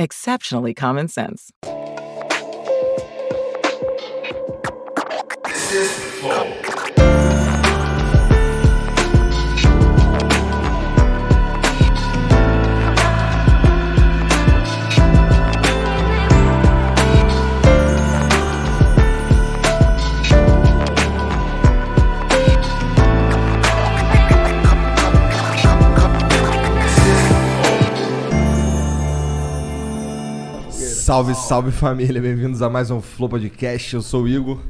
exceptionally common sense. Salve, salve família, bem-vindos a mais um Flow Podcast. Eu sou o Igor,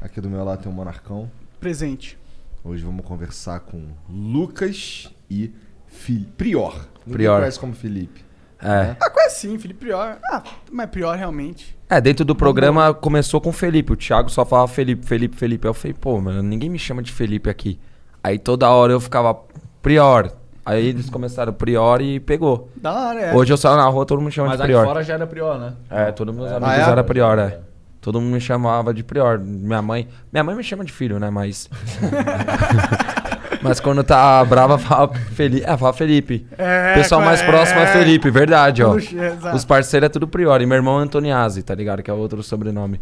aqui do meu lado tem o Monarcão. Presente. Hoje vamos conversar com Lucas e Fili Prior. Ninguém Prior. conhece como Felipe. É. Ah, conhece sim, Felipe Prior. Ah, mas Prior realmente. É, dentro do programa começou com o Felipe. O Thiago só falava Felipe, Felipe, Felipe. Aí eu falei, pô, mano, ninguém me chama de Felipe aqui. Aí toda hora eu ficava Prior. Aí eles começaram Prior e pegou. Da hora, é. Hoje eu saio na rua, todo mundo chama Mas de aqui Prior. fora já era pior, né? É, todos meus É. amigos Ah, é? eram Prior, é. Todo mundo me chamava de Prior. Minha mãe. Minha mãe me chama de filho, né? Mas. Mas quando tá brava, fala Felipe. É, fala Felipe. É, o pessoal mais é. próximo é Felipe, verdade, ó. Puxa, exato. Os parceiros é tudo Prior. E meu irmão é Antoniazzi, tá ligado? Que é outro sobrenome.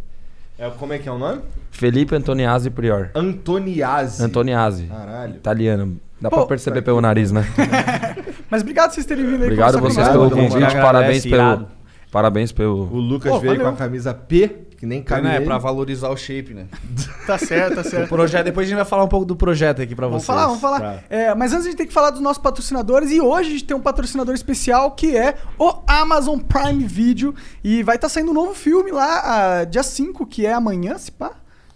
É, como é que é o nome? Felipe Antoniazzi Prior. Antoniazzi. Antoniazzi. Caralho. Italiano. Dá Pô, pra perceber pelo nariz, né? Mas obrigado por vocês terem vindo aí Obrigado vocês pelo convite. Agradece, Parabéns pelo. Parabéns O pelo. Lucas Pô, veio valeu. com a camisa P, que nem cabe Né, nele. pra valorizar o shape, né? Tá certo, tá O certo. projeto, depois a gente vai falar um pouco do projeto aqui pra Vamos vocês. falar, vamos falar. Tá. É, mas antes a gente tem que falar dos nossos patrocinadores. E hoje a gente tem um patrocinador especial que é o Amazon Prime Video. E vai estar saindo um novo filme lá, ah, dia 5, que é amanhã, se pá.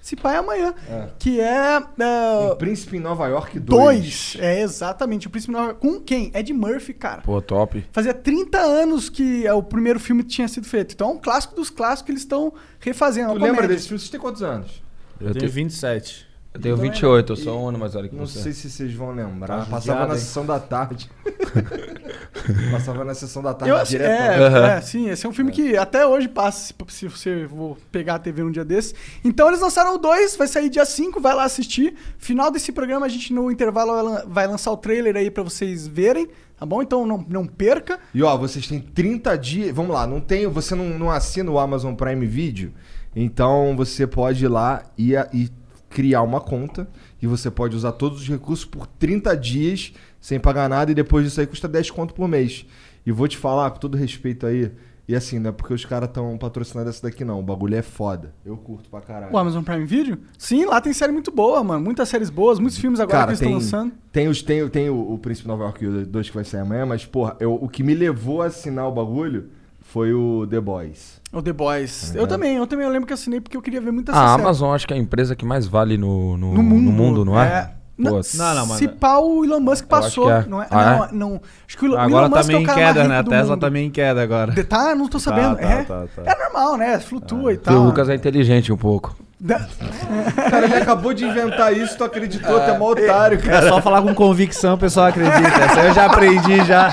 Se pá é amanhã. É. Que é. Um Príncipe em Nova York 2. dois. É, exatamente. O Príncipe Nova Com quem? Ed Murphy, cara. Pô, top. Fazia 30 anos que é, o primeiro filme tinha sido feito. Então é um clássico dos clássicos que eles estão refazendo. Tu uma lembra desse filme? Vocês têm quantos anos? Eu tenho tenho, 27. Eu tenho Então é- 28, eu sou um ano mais velho que Não você. sei se vocês vão lembrar. Tá Passava judiado, na hein? sessão da tarde. Passava na sessão da tarde Eu, acho- direto. é, Aham. é, sim, esse é um filme que até hoje passa, se, você for pegar a TV um dia desses. Então eles lançaram o 2, vai sair dia 5, vai lá assistir. Final desse programa, a gente no intervalo vai lan- vai lançar o trailer aí pra vocês verem, tá bom? Então não, não perca. E ó, vocês têm 30 dias. Vamos lá, não tem, você não, não assina o Amazon Prime Video, então você pode ir lá e, e criar uma conta e você pode usar todos os recursos por 30 dias sem pagar nada e depois disso aí custa 10 conto por mês. E vou te falar, com todo respeito aí, e assim, não é porque os caras estão patrocinando essa daqui não, o bagulho é foda. Eu curto pra caralho. O Amazon Prime Video? Sim, lá tem série muito boa, mano. Muitas séries boas, muitos filmes agora Cara, que eles estão tem, lançando. tem, os, tem, tem o, o Príncipe Nova York 2 que vai sair amanhã, mas, porra, eu- o que me levou a assinar o bagulho foi o The Boys. O The Boys. Tá eu também, eu também eu lembro que assinei porque eu queria ver muita Ah, a série. Amazon acho que é a empresa que mais vale no, no, No mundo. no mundo, não é? É. Não, Pô, Não, não, mas- Se pá, o Elon Musk passou, que é. não é? Ah, não, não. Acho que o, o Agora Elon tá Musk é meio o em cara mais queda, né? A Tesla mundo. tá meio em queda agora. De- Tá, não tô sabendo. tá, é, tá, tá. é normal, né? Flutua e porque o tal. Lucas é inteligente um pouco. Da- Cara, ele acabou de inventar isso, tu acreditou, tu é mó otário, É cara. só falar com convicção, o pessoal acredita. Essa eu já aprendi já.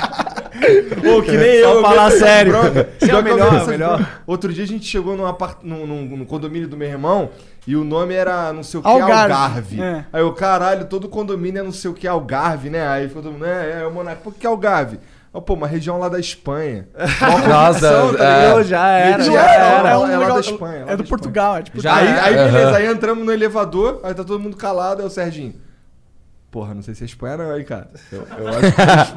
Pô, que nem Só eu. falar essa sério. bronca. Sim, é eu melhor, melhor. Outro dia a gente chegou num, apart... num, num- num condomínio do meu irmão e o nome era não sei o que, Algarve. Algarve. É. Aí eu, caralho, todo condomínio é não sei o que, Algarve, né? Aí ficou todo mundo, é, é, o Monarca, por que Algarve? Ah, pô, uma região lá da Espanha. Nossa, tá é. Eu já era, Não já é, era. é, um é lá da Espanha. lá É do. Portugal, é tipo. Já aí, é. aí beleza, aí entramos no elevador, aí tá todo mundo calado, aí o Serginho. Porra, não sei se é Espanha não, aí, cara. Eu, eu acho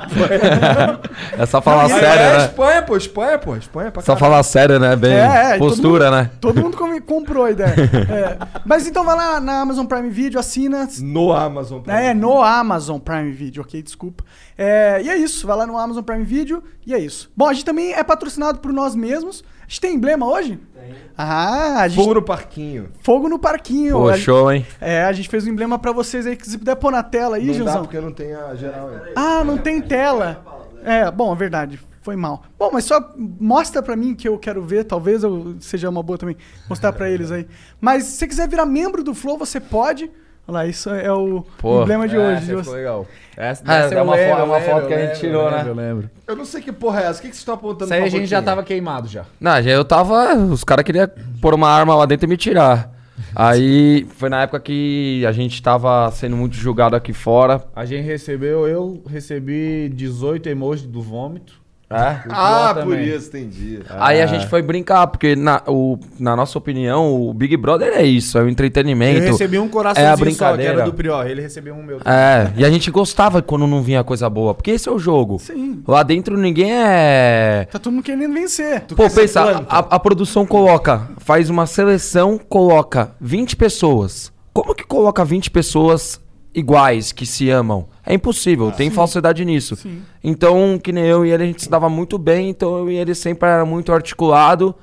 que É só falar Aí, sério, é né? Espanha, pô, Espanha, pô, Espanha pra Só falar sério, né? Bem, É, é, e todo postura, mundo- né? Todo mundo comprou a ideia. É. Mas então vai lá na Amazon Prime Video, assina. No Amazon. Prime. É, no Amazon Prime Video, ok? Desculpa. É, e é isso, vai lá no Amazon Prime Video e é isso. Bom, a gente também é patrocinado por nós mesmos. A gente tem emblema hoje? Tem. Ah, a gente. Fogo no parquinho. Fogo no parquinho. Pô, A- show, hein? É, a gente fez um emblema pra vocês aí, que se puder pôr na tela aí, não dá Gilzão. porque não tem a geral aí. Ah, não tem tela. É, bom, é verdade. Foi mal. Bom, mas só mostra pra mim que eu quero ver, talvez eu seja uma boa também mostrar pra eles aí. Mas se você quiser virar membro do Flow, você pode. Olha lá, isso é o Pô. emblema de hoje. de ficou legal. Essa, É, essa é uma lembro, é uma eu lembro, foto que a gente lembro, tirou, né? Eu lembro. Eu não sei que porra é essa. O que, que vocês estão apontando Isso aí a gente já tava queimado já. Não, já eu tava. Os caras queriam pôr uma arma lá dentro e me tirar. Aí foi na época que a gente tava sendo muito julgado aqui fora. A gente recebeu, eu recebi 18 emojis do vômito. É? Ah, por isso, entendi. Aí a gente foi brincar, porque na, o, na nossa opinião, o Big Brother é isso, é o Eu entretenimento. recebi um coraçãozinho é a só, que brincadeira. era do Prior. Ele recebeu um meu. também. É, e a gente gostava quando não vinha coisa boa, porque esse é o jogo. Sim. Lá dentro ninguém é. Tá todo mundo querendo vencer. Pô, pensa, a, a produção coloca, faz uma seleção, coloca 20 pessoas. Como que coloca 20 pessoas iguais, que se amam? É impossível, tem falsidade nisso. Sim. Então, que nem eu e ele, a gente se dava muito bem, então eu e ele sempre era muito articulado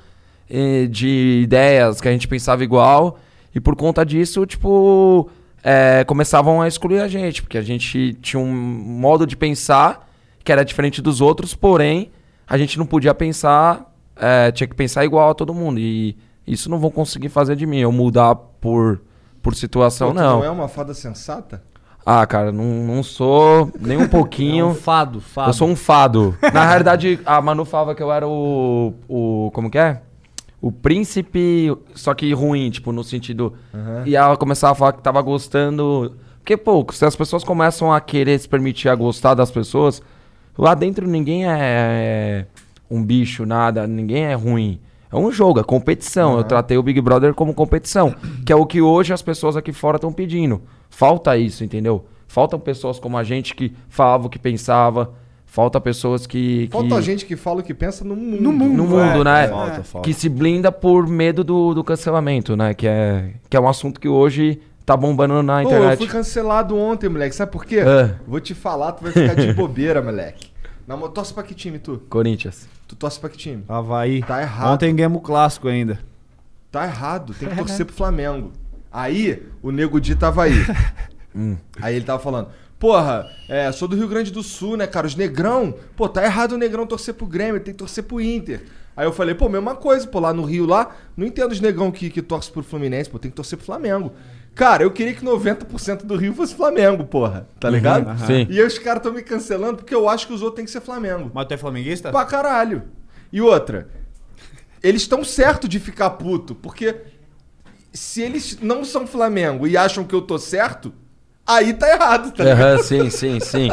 eh, de ideias que a gente pensava igual. E por conta disso, tipo, eh, começavam a excluir a gente, porque a gente tinha um modo de pensar que era diferente dos outros, porém, a gente não podia pensar, eh, tinha que pensar igual a todo mundo. E isso não vão conseguir fazer de mim, eu mudar por, por situação, Pô, não. não é uma fada sensata? Ah, cara, não, não sou nem um pouquinho. É um fado, fado. Eu sou um fado. Na realidade, a Manu falava que eu era o. o como que é? O príncipe, só que ruim, tipo, no sentido. E ela começava a falar que tava gostando. Porque, pô, se as pessoas começam a querer se permitir a gostar das pessoas, lá dentro ninguém é um bicho, nada, ninguém é ruim. É um jogo, é competição. Eu tratei o Big Brother como competição, que é o que hoje as pessoas aqui fora estão pedindo. Falta isso, entendeu? Faltam pessoas como a gente que falava o que pensava. Falta pessoas que. que Falta gente que fala o que pensa no mundo. No mundo. no mundo, É, né? Falta, falta. Que se blinda por medo do, do cancelamento, né? Que é, que é um assunto que hoje tá bombando na Pô, eu internet. fui cancelado ontem, moleque. Sabe por quê? Ah. Vou te falar, tu vai ficar de bobeira, moleque. Na mo- torce pra que time, tu? Corinthians. Tu torce pra que time? Havaí. Tá errado. Ontem ganhamos o clássico ainda. Tá errado, tem que torcer pro Flamengo. Aí, o Nego Di tava aí. Aí ele tava falando, porra, é, sou do Rio Grande do Sul, né, cara? Os negrão, pô, tá errado o negrão torcer pro Grêmio, tem que torcer pro Inter. Aí eu falei, pô, mesma coisa, pô, lá no Rio lá, não entendo os negrão que, que torce pro Fluminense, pô, tem que torcer pro Flamengo. Cara, eu queria que 90% do Rio fosse Flamengo, porra, tá ligado? aham. Sim. E aí os caras tão me cancelando porque eu acho que os outros têm que ser Flamengo. Mas tu é flamenguista? Pra caralho. E outra, eles estão certo de ficar puto, porque se eles não são Flamengo e acham que eu tô certo, aí tá errado, tá ligado? Aham, sim, sim, sim.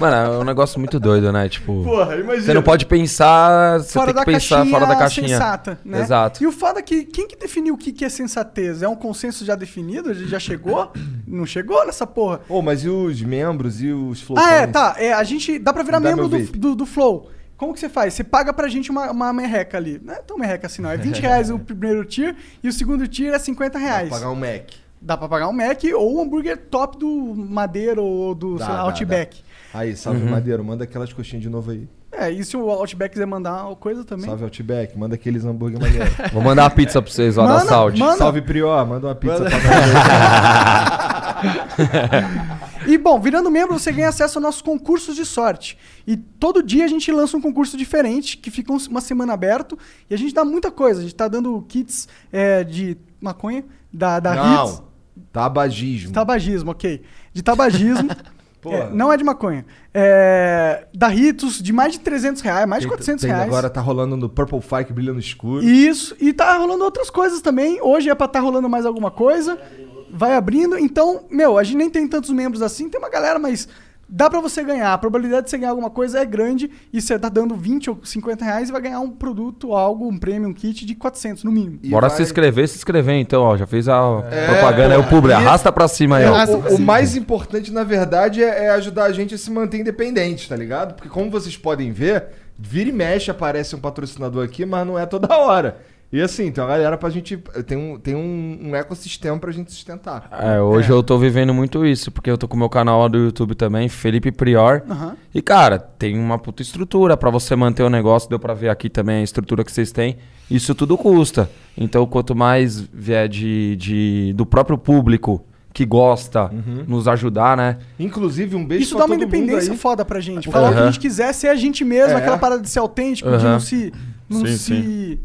Mano, é um negócio muito doido, né? Tipo. Porra, imagina. Você não pode pensar. Você fora tem da que pensar fora da caixinha. sensata, né? Exato. E o foda é que quem que definiu o que, que é sensatez? É um consenso já definido? Já chegou? Não chegou nessa porra. Ô, mas e os membros e os Ah, flowcoins? é, tá. É, a gente dá pra virar Dá membro do, do, do Flow. Como que você faz? Você paga pra gente uma, uma merreca ali. Não é tão merreca assim, não. É 20 reais o primeiro tier e o segundo tier é 50 reais. Pagar um Mac. Dá pra pagar um Mac ou um hambúrguer top do Madeira ou do Dá, sei lá, dá, Outback. Aí, salve Madeiro, manda aquelas coxinhas de novo aí. É, e se o Outback quiser mandar uma coisa também? Salve Outback, manda aqueles hambúrguer maneiro. Vou mandar uma pizza pra vocês lá da Saúde. manda. Salve Prió, manda uma pizza Manda. pra E bom, virando membro, você ganha acesso aos nossos concursos de sorte. E todo dia a gente lança um concurso diferente, que fica um- uma semana aberto. E a gente dá muita coisa. A gente tá dando kits é, de maconha, da, da Hits. Tabagismo. Tabagismo, ok. De tabagismo. É, não é de maconha. É, da Ritos, de mais de 300 reais, mais de Tem- 400 tem- reais. Agora tá rolando no Purple Fire que brilha no escuro. Isso, e tá rolando outras coisas também. Hoje é pra tá rolando mais alguma coisa. Vai abrindo. Então, meu, a gente nem tem tantos membros assim, tem uma galera, mas dá pra você ganhar. A probabilidade de você ganhar alguma coisa é grande e você tá dando 20 ou 50 reais e vai ganhar um produto, algo, um prêmio, um kit de 400 no mínimo. E Bora vai- se inscrever, se inscrever então, ó. Já fez a É, propaganda aí, o. E- Arrasta pra cima aí, ó. O, o mais importante, na verdade, é, é ajudar a gente a se manter independente, tá ligado? Porque como vocês podem ver, vira e mexe aparece um patrocinador aqui, mas não é toda hora. E assim, tem uma galera pra gente. Tem um, tem um, um ecossistema pra gente sustentar. É, hoje eu tô vivendo muito isso, porque eu tô com o meu canal lá do YouTube também, Felipe Prior. Aham. E, cara, tem uma puta estrutura pra você manter o negócio. Deu pra ver aqui também a estrutura que vocês têm. Isso tudo custa. Então, quanto mais vier de, de, do próprio público que gosta nos ajudar, né? Inclusive, um beijo Isso pra dá uma independência foda pra gente. Falar o que a Aham. gente quiser, ser a gente mesmo, É. aquela parada de ser autêntico, de Aham. não se. Não Sim, se.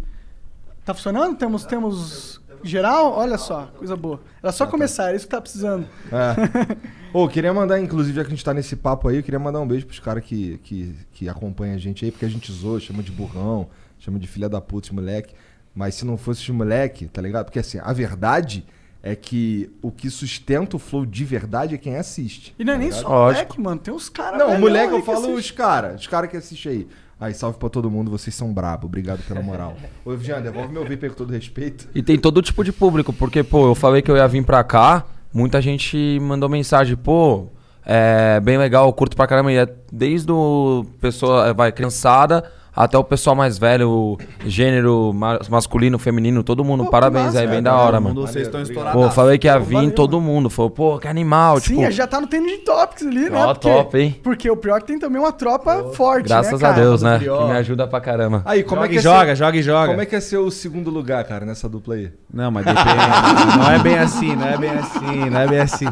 Tá funcionando? Temos. temos... Geral, olha só, coisa boa. Era só começar, é isso que tá precisando. É. Ô, queria mandar, inclusive, já que a gente tá nesse papo aí, eu queria mandar um beijo pros caras que, que, que acompanham a gente aí, porque a gente zoa, chama de burrão, chama de filha da puta, moleque. Mas se não fosse esse moleque, tá ligado? Porque assim, a verdade é que o que sustenta o flow de verdade é quem assiste. E não é nem tá só ligado? moleque, mano. Tem uns caras. Não, moleque eu falo os caras, os caras que assistem aí. Aí, salve pra todo mundo, vocês são brabo, obrigado pela moral. Ô, Jean, devolve meu VIP com todo respeito. E tem todo tipo de público, porque, pô, eu falei que eu ia vir pra cá, muita gente mandou mensagem, pô, é bem legal, curto pra caramba. E é desde o pessoa, vai, criançada, até o pessoal mais velho, gênero ma- masculino, feminino, todo mundo. Pô, que Parabéns massa, aí, bem cara. da hora, Todo mano. mundo, vocês estão estourados. Pô, falei que ia Pô, vir, valeu, todo mundo falou, pô, que animal, Sim, tipo... já tá no Trending Topics ali, né? Ó, top, hein? Porque o pior é que tem também uma tropa forte, Graças né, a? Deus, né? Prior. Que me ajuda pra caramba. Aí, como Joga é que e é joga, ser- joga e joga. Como é que é ser o segundo lugar, cara, nessa dupla aí? Não, mas depende. não é bem assim, não é bem assim, não é bem assim.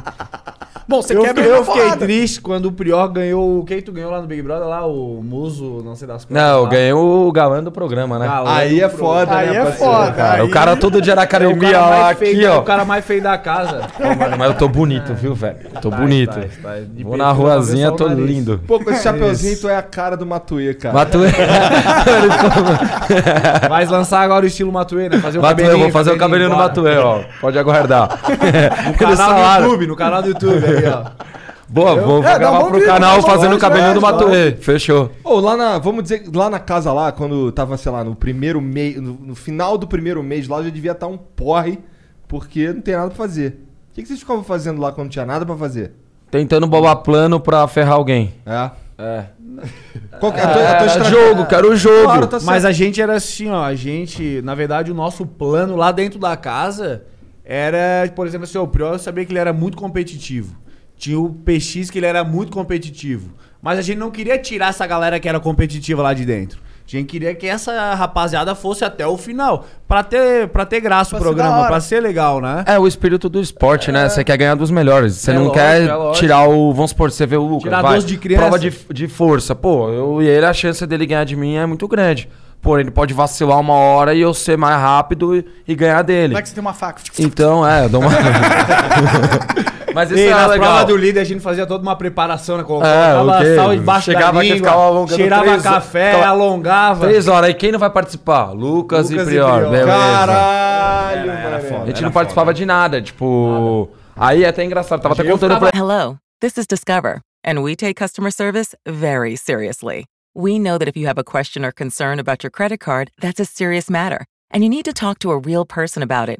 Bom, você eu quebra eu fiquei triste quando o Prior ganhou. Quem tu ganhou lá no Big Brother? Lá, o Muso, não sei das coisas. Não, eu lá. ganhei o galã do programa, né? Galã Aí é pro- foda, Aí né, é parceiro? foda. Cara, aí- o cara todo dia na É academia, mais aqui, ó. o cara mais feio da casa. Pô, mano, mas eu tô bonito, viu, velho? Eu tô Tá, bonito. tá, tá. Vou na ruazinha, tô nariz. lindo. Pô, com esse chapeuzinho, tu é a cara do Matuê, cara. Matuê. Vai lançar agora o estilo Matuê, né? Fazer o Matuê, cabelinho, vou fazer o cabelinho no. Matuê, ó. Pode aguardar. No canal do YouTube, no canal do YouTube aí, ó. Boa, vou, vou É, dá gravar pro vídeo, canal fazendo o cabelinho do Matuê. Fechou. Ô, lá na, vamos dizer, lá na casa lá, quando tava, sei lá, no primeiro mês, no, no final do primeiro mês lá, já devia estar um porre, porque não tem nada pra fazer. O que, que vocês ficavam fazendo lá quando não tinha nada pra fazer? Tentando bolar plano pra ferrar alguém. É. É. Qual que é É, estratégia? jogo, quero o jogo. Claro, tá Mas a gente era assim, ó. A gente, na verdade, o nosso plano lá dentro da casa era, por exemplo, assim, ó, o Prior eu sabia que ele era muito competitivo. Tinha o PX que ele era muito competitivo. Mas a gente não queria tirar essa galera que era competitiva lá de dentro. A gente queria que essa rapaziada fosse até o final. Pra ter, pra ter graça Pra o programa, pra ser legal, né? É o espírito do esporte, né? Você quer ganhar dos melhores. Você É não lógico, quer é tirar o. Vamos supor, você vê o Lucas. Tirar vai, de criança. Prova de, de força. Pô, eu e ele, a chance dele ganhar de mim é muito grande. Pô, ele pode vacilar uma hora e eu ser mais rápido e, e ganhar dele. Vai que você tem uma faca. Então, é, eu dou uma. Mas isso E é nas legal. provas do líder a gente fazia toda uma preparação, né? É, Colocava o quê? sal embaixo Chegava da aqui, língua, ficava alongando cheirava três- café, ficava- alongava. Três horas. Aí quem não vai participar? Lucas, Lucas e e Prior. Prior. Beleza. Caralho, Era, era foda. A gente Era não participava de nada. Tipo. Aí é até engraçado. Tava até contando pra Hello, this is Discover, and we take customer service very seriously. We know that if you have a question or concern about your credit card, that's a serious matter, and you need to talk to a real person about it.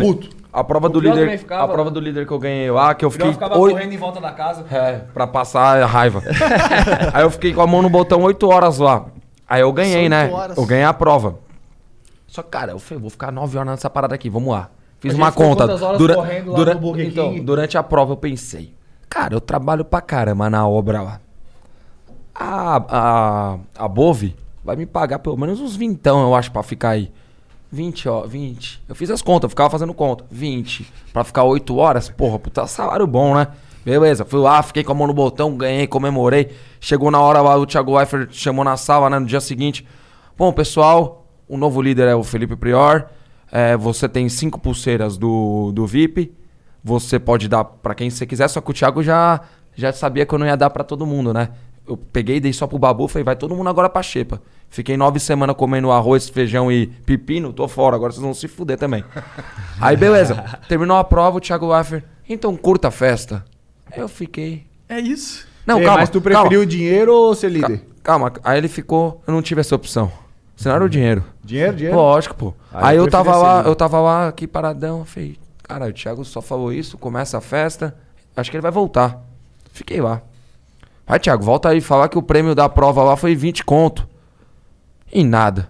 Puto. A prova do líder. ficava- A prova do líder que eu ganhei lá, que eu Eu fiquei. ficava oito- correndo em volta da casa. É, pra passar a raiva. Aí eu fiquei com a mão no botão 8 horas lá. Aí eu ganhei, né? horas. Eu ganhei a prova. Só que, cara, eu falei, vou ficar 9 horas nessa parada aqui, vamos lá. Fiz A uma conta. Dura- correndo lá dura- então, durante a prova eu pensei, cara, eu trabalho pra caramba na obra lá. A, a, a Bove vai me pagar pelo menos uns vintão, eu acho, pra ficar aí. 20, ó, 20. Eu fiz as contas, eu ficava fazendo conta. 20. Pra ficar 8 horas, porra, puta salário bom, né? Beleza, fui lá, fiquei com a mão no botão, ganhei, comemorei. Chegou na hora o Thiago Leifert chamou na sala, né, no dia seguinte. Bom, pessoal, o novo líder é o Felipe Prior. É, você tem cinco pulseiras do, do VIP. Você pode dar pra quem você quiser, só que o Thiago já, já sabia que eu não ia dar pra todo mundo, né? eu peguei, dei só pro babu, falei, vai todo mundo agora pra xepa. Fiquei nove semanas comendo arroz, feijão e pepino, tô fora, agora vocês vão se fuder também. Aí beleza, terminou a prova, o Thiago Waffer, então curta a festa. Aí eu fiquei. É isso. Não, Ei, calma. Mas tu preferiu calma, o dinheiro ou ser líder? Calma, aí ele ficou, eu não tive essa opção. Se não era o dinheiro. Dinheiro, dinheiro? Lógico, pô. Aí Aí, eu eu tava lá, ser eu tava lá aqui paradão, falei, cara, o Thiago só falou isso, começa a festa, acho que ele vai voltar. Fiquei lá. Vai, Thiago, volta aí falar que o prêmio da prova lá foi 20 conto. E nada.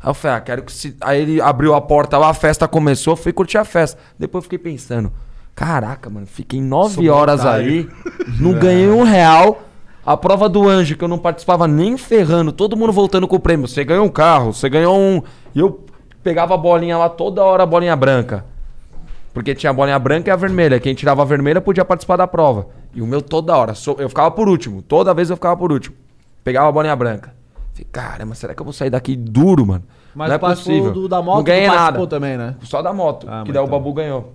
Aí eu falei, ah, quero que se. Aí ele abriu a porta lá, a festa começou, fui curtir a festa. Depois eu fiquei pensando, caraca, mano, fiquei nove Sou horas otário. aí, não ganhei um real. A prova do anjo, que eu não participava nem ferrando, todo mundo voltando com o prêmio. Você ganhou um carro, você ganhou um. E eu pegava a bolinha lá toda hora, a bolinha branca. Porque tinha a bolinha branca e a vermelha. Quem tirava a vermelha podia participar da prova. E o meu toda hora. Eu ficava por último. Toda vez eu ficava por último. Pegava a bolinha branca. Falei, caramba, será que eu vou sair daqui duro, mano? Mas não é possível. do, da moto, não ganhei nada. também, né? Só da moto. Ah, que daí o então. Babu ganhou.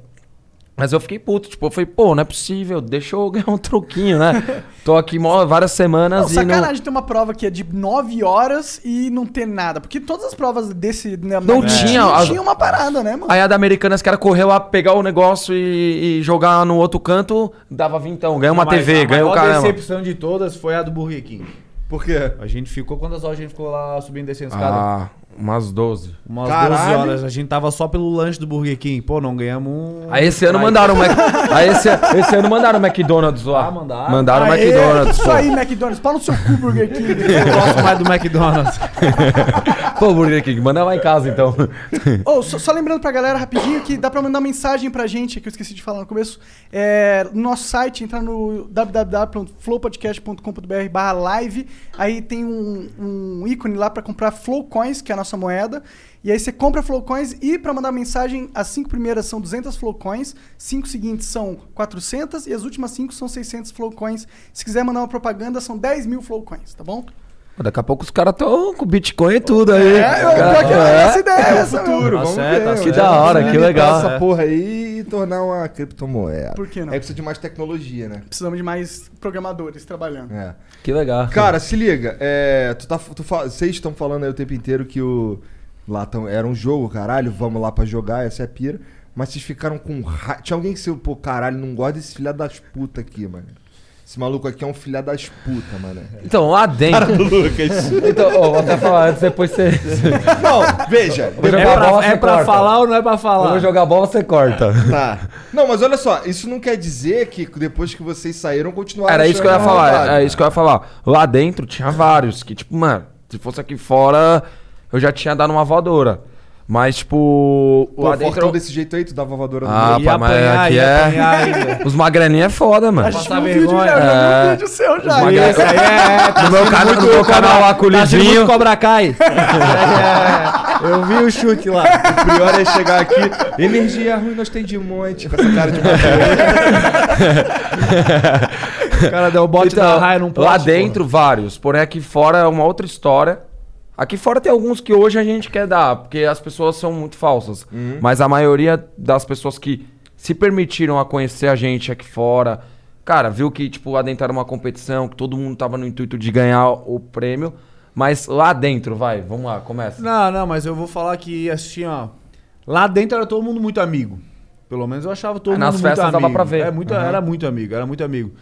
Mas eu fiquei puto. Tipo, eu falei, pô, não é possível. Deixa eu ganhar um troquinho, né? Tô aqui mó- várias semanas Não, e não... sacanagem ter uma prova que é de 9 horas e não ter nada. Porque todas as provas desse. Né, Não na- tinha, Não as- tinha uma parada, né, mano? Aí a da Americanas, que era correr lá, pegar o negócio e, e jogar no outro canto, dava vintão. Ganhou uma Não, TV, a ganhou o caramba. decepção de todas foi a do Burger King. Por quê? A gente ficou, quantas horas a gente ficou lá subindo e descendo escada? Ah, umas 12. Umas Caralho. 12 horas. A gente tava só pelo lanche do Burger King. Pô, não ganhamos um... Aí esse ano Ai, mandaram o Mac... Aí esse, esse ano mandaram o McDonald's lá. Ah, mandaram? Mandaram o Aê, McDonald's, Isso pô. aí, McDonald's. Pau no seu cu, Burger King. Eu gosto mais do McDonald's. Pô, Burger King, manda lá em casa então. Ô, só, só lembrando pra galera rapidinho que dá pra mandar mensagem pra gente, que eu esqueci de falar no começo. É, no nosso site, entrar no www.flowpodcast.com.br barra live. Aí tem um, um ícone lá pra comprar Flowcoins, que é a nossa moeda. E aí você compra Flowcoins e pra mandar mensagem, as cinco primeiras são 200 Flowcoins, cinco seguintes são 400 e as últimas cinco são 600 Flowcoins. Se quiser mandar uma propaganda, são 10 mil Flowcoins, tá bom? Daqui a pouco os caras estão com Bitcoin e tudo aí. É, eu, Cara, que é. essa ideia é essa, Futuro, meu. vamos certo, ver. tá mano. Que da hora, que legal. essa É. porra aí e tornar uma criptomoeda. Por que não? Aí precisa de mais tecnologia, né? Precisamos de mais programadores trabalhando. É. Que legal. Cara, se liga, é, tu tá, tu fa- vocês estão falando aí o tempo inteiro que o lá tão, era um jogo, caralho, vamos lá pra jogar, essa é a pira. Mas vocês ficaram com raiva. Tinha alguém que se, pô, caralho, não gosta desse filha das puta aqui, mano. Esse maluco aqui é um filha das puta, mano. Então, lá dentro. Lucas. Então, ó, vou até falar antes, depois você. não, veja. Vou É jogar a bola, pra, é pra corta. falar ou não é pra falar? Eu vou jogar bola, você corta. Tá. Não, mas olha só, isso não quer dizer que depois que vocês saíram, continuaram Era isso que eu ia falar, vontade. é isso que eu ia falar. Lá dentro tinha vários, que tipo, mano, se fosse aqui fora, eu já tinha dado uma voadora. Mas, tipo, Pô, lá fortão dentro. desse jeito aí, tu dava voadora no Ah, pá, mas apanhar, aqui é. Os magrelinhos é foda, mano. A gente viu um vídeo vergonha. já, um É. vídeo seu já. Aí é... Tá No meu, cana- no meu canal lá com o Tá muito Cobra Kai. É, eu vi o chute lá. O pior é chegar aqui, energia ruim nós tem de monte, com essa cara de O cara deu o bote Então, da raia num poste, lá pô. dentro, vários. Porém, aqui fora é uma outra história. Aqui fora tem alguns que hoje a gente quer dar, porque as pessoas são muito falsas. Mas a maioria das pessoas que se permitiram a conhecer a gente aqui fora, cara, viu que, tipo, era uma competição, que todo mundo tava no intuito de ganhar o prêmio. Mas lá dentro, vai, vamos lá, começa. Não, não, mas eu vou falar que, assim, ó... Lá dentro era todo mundo muito amigo. Pelo menos eu achava todo Ah, mundo nas muito festas amigo. dava pra ver. É, muito, Era muito amigo, era muito amigo.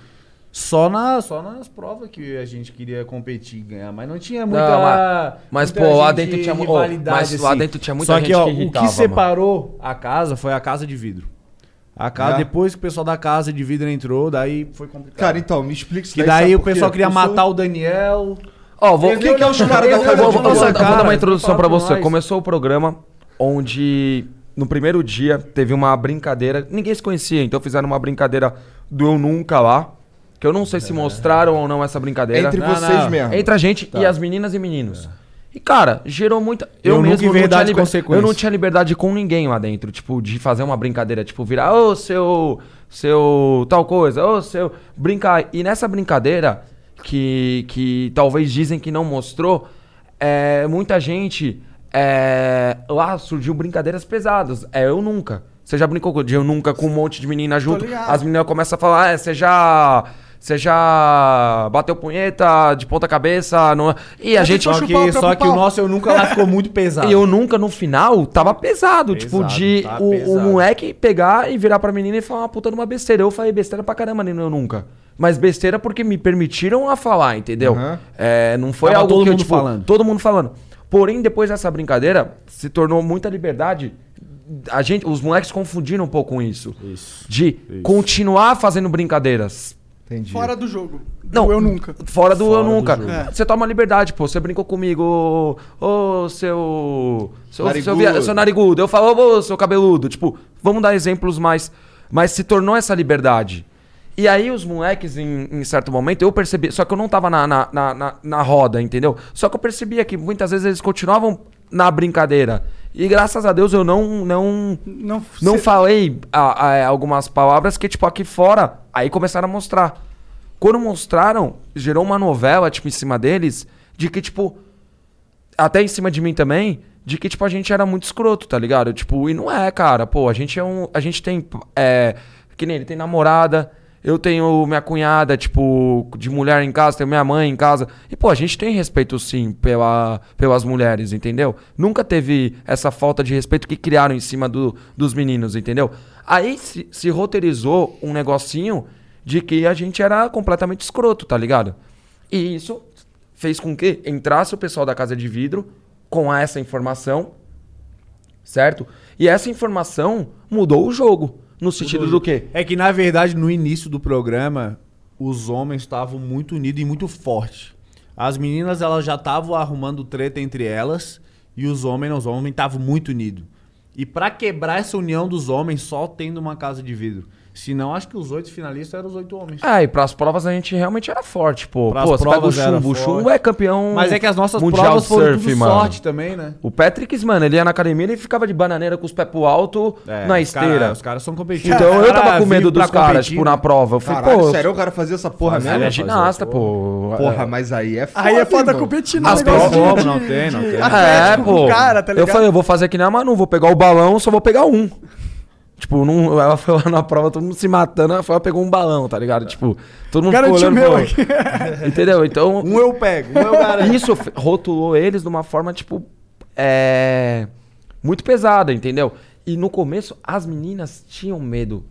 Só, na, só nas provas que a gente queria competir e ganhar, mas não tinha muita. Não, mas- mas, muita pô, lá dentro tinha mu- rivalidade, mas lá dentro tinha muita Só gente que, ó, que o irritava, que mano. separou a casa foi a casa de vidro. A casa, É? depois que o pessoal da casa de vidro entrou, daí foi complicado. Cara, então, me explica isso que sabe daí o pessoal queria Eu sou- matar o Daniel. Ó, vou. Eles nem que é os caras da casa de vou, vou, vou dar- uma introdução com você. Começou o programa onde no primeiro dia teve uma brincadeira, ninguém se conhecia, então fizeram uma brincadeira do eu nunca lá, que eu não sei se mostraram ou não essa brincadeira. Entre Não, vocês não. mesmo. Entre a gente e as meninas e meninos. E cara, gerou muita. Eu Eu, mesmo não tinha liber-. Eu não tinha liberdade com ninguém lá dentro, tipo, de fazer uma brincadeira, tipo, virar, ô, seu. Seu. tal coisa, ô, seu. Brincar. E nessa brincadeira, que, que talvez dizem que não mostrou, é, muita gente. é, lá surgiu brincadeiras pesadas. É eu nunca. Você já brincou de eu nunca com um monte de menina junto? As meninas começam a falar, é, você já. Você já bateu punheta de ponta cabeça? No... E a gente. Só o que, só que o nosso eu nunca lá ficou muito pesado. E eu nunca no final tava pesado, tipo, Pesado, de tá o, o pesado. moleque pegar e virar pra menina e falar uma puta de uma besteira. Eu falei besteira pra caramba, nem eu nunca. Mas besteira porque me permitiram a falar, entendeu? Aham. É, não foi Tava algo todo que eu, mundo tipo, falando. Todo mundo falando. Porém, depois dessa brincadeira, se tornou muita liberdade. A gente, os moleques confundiram um pouco com isso. Isso. De continuar fazendo brincadeiras. Entendi. Fora do jogo. Não, Do eu nunca. Fora do Fora eu do nunca. jogo. É. Você toma liberdade, pô. Você brincou comigo, ô ô, seu. Seu, Narigudo. seu, via- seu narigudo. Eu falo, ô seu cabeludo. Tipo, vamos dar exemplos mais. Mas se tornou essa liberdade. E aí os moleques, em, em certo momento, eu percebi. Só que eu não tava na, na, na, na- na roda, entendeu? Só que eu percebia que muitas vezes eles continuavam na brincadeira. E graças a Deus eu não. não Não, não cê- falei a- a- algumas palavras que, tipo, aqui fora, aí começaram a mostrar. Quando mostraram, gerou uma novela, tipo, em cima deles, de que, tipo, até em cima de mim também, de que, tipo, a gente era muito escroto, tá ligado? Tipo, e não é, cara, pô, a gente é um. A gente tem. É, que nem ele tem namorada, eu tenho minha cunhada, tipo, de mulher em casa, tenho minha mãe em casa. E, pô, a gente tem respeito sim pela, pelas mulheres, entendeu? Nunca teve essa falta de respeito que criaram em cima do, dos meninos, entendeu? Aí se, se roteirizou um negocinho de que a gente era completamente escroto, tá ligado? E isso fez com que entrasse o pessoal da casa de vidro com essa informação, certo? E essa informação mudou o jogo. No sentido do quê? É que, na verdade, no início do programa, os homens estavam muito unidos e muito fortes. As meninas, elas já estavam arrumando treta entre elas e os homens, os homens estavam muito unidos. E pra quebrar essa união dos homens, só tendo uma casa de vidro. Senão, acho que os oito finalistas eram os oito homens. Ah, e pras provas a gente realmente era forte, pô. Pras pô, você pega o chumbo. O chumbo é campeão Mas é que as nossas mundial provas foram surf, tudo mano. sorte também, né? O Patrick, mano, ele ia na academia e ele ficava de bananeira com os pés pro alto É, na os cara- esteira. os caras são competitivos. Então eu tava com medo dos caras, competir, tipo, né? na prova. Eu falei, Caralho, pô, sério, o cara fazia essa porra mesmo? ele é ginasta, pô. Porra, mas aí é foda. Aí é foda competir no As provas não tem, não tem. É, pô. o cara, tá eu falei, eu vou fazer que nem a Manu, vou pegar o balão, só vou pegar um. Tipo, não, ela foi lá na prova, todo mundo se matando, ela foi lá pegou um balão, tá ligado? Tipo, todo mundo ficou Garantiu olhando meu aqui. Entendeu? Então, Um eu pego, um eu garanto. isso rotulou eles de uma forma, tipo, é. Muito pesada, entendeu? E no começo, as meninas tinham medo.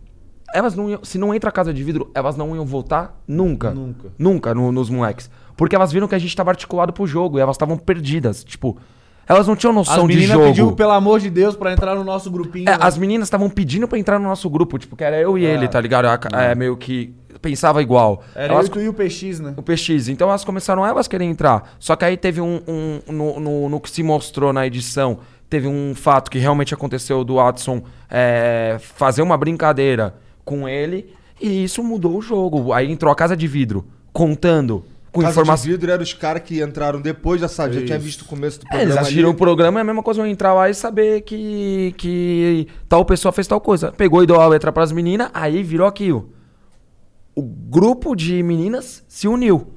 Elas não iam, se não entra a casa de vidro, elas não iam voltar nunca. Nunca. Nunca no- nos moleques. Porque elas viram que a gente tava articulado pro jogo e elas estavam perdidas. Tipo, elas não tinham As noção de meninas jogo. pediu, pelo amor de Deus, pra entrar no nosso grupinho. É, né? as meninas estavam pedindo pra entrar no nosso grupo, tipo, que era eu e ele, tá ligado? A- É, meio que pensava igual. Era Elas eu, tu e o PX, né? o PX. Então elas começaram elas querem entrar. Só que aí teve um. um- no, no- no que se mostrou na edição, teve um fato que realmente aconteceu do Watson é, fazer uma brincadeira com ele. E isso mudou o jogo. Aí entrou a casa de vidro, contando. Com Casa informação. vidro eram os caras que entraram depois, já sabe, já tinha visto o começo do É, programa. eles assistiram o programa é a mesma coisa eu entrar lá e saber que, que tal pessoa fez tal coisa. Pegou e deu a letra pras meninas, aí virou aquilo. O grupo de meninas se uniu.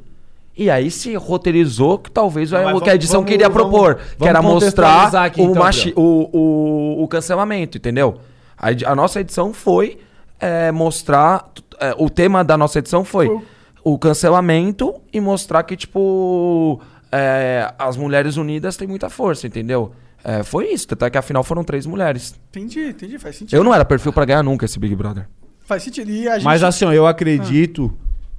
E aí se roteirizou que talvez Não, é o que a edição vamos- queria vamos- propor. vamos que era mostrar aqui, o, então, machi- o, o, o cancelamento, entendeu? A, a nossa edição foi é, mostrar. é, o tema da nossa edição foi o cancelamento e mostrar que, tipo, é, as mulheres unidas têm muita força, entendeu? É, foi isso, até que afinal foram três mulheres. Entendi, entendi, faz sentido. Eu não era perfil pra ganhar nunca esse Big Brother. Faz sentido. E a gente... Mas assim, ó, eu acredito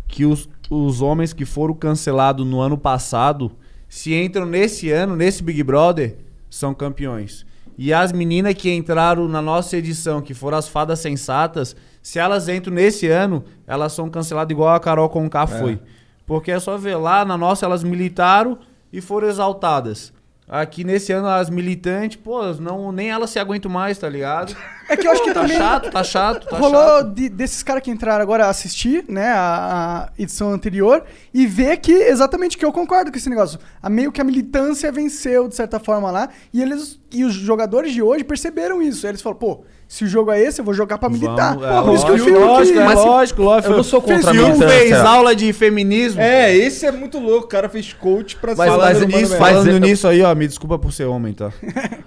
que os, os homens que foram cancelados no ano passado, se entram nesse ano, nesse Big Brother, são campeões. E as meninas que entraram na nossa edição, que foram as fadas sensatas, se elas entram nesse ano, elas são canceladas igual a Carol Conká foi. Porque é só ver lá, na nossa elas militaram e foram exaltadas. Aqui nesse ano as militantes, pô, não, nem elas se aguentam mais, tá ligado? É que eu acho que tá também chato, tá chato, tá rolou chato. de- desses caras que entraram agora a assistir, né, a, a edição anterior, e ver que exatamente que eu concordo com esse negócio. A meio que a militância venceu, de certa forma, lá, e eles e os jogadores de hoje perceberam isso. Eles falaram, pô, se o jogo é esse, eu vou jogar pra militar. Vamos, é, Pô, por isso que lógico, filme lógico, que... é Mas lógico, lógico. eu não sou contra a Fez- militância. fez aula de feminismo. É, esse é muito louco. O cara fez coach pra Mas- ser falando mas- nisso, mas- falando eu- nisso aí, ó, me desculpa por ser homem, tá?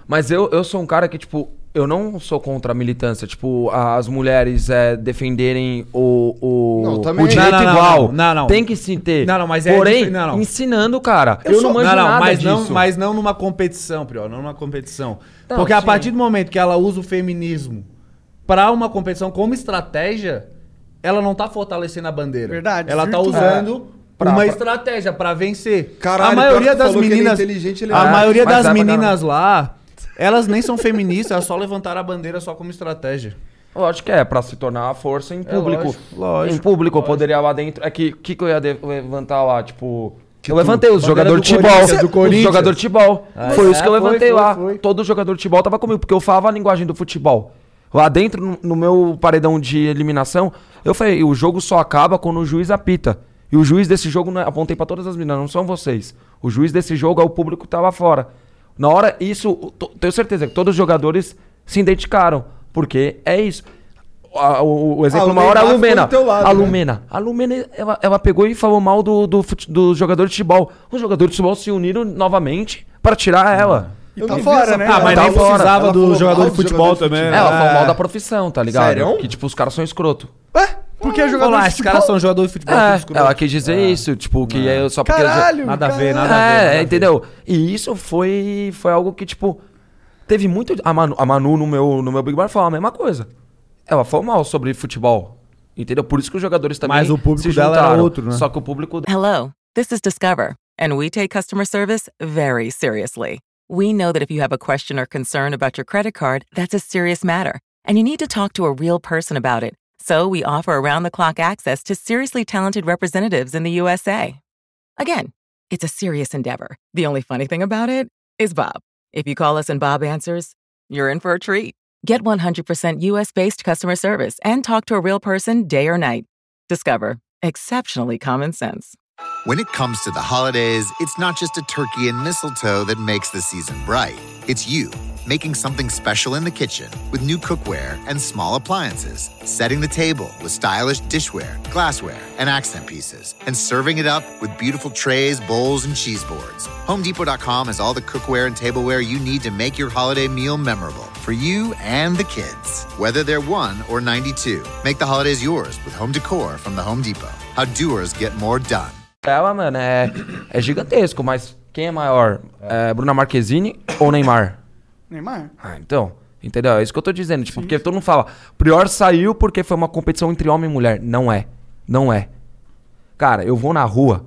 Mas eu, eu sou um cara que, tipo, eu não sou contra a militância, tipo, as mulheres é, defenderem o, o, Não, também. o direito Não, não, igual. não, não, não. Tem que se ter. Não, não, mas é Porém, não, não. ensinando, cara. Eu, não manjo não, não, nada mas disso. não, mas não numa competição, Prior, não numa competição. Não, Porque a sim. partir do momento que ela usa o feminismo pra uma competição como estratégia, ela não tá fortalecendo a bandeira. Verdade, Ela tá usando Pra- uma pra- estratégia pra vencer. Caralho, a maioria das é meninas, inteligente, ele a é. maioria Mas das é meninas lá, elas nem são feministas, elas só levantaram a bandeira só como estratégia. Lógico que é, pra se tornar a força em público. lógico, lógico, em público, eu poderia lá dentro. É que o que, que eu ia levantar lá? Tipo. eu levantei os do de futebol. Os Corinthians. jogadores de futebol. foi é, isso que eu foi, levantei foi, lá. foi. Todo jogador de futebol tava comigo, porque eu falava a linguagem do futebol. Lá dentro, no, no meu paredão de eliminação, eu falei, o jogo só acaba quando o juiz apita. E o juiz desse jogo, né, apontei pra todas as meninas, não são vocês. O juiz desse jogo é o público que tava fora. Na hora, isso, tenho certeza que todos os jogadores se identificaram. Porque é isso. A- o, o exemplo Ah, maior é a Lumena. lado, a né? Lumena. A Lumena, ela, ela pegou e falou mal do, do, do jogador de futebol. Os jogadores de futebol se uniram novamente pra tirar ela. E Eu tá fora, né? Ah, mas tá nem fora. precisava Ela do jogador mal de futebol também. Ela falou mal É. da profissão, tá ligado? Sério? Que tipo, os caras são escroto. Porque é jogador Falar, de esses futebol... caras são jogadores de futebol. tudo É, escroto. ela quis dizer isso, tipo, que é só porque... Caralho, Nada a ver, nada a ver, nada a É, ver. entendeu? E isso foi, foi algo que, tipo, teve muito. A Manu, a Manu no, meu, no meu Big Bar falou a mesma coisa. Ela falou mal sobre futebol. Entendeu? Por isso que os jogadores também. Mas o público se dela era juntaram. outro, né? Só que o público Hello, this is Discover, and we take customer service very seriously. We know that if you have a question or concern about your credit card, that's a serious matter, and you need to talk to a real person about it. So we offer around the clock access to seriously talented representatives in the USA. Again, it's a serious endeavor. The only funny thing about it is Bob. If you call us and Bob answers, you're in for a treat. Get 100% US based customer service and talk to a real person day or night. Discover exceptionally common sense. When it comes to the holidays, it's not just a turkey and mistletoe that makes the season bright. It's you, making something special in the kitchen with new cookware and small appliances, setting the table with stylish dishware, glassware, and accent pieces, and serving it up with beautiful trays, bowls, and cheese boards. HomeDepot.com has all the cookware and tableware you need to make your holiday meal memorable for you and the kids. Whether they're 1 or 92, make the holidays yours with home decor from the Home Depot. How doers get more done. Ela, mano, é, é gigantesco, mas quem é maior? É Bruna Marquezine ou Neymar? Neymar? Ah, então. Entendeu? É isso que eu tô dizendo. Tipo, porque todo mundo fala, Prior saiu porque foi uma competição entre homem e mulher. Não é. Não é. Cara, eu vou na rua.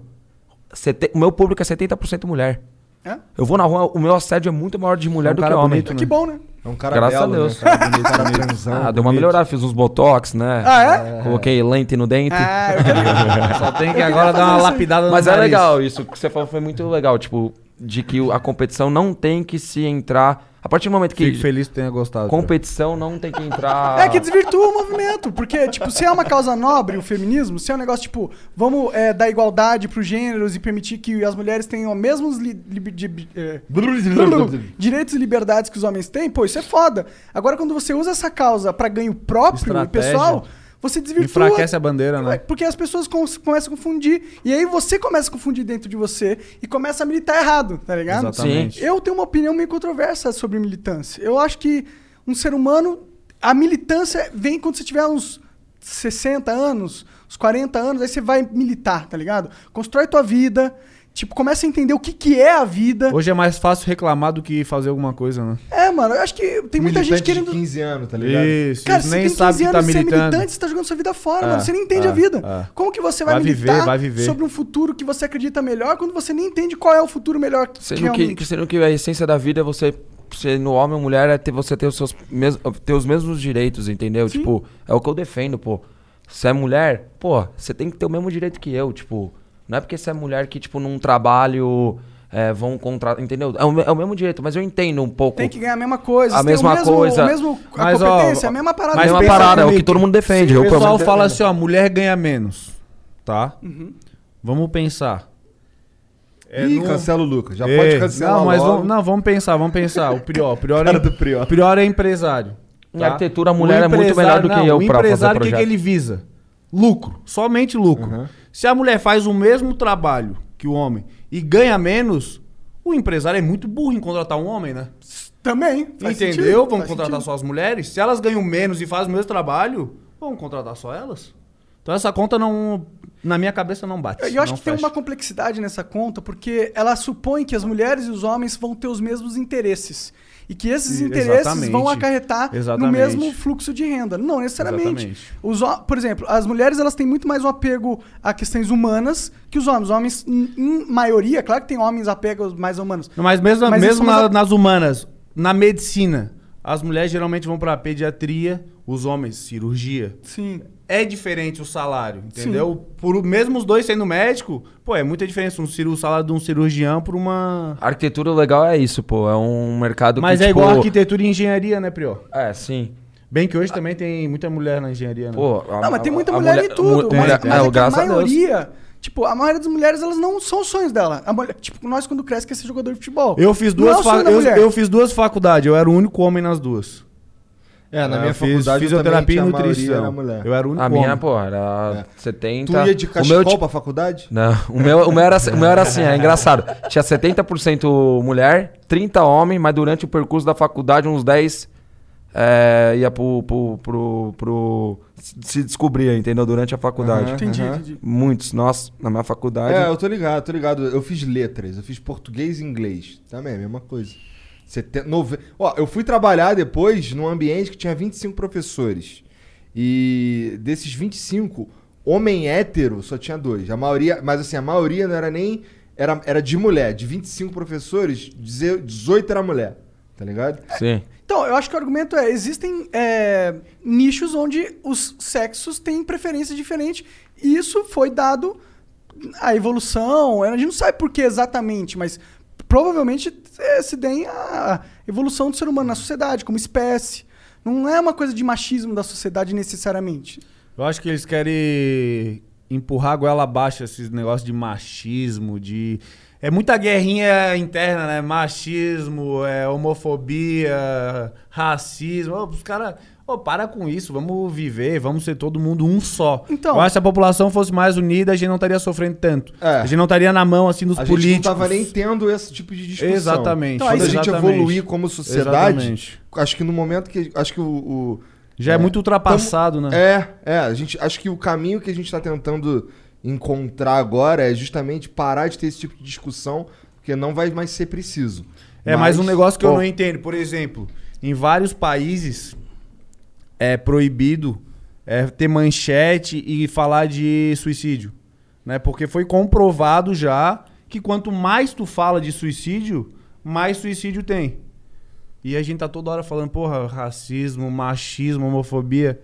sete- O meu público é 70% mulher. É? Eu vou na rua, o meu assédio é muito maior de mulher É um do cara que homem. bonito, Que bom, né? É um cara Graças a belo, Deus. Né? Cara bonito, cara transão, Ah, deu uma bonito. melhorada, fiz uns botox, né? Ah, é? Coloquei lente no dente. Ah, eu queria... Só tem que agora dar uma lapidada no Mas é nariz. legal, isso que você falou foi muito legal, tipo, de que a competição não tem que se entrar. A partir do momento que. Fico feliz que tenha gostado. Competição não tem que entrar. É que desvirtua o movimento, porque, tipo, se é uma causa nobre o feminismo, se é um negócio, tipo, vamos é, dar igualdade pros gêneros e permitir que as mulheres tenham os mesmos li- de- é, direitos e liberdades que os homens têm, pô, isso é foda. Agora, quando você usa essa causa pra ganho próprio e Estratégia. pessoal, você desvirtua. Enfraquece a bandeira, né? Ué, Porque as pessoas com- começam a confundir. E aí você começa a confundir dentro de você e começa a militar errado, tá ligado? Exatamente. Eu tenho uma opinião meio controversa sobre militância. Eu acho que um ser humano. A militância vem quando você tiver uns 60 anos, uns 40 anos, aí você vai militar, tá ligado? Constrói tua vida. Tipo, começa a entender o que, que é a vida. Hoje é mais fácil reclamar do que fazer alguma coisa, né? É, mano, eu acho que tem muita gente querendo. de 15 anos, tá ligado? Isso, Cara, isso você nem tem 15 sabe que tá anos, você é militando. militante, você tá jogando sua vida fora, É, mano. Você nem entende é, a vida. é. Como que você vai, Vai viver, militar vai viver. sobre um futuro que você acredita melhor quando você nem entende qual é o futuro melhor que Sendo realmente? que, sendo que a essência da vida é você. Sendo homem ou mulher, é ter, você ter os, seus mes, ter os mesmos direitos, entendeu? Sim. Tipo, é o que eu defendo, pô. Se é mulher, pô, você tem que ter o mesmo direito que eu, tipo. Não é porque você é mulher que, tipo, num trabalho é, vão contratar. Entendeu? É o, é o mesmo direito, mas eu entendo um pouco. Tem que ganhar a mesma coisa. A mesma o mesmo, coisa. O mesmo, a Mas, ó, competência, a mesma parada. a mesma parada, é o que todo mundo defende. O eu, pelo pessoal fala assim, ó, mulher ganha menos, tá? Uhum. Vamos pensar. É, Ih, no- cancela o Lucas. Já É, pode cancelar Não, mas logo. vamos, não, vamos pensar, vamos pensar. O Prior, o Prior, Cara é, do Prior. o Prior é empresário. Em tá? arquitetura, a O mulher é muito melhor do que não, eu O pra fazer empresário, o que, que ele visa? Lucro, somente lucro. Se a mulher faz o mesmo trabalho que o homem e ganha menos, o empresário é muito burro em contratar um homem, né? Também. Entendeu? sentido, faz contratar sentido. só as mulheres? Se elas ganham menos e fazem o mesmo trabalho, vamos contratar só elas? Então essa conta não. Na minha cabeça não bate. Eu acho que tem fecha. uma complexidade nessa conta, porque ela supõe que as mulheres e os homens vão ter os mesmos interesses. E que esses interesses exatamente. vão acarretar no Exatamente. mesmo fluxo de renda. Não necessariamente. Os, por exemplo, as mulheres elas têm muito mais um apego a questões humanas que os homens. Os homens, em, em maioria, claro que tem homens apegos mais humanos. Mas mesmo, Mas mesmo na- nas humanas, na medicina, as mulheres geralmente vão pra pediatria, os homens cirurgia. Sim. É diferente o salário, entendeu? Por, mesmo os dois sendo médico, pô, é muita diferença um o salário de um cirurgião por uma. A arquitetura legal é isso, pô. É um mercado Mas que, é tipo... igual arquitetura e engenharia, né, Prió? É, sim. Bem que hoje também tem muita mulher na engenharia, né? Pô, a- Não, mas tem muita a mulher, em tudo. mas mulher- mas é, é a graças a Deus. maioria. Tipo, a maioria das mulheres, elas não são os sonhos dela. A mulher- tipo, nós quando cresce quer ser jogador de futebol. Eu fiz Não é duas, o sonho fa- da eu, mulher. eu fiz duas faculdades, eu era o único homem nas duas. É, na Eu minha fiz faculdade fisioterapia e eu também tinha a nutrição. era mulher. Eu era o único A homem. minha, pô, era 70... Tu ia de o cachecol meu, ti- pra faculdade? Não, o meu, o, meu era, o meu era assim, é engraçado. Tinha 70% mulher, 30 homem, mas durante o percurso da faculdade, uns 10 é, ia pro, pro, pro, pro- se descobrir, entendeu? Durante a faculdade. Entendi, entendi. Muitos, nós, na minha faculdade. É, eu tô ligado, tô ligado. Eu fiz letras, eu fiz português e inglês. Também, a mesma coisa. Seten... Nove... Ó, eu fui trabalhar depois num ambiente que tinha 25 professores. E desses 25, homem hétero só tinha dois. A maioria, mas assim, a maioria não era nem. Era, era de mulher. De 25 professores, 18 era mulher. Tá ligado? Sim. Então, eu acho que o argumento é: existem é, nichos onde os sexos têm preferência diferente. E isso foi dado a evolução. A gente não sabe por que exatamente, mas provavelmente é, se tem a evolução do ser humano na sociedade, como espécie. Não é uma coisa de machismo da sociedade necessariamente. Eu acho que eles querem empurrar a goela abaixo esses negócios de machismo, de. É muita guerrinha interna, né? Machismo, é, homofobia, racismo. Os caras. Ô, para com isso, vamos viver, vamos ser todo mundo um só. Então- Eu acho que se a população fosse mais unida, a gente não estaria sofrendo tanto. É. A gente não estaria na mão, assim, dos A políticos. gente não tava nem tendo esse tipo de discussão. Exatamente. Então, Quando a gente exatamente. evoluir como sociedade, Exatamente. acho que no momento que. Acho que o. o- Já é, muito ultrapassado, né? É, é. A gente, acho que o caminho que a gente tá tentando encontrar agora é justamente parar de ter esse tipo de discussão, porque não vai mais ser preciso. É, mas um negócio que eu Bom, não entendo. Por exemplo, em vários países é proibido é, ter manchete e falar de suicídio. Né? Porque foi comprovado já que quanto mais tu fala de suicídio, mais suicídio tem. E a gente tá toda hora falando, porra, racismo, machismo, homofobia.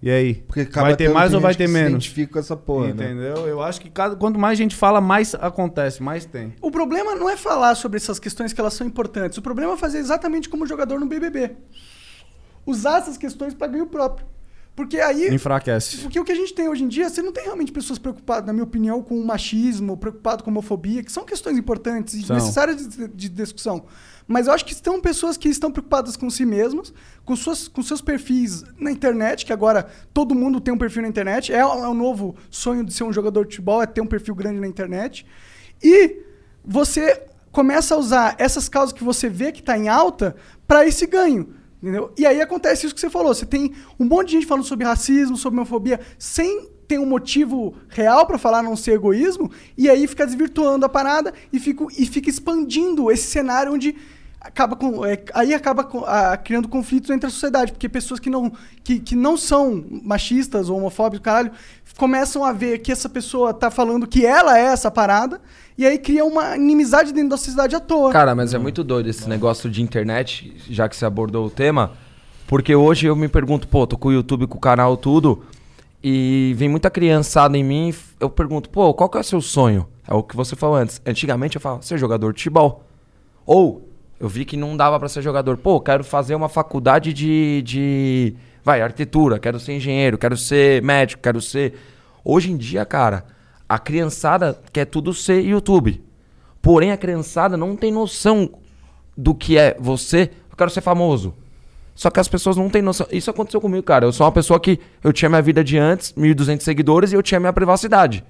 E aí? Porque vai ter mais ou vai ter menos? identifica com essa porra, né? Entendeu? Eu acho que cada, quanto mais gente fala, mais acontece, mais tem. O problema não é falar sobre essas questões que elas são importantes. O problema é fazer exatamente como jogador no BBB. Usar essas questões para ganho próprio. Porque aí. Enfraquece. Porque o que a gente tem hoje em dia, você não tem realmente pessoas preocupadas, na minha opinião, com o machismo, preocupado com a homofobia, que são questões importantes e São. necessárias de, de discussão. Mas eu acho que estão pessoas que estão preocupadas com si mesmas, com, suas, com seus perfis na internet, que agora todo mundo tem um perfil na internet. É, o- é o novo sonho de ser um jogador de futebol, é ter um perfil grande na internet. E você começa a usar essas causas que você vê que está em alta para esse ganho. Entendeu? E aí acontece isso que você falou. Você tem um monte de gente falando sobre racismo, sobre homofobia, sem ter um motivo real para falar, a não ser egoísmo, e aí fica desvirtuando a parada e fica, e fica expandindo esse cenário onde acaba com, é, aí acaba com- ah, criando conflitos entre a sociedade, porque pessoas que não, que, que não são machistas ou homofóbicos, caralho, começam a ver que essa pessoa tá falando que ela é essa parada, e aí cria uma inimizade dentro da sociedade à toa. Cara, mas é muito doido esse negócio de internet, já que você abordou o tema. Porque hoje eu me pergunto, pô, tô com o YouTube, com o canal, tudo. E vem muita criançada em mim. Eu pergunto, pô, qual que é o seu sonho? É o que você falou antes. Antigamente eu falava, ser jogador de futebol. Ou eu vi que não dava pra ser jogador. Pô, quero fazer uma faculdade de, de. Vai, arquitetura, quero ser engenheiro, quero ser médico, quero ser. Hoje em dia, cara, a criançada quer tudo ser YouTube. Porém, a criançada não tem noção do que é você. Eu quero ser famoso. Só que as pessoas não têm noção. Isso aconteceu comigo, cara. Eu sou uma pessoa que eu tinha minha vida de antes, 1.200 seguidores, e eu tinha minha privacidade.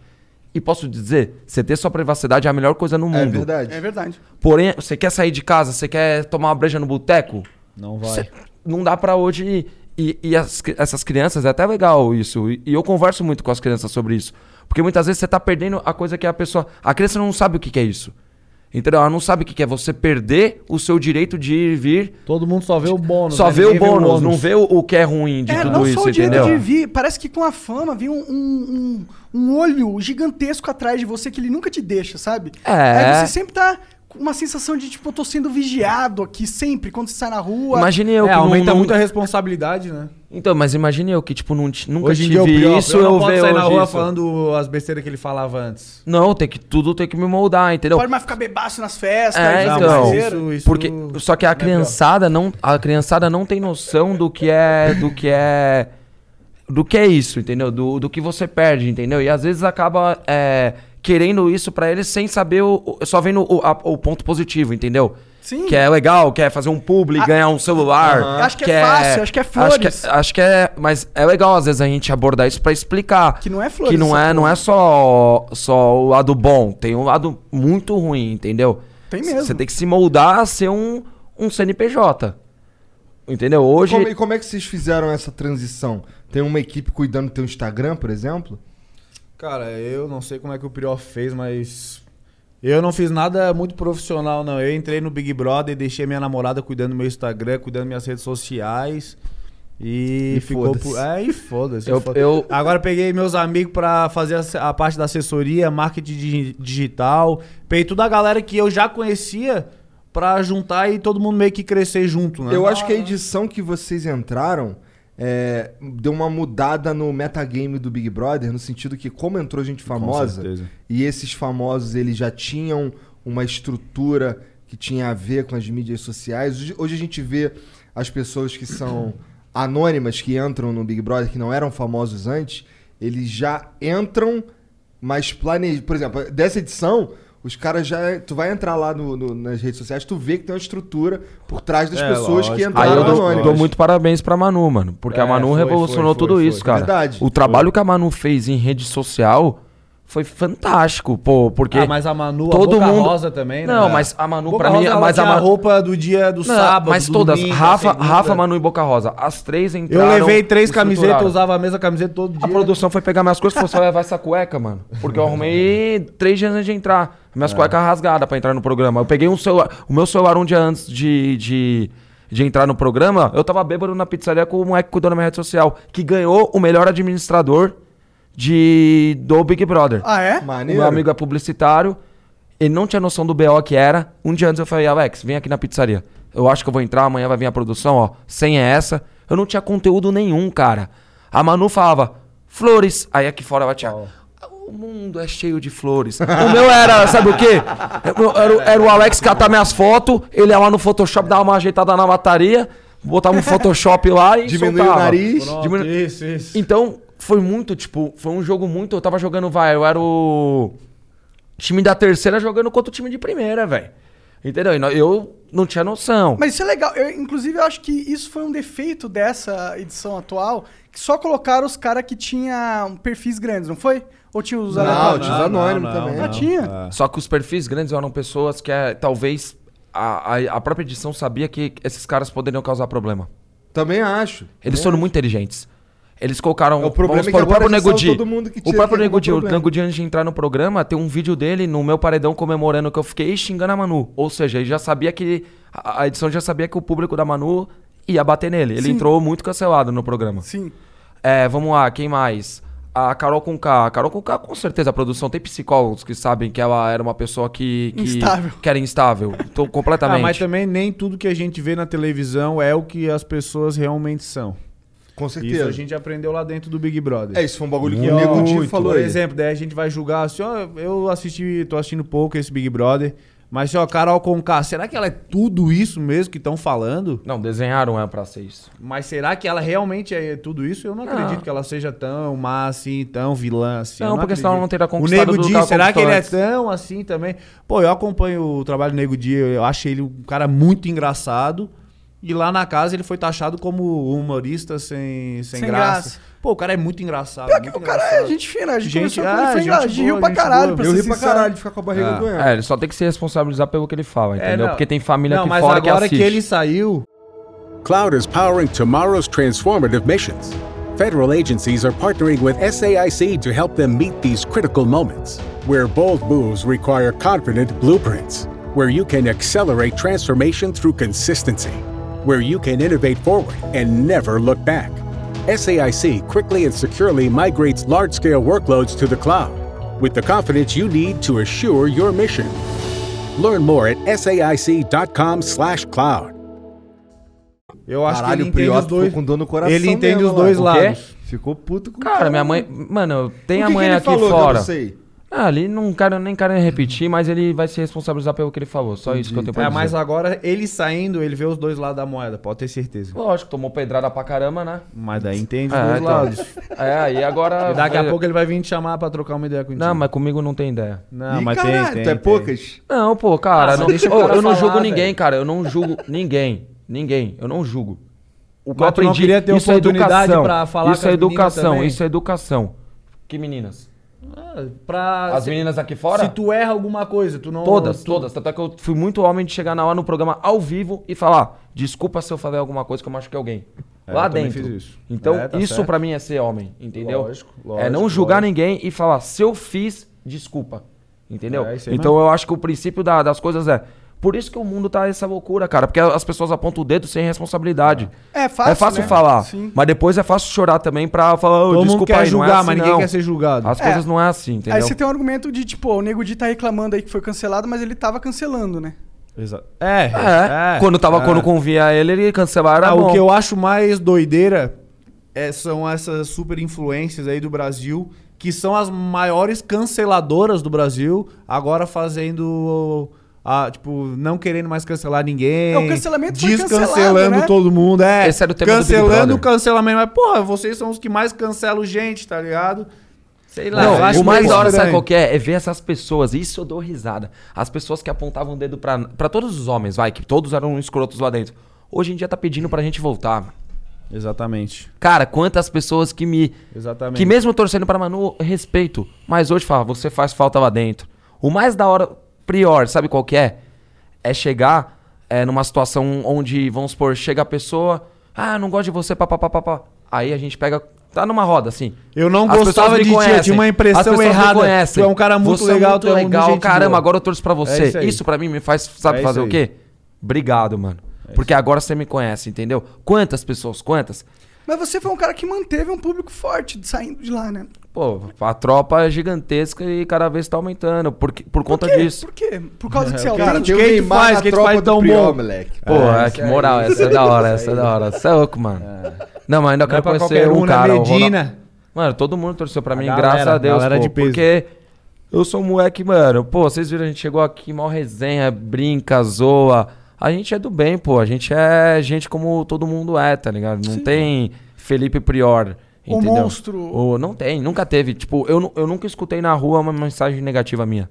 E posso dizer, você ter sua privacidade é a melhor coisa no É mundo. verdade. É verdade. Porém, você quer sair de casa, você quer tomar uma breja no boteco? Não vai. Cê- não dá pra hoje. E, e as essas crianças, é até legal isso. E, e eu converso muito com as crianças sobre isso. Porque muitas vezes você tá perdendo a coisa que a pessoa. A criança não sabe o que, que é isso. Entendeu? Ela não sabe o que, que é você perder o seu direito de ir vir. Todo mundo só vê o bônus. Só né? vê o bônus, ônus. não vê o, o que é ruim de é, tudo não isso, só o direito entendeu? de vir, parece que com a fama vem um, um, um, um olho gigantesco atrás de você que ele nunca te deixa, sabe? É. Aí você sempre tá uma sensação de, tipo, eu tô sendo vigiado aqui sempre, quando você sai na rua. Imagine eu É, que não- aumenta não- muito a responsabilidade, né? Então, mas imagine eu que, tipo, não, nunca Hoje tive o Priol, isso, Priol eu não pode vejo sair na rua isso. falando as besteiras que ele falava antes. Não, tem que, tudo tem que me moldar, entendeu? Pode mais ficar bebaço nas festas, É, então. isso, isso Porque só que a não é criançada não, a criançada não tem noção do que é, do que é, do que é isso, entendeu? Do, do que você perde, entendeu? E às vezes acaba é, querendo isso pra eles sem saber o, só vendo o, a- o ponto positivo, entendeu? Sim. Que é legal, quer fazer um publi, Ah, ganhar um celular. Acho que é fácil, acho que é Acho flores. que, é- acho que é, mas é legal às vezes a gente abordar isso pra explicar. Que não é flores, Que não é, não é só, só o lado bom, tem um lado muito ruim, entendeu? Tem mesmo. Você tem que se moldar a ser um, um CNPJ. Entendeu? Hoje. Como, e como é que vocês fizeram essa transição? Tem uma equipe cuidando do teu Instagram, por exemplo? Cara, eu não sei como é que o Priol fez, mas. Eu não fiz nada muito profissional, não. Eu entrei no Big Brother e deixei minha namorada cuidando do meu Instagram, cuidando das minhas redes sociais. E, E ficou por. É, e foda-se. Eu- foda- eu- Agora peguei meus amigos pra fazer a, a parte da assessoria, marketing digi- digital. Peguei toda a galera que eu já conhecia pra juntar e todo mundo meio que crescer junto, né? Eu acho que a edição que vocês entraram é, deu uma mudada no metagame do Big Brother, no sentido que, como entrou gente famosa, e esses famosos eles já tinham uma estrutura que tinha a ver com as mídias sociais. Hoje, hoje a gente vê as pessoas que são anônimas, que entram no Big Brother, que não eram famosos antes, eles já entram mais planejados. Por exemplo, dessa edição. Os caras já. Tu vai entrar lá no- no- nas redes sociais, tu vê que tem uma estrutura por trás das É, pessoas que lógico. Aí entraram eu dou, anônimas. dou muito parabéns pra Manu, mano. Porque É, a Manu foi, revolucionou foi, foi, tudo isso, cara. Verdade. O trabalho que a Manu fez em rede social foi fantástico, pô. Porque. Ah, mas a Manu, todo a Boca mundo- Rosa também, né? Não, mas a Manu, pra mim. Mas a Manu. roupa do dia do Não, sábado, mas do todas. domingo, Rafa, segunda. Rafa, Manu e Boca Rosa. As três Eu entraram. levei três camisetas, usava a mesma camiseta todo dia. A produção foi pegar minhas coisas falou: só levar essa cueca, mano. Porque eu arrumei três dias antes de entrar. Minhas cuecas rasgadas pra entrar no programa. Eu peguei um celular. O meu celular um dia antes de. de de entrar no programa, eu tava bêbado na pizzaria com o moleque que cuidou da minha rede social, que ganhou o melhor administrador de do Big Brother. Ah, é? O Maneiro. meu amigo é publicitário, ele não tinha noção do BO que era. Um dia antes eu falei, Alex, vem aqui na pizzaria. Eu acho que eu vou entrar, amanhã vai vir a produção, ó. Sem essa. Eu não tinha conteúdo nenhum, cara. A Manu falava, flores. Aí aqui fora ela tinha. O mundo é cheio de flores. o meu era, sabe o quê? Era, o- era o Alex catar minhas fotos, ele ia lá no Photoshop, dava uma ajeitada na lataria, botava um Photoshop lá e Diminuiu o soltava. nariz. Pronto, Diminu- Isso, isso. Então, foi muito, tipo, foi um jogo muito. Eu tava jogando, vai, eu era o time da terceira jogando contra o time de primeira, velho. Entendeu? E eu não tinha noção. Mas isso é legal. Eu, inclusive, eu acho que isso foi um defeito dessa edição atual, que só colocaram os caras que tinham perfis grandes, não foi? Ou tinha os Não, aleatórios? tinha os anônimos também. Ah, tinha? Só que os perfis grandes eram pessoas que é, talvez a, a, a própria edição sabia que esses caras poderiam causar problema. Também acho. Eles Também foram acho. muito inteligentes. Eles colocaram. É, o problema vamos é que o próprio agora já Nego saiu Di. todo mundo que O próprio que Nego arrumou Di, o problema. Nego Di, antes de entrar no programa, tem um vídeo dele no meu paredão comemorando que eu fiquei xingando a Manu. Ou seja, ele já sabia que. A, edição já sabia que o público da Manu ia bater nele. Ele Sim. entrou muito cancelado no programa. Sim. É, vamos lá, quem mais? A Carol com K. A Carol com K, com certeza, a produção tem psicólogos que sabem que ela era uma pessoa que. que Instável. Que era instável. Tô completamente. Ah, mas também nem tudo que a gente vê na televisão é o que as pessoas realmente são. Com Isso certeza. a gente aprendeu lá dentro do Big Brother. É, isso foi um bagulho que o Nego Di muito. falou Por exemplo, daí a gente vai julgar assim, ó, eu assisti, tô assistindo pouco esse Big Brother, mas ó, Carol Conká, será que ela é tudo isso mesmo que estão falando? Não, desenharam ela pra ser isso. Mas será que ela realmente é tudo isso? Eu não acredito que ela seja tão má assim, tão vilã assim. Não, eu porque senão ela não teria O conquistado Nego tudo que Di, será que ele é tão assim também? Pô, eu acompanho o trabalho do Nego Di, eu acho ele um cara muito engraçado. E lá na casa ele foi taxado como humorista sem, sem, Sem graça. graça. Pô, o cara é muito engraçado. Pior que muito o cara é engraçado. gente fina, a gente, Gente- conversou com ah, ele, foi gente engraçado, a gente riu pra caralho, boa. pra Eu ri pra caralho de ficar com a barriga Ah. doendo. É, ele só tem que se responsabilizar pelo que ele fala, É, entendeu? não. Porque tem família Não, aqui mas fora que agora assiste. que ele saiu, Cloud is powering tomorrow's transformative missions. Federal agencies are partnering with SAIC to help them meet these critical moments, where bold moves require confident blueprints, where you can accelerate transformation through consistency, where you can innovate forward and never look back. SAIC quickly and securely migrates large scale workloads to the cloud with the confidence you need to assure your mission. Learn more at saic.com/slash cloud. eu acho Caralho, que o ele entende Priota os dois. com dor no coração Ele entende mesmo os dois O lados. Ficou puto com o Cara, minha mãe. Mano, tem O a que mãe que ele aqui falou que eu fora. não sei? Ah, ali não quero, nem quero repetir, mas ele vai se responsabilizar pelo que ele falou. Só isso que eu tenho pra É, dizer. mas agora ele saindo, ele vê os dois lados da moeda, pode ter certeza. Lógico, tomou pedrada pra caramba, né? Mas daí entende os É, dois então. lados. É, e agora. E daqui a pouco ele vai vir te chamar pra trocar uma ideia contigo. Não, mas comigo não tem ideia. Não, Ih, mas caralho, tem, é tem. poucas? Não, pô, cara, Ah, não, mas deixa eu não falar, julgo ninguém, velho. cara. Eu não julgo ninguém. Ninguém. Eu não julgo. O que eu tu não aprendi. queria ter isso é oportunidade educação. pra falar Isso com é as meninas educação, isso é educação. Que meninas? Ah, pra... As se- meninas aqui fora? Se tu erra alguma coisa, tu não... Todas, tu- todas. Tanto é que eu fui muito homem de chegar na hora no programa ao vivo e falar: desculpa se eu falei alguma coisa que eu machuquei alguém. É, Lá dentro. fiz isso. Então, É, tá isso pra mim é ser homem, entendeu? Lógico, é lógico, não julgar lógico. ninguém e falar: se eu fiz, desculpa. Entendeu? É, então mesmo. eu acho que o princípio da- das coisas é. Por isso que o mundo tá essa loucura, cara. Porque as pessoas apontam o dedo sem responsabilidade. É fácil, É fácil né? falar. Sim. Mas depois é fácil chorar também pra falar, "Ô, Todo mundo desculpa quer aí, não é julgar, assim, mas ninguém não." quer ser julgado. As É. coisas não é assim, entendeu? Aí você tem um argumento de, tipo, o Nego Di tá reclamando aí que foi cancelado, mas ele tava cancelando, né? Exato. É, É, quando tava é. quando convia ele, ele cancelava Ah, o que eu acho mais doideira é- são essas super influências aí do Brasil, que são as maiores canceladoras do Brasil, agora fazendo. Ah, tipo, não querendo mais cancelar ninguém. É, o cancelamento foi Descancelando né? todo mundo. É, Esse era o tema Cancelando o cancelamento. Mas, porra, vocês são os que mais cancelam gente, tá ligado? Sei lá. Não, eu acho o mais da hora, sabe qual que é? É ver essas pessoas, isso eu dou risada. As pessoas que apontavam o dedo pra, pra todos os homens, vai, que todos eram escrotos lá dentro. Hoje em dia tá pedindo pra gente voltar. mano. Exatamente. Cara, quantas pessoas que me. Exatamente. Que mesmo torcendo pra Manu, respeito. Mas hoje fala, você faz falta lá dentro. O mais da hora, prior, sabe qual que é? É chegar é, numa situação onde, vamos supor, chega a pessoa, ah, não gosto de você, papapá. Aí a gente pega. Tá numa roda, assim. Eu não As gostava de ti, tinha uma impressão errada. Tu é um cara muito Você legal, muito tu é legal. Caramba, boa. agora eu torço pra você. É isso, isso pra mim me faz, sabe É fazer o quê? Obrigado, mano. Porque agora você me conhece, entendeu? Quantas pessoas, quantas? Mas você foi um cara que manteve um público forte saindo de lá, né? Pô, a tropa é gigantesca e cada vez tá aumentando por, por conta Por quê? disso. Por quê? Por causa que você é Cara, tem que Quem que tropa faz tão bom? moleque. Pô, é, que moral, essa é da hora, essa é da hora. Você é louco, mano. Não, mas ainda Não é quero conhecer um um, né? cara. Medina. Mano, todo mundo torceu pra mim, galera, graças a Deus, galera pô, de peso. porque eu sou um moleque, mano. Pô, vocês viram, a gente chegou aqui, mal resenha, brinca, zoa. A gente é do bem, pô. A gente é gente como todo mundo é, tá ligado? Não tem Felipe Prior, O entendeu? monstro. O- não tem, nunca teve. Tipo, eu, eu nunca escutei na rua uma mensagem negativa minha.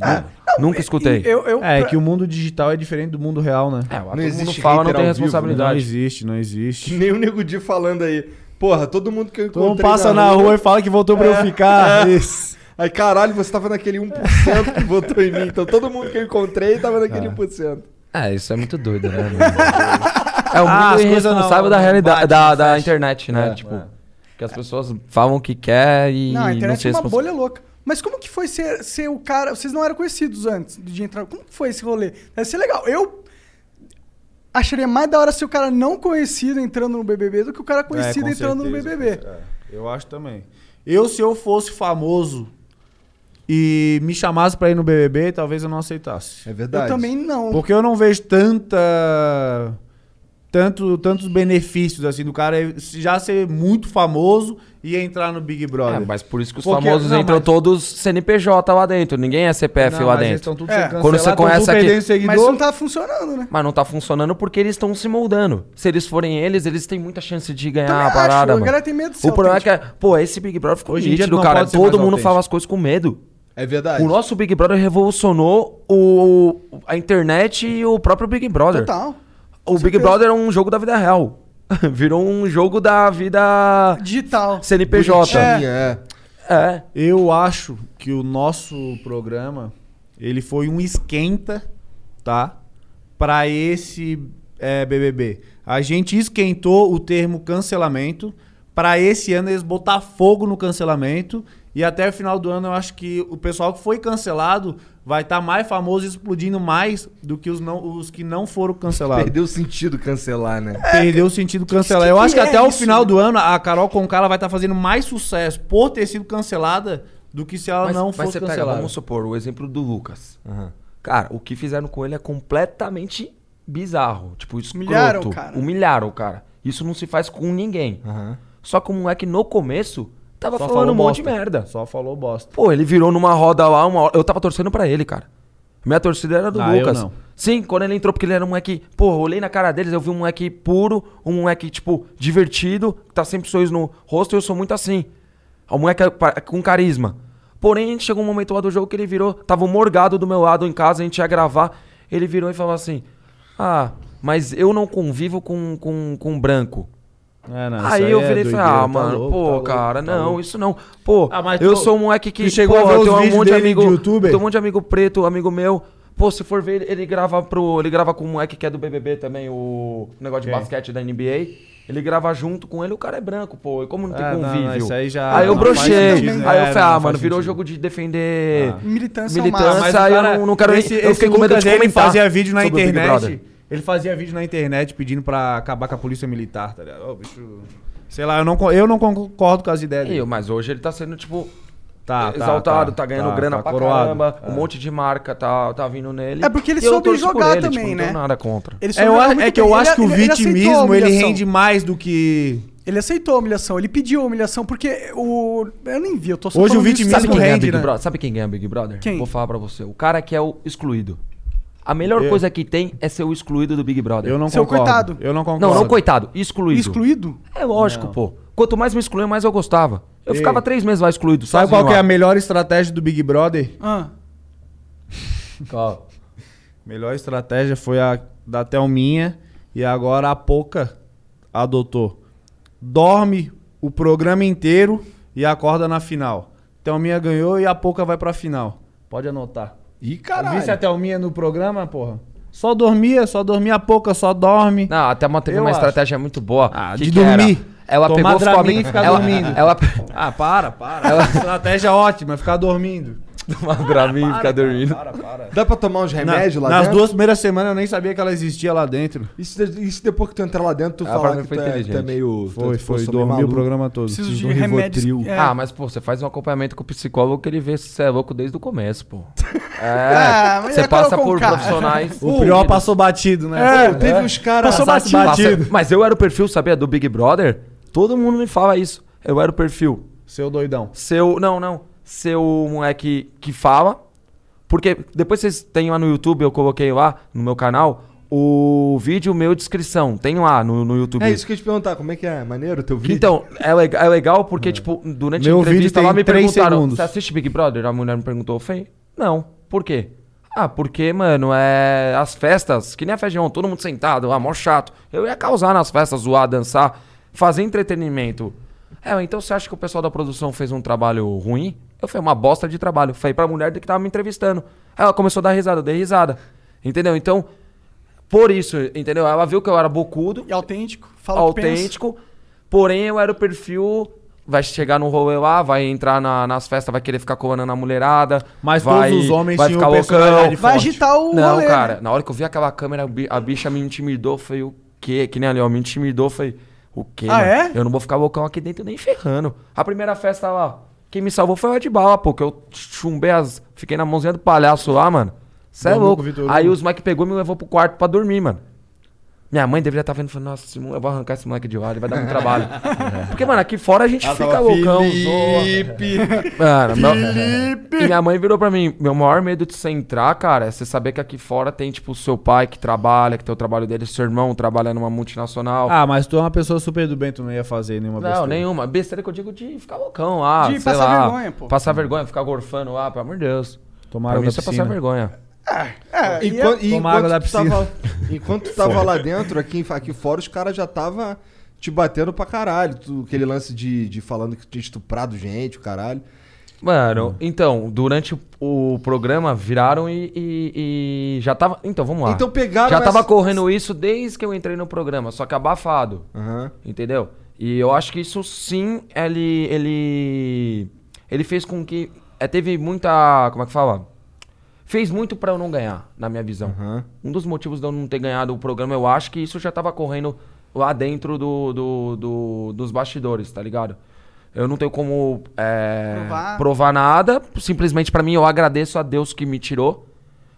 Ah, nunca escutei. Eu, eu, É pra- que o mundo digital é diferente do mundo real, né? É, Não todo mundo existe fala, não tem ao vivo, Não responsabilidade. existe, não Que existe. nem o Nego Di falando aí. Porra, todo mundo que eu Todo mundo encontrei passa na rua e fala que voltou pra eu ficar. Isso. Aí, caralho, você tava naquele 1% que votou em mim. Então todo mundo que eu encontrei tava naquele 1%. É, isso é muito doido, né? é o Ah, mundo coisas irresponsável não- da não realidade, bate, da, não da internet, né? É, tipo, é. que as pessoas falam o que quer e Não, a não internet se é uma bolha louca. Mas como que foi ser, ser o cara... Vocês não eram conhecidos antes de entrar. Como que foi esse rolê? Deve ser legal. Eu acharia mais da hora ser o cara não conhecido entrando no BBB do que o cara conhecido É, entrando no certeza, BBB. cer- é, eu acho também. Eu, se eu fosse famoso e me chamasse pra ir no BBB, talvez eu não aceitasse. É Eu verdade. também não. Porque eu não vejo tanta. Tanto, tantos benefícios, assim, do cara já ser muito famoso e entrar no Big Brother. É, mas por isso que os Porque- famosos não, entram mas- todos CNPJ lá dentro. Ninguém é CPF Não, lá mas dentro. tudo É. Quando você conhece aqui- Mas seguidor. isso não tá funcionando, né? Mas não tá funcionando porque eles estão se moldando. Se eles forem eles, eles têm muita chance de ganhar Também a acho, parada, a mano. galera tem medo de ser O problema é que, autêntico. pô, esse Big Brother ficou Hoje nítido, cara. Todo mundo autêntico. fala as coisas com medo. É verdade. O nosso Big Brother revolucionou o, a internet e o próprio Big Brother. Total. O Big certeza. Brother é um jogo da vida real. Virou um jogo da vida Digital. CNPJ. Bonitinha, é. É. Eu acho que o nosso programa ele foi um esquenta, tá? Pra esse é, BBB. A gente esquentou o termo cancelamento pra esse ano eles botar fogo no cancelamento e até o final do ano eu acho que o pessoal que foi cancelado vai estar mais famoso e explodindo mais do que os, não, os que não foram cancelados. Perdeu o sentido cancelar, né? Perdeu o sentido cancelar. que Eu que acho que é até o isso, final do ano a Carol Conká ela vai estar fazendo mais sucesso por ter sido cancelada do que se ela Mas, não mas fosse você pega, cancelada. vamos supor, o exemplo do Lucas. Cara, o que fizeram com ele é completamente bizarro. Tipo, escroto. Humilharam o cara. Humilharam o cara. Isso não se faz com ninguém. Só que o moleque no começo tava Só falando um monte de bosta. merda. Só falou bosta. Pô, ele virou numa roda lá, uma hora. Eu tava torcendo pra ele, cara. Minha torcida era do Ah, eu Lucas. não. Sim, quando ele entrou, porque ele era um moleque. Pô, olhei na cara deles, eu vi um moleque puro, um moleque, tipo, divertido, que tá sempre sorriso no rosto, e eu sou muito assim. Um moleque com carisma. Porém, chegou um momento lá do jogo que ele virou. Tava o morgado do meu lado em casa, a gente ia gravar. Ele virou e falou assim: Ah, mas eu não convivo com, com, com branco. É, não, Aí eu é virei e falei, ah, tá mano, louco, pô, tá louco, cara, tá não, louco. isso não. Pô, Ah, mas eu tu- sou um moleque que. chegou a porra, ver eu os tenho um vídeos monte de dele de amigo. youtuber? Tem um monte de amigo preto, amigo meu. Pô, se for ver, ele, grava pro. Ele grava com um moleque que é do BBB também, o negócio de basquete da NBA. Ele grava junto com ele, o cara é branco, pô. E como não tem Ah, convívio? não, isso aí já aí eu brochei. sentido, Aí eu falei, Não ah, mano, virou sentido. jogo de defender. Ah. Militância, Militância, é aí eu cara, não, não quero esse, nem. Eu esse fiquei com medo Lucas, de comentar fazia vídeo na internet. Ele fazia vídeo na internet pedindo pra acabar com a polícia militar, tá ligado? Ô, bicho. Sei lá, eu não, eu não concordo com as ideias dele. Eu, mas hoje ele tá sendo, tipo, Tá, tá, exaltado, tá, tá, ganhando tá, grana tá pra coroado. caramba, É. um monte de marca tá, tá vindo nele. É porque ele E eu soube jogar ele, também, tipo, Não né? tenho nada contra. Ele É, soube eu jogar acho- muito é que eu bem. acho que o Ele- ele vitimismo ele rende mais do que. Ele aceitou a humilhação, ele pediu a humilhação, porque o. Eu nem vi, eu tô só Hoje o vitimismo Sabe quem ganha rende, Big né? Brother? Sabe quem ganha Big Brother? Quem? Vou falar pra você. O cara que é o excluído. A melhor Eu- coisa que tem é ser o excluído do Big Brother. Eu não Seu concordo. coitado. Eu não concordo. Não, não coitado, excluído. Excluído? É lógico, pô. Quanto mais me excluíam, mais eu gostava. Eu Ei. ficava três meses lá excluído. Sabe qual que é a melhor estratégia do Big Brother? Ah. Qual? Melhor estratégia foi a da Thelminha e agora a Poca adotou. Dorme o programa inteiro e acorda na final. Thelminha ganhou e a Poca vai pra final. Pode anotar. Ih, Caralho. Visse a caralho. Thelminha no programa, porra? Só dormia, só dormia a Pouca, só dorme. Não, até uma, teve Eu uma acho. estratégia muito boa. Ah, Que de que era? dormir. Ela Tomar pegou ficou Dramin amiga- e ficar ela, dormindo. Ela Ah, para, para. Estratégia ótima, ficar dormindo. tomar Dramin e ficar dormindo. Para, para. Dá pra tomar uns remédios lá Nas dentro? duas primeiras semanas eu nem sabia que ela existia lá dentro. E se, e se depois que tu entrar lá dentro, tu Ah, mim que foi tu é, tu é inteligente. meio... Foi, tu- foi. sou meio Dormiu o programa todo. Preciso Preciso de de um remédios. É. Ah, mas pô, você faz um acompanhamento com o psicólogo que ele vê se você é louco desde o começo, pô. É, Ah, mas você é passa por Conká. profissionais. O Priol passou batido, né? É, Teve uns caras... Passou batido. batido. Mas eu era o perfil, sabia, do Big Brother? Todo mundo me fala isso. Eu era o perfil. Seu doidão. Seu. Não, não. Seu moleque que fala. Porque depois vocês têm lá no YouTube, eu coloquei lá no meu canal o vídeo meu descrição. Tem lá no, no YouTube. É isso que eu ia te perguntar, como é que é? Maneiro o teu vídeo? Então, é, lega- é legal porque, tipo, durante Meu a entrevista vídeo lá me perguntaram: segundos. Você assiste Big Brother? A mulher me perguntou. Falei: Não. Por quê? Ah, porque, mano, é. As festas, que nem a festa de ontem, todo mundo sentado, ah, mó chato. Eu ia causar nas festas, zoar, dançar, fazer entretenimento. É, então você acha que o pessoal da produção fez um trabalho ruim? Eu falei, uma bosta de trabalho. Eu falei pra mulher que tava me entrevistando. Ela começou a dar risada, eu dei risada. Entendeu? Então, por isso, entendeu? Ela viu que eu era bocudo E autêntico. Fala autêntico. Porém, eu era o perfil. Vai chegar no rolê lá, vai entrar na- nas festas, vai querer ficar colando na mulherada. Mas vai, todos os homens vai ficar loucão. Vai agitar o Não, rolê, cara, né? na hora que eu vi aquela câmera, a bi- a bicha me intimidou. Foi o quê? Que nem ali, ó, me intimidou. Foi o quê? Ah, mano? é? Eu não vou ficar loucão aqui dentro nem ferrando. A primeira festa lá, quem me salvou foi o Ed Bala, pô, que eu chumbei as. Fiquei na mãozinha do palhaço lá, mano. Cê é louco. Vitor Aí os Mike pegou e me levou pro quarto pra dormir, mano. Minha mãe deveria estar vendo e falando, nossa, eu vou arrancar esse moleque de lá, ele vai dar muito trabalho. Porque, mano, aqui fora a gente Ela fica loucão, Felipe. Mano, meu... E minha mãe virou pra mim, meu maior medo de você entrar, cara, é você saber que aqui fora tem, tipo, o seu pai que trabalha, que tem o trabalho dele, seu irmão trabalha numa multinacional. Ah, mas tu é uma pessoa super do bem, tu não ia fazer nenhuma não, besteira. nenhuma. Besteira que eu digo de ficar loucão lá, De sei passar lá. vergonha, pô. Passar vergonha, ficar gorfando lá, pelo amor de Deus. Tomar pra água mim da isso é passar vergonha. É, E, e e Tomar água enquanto, da tu piscina. tava, Enquanto tu tava lá dentro, aqui, aqui fora, os caras já tava te batendo pra caralho. Tu- aquele lance de, de falando que tinha estuprado gente, o caralho. Mano, então, durante o, programa viraram e, e- e já tava. Então, vamos lá. Então pegaram Já tava essa- correndo isso desde que eu entrei no programa, só que abafado. Aham. Entendeu? E eu acho que isso sim, ele. Ele. Ele fez com que. É, teve muita. Como é que fala? Fez muito pra eu não ganhar, na minha visão. Aham. Um dos motivos de eu não ter ganhado o programa, eu acho que isso já tava correndo lá dentro do, do- do- dos bastidores, tá ligado? Eu não tenho como é, Provar. provar. nada. Simplesmente pra mim, eu agradeço a Deus que me tirou.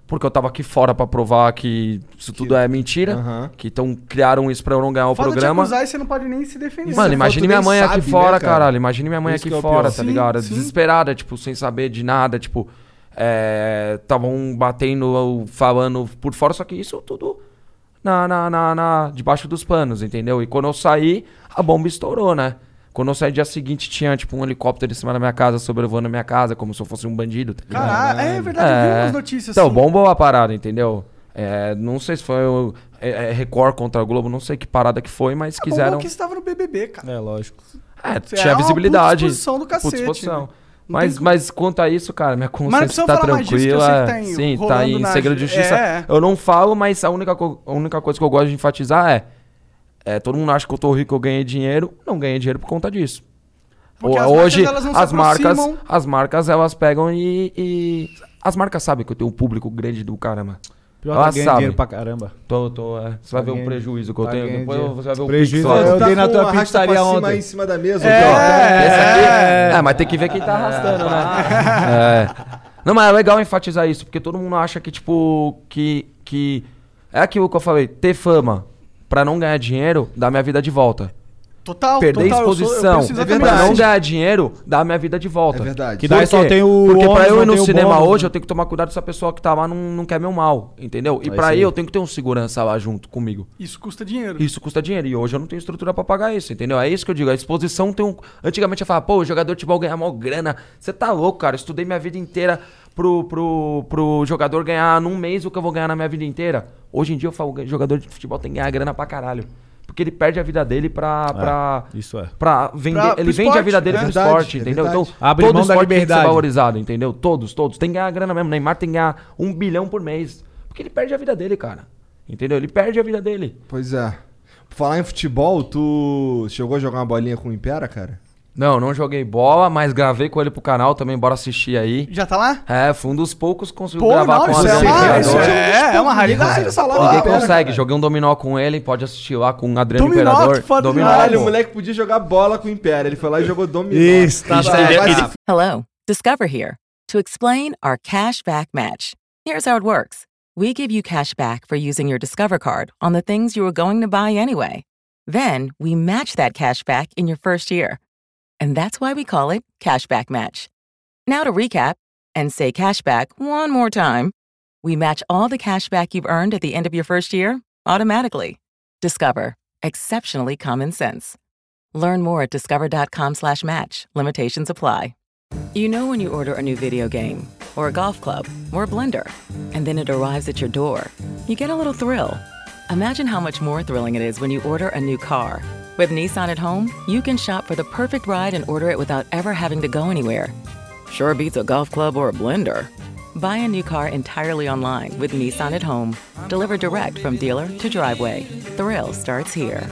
Porque eu tava aqui fora pra provar que isso tudo é mentira. Aham. Que então criaram isso pra eu não ganhar o Foda programa. acusar e você não pode nem se defender. Mano, é imagine minha mãe sabe, aqui né, fora, cara? caralho. Imagine minha mãe Isso aqui que é fora, tá Sim, ligado? sim. Desesperada, tipo, sem saber de nada, tipo. Estavam batendo, falando por fora, só que isso tudo na, na, na, na- debaixo dos panos, entendeu? E quando eu saí, a bomba estourou, né? Quando eu saí dia seguinte, tinha, tipo, um helicóptero em cima da minha casa, sobrevoando a minha casa, como se eu fosse um bandido, tá? Caralho, é verdade, eu vi umas notícias Então, assim. bombou a parada, entendeu? É, não sei se foi o é, é Record contra a Globo, não sei que parada que foi, mas Quiseram... quiseram. É que estava no BBB, cara. É, lógico. É, É tinha uma visibilidade. puta exposição do cacete, Puta exposição. né? Mas, tem mas quanto a isso, cara, minha consciência tá falar mais disso, que eu tranquila. sei que tá Sim, tá em na segredo de ju- justiça. É. Eu não falo, mas a única, a única coisa que eu gosto de enfatizar é, é: todo mundo acha que eu tô rico, eu ganhei dinheiro. Não ganhei dinheiro por conta disso. Porque as marcas, Hoje, não se as marcas, as marcas, elas pegam e, e- As marcas sabem que eu tenho um público grande do caramba. Pior Ela ganha sabe. dinheiro pra caramba. Tô, tô, é. Você vai ver o ganhando- prejuízo que eu tá tenho. ganhando Depois dinheiro. você vai ver o Prejuízo pix é eu dei na tua pizzaria ontem. em cima da mesa. É, aqui, ó. Esse aqui. É, mas tem que ver quem tá arrastando, né? É. Não, mas é legal enfatizar isso, porque todo mundo acha que, tipo, que. que é aquilo que eu falei, ter fama pra não ganhar dinheiro, dá minha vida de volta. Total, Perder total, eu sou- eu exposição penso É pra não ganhar dinheiro, dá minha vida de volta. É verdade. Que daí só tem o Porque pra eu ir no cinema bônus, hoje, né? eu tenho que tomar cuidado se a pessoa que tá lá não, não quer meu mal, entendeu? E É pra ir aí. eu tenho que ter um segurança lá junto comigo. Isso custa dinheiro. Isso custa dinheiro. E hoje eu não tenho estrutura pra pagar isso, entendeu? É isso que eu digo. A exposição tem um. Antigamente eu falava, pô, o jogador de futebol ganha mó grana. Você tá louco, cara. Eu estudei minha vida inteira pro, pro, pro jogador ganhar num mês o que eu vou ganhar na minha vida inteira. Hoje em dia eu falo, o jogador de futebol tem que ganhar grana pra caralho. Porque ele perde a vida dele pra. pra Isso é. Pra vender, Pra- pro ele vende a vida esporte, dele é pro verdade, esporte, é entendeu? verdade. Então, Abre todo mão da esporte tem que ser liberdade. valorizado, entendeu? Todos, todos. Tem que ganhar grana mesmo. Neymar tem que ganhar um bilhão por mês. Porque ele perde a vida dele, cara. Entendeu? Ele perde a vida dele. Pois é. Por falar em futebol, tu chegou a jogar uma bolinha com o Impera, cara? Não, não joguei bola, mas gravei com ele pro canal também, bora assistir aí. Já tá lá? É, fui um dos poucos que conseguiu Pô, gravar não, com isso o é isso Imperador. é, é uma raridade. Ninguém essa porra. Ninguém Impera, consegue, cara. joguei um dominó com ele, pode assistir lá com o Adriano Dominó, Imperador. que foda Dominó. Caralho, o moleque podia jogar bola com o Impera. Ele foi lá e jogou dominó. Isso, tá vai se Hello, Discover here to explain our cash back match. Here's how it works we give you cash back for using your Discover card on the things you were going to buy anyway. Then we match that cash back in your first year. And that's why we call it Cashback Match. Now to recap and say cashback one more time. We match all the cashback you've earned at the end of your first year automatically. Discover. Exceptionally common sense. Learn more at discover.com slash match. Limitations apply. You know when you order a new video game, or a golf club, or a blender, and then it arrives at your door, you get a little thrill. Imagine how much more thrilling it is when you order a new car. With Nissan at home, you can shop for the perfect ride and order it without ever having to go anywhere. Sure beats a golf club or a blender. Buy a new car entirely online with Nissan at home. Delivered direct from dealer to driveway. Thrill starts here.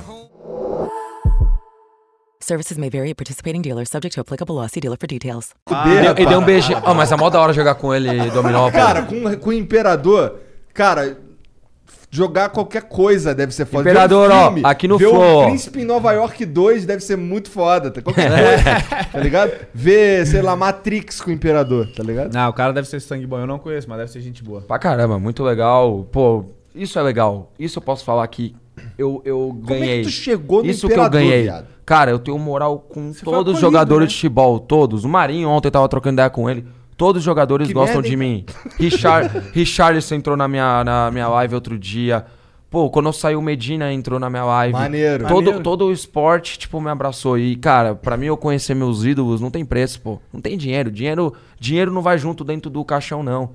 Services may vary at participating dealers, subject to applicable law. See dealer for details. fuder, E deu um rapaz. beijinho. Ah, mas é mó da hora jogar com ele dominó. Cara, com, com o Imperador, cara, jogar qualquer coisa deve ser foda. Imperador, um ó, filme, aqui no ver Flow, o ó. Príncipe em Nova York 2 deve ser muito foda. Tá? Qualquer coisa, tá ligado? Ver, sei lá, Matrix com o Imperador, tá ligado? Não, o cara deve ser sangue bom. Eu não conheço, mas deve ser gente boa. Pra caramba, muito legal. Pô, isso é legal. Isso eu posso falar que eu, eu Como é ganhei. que tu chegou no Isso Imperador, que eu ganhei. viado? Cara, eu tenho moral com foi todos os jogadores né? de futebol, todos. O Marinho ontem eu tava trocando ideia com ele. Todos os jogadores Que gostam merda, de mim. Richard, Richarlison entrou na minha, na minha live outro dia. Pô, quando eu saí, o Medina entrou na minha live. Maneiro. Todo, Maneiro. todo o esporte, tipo, me abraçou. E, cara, pra mim eu conhecer meus ídolos não tem preço, pô. Não tem dinheiro. Dinheiro, dinheiro não vai junto dentro do caixão, não.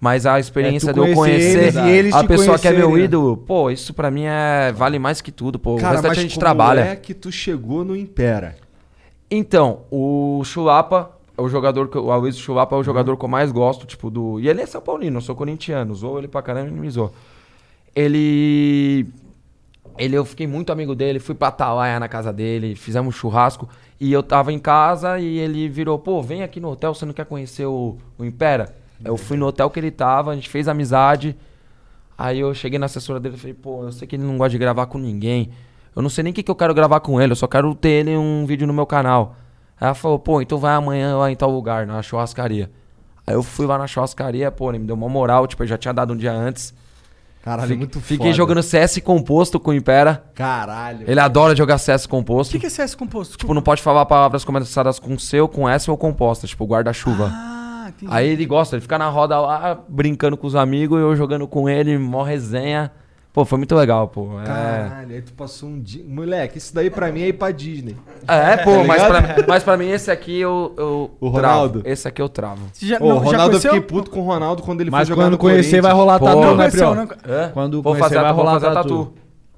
Mas a experiência É, de eu conhecer eles eles a pessoa que é meu né? ídolo, pô, isso pra mim é vale mais que tudo, pô. o Cara, restante mas a gente como trabalha. é que tu chegou no Impera? Então, o Chulapa é o jogador que eu- o Aloysio Chulapa é o Uhum. jogador que eu mais gosto, tipo, do. E ele é São Paulino, eu sou corintiano, zoou ele pra caramba e me zoou. Ele. Ele, eu fiquei muito amigo dele, fui pra Atalaia na casa dele, fizemos churrasco. E eu tava em casa e ele virou, pô, vem aqui no hotel, você não quer conhecer o, o Impera? Eu fui no hotel que ele tava, a gente fez amizade. Aí eu cheguei na assessora dele e falei, pô, eu sei que ele não gosta de gravar com ninguém. Eu não sei nem o que, que eu quero gravar com ele, eu só quero ter ele um vídeo no meu canal. Ela falou, pô, então vai amanhã lá em tal lugar, na churrascaria. Aí eu fui lá na churrascaria, pô, ele me deu uma moral, tipo, eu já tinha dado um dia antes. Caralho, Fiquei- muito Fiquei foda. jogando CS composto com o Impera. Caralho. Ele adora jogar CS O composto. que, que é CS composto? Tipo, não pode falar palavras começadas com seu, com S ou composta, tipo, guarda-chuva. Ah, entendi. Aí ele gosta, ele fica na roda lá, brincando com os amigos, eu jogando com ele, mó resenha. Pô, foi muito legal, pô. É, Caralho, aí tu passou um dia. Moleque, isso daí pra mim é ir pra Disney. é pô, Tá mas, pra, mas pra mim esse aqui eu, eu O travo. Ronaldo? Esse aqui eu travo. Você já, Ô, não, o já Ronaldo, eu conheceu? fiquei puto com o Ronaldo quando ele Mas foi jogar quando no conhecer vai Corinthians. rolar Pô, tatu, né, não- Hã? Quando vou conhecer fazer, vai vou rolar fazer a tatu.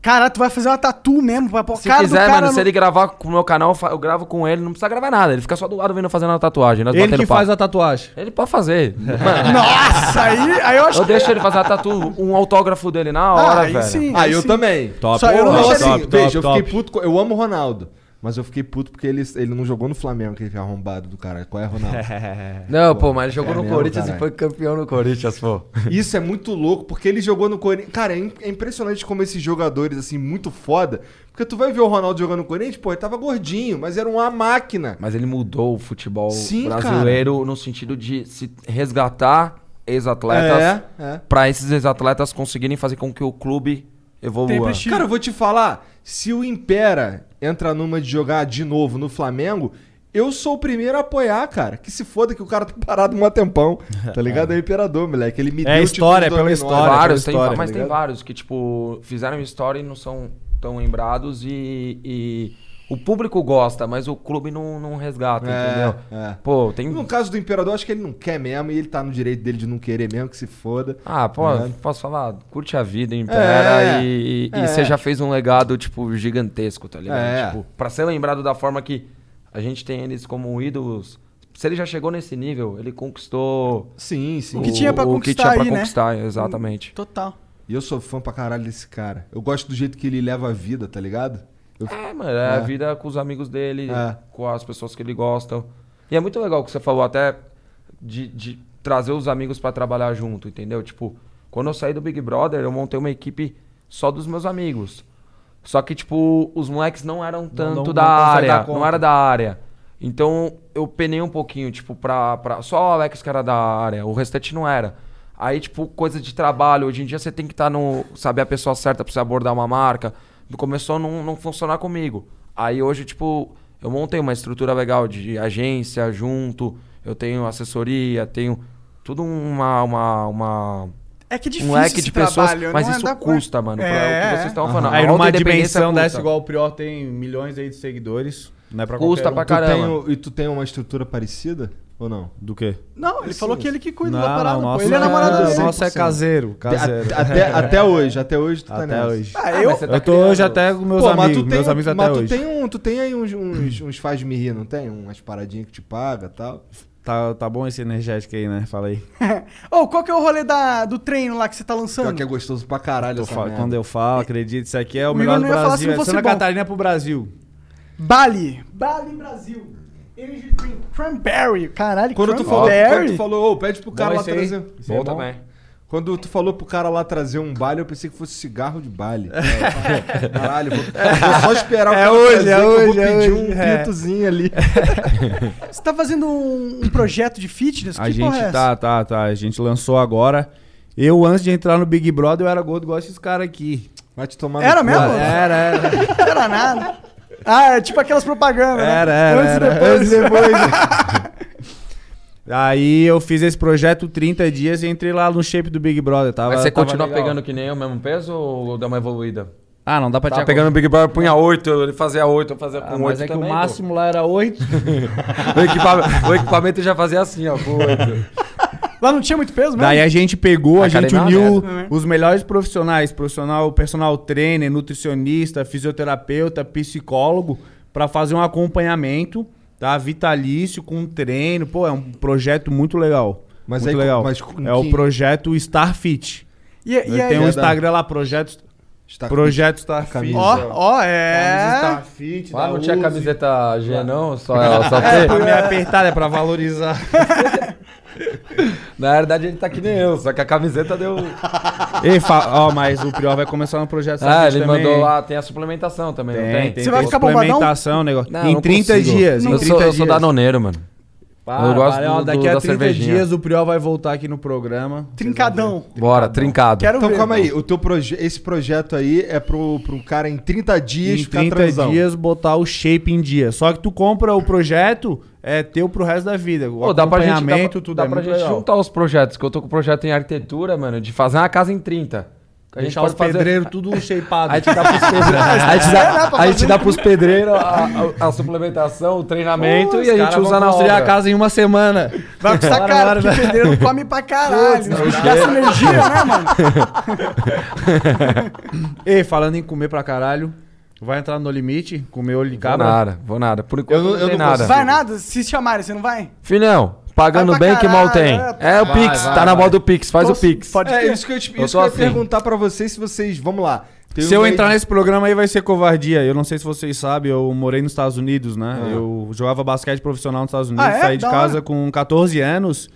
Cara, tu vai fazer uma tatu mesmo. Vai pôr Se cara quiser, do cara mano, no- se ele gravar com o meu canal, eu gravo com ele, não precisa gravar nada. Ele fica só do lado vendo eu fazendo a tatuagem. Nós Ele que papo. faz a tatuagem. Ele pode fazer. Mano, Nossa, aí, aí eu acho eu deixo ele fazer a tatu, um autógrafo dele na hora, Ah, aí velho. sim. Ah, eu sim. também. Top. Só eu não deixo assim, ele- veja, eu fiquei puto. com- Eu amo o Ronaldo. Mas eu fiquei puto porque ele, ele não jogou no Flamengo, aquele arrombado do cara. Qual é, Ronaldo? Não, pô, mas ele jogou É no mesmo, Corinthians caralho. e foi campeão no Corinthians, pô. Isso é muito louco, porque ele jogou no Corinthians. Cara, é é impressionante como esses jogadores, assim, muito foda. Porque tu vai ver o Ronaldo jogando no Corinthians, pô, ele tava gordinho, mas era uma máquina. Mas ele mudou o futebol Sim, brasileiro no sentido de se resgatar ex-atletas É, é. pra esses ex-atletas conseguirem fazer com que o clube Tem evolua. Cara, eu vou te falar, se o Impera entra numa de jogar de novo no Flamengo, eu sou o primeiro a apoiar, cara. Que se foda que o cara tá parado um tempão. Tá ligado? É o Imperador, moleque. Ele me É deu história, o título pela de 2009. história. vários, pela tem, história, mas tá tem ligado? vários que, tipo, fizeram história e não são tão lembrados e, e o público gosta, mas o clube não, não resgata, É, entendeu? é. Pô, tem. No caso do Imperador, acho que ele não quer mesmo e ele tá no direito dele de não querer mesmo, que se foda. Ah, pô, Né? posso falar? Curte a vida, impera É, e, e é. você já fez um legado, tipo, gigantesco, tá ligado? É. Tipo, pra ser lembrado da forma que a gente tem eles como ídolos. Se ele já chegou nesse nível, ele conquistou Sim, sim. O que tinha pra o conquistar que tinha pra aí, né? conquistar, exatamente. Total. E eu sou fã pra caralho desse cara. Eu gosto do jeito que ele leva a vida, tá ligado? Eu- É, mano, é, a vida com os amigos dele, É. com as pessoas que ele gosta. E é muito legal o que você falou, até de, de trazer os amigos pra trabalhar junto, entendeu? Tipo, quando eu saí do Big Brother, eu montei uma equipe só dos meus amigos. Só que, tipo, os moleques não eram tanto não- da não área, não era da área. Então, eu penei um pouquinho, tipo, pra, pra... Só o Alex que era da área, o restante não era. Aí, tipo, coisa de trabalho, hoje em dia você tem que estar no... Saber a pessoa certa pra você abordar uma marca. Começou a não, não funcionar comigo. Aí hoje, tipo, eu montei uma estrutura legal de agência junto, eu tenho assessoria, tenho tudo uma... uma, uma É que é difícil um leque esse de pessoas, trabalho, mas não é isso custa, mano. pra- É, o que é. vocês estavam falando. Aí numa dimensão custa. dessa igual o Prior tem milhões aí de seguidores. Não é pra Custa qualquer pra um. Tu tem caramba. e tu tem uma estrutura parecida? Ou não? Do quê? Não, ele Assim, falou que ele que cuida Não, da parada, não, Ele é namorado é, dele. nosso é caseiro, caseiro. A- Até, até hoje, até hoje tu tá Até nessa. hoje. Ah, eu... mas você tá Eu tô criando- hoje até com meus Pô, mas amigos, tem, meus um- amigos até tu hoje. tem um, tu tem aí uns, uns, uns faz me rir, não tem? Umas paradinhas que te paga e tal. Tá, tá bom esse energético aí, né? Fala aí. Ô, qual que é o rolê da, do treino lá que você tá Pior lançando? que é gostoso pra caralho Eu essa falo- quando eu falo, acredito, isso aqui é o, O melhor do não ia falar se Brasil. não É fosse Santa bom. Catarina pro Brasil. Bali. Bali, Brasil. Energy Drink. Cranberry. Caralho, Quando tu falou, cranberry. quando tu falou, ô, pede pro cara Bom lá trazer. Isso é Bom bom. também. Quando tu falou pro cara lá trazer um baile, eu pensei que fosse cigarro de baile. Caralho, vou, vou só esperar o É cara hoje, trazer é que eu vou hoje, é pedir hoje. um É. pitozinho ali. Você tá fazendo um, um projeto de fitness? A que gente porra é essa? tá, tá, tá. A gente lançou agora. Eu, antes de entrar no Big Brother, eu era gordo igual esses caras aqui. Vai te tomar Era mesmo? Era, era. Não era nada. Ah, é tipo aquelas propagandas, né? Era, era. Antes era. e depois. Antes e depois. Aí eu fiz esse projeto 30 dias e entrei lá no shape do Big Brother. Tava, Mas você tava continua legal. pegando que nem eu, mesmo peso ou dá uma evoluída? Ah, não dá pra Tava te pegando o Big Brother, punha 8, ele fazia 8, eu fazia Ah, com mas 8 é que também. o pô. máximo lá era 8. o, equipamento, o equipamento já fazia assim, ó, com 8. Lá não tinha muito peso mesmo? Daí a gente pegou, a gente Academia uniu aberta. os melhores profissionais, profissional, personal trainer, nutricionista, fisioterapeuta, psicólogo, pra fazer um acompanhamento, tá? Vitalício com treino. Pô, é um projeto muito legal. Mas muito aí, legal. mas é o projeto Starfit. E, e aí, Tem um da- Instagram lá, projeto, Está projeto Starfit. Ó, ó, é... Starfit. Lá da não tinha Uzi. camiseta G, não? Só, só É, T? pra me apertar, é pra valorizar. Na verdade, ele tá que nem eu, só que a camiseta deu. Ei, ó, mas o Prior vai começar no projeto Ah, ele também, mandou lá, tem a suplementação também, não Tem, tem? tem, Você vai tem ficar bombadão? suplementação, negócio. Não, em não 30 consigo. dias, em Eu 30 sou, eu sou dias. danoneiro, mano. Para, Eu gosto para, ó, do- daqui do- a da 30 cervejinha. dias o Priol vai voltar aqui no programa. Trincadão. Bora, trincado. Quero Então ver. calma aí, o teu proje esse projeto aí é pro, pro cara em 30 dias Em ficar 30 transão. dias botar o shape em dia. Só que tu compra o projeto, é teu pro resto da vida. O Pô, dá pra gente, dá, pra- tudo dá é pra gente legal. juntar os projetos, que eu tô com o projeto em arquitetura, mano, de fazer uma casa em 30. A gente Deixar pode os fazer... pedreiros tudo shapeado. A gente dá pros pedreiros, a gente dá, a gente dá pros pedreiros a, a- a suplementação, o treinamento e a gente usa na construir obra. a casa em uma semana. Vai custar Bora, caro, bora. pedreiro não come pra caralho. Gasta energia, né, mano? Ei, falando em comer pra caralho, vai entrar no limite, comer olho de Vou cabra. nada, vou nada. Por enquanto Eu não- não, eu não nada. consigo. Vai nada, se chamarem, você não vai? Filhão, pagando bem que mal tem. é, É, o vai, Pix, vai, tá na vai. moda do Pix, faz Posso- o Pix. Pode É, isso que eu, te, Eu isso que eu ia perguntar pra vocês se vocês. Vamos lá. Tem Se um eu meio entrar nesse programa aí vai ser covardia. Eu não sei se vocês sabem, eu morei nos Estados Unidos, né? Ah. Eu jogava basquete profissional nos Estados Unidos, Ah, é? saí de casa hora. com 14 anos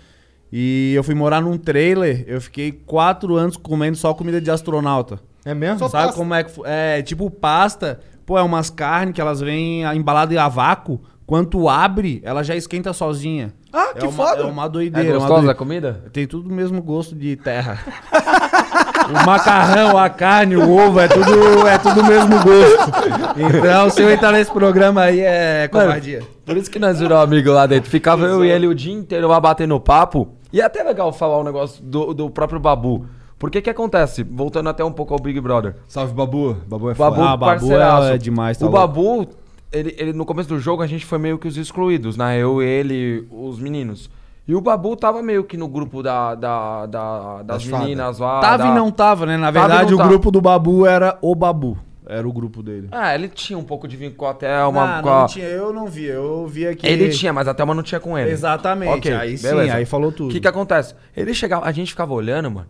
e eu fui morar num trailer. Eu fiquei 4 anos comendo só comida de astronauta. É mesmo? Sabe pasta. como é que É, tipo pasta. Pô, é umas carnes que elas vêm embaladas a vácuo. Quando tu abre, ela já esquenta sozinha. Ah, é que uma, foda. É uma É doideira. é uma gostosa a comida? Tem tudo o mesmo gosto de terra. o macarrão, a carne, o ovo, é tudo, é tudo o mesmo gosto. Então, se eu entrar nesse programa aí, é covardia. Por isso que nós viramos amigo lá dentro. Ficava eu e ele o dia inteiro lá batendo papo. E é até legal falar um negócio do, do próprio Babu. Porque que acontece? Voltando até um pouco ao Big Brother. Salve, Babu. Babu é O Babu, foda. Ah, Babu parceiraço. é demais, tá O louco. Babu, ele, ele, no começo do jogo, a gente foi meio que os excluídos, né? Eu, ele, os meninos. E o Babu tava meio que no grupo da, da, da- das meninas lá. Tava da- e não tava, né? Na verdade, o tava. grupo do Babu era o Babu. Era o grupo dele. Ah, ele tinha um pouco de vínculo até uma. Não, com a- não tinha, eu não via. Eu via que... Ele tinha, mas até uma não tinha com ele. Exatamente. Ok, aí sim, beleza. aí falou O tudo. que que acontece? Ele chegava, a gente ficava olhando, mano.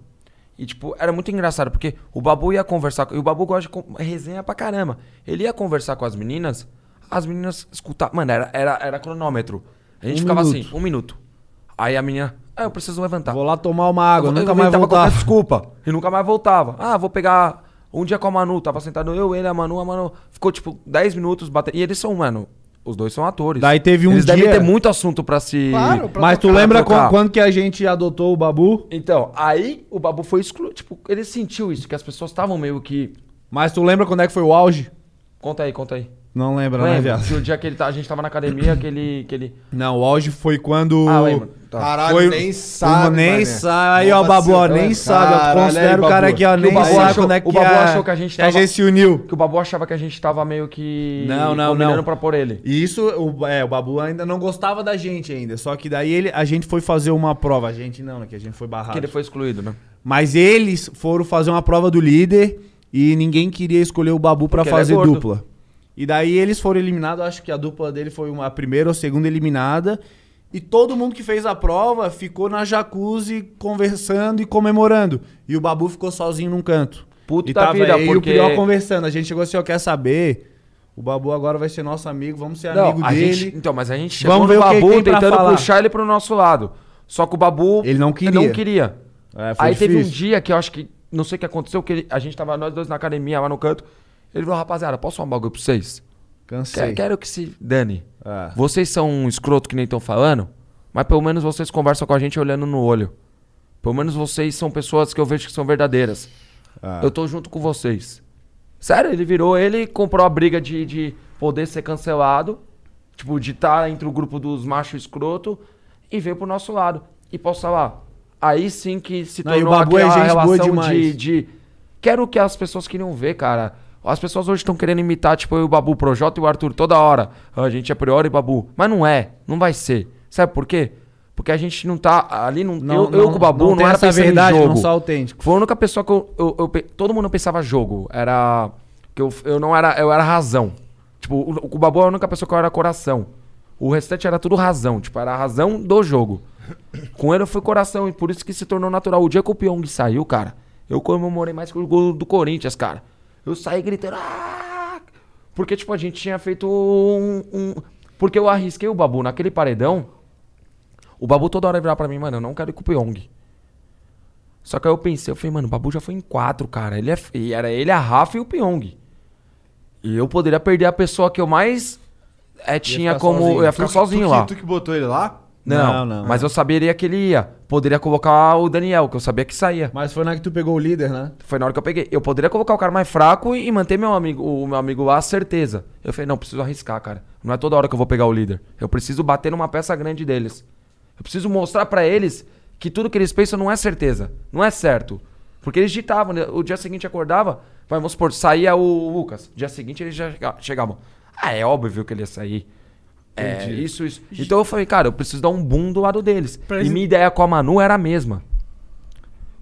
E, tipo, era muito engraçado, porque o Babu ia conversar. com- E o Babu gosta de resenha pra caramba. Ele ia conversar com as meninas, as meninas escutavam. Mano, era, era, era cronômetro. A gente Um ficava minuto. assim, um minuto. Aí a menina, ah, eu preciso levantar. Vou lá tomar uma água, Eu- nunca eu mais qualquer desculpa. E nunca mais voltava. Ah, vou pegar um dia com a Manu. Tava sentado eu, ele, a Manu, a Manu. Ficou, tipo, 10 minutos batendo. E eles são, mano, os dois são atores. Daí teve um eles dia- devem ter muito assunto pra se... Claro, pra Mas tu lembra trocar. quan- quando que a gente adotou o Babu? Então, aí o Babu foi excluído. Tipo, ele sentiu isso, que as pessoas estavam meio que... Mas tu lembra quando é que foi o auge? Conta aí, conta aí. Não lembra, né, Lembra? viado? Que o dia que ele tá, a gente tava na academia, que ele... Que ele... Não, o auge foi quando. Ah, lembro. Tá. Caralho, Foi- nem sabe. Nem mané. sabe. Aí, ó, Mó Babu, ó, nem sabe. Eu Caralho, considero aí, o cara Babu. aqui, ó, Que nem o Babu sabe achou- quando é que o Babu a, achou que a gente que a tava- gente se uniu. Que o Babu achava que a gente tava meio que... Não, não, combinando não. pra pôr ele. E isso, o, é, o Babu ainda não gostava da gente ainda. Só que daí ele, a gente foi fazer uma prova. A gente não, né? Que a gente foi barrado. Que ele foi excluído, né? Mas eles foram fazer uma prova do líder e ninguém queria escolher o Babu pra Porque ele é fazer gordo. dupla. E daí eles foram eliminados, acho que a dupla dele foi uma a primeira ou segunda eliminada. E todo mundo que fez a prova ficou na jacuzzi conversando e comemorando. E o Babu ficou sozinho num canto. Puta e tava vida, eu e o porque- Priol conversando. A gente chegou assim, ó, quer saber? O Babu agora vai ser nosso amigo, vamos ser amigo a dele. gente, então, mas a gente chegou Vamos ver o que Babu pra tentando falar. puxar ele pro nosso lado. Só que o Babu Ele não queria. não queria. É, Aí teve um difícil. dia que eu acho que não sei o que aconteceu, que ele- a gente tava nós dois na academia lá no canto. Ele falou: "Rapaziada, posso falar um bagulho pra vocês? Cansei. Quero, quero que se dane. É. Vocês são um escroto que nem estão falando, mas pelo menos vocês conversam com a gente olhando no olho. Pelo menos vocês são pessoas que eu vejo que são verdadeiras. Ah. Eu tô junto com vocês. Sério, ele virou, ele comprou a briga de, de poder ser cancelado, tipo, de estar entre o grupo dos machos escroto, e veio pro nosso lado. E posso falar, aí sim que se Não, o tornou é aquela boa relação de, de... Quero o que as pessoas queriam ver, cara. As pessoas hoje estão querendo imitar, tipo, eu, o Babu, o Projota e o Arthur toda hora. Ah, A gente é Priori e Babu. Mas não é, não vai ser. Sabe por quê? Porque a gente não tá. Ali não. Não, eu, eu com o Babu não, tem era pensando verdade, em não jogo. sou autêntico. Foi a única pessoa que eu, eu- eu todo mundo pensava jogo. Era. Que eu, eu não era. Eu era razão. Tipo, o, o Babu é a única pessoa que eu era coração. O restante era tudo razão. Tipo, era a razão do jogo. Com ele eu fui coração. E por isso que se tornou natural. O dia que o Pyong saiu, cara, eu comemorei mais que o gol do Corinthians, cara. Eu saí gritando. "Ah!" Porque, tipo, a gente tinha feito um. um- Porque eu arrisquei o Babu naquele paredão. O Babu toda hora virava pra mim, mano, eu não quero ir com o Pyong. Só que aí eu pensei, eu falei, mano, o Babu já foi em quatro, cara. Ele é, e era ele, a Rafa e o Pyong. E eu poderia perder a pessoa que eu mais é, tinha como. sozinho. Eu ia ficar Tu sozinho tu lá. Tu que botou ele lá? Não, Não, não. mas eu saberia que ele ia. Poderia colocar o Daniel, que eu sabia que saía. Mas foi na que tu pegou o líder, né? Foi na hora que eu peguei. Eu poderia colocar o cara mais fraco e, manter meu amigo, o meu amigo lá, certeza. Eu falei, não, preciso arriscar, cara. Não é toda hora que eu vou pegar o líder. Eu preciso bater numa peça grande deles. Eu preciso mostrar pra eles que tudo que eles pensam não é certeza. Não é certo. Porque eles ditavam, né? o dia seguinte acordava, vamos supor, saía o Lucas. Dia seguinte eles já chega- chegavam. Ah, é óbvio que ele ia sair. É, isso, isso. Então eu falei, cara, eu preciso dar um boom do lado deles. Pra E eles- minha ideia com a Manu era a mesma.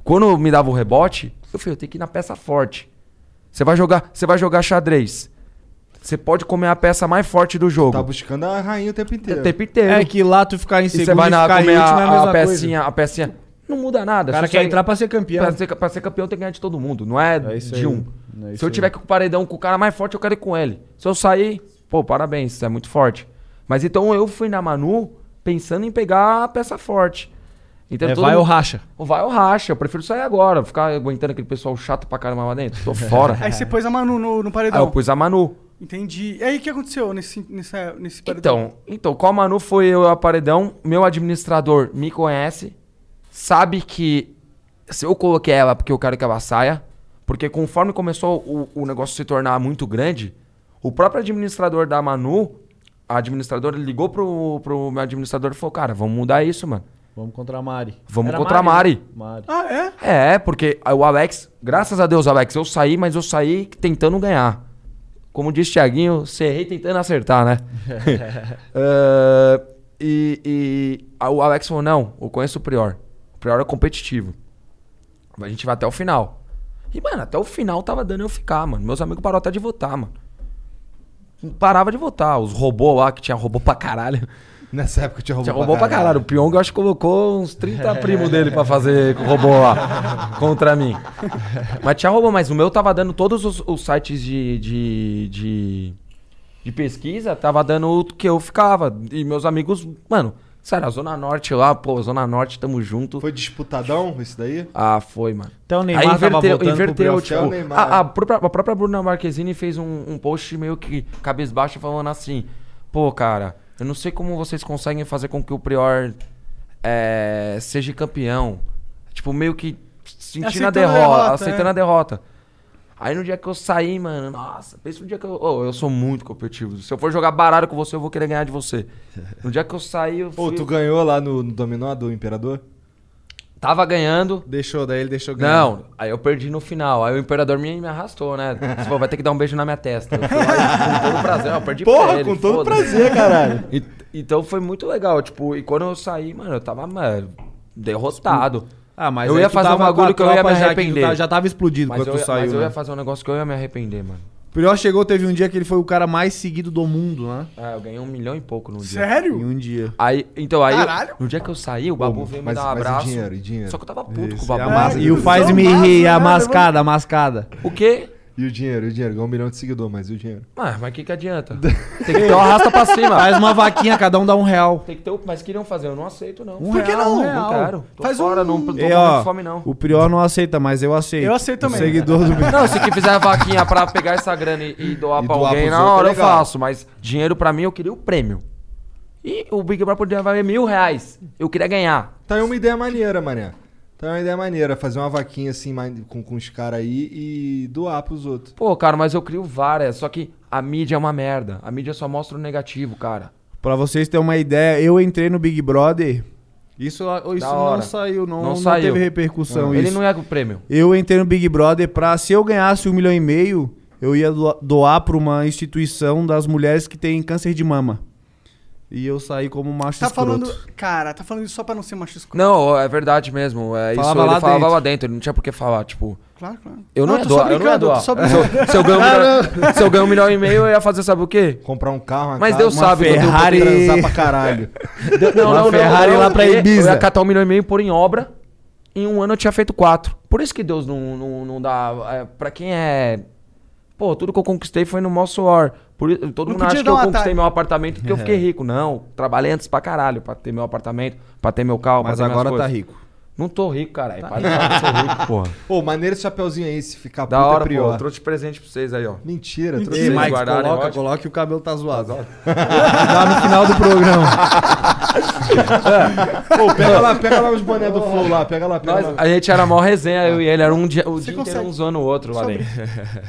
Quando me dava o rebote, eu falei, eu tenho que ir na peça forte. Você vai jogar, você vai jogar xadrez. Você pode comer a peça mais forte do jogo. Tá buscando a rainha o tempo inteiro. o tempo inteiro. É que lá tu ficar em e segundo você vai na, ficar em comer último é a a, mesma a coisa. pecinha, a pecinha. Não muda nada. O cara Se quer entrar pra ser campeão. Pra ser, pra ser campeão tem que ganhar de todo mundo. Não é, É isso de aí. um. É isso Se eu aí. tiver com o paredão com o cara mais forte, eu quero ir com ele. Se eu sair, pô, parabéns, você é muito forte. Mas então eu fui na Manu pensando em pegar a peça forte. Então, É, vai mundo- ou racha. Ou vai ou racha. Eu prefiro sair agora. Ficar aguentando aquele pessoal chato pra caramba lá dentro. Tô fora. Aí você pôs a Manu no, no Aí paredão. eu pus a Manu. Entendi. E aí o que aconteceu nesse, nessa, nesse paredão? Então, então, com a Manu foi eu a paredão. Meu administrador me conhece. Sabe que se eu coloquei ela porque eu quero que ela saia. Porque conforme começou o, o negócio se tornar muito grande, o próprio administrador da Manu, a administradora ligou pro, pro meu administrador e falou: Cara, vamos mudar isso, mano. Vamos contra a Mari. Vamos Era contra a Mari. né? Mari. Ah, é? É, porque o Alex, graças a Deus, Alex, eu saí, mas eu saí tentando ganhar. Como disse Thiaguinho, serrei tentando acertar, né? É, e e a- o Alex falou: não, eu conheço o Prior. O Prior é competitivo. A gente vai até o final. E, mano, até o final tava dando eu ficar, mano. Meus amigos pararam até de votar, mano. Parava de votar. Os robôs lá, que tinha robô pra caralho. Nessa época tinha robô, Tinha robô pra caralho. O Pyong eu acho que colocou uns 30 primos dele pra fazer robô lá contra mim. Mas tinha robô, mas o meu tava dando todos os, os sites de, de, de, de pesquisa, tava dando o que eu ficava. E meus amigos, mano, sério, a Zona Norte lá, pô, Zona Norte, tamo junto. Foi disputadão esse daí? Ah, foi, mano. Até o Neymar Aí tava inverteu, pro inverteu Prior. tipo, o Neymar. a, a própria, a própria Bruna Marquezine fez um, um post meio que cabisbaixo falando assim, pô, cara, eu não sei como vocês conseguem fazer com que o Prior é, seja campeão. Tipo, meio que sentindo a Aceitando a derrota, derrota, aceitando é. a derrota. Aí no dia que eu saí, mano, nossa, pensa no dia que eu. ô, eu sou muito competitivo. Se eu for jogar baralho com você, eu vou querer ganhar de você. No dia que eu saí, eu Pô, fui, tu ganhou lá no, no dominó do Imperador? tava ganhando. Deixou, daí ele deixou ganhar. Não, aí eu perdi no final. Aí o imperador me, me arrastou, né? Você falou, vai ter que dar um beijo na minha testa. Eu fui lá, com todo prazer, eu perdi pra Porra, ele, com todo prazer, caralho. E- então foi muito legal, tipo, e quando eu saí, mano, eu tava, mano, derrotado. Ah, mas Eu aí ia fazer um bagulho que eu ia me arrepender. Já tava explodido Mas, quando eu tu ia, saiu, mas eu né? ia fazer um negócio que eu ia me arrepender, mano. O Prior chegou, teve um dia que ele foi o cara mais seguido do mundo, né? Ah, eu ganhei um milhão e pouco no dia. Em Sério? um dia. Aí, então, aí, eu- Caralho. no dia que eu saí, o Babu veio me dar um mas e abraço. dinheiro, e dinheiro? Só que eu tava puto com o Babu. mas- É, E o faz-me rir, a né? mascada, a mascada. O quê? E o dinheiro, e o dinheiro? Ganhou um milhão de seguidor, mas e o dinheiro? Ah, mas o que que adianta? Tem que ter uma rasta pra cima. Faz uma vaquinha, cada um dá um real. Tem que ter o... Mas queriam fazer, eu não aceito, não. Um Por que real, não? um Não real. quero. Tô Faz fora, um- não tô E, com ó, fome, não. o Prior não aceita, mas eu aceito. Eu aceito também. Seguidor do Não, se que fizer a vaquinha pra pegar essa grana e, e doar E pra doar alguém, pros na outros hora é eu legal. faço. Mas dinheiro pra mim, eu queria o prêmio. E o Big Brother podia valer mil reais. Eu queria ganhar. Tá aí uma ideia maneira, mané. Tá aí uma ideia maneira, fazer uma vaquinha assim com, com os caras aí e doar pros outros. Pô, cara, mas eu crio várias. Só que a mídia é uma merda. A mídia só mostra o negativo, cara. Pra vocês terem uma ideia, eu entrei no Big Brother. Isso, isso não saiu, não, Não não, saiu. teve repercussão. Ele isso. não é o prêmio. Eu entrei no Big Brother pra, se eu ganhasse um milhão e meio, eu ia doa- doar pra uma instituição das mulheres que têm câncer de mama. E eu saí como macho Tá escroto. falando. Cara, tá falando isso só pra não ser macho escroto. Não, é verdade mesmo. É isso Falava ele lá falava dentro. lá dentro. Ele não tinha por que falar, tipo. Claro, claro. Eu não, ia tô só doar, eu não ia doar. Se eu, se eu ganho um milhão, se eu ganho um milhão e meio, eu ia fazer sabe o quê? Comprar um carro, uma Mas Deus uma sabe que eu Ferrari, transar pra caralho. Uma Ferrari lá pra ia- Ibiza. Eu ia catar um milhão e meio, pôr em obra. Em um ano eu tinha feito quatro. Por isso que Deus não, não, não dá. É, pra quem é. Pô, tudo que eu conquistei foi no maior suor. Por, todo Não mundo acha que eu conquistei atalho. meu apartamento porque eu fiquei rico. Não, trabalhei antes pra caralho pra ter meu apartamento, pra ter meu carro, Mas pra ter agora tá rico. Não tô rico, caralho. Para de falar que eu sou rico, porra. Pô, maneiro esse chapeuzinho aí, se ficar Da puta hora, é pô. pior. Eu trouxe de presente pra vocês aí, ó. Mentira, trouxe Ei. Mike, Mike, guardarem, coloca, ótimo. coloca que o cabelo tá zoado. Dá no final do programa. Pô, pega lá, pega lá os boné do Flow lá, pega lá, pega Nós- lá. a gente era mó resenha, eu e ele. Era um dia, o dia consegue. inteiro um zoando o outro lá dentro.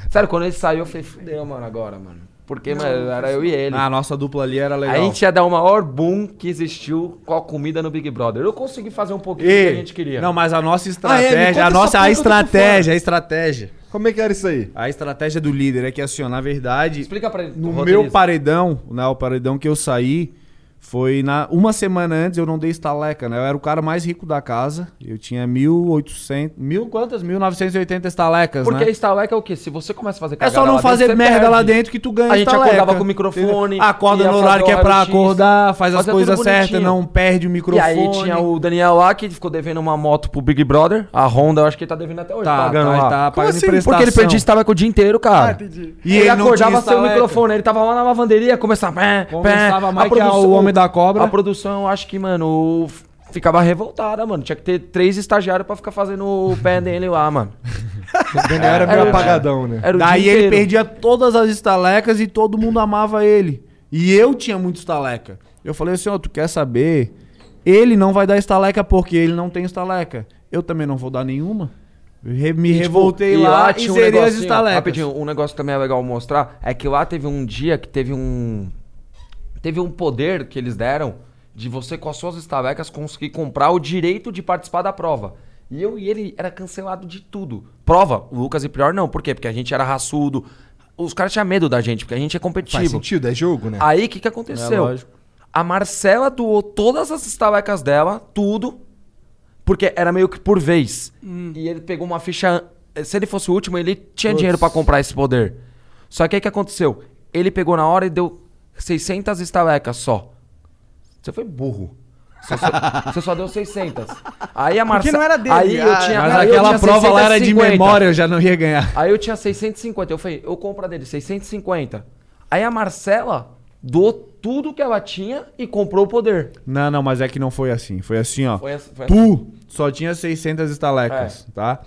Sério, quando ele saiu, eu falei, fudeu, mano, agora, mano. Porque, mano, era eu e ele. Ah, a nossa dupla ali era legal. a gente ia dar o maior boom que existiu com a comida no Big Brother. Eu consegui fazer um pouquinho do que a gente queria. Não, mas a nossa Ah, é? Estratégia, a nossa a estratégia, a estratégia. Como é que era isso aí? A estratégia do líder é que assim, ó, na verdade, Explica pra ele. no meu paredão, né, o paredão que eu saí, foi na uma semana antes eu não dei estaleca, né? Eu era o cara mais rico da casa. Eu tinha 1.800, mil quantas? 1.980 estalecas, Porque né? estaleca é o quê? Se você começa a fazer É só não lá dentro, fazer você merda perde. lá dentro que tu ganha A gente estaleca. acordava com o microfone, Entendeu? Acorda no horário que é pra acordar, faz as coisas certas, não perde o E microfone. aí tinha o Daniel lá que ficou devendo uma moto pro Big Brother. A Honda, eu acho que ele tá devendo até hoje. Tá, pagando tá, lá. ele tá pagando assim? prestação. Porque ele perdia estaleca o dia inteiro, cara. Ah, entendi. E ele, ele acordava sem o microfone, ele tava lá na lavanderia, começava. Pé, Começava mais que o Homem da Cobra. A produção, eu acho que, mano, ficava revoltada, mano. Tinha que ter três estagiários pra ficar fazendo o pé dele lá, mano. O Daniel era meio Era- apagadão, né? Era o Daí ele inteiro. perdia todas as estalecas e todo mundo amava ele. E eu tinha muito estaleca. Eu falei assim, ó, tu quer saber? Ele não vai dar estaleca porque ele não tem estaleca. Eu também não vou dar nenhuma. Re- me E, tipo, revoltei e lá, e tinha um zerei as estalecas. Rapidinho, um negócio que também é legal mostrar é que lá teve um dia que teve um. Teve um poder que eles deram de você, com as suas estalecas, conseguir comprar o direito de participar da prova. E eu e ele era cancelado de tudo. Prova, o Lucas e Prior não. Por quê? Porque a gente era raçudo. Os caras tinham medo da gente, porque a gente é Faz competitivo. sentido, é jogo, né? Aí o que, que É aconteceu? lógico. a Marcela doou todas as estalecas dela, tudo, porque era meio que por vez. E ele pegou uma ficha. Se ele fosse o último, ele tinha dinheiro pra comprar esse poder. Só que aí o que aconteceu? Ele pegou na hora e deu 600 estalecas só. Você foi burro. Você só, você só deu 600. Aí a Marcela. não era dele, Aí eu ah, tinha. Mas aí eu aquela tinha prova lá era de 650. memória, eu já não ia ganhar. Aí eu tinha 650. Eu falei, eu compro a dele, 650. Aí a Marcela doou tudo que ela tinha e comprou o poder. Não, não, mas é que não foi assim. Foi assim, ó. Foi assim- foi assim. É. tu só tinha 600 estalecas, tá?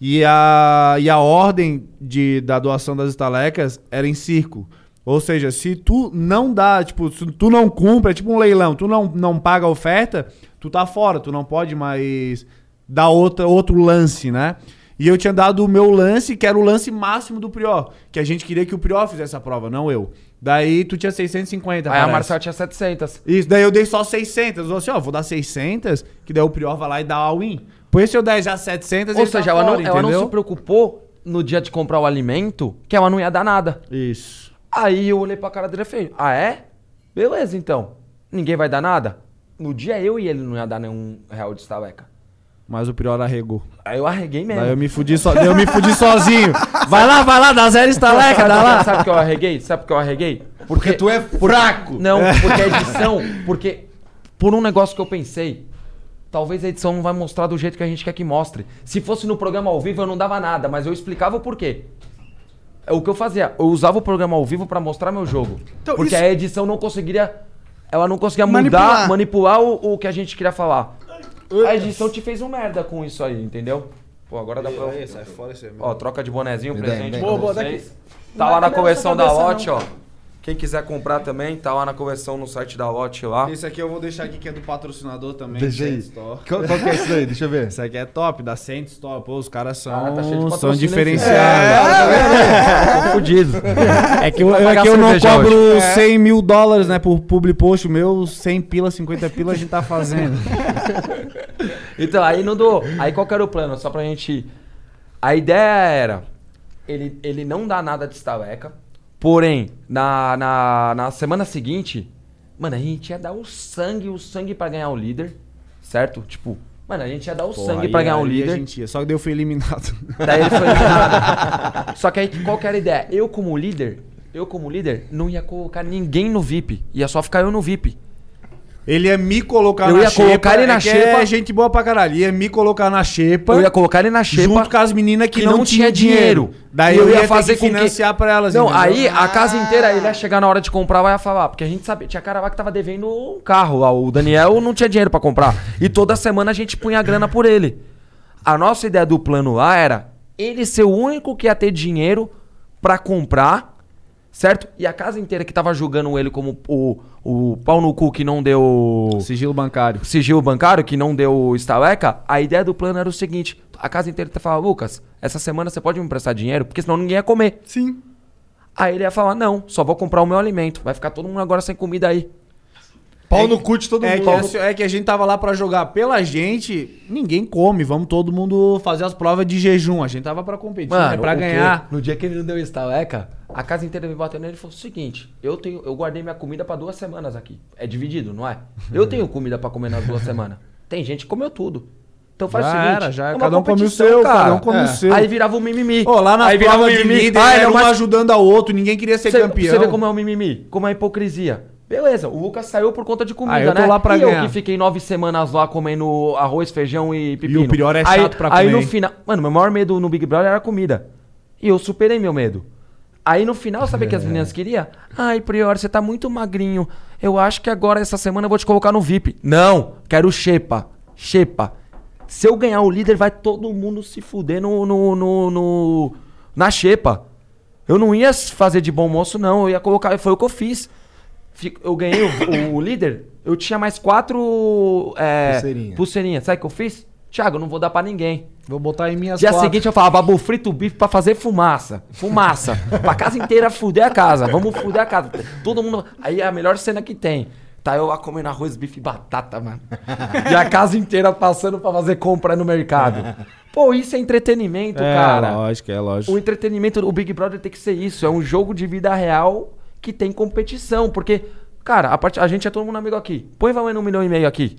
E a, e a ordem de, da doação das estalecas era em círculo. Ou seja, se tu não dá, tipo, se tu não cumpre, é tipo um leilão, tu não, não paga a oferta, tu tá fora, tu não pode mais dar outra, outro lance, né? E eu tinha dado o meu lance, que era o lance máximo do Prior, que a gente queria que o Prior fizesse a prova, não eu. Daí tu tinha 650, Aí a parece. Marcela tinha 700. Isso, daí eu dei só 600. Eu falei assim, ó, vou dar 600, que daí o Prior vai lá e dá all-in. Pois se eu der já 700, Ou tá seja, ela, não, fora, ela não se preocupou no dia de comprar o alimento que ela não ia dar nada. Isso. Aí eu olhei pra cara dele e falei, ah é? Beleza então. Ninguém vai dar nada? No dia eu e ele não ia dar nenhum real de estaleca. Mas o Prior arregou. Aí eu arreguei mesmo. Daí eu me fudi, so... eu me fudi sozinho. Vai lá, vai lá, dá zero estaleca, dá lá. Sabe por que eu arreguei? Sabe por que eu arreguei? Porque tu é fraco. Não, porque a edição. Porque. Por um negócio que eu pensei. Talvez a edição não vai mostrar do jeito que a gente quer que mostre. Se fosse no programa ao vivo, eu não dava nada, mas eu explicava o porquê. É o que eu fazia. Eu usava o programa ao vivo pra mostrar meu jogo. Então, porque isso- a edição não conseguiria. Ela não conseguia Manipular. mudar, manipular o, o que a gente queria falar. A edição te fez um merda com isso aí, entendeu? Pô, agora dá pra. sai fora, isso é Ó, troca de bonezinho, Me presente pra dá. Boa, daqui. Tá lá na coleção da Lote, ó. Quem quiser comprar também, tá lá na coleção no site da Lote lá. Esse aqui eu vou deixar aqui que é do patrocinador também. Deixa aí. Qual, qual que é isso daí? Deixa eu ver. Esse aqui é top, da Cent Store. Pô, os caras são, Ah, tá cheio de são diferenciados. Tô fudido. É que eu, é que eu não cobro 100 mil dólares, né, por publi post. O meu 100 pila, 50 pila a gente tá fazendo. Então, aí não dou. Aí qual que era o plano? Só pra gente. A ideia era. Ele, ele não dá nada de estaleca. Porém, na, na, na semana seguinte, Mano, a gente ia dar o sangue, o sangue pra ganhar o líder, certo? Tipo, mano, a gente ia dar o Porra, sangue pra ganhar o líder. A gente ia, só que daí eu fui eliminado. Daí ele foi eliminado. Só que aí, qual que era a ideia? Eu como líder, eu como líder, não ia colocar ninguém no VIP. Ia só ficar eu no VIP. Ele ia me colocar Eu na ia xepa. colocar ele na é que xepa. É gente boa pra caralho. Ia me colocar na xepa. Eu ia colocar ele na xepa. Junto com as meninas que, não, tinha dinheiro. Daí E eu, ia, fazer fazer com que- financiar pra elas. Não, entendeu? aí a casa inteira, ele ia chegar na hora de comprar, vai falar, porque a gente sabia, tinha cara lá que tava devendo um carro lá, o Daniel não tinha dinheiro pra comprar. E toda semana a gente punha a grana por ele. A nossa ideia do plano lá era ele ser o único que ia ter dinheiro pra comprar, certo? E a casa inteira que tava julgando ele como o, o pau no cu que não deu Sigilo bancário. sigilo bancário, que não deu estaleca, a ideia do plano era o seguinte: a casa inteira ia falar, Lucas, essa semana você pode me emprestar dinheiro? Porque senão ninguém ia comer. Sim. Aí ele ia falar, não, só vou comprar o meu alimento. Vai ficar todo mundo agora sem comida aí. Pau no cu de todo É mundo. que, assim, é que a gente tava lá pra jogar pela gente, ninguém come, vamos todo mundo fazer as provas de jejum. A gente tava pra competir, é pra o quê? ganhar. No dia que ele não deu estaleca, a casa inteira me bateu nele e falou o seguinte: eu, tenho, eu guardei minha comida pra duas semanas aqui. É dividido, não é? Eu tenho comida pra comer nas duas semanas. Tem gente que comeu tudo. Então faz Já o seguinte: era, já é era. uma Cada um come o competição, seu, cara. cada um come É. o seu. Aí virava um mimimi. Ô, lá na aí virava prova de líder, Ah, é era o um mais ajudando ao outro, ninguém queria ser Você, campeão. você vê como é o mimimi, como é a hipocrisia. Beleza, o Lucas saiu por conta de comida, Ah, eu tô né? lá pra e ganhar. eu que fiquei nove semanas lá comendo arroz, feijão e pepino. o pior é aí, chato pra Aí comer, no hein? final... Mano, meu maior medo no Big Brother era a comida. E eu superei meu medo. Aí no final, sabe o que as meninas queriam? Ai, Prior, você tá muito magrinho. Eu acho que agora, essa semana, eu vou te colocar no VIP. Não, quero Xepa. Xepa. Se eu ganhar o líder, vai todo mundo se fuder no, no, no, no- na Xepa. Eu não ia fazer de bom moço, não. Eu ia colocar. Foi o que eu fiz. Eu ganhei o, o líder. Eu tinha mais quatro é, Pulseirinha. pulseirinhas. Sabe o que eu fiz? Thiago, eu não vou dar pra ninguém. Vou botar em minhas Dia quatro. seguinte eu falava, babu, frito o bife pra fazer fumaça. Fumaça. pra casa inteira fuder a casa. Vamos fuder a casa. Todo mundo. Aí é a melhor cena que tem. Tá eu lá comendo arroz, bife e batata, mano. E a casa inteira passando pra fazer compra no mercado. Pô, isso é entretenimento, É, cara. lógico, é O lógico. entretenimento, o Big Brother tem que ser isso. É um jogo de vida real que tem competição. Porque, cara, a, parte, a gente é todo mundo amigo aqui. Põe valendo um milhão e meio aqui.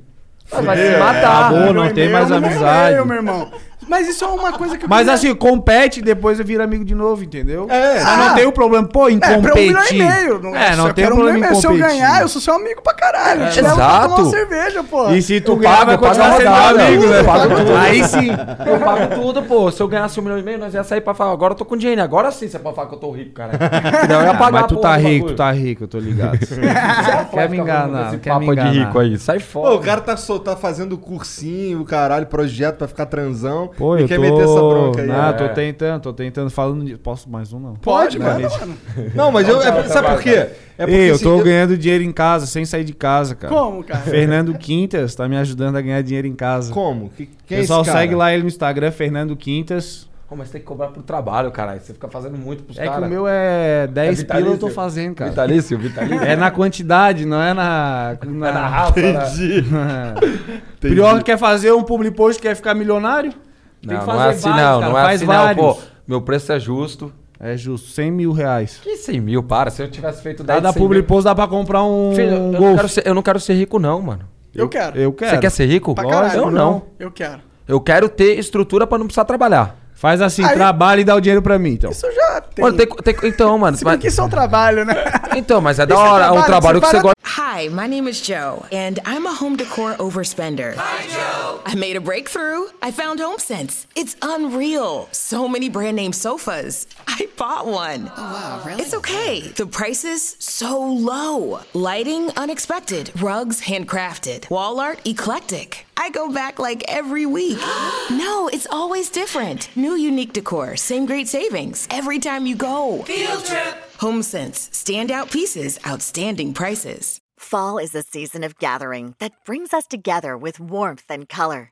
Vai se matar. Acabou, não tem mais amizade. meu irmão. Mas isso é uma coisa que eu Mas queria- assim, compete e depois vira amigo de novo, entendeu? É. Mas não tem o problema, pô, em É, pra um competir. milhão e meio. Não, é, não eu tem quero problema em meio. Se eu competir. ganhar, eu sou seu amigo pra caralho. É, Te levo pra exato. tomar uma cerveja, pô. E se tu Eu vai eu continuar sendo meu amigo, eu né? pago tudo. Aí sim. Eu pago tudo, pô. Se eu ganhasse um milhão e meio, nós ia sair pra falar, agora eu tô com dinheiro. Agora sim você pode falar que eu tô rico, cara. Não, eu ia pagar Mas tu tá rico, bagulho. tu tá rico, eu tô ligado. Sai fora, Quer me enganar, quer papo me de enganar. rico aí. Sai fora. Pô, o cara tá, tá fazendo cursinho, caralho, projeto pra ficar transão. Pô, e eu quer tô... meter essa bronca aí. Não, é. tô tentando, tô tentando. Falando de... Posso mais um, não? Pode, Pode, mano. Não, mas eu. é- sabe por quê? É porque Ei, eu assim, tô ganhando dinheiro em casa, sem sair de casa, cara. Como, cara? Fernando Quintas tá me ajudando a ganhar dinheiro em casa. Como? Que, quem é Pessoal, esse cara? segue lá ele no Instagram, Fernando Quintas. Pô, mas tem que cobrar pro trabalho, caralho. Você fica fazendo muito pros É caras. que o meu é 10 pila, eu tô fazendo, cara. Vitalício, vitalício. É na quantidade, não é na. na... É na raça, né? Pior que quer fazer um public post, quer ficar milionário? Tem Não, que não é assim vários, não, cara, não é faz assim não, vários. pô. Meu preço é justo. É justo, 100 mil reais. Que 100 mil, para. Se eu tivesse feito 10 Cada 100 public mil... post dá pra comprar um Filho, eu, não Golf. quero ser, eu não quero ser rico não, mano. Eu quero. Eu quero. Você quer ser rico? Pra caralho. Eu não. Eu quero. Eu quero ter estrutura pra não precisar trabalhar. Faz assim, Aí- trabalha e dá o dinheiro pra mim, então. Isso já tenho. Mano, tem, tem- então, mano. Se bem mas- que isso é um trabalho, né? então, mas é da Isso é hora. É um trabalho, trabalho que você gosta. Hi, my name is Joe, and I'm a home decor overspender. Hi, Joe. I made a breakthrough. I found HomeSense. It's unreal. So many brand name sofas. I bought one. Oh, wow, really? It's okay. The prices so low. Lighting unexpected. Rugs handcrafted. Wall art eclectic. I go back like every week. no, it's always different. New unique decor, same great savings every time you go. Field trip. HomeSense, standout pieces, outstanding prices. Fall is a season of gathering that brings us together with warmth and color.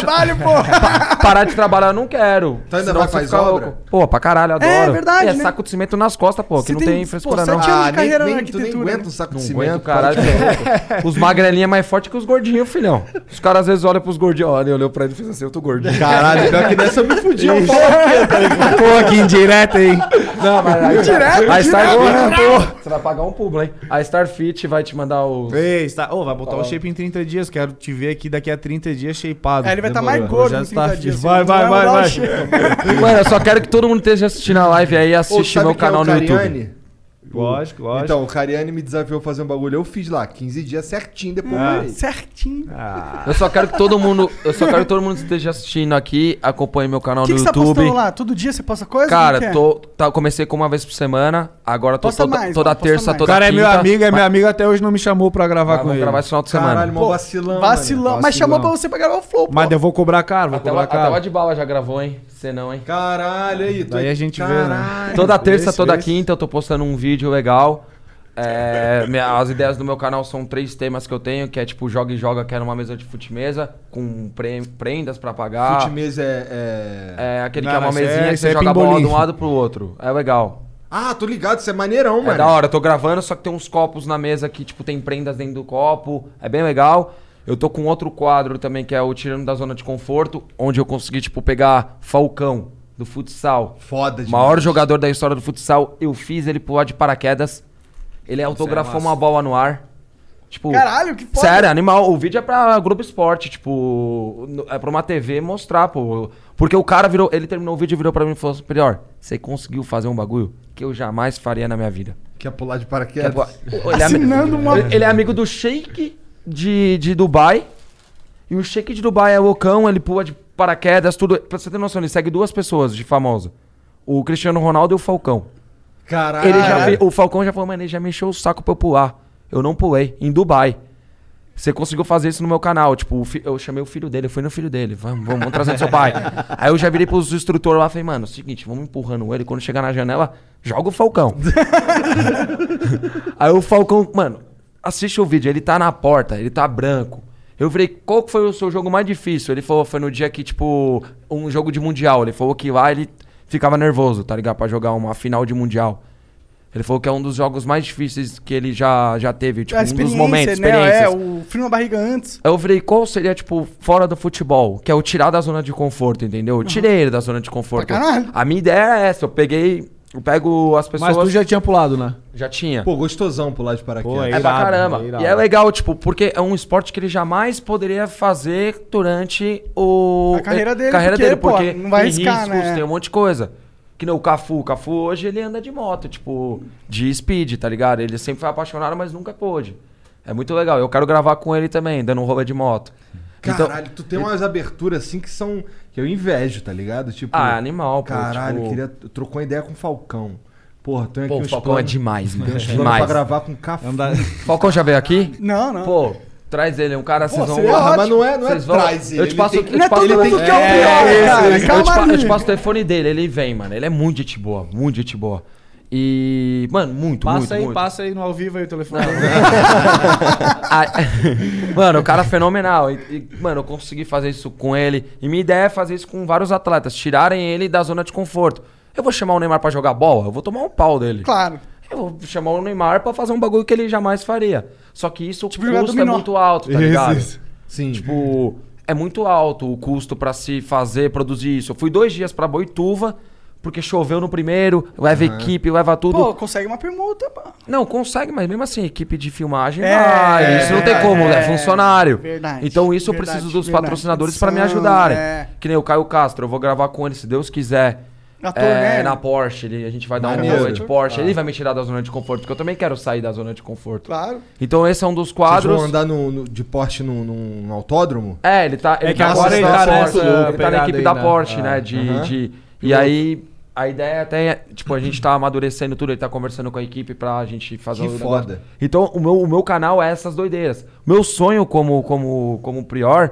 Trabalho, pô. Pa- parar de trabalhar eu não quero. Então ainda vai você faz fica obra? louco. Pô, pra caralho, adoro. É verdade, E é né? saco de cimento nas costas, pô, que Você não tem, tem, frescura sete não. anos de Ah, nem, carreira na nem, tu nem arquitetura, aguenta né? um saco Não de aguento, cimento. caralho. pode- você é. Os magrelinhos é mais forte que os gordinhos, filhão. Os caras às vezes olham pros gordinhos. Olha, ele olhou pra ele e fez assim, eu tô gordinho. Caralho, pior que nessa eu me fudi. Eu falo Pô, que indireta, hein? Não, mas aí, Direto, a direto, Starfit, Você vai pagar um publi, hein? A Starfit vai te mandar o. Ei, está... Ô, vai botar o shape em 30 dias. Quero te ver aqui daqui a 30 dias shapeado. É, ele vai estar mais Demorou. gordo Já em 30 está dias. Vai, vai, vai, vai. shape. Mano, eu só quero que todo mundo esteja assistindo a live aí e assiste meu é o canal no YouTube. Cariani? Lógico, lógico. Então, o Cariani me desafiou a fazer um bagulho. Eu fiz lá, 15 dias certinho depois. Ah. Certinho. Eu só quero que todo mundo, eu só quero que todo mundo esteja assistindo aqui, acompanhe meu canal que, no que você tá YouTube. postando lá? Todo dia você posta coisa? Cara, é? tô, tá, comecei com uma vez por semana, agora tô Posta toda, mais, toda terça, mais. toda O cara é meu amigo, é meu Mas- amigo até hoje não me chamou pra gravar mas com vamos ele. gravar esse final de semana. Caralho, Pô, vacilão. Vacilão. mano. Mas chamou pra você pra gravar o flow, pô. Mas eu vou cobrar caro, vou Até, o, cobrar até o caro. Adbala já gravou, hein? Você não, hein? Caralho, aí. tu- Daí a gente vê, né? Caralho. Toda terça, toda quinta eu tô postando um vídeo legal. É, minha- as ideias do meu canal são três temas que eu tenho, que é tipo Joga e Joga, que é numa mesa de fute-mesa, com pre- prendas pra pagar. Fute-mesa é, é... É aquele Não, que é uma é- mesinha que você é joga a bola de um lado pro outro. É legal. Ah, tô ligado, isso é maneirão, É mano. da hora, eu tô gravando, só que tem uns copos na mesa que, tipo, tem prendas dentro do copo. É bem legal. Eu tô com outro quadro também, que é o Tirando da Zona de Conforto, onde eu consegui, tipo, pegar Falcão, do futsal. Foda demais. Maior jogador da história do futsal. Eu fiz ele pular de paraquedas. Ele autografou uma bola no ar. Tipo, Caralho, que foda. Sério, animal. O vídeo é pra Globo Esporte, tipo, é pra uma TV mostrar, pô. Porque o cara virou, ele terminou o vídeo e virou pra mim e falou: Superior, você conseguiu fazer um bagulho que eu jamais faria na minha vida. Quer pular de Que é paraquedas? boa- ele, é Assinando uma- ele- ele é amigo do Sheik de, de Dubai. E o Sheik de Dubai é loucão, ele pula de paraquedas, tudo. Pra você ter noção, ele segue duas pessoas de famosa. O Cristiano Ronaldo e o Falcão. Caralho. Ele já o Falcão já falou, mano, ele já me encheu o saco pra eu pular. Eu não pulei, em Dubai. Você conseguiu fazer isso no meu canal. Tipo, o fi- eu chamei o filho dele, eu fui no filho dele. Vamos, vamos, vamos trazer seu pai. Aí eu já virei pros instrutores lá e falei, mano, é seguinte, vamos empurrando ele. Quando chegar na janela, joga o Falcão. Aí o Falcão, mano, assiste o vídeo, ele tá na porta, ele tá branco. Eu falei, qual foi o seu jogo mais difícil? Ele falou, foi no dia que, tipo, um jogo de mundial. Ele falou que lá ele ficava nervoso, tá ligado? Pra jogar uma final de mundial. Ele falou que é um dos jogos mais difíceis que ele já, já teve, tipo, a um dos momentos, né? É, experiências. o frio na barriga antes. Eu falei, qual seria, tipo, fora do futebol? Que é o tirar da zona de conforto, entendeu? Eu tirei ele da zona de conforto. Pra caralho. A minha ideia é essa, eu peguei, eu pego as pessoas... Mas tu já tinha pulado, né? já tinha. Pô, gostosão pular de paraquedas. Pô, É Irado, pra caramba. é e é legal, tipo, porque é um esporte que ele jamais poderia fazer durante o... A carreira dele, carreira porque, dele, pô, porque não vai tem arriscar, riscos, né? tem um monte de coisa. Que nem o Cafu. O Cafu hoje ele anda de moto, tipo, de speed, tá ligado? Ele sempre foi apaixonado, mas nunca pôde. É muito legal. Eu quero gravar com ele também, dando um rolê de moto. Então- Caralho, tu tem umas aberturas assim que são. que eu invejo, tá ligado? Tipo. Ah, animal, pô. Caralho, tipo... queria. Trocou uma ideia com o Falcão. Porra, tem aqui Pô, o uns Falcão é planos- demais, mano. Tem uns planos Demais. pra gravar com café. Falcão já veio aqui? Não, não. Pô, traz ele, um cara, vocês vão... Porra, ótimo. mas não é, não é Vocês vão- traz ele. Eu te ele passo, tem eu te Não é passo mundo telefone- que é o pior, cara. eu, te, eu te passo o telefone dele, ele vem, mano. Ele é muito gente boa, muito gente boa. E, mano, muito, muito, Passa aí, muito. passa aí no ao vivo aí o telefone. Mano, o cara é fenomenal. E, e, mano, eu consegui fazer isso com ele. E minha ideia é fazer isso com vários atletas, tirarem ele da zona de conforto. Eu vou chamar o Neymar pra jogar bola, eu vou tomar um pau dele. Claro. Eu vou chamar o Neymar pra fazer um bagulho que ele jamais faria. Só que isso Tipo custo é muito alto, tá Isso, ligado? isso. Sim. Tipo, é muito alto o custo pra se fazer, produzir isso. Eu fui dois dias pra Boituva, porque choveu no primeiro, leva equipe, leva tudo. Pô, consegue uma permuta, pô. Não, consegue, mas mesmo assim, equipe de filmagem É, vai. Isso não tem como, é, é, funcionário. verdade, então isso eu verdade, preciso dos verdade. patrocinadores pra me ajudarem. é. Que nem o Caio Castro, eu vou gravar com ele se Deus quiser. Ator, é, né? na Porsche, ele- a gente vai dar Maneiro. um rolê de Porsche. Ele vai me tirar da zona de conforto, porque eu também quero sair da zona de conforto. Claro. Então esse é um dos Vocês quadros. vão andar no, no- de Porsche num, num autódromo? É, ele tá. Ele que tá agora ele tá tá na nessa ele tá na equipe aí, da né? Porsche, Ah, né? De, aham. de- e aí, a ideia até é, tipo, a gente tá amadurecendo tudo, ele tá conversando com a equipe pra gente fazer Que o negócio. foda. Então, o meu, o meu canal é essas doideiras. Meu sonho como, como, como Prior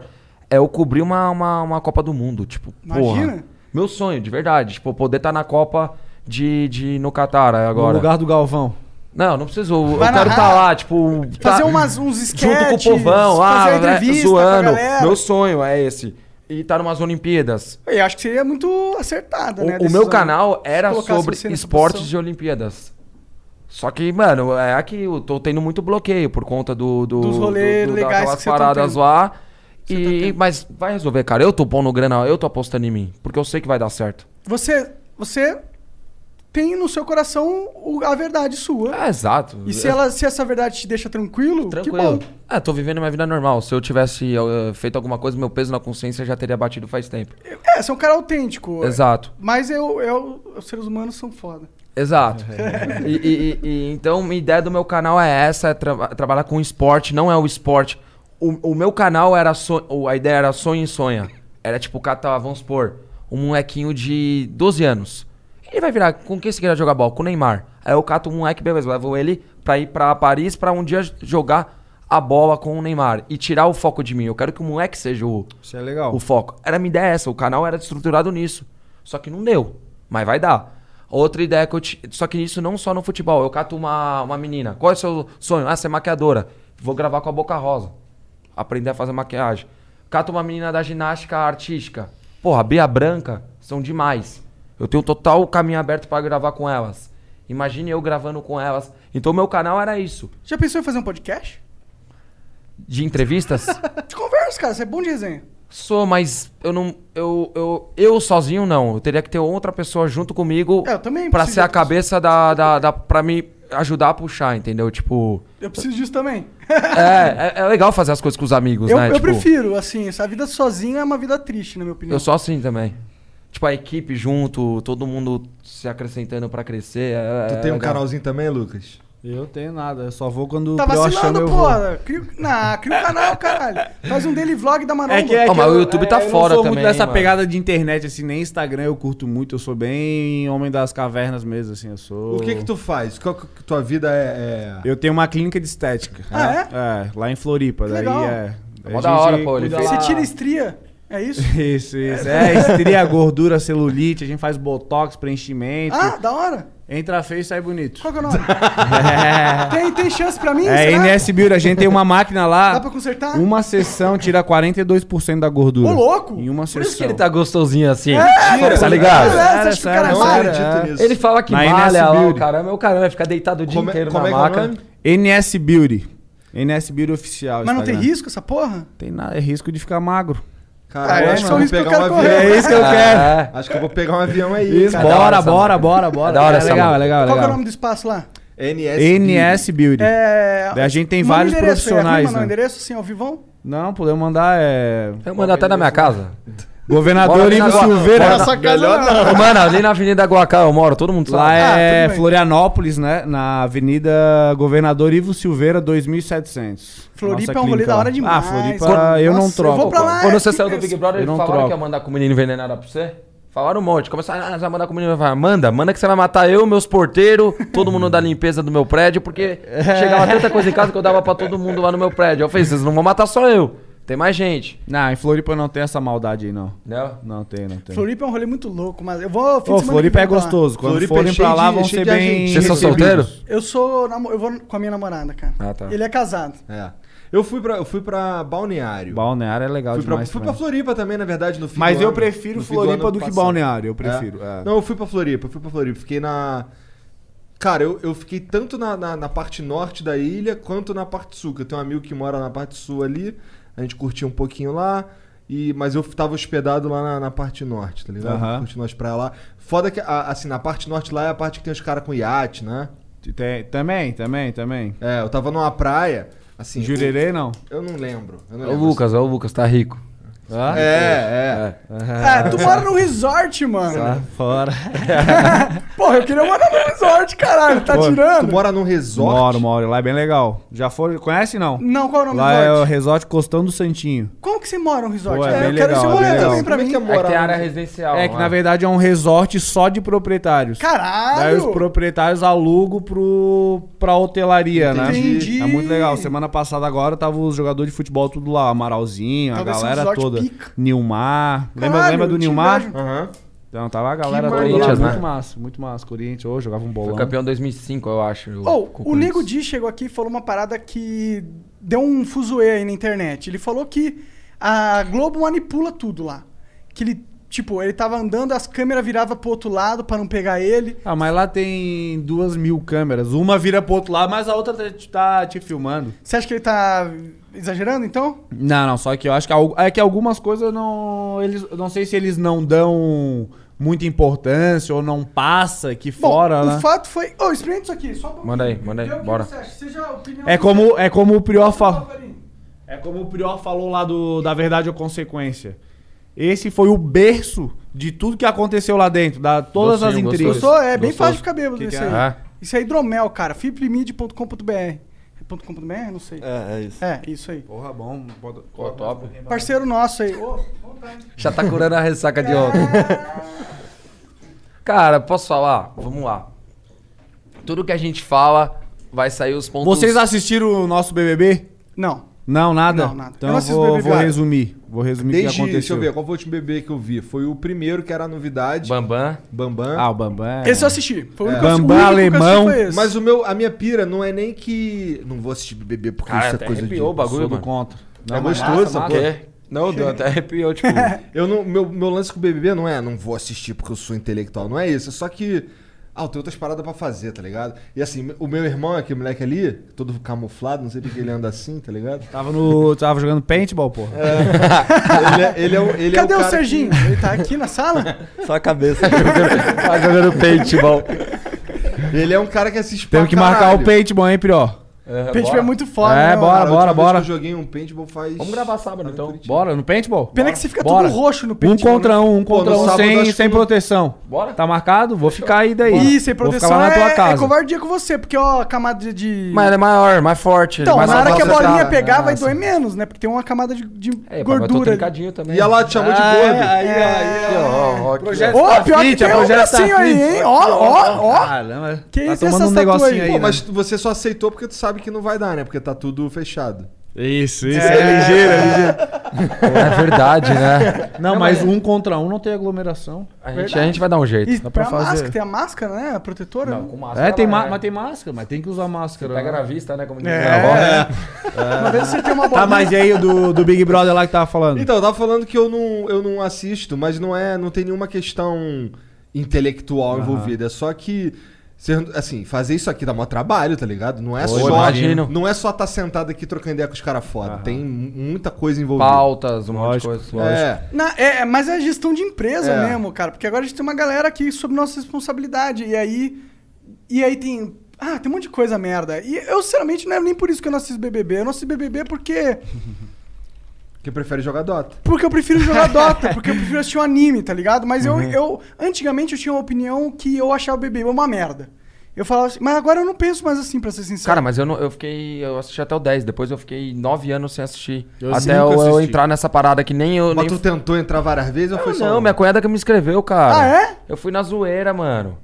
é eu cobrir uma, uma, uma Copa do Mundo. Tipo, Imagina. porra. Meu sonho, de verdade. Tipo, poder estar na Copa de, de no Catar No agora. lugar do Galvão. Não, não preciso. Eu Vai quero estar lá, tipo. Fazer tá- umas, uns junto com o povão, lá, fazer né, entrevista com a zoando. Meu sonho é esse. E tá numas Olimpíadas. Eu acho que seria muito acertada, O, né? o meu canal era sobre esportes posição. de Olimpíadas. Só que, mano, é aqui eu tô tendo muito bloqueio por conta do, do, Dos rolê do- do- legais daquelas tá paradas tendo. lá. Você E, tá mas vai resolver, cara. Eu tô pondo grana, eu tô apostando em mim. Porque eu sei que vai dar certo. Você, você tem no seu coração o- a verdade sua. É, exato. E se, ela, se essa verdade te deixa tranquilo, que Tranquilo. bom. É, tô vivendo minha vida normal. Se eu tivesse eh, feito alguma coisa, meu peso na consciência já teria batido faz tempo. É, você é um cara autêntico. Exato. Mas eu, eu, os seres humanos são foda. Exato. e, e- e- e então, minha ideia do meu canal é essa: é tra- trabalhar com esporte, não é o esporte. O, o meu canal era. So, o- a ideia era sonho e sonha. Era tipo, catar, vamos supor, um molequinho de 12 anos. Ele vai virar. Com quem você queria jogar bola? Com o Neymar. Aí eu cato um moleque, beleza, levo ele pra ir pra Paris pra um dia jogar a bola com o Neymar. E tirar o foco de mim. Eu quero que o moleque seja o, Isso é legal. o foco. Era a minha ideia essa, o canal era estruturado nisso. Só que não deu, mas vai dar. Outra ideia que eu. Só que isso não só no futebol. Eu cato uma, uma menina. Qual é o seu sonho? Ah, ser maquiadora. Vou gravar com a Boca Rosa. Aprender a fazer maquiagem. Cato uma menina da ginástica artística. Porra, Bia Branca são demais. Eu tenho total caminho aberto pra gravar com elas. Imagine eu gravando com elas. Então meu canal era isso. Já pensou em fazer um podcast? De entrevistas. De conversa, cara. Você é bom de resenha. Sou, mas eu não. Eu, eu, eu sozinho não. Eu teria que ter outra pessoa junto comigo É, eu também pra ser a cabeça da, da, da. pra me ajudar a puxar, entendeu? Tipo. Eu preciso disso também. é, é, é legal fazer as coisas com os amigos, eu né? eu tipo, prefiro, assim. Essa vida sozinha é uma vida triste, na minha opinião. Eu sou assim também. Tipo, a equipe junto, todo mundo se acrescentando pra crescer. é- Tu é tem um canalzinho também, Lucas? Eu tenho nada, eu só vou quando Tá vacilando, chama, eu vou. porra. Cria, nah, cria um canal, caralho. Faz um daily vlog da Maromba. É que, é Ó, que mas eu- o YouTube tá eu fora não sou também, muito dessa mano. pegada de internet, assim, nem Instagram eu curto muito. Eu sou bem homem das cavernas mesmo, assim, eu sou... O que que tu faz? Qual que tua vida é... é- Eu tenho uma clínica de estética. Ah, é? É, lá em Floripa. Que daí legal. é... Mó a da gente hora, pô, ele fez- Você tira estria. É isso? Isso, isso. É, estria, gordura, celulite, a gente faz botox, preenchimento. Ah, da hora. Entra feio e sai bonito. Qual que é o nome? tem, tem chance pra mim? É, será? NS Beauty, a gente tem uma máquina lá. Dá pra consertar? Uma sessão tira 42% da gordura. Ô, louco! Em uma Por sessão. isso que ele tá gostosinho assim. Mentira. tá ligado? É, você acha que o Sério, cara é Não magro? acredito nisso. Ele fala que Na malha NS lá, o caramba. O caramba vai ficar deitado o dia Como, é- inteiro como na é é maca. nome? NS Beauty. NS Beauty oficial. Mas não tem Instagram. risco essa porra? Tem nada, é risco de ficar magro. Cara, Ah, eu é, acho que só eu vou isso que eu pegar um avião. correr. É isso que eu quero. É. Acho que eu vou pegar um avião aí. Isso, cara. da hora bora, bora, bora, bora. É da hora é essa legal, é legal, é Qual é o nome do espaço lá? NS. NS Beauty. É... Daí a gente tem vários profissionais, arrima no né? endereço, assim, ao vivão? Não, podemos mandar é. Eu mando até na minha casa. Governador Ivo Silveira. Nossa casa não. Mano, ali na Avenida Guacal eu moro, todo mundo sabe. Lá Ah, é. Florianópolis, né? Na Avenida Governador Ivo Silveira, 2700. Floripa Nossa é um rolê da hora demais. Ah, Floripa Quando- eu não troco. eu vou pra lá. Quando você é, saiu do que- Big Brother, eu eles não falaram troco. que ia mandar com o menino envenenado pra você? Falaram um monte. Começaram, ah, você vai mandar com o menino envenenado. Manda, manda que você vai matar eu, meus porteiros, todo mundo da limpeza do meu prédio, porque chegava tanta coisa em casa que eu dava pra todo mundo lá no meu prédio. Eu falei, vocês não vão matar só eu. Tem mais gente. Não, em Floripa não tem essa maldade aí, não. Não? Não tem, não tem. Floripa é um rolê muito louco, mas eu vou... fim Ô, Floripa é gostoso. Quando Floripa é forem cheio pra lá, de- vão ser bem. Vocês são solteiros? Eu sou... Eu vou com a minha namorada, cara. Ah, tá. Ele é casado. É. Eu fui pra, eu fui pra Balneário. Balneário é legal Fui pra, demais. fui pra. Floripa também, na verdade, no fim Mas do eu ano. prefiro Floripa ano do que. Balneário, eu É? prefiro. é. Não, eu fui pra Floripa, eu fui pra Floripa. Fiquei na. Cara, eu, eu fiquei tanto na, na, na parte norte da ilha quanto na parte sul. Que eu tenho um amigo que mora na parte sul ali. A gente curtiu um pouquinho lá. E, mas eu tava hospedado lá na, na parte norte, tá ligado? Aham. Curtindo as praias lá. Foda que, a- assim, na parte norte lá é a parte que tem os caras com iate, né? Tem- também, também, também. É, eu tava numa praia, assim. Jurerê, não. Eu não lembro. Eu não É o lembro. Lucas, é o Lucas, tá rico. Ah? É, é. É, tu mora no resort, mano. Tá fora. Porra, eu queria morar no resort, caralho. Tá Pô, tirando? Tu mora num resort? Moro, moro. Lá é bem legal. Já foram. Conhece não? Não, qual é o nome Lá do é o resort? resort Costão do Santinho. Como que você mora no resort? Pô, é É, bem eu quero legal, esse é rolê também pra Como é mim. que é É que morar tem num- área residencial. é que na verdade é um resort só de proprietários. Daí os Caralho! proprietários alugam pro, pra hotelaria, né? Entendi. É muito legal. Semana passada agora tava os jogadores de futebol tudo lá. Amaralzinho, a Talvez um galera resort toda. pica. Nilmar. Lembra, Caralho, lembra do Nilmar? Aham. Então tava a galera toda lá. Muito né? massa, muito massa. Corinthians, ô, jogava um bolão. Foi campeão em 2005, eu acho. Com o. Nego Di chegou aqui e falou uma parada que deu um fuzuê aí na internet. Ele falou que a Globo manipula tudo lá. Que ele, tipo, ele tava andando, as câmeras viravam pro outro lado pra não pegar ele. Ah, mas lá tem duas mil câmeras. Uma vira pro outro lado, mas a outra tá, tá te filmando. Você acha que ele tá exagerando, então? Não, não, só que eu acho que, é que algumas coisas não. Eles, não sei se eles não dão muita importância ou não passa aqui fora, Bom, né? o fato foi... Ô, experimenta isso aqui, só pra... Manda aí, manda aí, o que bora. você acha. Seja a opinião É como, é como o Prior falou. É como o Prior falou lá do, da verdade ou consequência. Esse foi o berço de tudo que aconteceu lá dentro, da todas as Gostosinho, intrigas. Gostou? É bem fácil de ficar bêbado Que que esse é? aí. É. Isso é hidromel, cara. Fibrimid.com.br. É .com.br? Não sei. É, é isso. É, isso aí. Porra, bom. Bota, Pô, top. Parceiro nosso aí. Ô, Já tá curando a ressaca de ontem. Cara, posso falar? Vamos lá. Tudo que a gente fala vai sair os pontos. Vocês assistiram o nosso BBB? Não. Não, nada? Não, nada. Eu Então não eu vou, vou resumir. Vou resumir o que Desde, aconteceu. deixa eu ver, qual foi o último bebê que eu vi? Foi o primeiro que era a novidade. Bambam. Bambam. Ah, o Bambam. Esse eu assisti. Foi o único, Bambam eu alemão. esse. Mas o meu, a minha pira não é nem que. Não vou assistir bebê porque Cara, isso é até coisa de. arrepiou o bagulho, Sou contra. É mas gostoso massa. Quê? Não, deu até arrepiou, tipo. Eu não, meu, meu lance com o BBB não é não vou assistir porque eu sou intelectual, não é isso. É só que. Ah, eu tenho outras paradas pra fazer, tá ligado? E assim, o meu irmão, aquele moleque ali, todo camuflado, não sei porque ele anda assim, tá ligado? Tava, no, tava jogando paintball, porra. ele é, ele é, o- ele é Cadê o, cara Serginho? Ele tá aqui na sala? Só a cabeça. tá jogando paintball. Que, ele é um cara que assiste Temos que marcar o paintball, hein, Prió? O paintball é muito foda, É, né, bora, mano? bora. que eu joguei um paintball faz. Vamos gravar sábado, então. Bora, no paintball? Pena que você fica Bora. tudo roxo no Um paintball, contra um, um Pô, contra no um, sem, que sem eu- proteção. Bora. Tá marcado? Vou ficar aí daí. Ih, sem Vou proteção ficar lá na tua é, casa. é covardia com você, porque ó, a camada de... Mas é maior, mais forte. Então, mais na hora que a bolinha pegar, vai Nossa. doer menos, né? Porque tem uma camada de, de É, pai, mas tô gordura. trincadinho também. E ela te chamou de Ah, gordo. é, aí, É. aí, ó, tá pior que tem é um tá bracinho aí, hein? Ó, ó, ó. Caramba. Que tá isso, tomando um essa negocinho tatu aí? Pô, né? mas você só aceitou porque tu sabe que não vai dar, né? Porque tá tudo fechado. Isso, isso. É, ligeiro, é ligeiro. É verdade, né? Não, mas um contra um não tem aglomeração. A gente, a gente vai dar um jeito. E Dá pra pra fazer. máscara, tem a máscara, né? A protetora. Não, com máscara. É, tem lá, ma mas tem máscara, mas tem que usar máscara. Pega né? na vista, né? Como diz É. Uma vez você tem uma Tá, bolinha... mas e aí o do, do Big Brother lá que tava falando? Então, eu tava falando que eu não, eu não assisto, mas não é, não tem nenhuma questão intelectual envolvida. É só que, ser- assim, fazer isso aqui dá mó trabalho, tá ligado? Não é Pô, só, imagino. não é só estar sentado aqui trocando ideia com os caras foda. Tem mu- muita coisa envolvida. Pautas, um monte de Lógico, coisa. É. Na- é, mas é gestão de empresa É. mesmo, cara. Porque agora a gente tem uma galera aqui sob nossa responsabilidade. E aí. E aí tem. Ah, tem um monte de coisa merda. E eu, sinceramente, não é nem por isso que eu não assisto BBB. Eu não assisto BBB porque. Que prefere jogar Dota. Porque eu prefiro jogar Dota, porque eu prefiro assistir um anime, tá ligado? Mas Uhum. eu, eu. Antigamente eu tinha uma opinião que eu achava o BBB uma merda. Eu falava assim, mas agora eu não penso mais assim, pra ser sincero. Cara, mas eu, não, eu fiquei. Eu assisti até o 10, depois eu fiquei 9 anos sem assistir. Eu até eu, eu assisti. entrar nessa parada que nem eu. Mas Nem... tu tentou entrar várias vezes ou foi Eu só não, minha cunhada que me inscreveu, cara. Ah, é? Eu fui na zoeira, mano.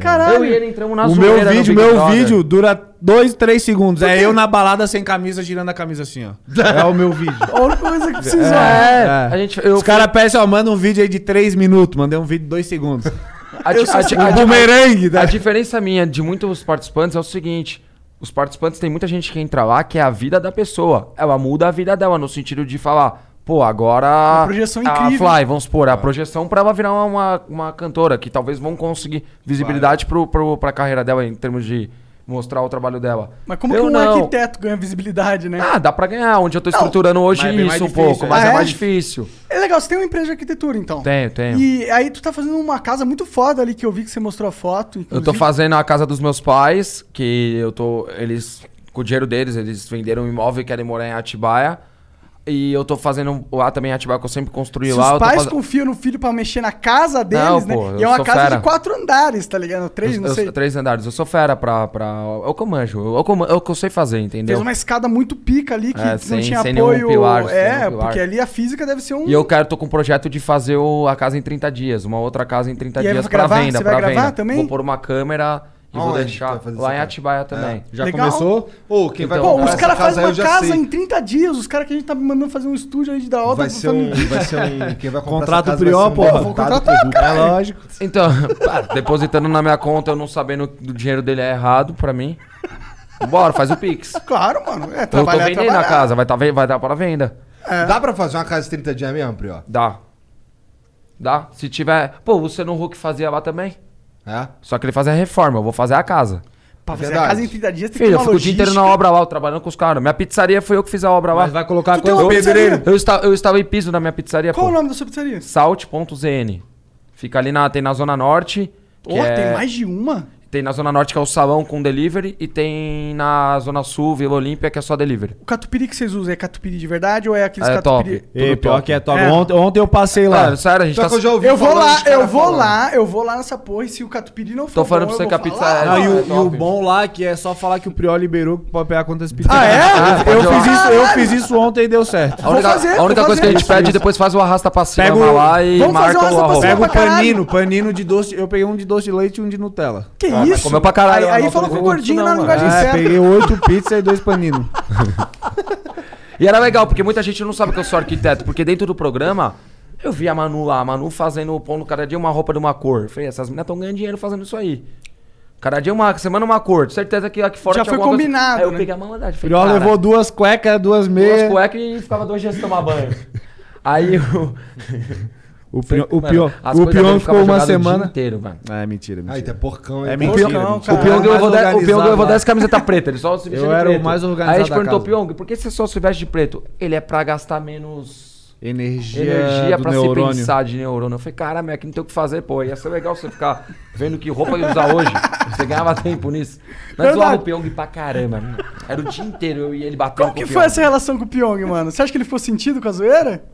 Caralho. Eu e ele entramos na o meu vídeo, meu Brother. vídeo dura 2, 3 segundos. É eu na balada sem camisa, girando a camisa assim, ó. É o meu vídeo. A única coisa que precisou. É, É. a gente. Eu Os caras pedem, ó, manda um vídeo aí de 3 minutos. Mandei um vídeo de 2 segundos. A, di- a, di- O a di- bumerangue, a tá? diferença minha de muitos participantes é o seguinte: os participantes tem muita gente que entra lá que é a vida da pessoa. Ela muda a vida dela no sentido de falar, pô, agora. Uma projeção incrível. A Fly, vamos supor, a projeção pra ela virar uma, uma, uma cantora, que talvez vão conseguir visibilidade pro, pro, pra carreira dela em termos de mostrar o trabalho dela. Mas como Eu que um não. arquiteto ganha visibilidade, né? Ah, dá pra ganhar. Onde eu tô estruturando hoje mas é isso mais um difícil, pouco, é. mas Ah, é é? mais difícil. É legal, você tem uma empresa de arquitetura, então. Tenho, tenho. E aí tu tá fazendo uma casa muito foda ali que eu vi que você mostrou a foto. Eu tô inclusive. fazendo a casa dos meus pais, que eu tô. Eles, com o dinheiro deles, eles venderam um imóvel e querem morar em Atibaia. E eu tô fazendo lá também em Atibaia, que eu sempre construí Se lá. os pais faz- confiam no filho pra mexer na casa deles, Não, né? pô, e é uma casa fera. de quatro andares, tá ligado? Três, eu- não eu- sei. Três andares. Eu sou fera pra. pra é o que eu manjo. É o que eu, é sei fazer, entendeu? Fez uma escada muito pica ali que É, não sem- tinha sem apoio. pilar, é, pilar. porque ali a física deve ser um. E eu quero, tô com um projeto de fazer o- a casa em 30 dias. Uma outra casa em 30 E dias pra gravar? venda. Você vai pra gravar venda. também? Vou pôr uma câmera e vou Aonde deixar vai fazer lá em? Atibaia também. Já Legal. começou? Ô, quem vai Então, Pô, comprar os caras fazem uma casa sei. em 30 dias. Os caras que a gente tá mandando fazer um estúdio aí de da hora. Vai ser um, vai ser um, quem vai Contrato essa casa Prior, vai ser um Vou contratar, corrupto. É lógico. Então, pá, depositando na minha conta, eu não sabendo que o dinheiro dele é errado pra mim. Bora, faz o Pix. Claro, mano. É, Eu tô trabalhar, vendendo a casa, vai, tá, vai dar para venda. Dá pra fazer uma casa de 30 dias mesmo, Prió? Dá. Dá. Se tiver. Pô, você no Hulk fazia lá também. É? Só que ele fazia reforma, eu vou fazer a casa. Pra fazer Verdade. a casa em 30 dias tem que Filho, ter eu uma fico o dia inteiro na obra lá, eu trabalhando com os caras. Minha pizzaria foi eu que fiz a obra lá. Mas vai colocar Tu tem quanto uma pedreiro? pizzaria? Eu, esta, eu estava em piso na minha pizzaria, Qual pô. o nome da sua pizzaria? Salt.zn. Fica ali na. Tem na Zona Norte. Que Ó, é, tem mais de uma? Tem na Zona Norte, que é o salão com delivery. E tem na Zona Sul, Vila Olímpia, que é só delivery. O catupiry que vocês usam é catupiry de verdade ou é aqueles É catupiry? top. Ei, pior top. que é top. É. Ontem, ontem eu passei lá. Sério, a gente Só tá. que eu já ouvi Eu vou lá, eu vou falando. lá, eu vou lá nessa porra e se o catupiry não for Tô falando bom, pra você eu que a pizza é- Não, e, o, é e o bom lá que é só falar que o Priol liberou que pode pegar quantas pizzas. Ah, é? Eu, Pode fiz isso, eu fiz isso ontem e deu certo. A única, fazer, a vou única coisa que a gente pede depois faz o arrasta pra cima Pega o- lá e marca o cima Pega o panino, panino de doce. Eu peguei um de doce de leite e um de Nutella. Que Ah, mas isso? comeu pra caralho, Aí, eu aí não falou com o gordinho isso na não, linguagem. É, certa. peguei oito pizzas e dois paninos. E era legal, porque muita gente não sabe que eu sou arquiteto, porque dentro do programa eu vi a Manu lá, a Manu fazendo, pondo cada dia uma roupa de uma cor. Eu falei, essas meninas estão ganhando dinheiro fazendo isso aí. Cada dia uma semana uma cor. Certeza que aqui fora Já foi alguma coisa- combinado, Aí eu né? peguei a malandragem. O falei, cara, levou duas cuecas, duas duas meias. cuecas e ficava dois dias sem tomar banho. Aí o. O Priol, o Mano, as o ficou uma o semana. inteiro, mano. Ah, é mentira, Aí, mentira. tá porcão, É hein? mentira. Porcão, O cara. O Pyong eu mais vou, dar, o organizado Pyong eu vou dar essa camiseta preta, ele só se veste Eu de era o preto. mais organizado Aí a gente perguntou. Pyong, por que você só se veste de preto? Ele é pra gastar menos Energia, energia do pra se neurônio. pensar de neurônio. Eu falei, caramba, aqui não tem o que fazer, pô. Ia ser legal você ficar vendo que roupa ia usar hoje. Você ganhava tempo nisso. Nós Verdade. zoava o Pyong pra caramba. mano. Era o dia inteiro eu e ele batendo Como com que o foi essa relação com o Pyong, mano? Você acha que ele ficou sentido com a zoeira?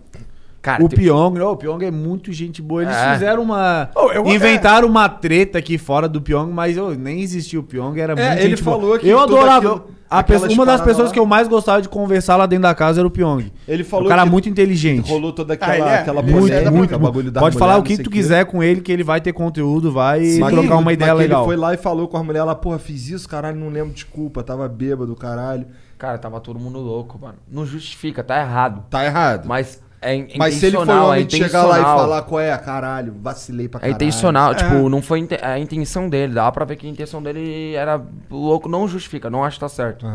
Cara, O tem- Pyong, não, o Pyong é muito gente boa. Eles É. fizeram uma. Oh, eu- inventaram uma treta aqui fora do Pyong, mas ô, nem existia o Pyong, era muito ele gente boa. falou que Eu adorava. aquilo- a pessoa- uma das pessoas lá- que eu mais gostava de conversar lá dentro da casa era o Pyong. Ele falou o cara que muito inteligente. rolou toda aquela, Ah, é? aquela Muito, polêmica, muito. bagulho da Pode mulher, falar o que tu quê. quiser com ele, que ele vai ter conteúdo, vai Sim, trocar uma ideia que legal. Ele foi lá e falou com a mulher, ela, porra, fiz isso, caralho, não lembro, desculpa, tava bêbado, caralho. Cara, tava todo mundo louco, mano. Não justifica, tá errado. Tá errado. Mas é in- Mas se ele foi intencional, homem é de chegar lá e intencional. falar qual é, caralho, vacilei pra É caralho. intencional, tipo, não foi inte- a intenção dele. Dá pra ver que a intenção dele era louco, não justifica, não acho que tá certo.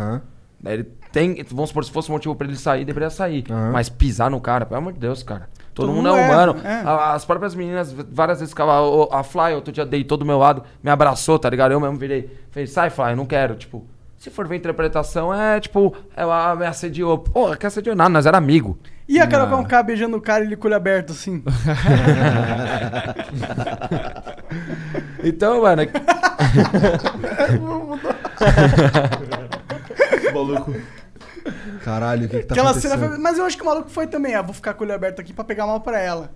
Daí Ele tem, vamos supor, se fosse motivo pra ele sair, deveria sair. Aham. Mas pisar no cara, pelo amor de Deus, cara. Todo, Todo mundo mundo é é, humano. é. As próprias meninas, várias vezes ficava. o- A Fly, outro dia deitou do meu lado, me abraçou, tá ligado? Eu mesmo virei. Falei, sai, Fly, não quero. Tipo, se for ver interpretação, é tipo, ela me assediou. Porra, que assediou nada, nós era amigo. E a Carol Conká beijando o cara e ele com aberto, assim? Então, mano, Maluco. Caralho, o que que tá Aquela acontecendo? cena foi... Mas eu acho que o maluco foi também. Ah, vou ficar com o olho aberto aqui pra pegar mal pra ela.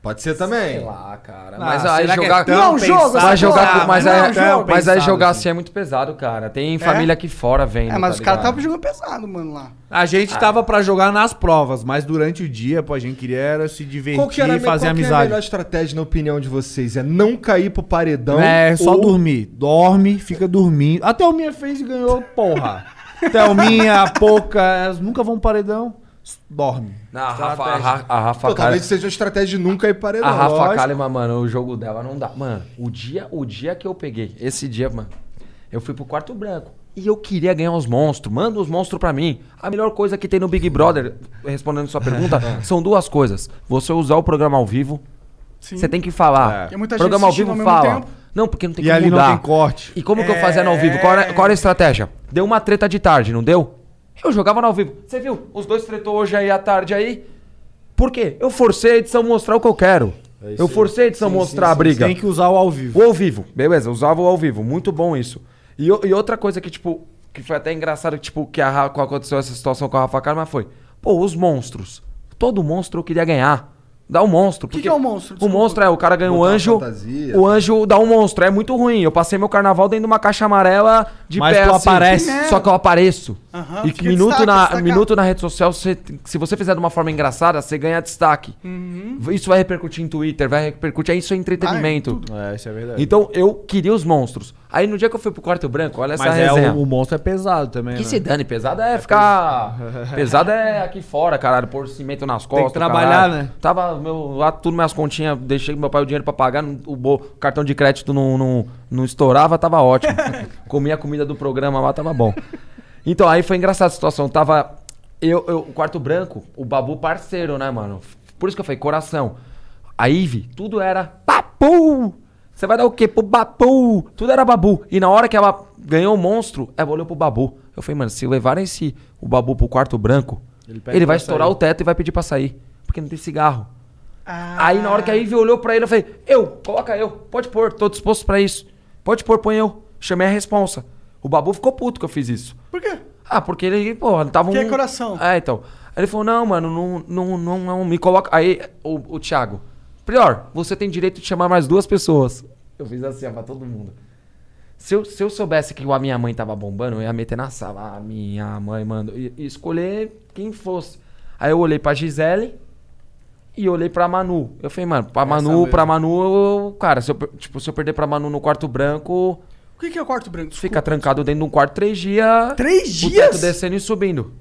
Pode ser também. sei lá, cara. Ah, mas aí é jogar. tão Não, jogo? Vai jogar Ah, com, mas, mas não é aí, um jogo mas aí jogar assim. assim é muito pesado, cara. Tem família aqui fora vendo. É, mas tá os caras estavam jogando pesado, mano, lá. A gente tava pra jogar nas provas, mas durante o dia, pô, a gente queria era se divertir Qual que, era, e fazer qual que é a amizade. melhor estratégia, na opinião de vocês? É não cair pro paredão? É, só ou- dormir. Dorme, fica dormindo. A Thelminha fez e ganhou, porra. Thelminha, a Pouca, elas nunca vão pro paredão. Dorme. Não, a Rafa, a. Ra- a Rafa Pô, Kalimann- talvez seja uma estratégia de nunca ir paredão. A Rafa lógico. Kalimann, mano, o jogo dela não dá. Mano, o dia, o dia que eu peguei, esse dia, mano, eu fui pro quarto branco. E eu queria ganhar os monstros. Manda os monstros pra mim. A melhor coisa que tem no Big Brother, respondendo sua pergunta, são duas coisas. Você usar o programa ao vivo. Sim. Você tem que falar. É. Porque muita gente programa ao vivo ao mesmo fala. tempo. Não, porque não tem E como ali não tem corte. E como que eu fazia no ao vivo? Qual era, qual era a estratégia? Deu uma treta de tarde, não deu? Eu jogava no ao vivo. Você viu? Os dois tretou hoje aí à tarde aí. Por quê? Eu forcei a edição mostrar o que eu quero. eu forcei a edição mostrar a briga. Tem que usar o ao vivo. O ao vivo, beleza, usava o ao vivo, muito bom isso. E, e outra coisa que, tipo, que foi até engraçado, que, tipo, que a, aconteceu essa situação com a Rafa Kalimann foi, pô, os monstros. Todo monstro eu queria ganhar. Dá um monstro. que porque é um monstro? O Desculpa. monstro é, o cara ganha um anjo. fantasia. O anjo dá um monstro. É muito ruim. Eu passei meu carnaval dentro de uma caixa amarela de Mas pé tu assim. aparece. Só que eu apareço. E que minuto, destaque, na, minuto na rede social, você- se você fizer de uma forma engraçada, você ganha destaque. Uhum. Isso vai repercutir em Twitter, vai repercutir. Isso é entretenimento. É, isso é verdade. Então eu queria os monstros. Aí no dia que eu fui pro quarto branco, olha essa Mas é, resenha. o, o monstro é pesado também, Que né? se dane, pesado é ficar. pesado é aqui fora, caralho, pôr cimento nas costas. trabalhar, caralho. né? Tava meu, lá tudo minhas continhas, deixei meu pai o dinheiro pra pagar, o, o cartão de crédito não, não, não estourava, tava ótimo. Comia a comida do programa lá, tava bom. Então aí foi engraçada a situação. Tava Eu, eu, o quarto branco, o Babu parceiro, né, mano? Por isso que eu falei, coração. A Ive, tudo era Babu! Você vai dar o quê pro Babu? Tudo era Babu. E na hora que ela ganhou o monstro, ela olhou pro Babu. Eu falei, mano, se levarem esse, o Babu pro quarto branco, Ele ele, vai estourar sair. o teto e vai pedir pra sair. Porque não tem cigarro. Ah, Aí na hora que a Ivy olhou pra ele, eu falei, eu, coloca eu, pode pôr, tô disposto pra isso. Pode pôr, põe eu. Chamei a responsa. O Babu ficou puto que eu fiz isso. Por quê? Ah, porque ele, pô, tava um... Que é coração. É, então. Aí ele falou, não, mano, não, não, não, não, me coloca... Aí, o, o Thiago, Prior, você tem direito de chamar mais duas pessoas. Eu fiz assim, ó, pra todo mundo. Se eu, se eu soubesse que a minha mãe tava bombando, eu ia meter na sala. A minha mãe, mano. E, e escolher quem fosse. Aí eu olhei pra Gisele e olhei pra Manu. Eu falei, mano, pra Manu, pra Manu, eu- cara, se eu, tipo, se eu perder pra Manu no quarto branco, O que, que é o quarto branco? fica trancado dentro de um quarto três dias. Três O dias? teto descendo e subindo.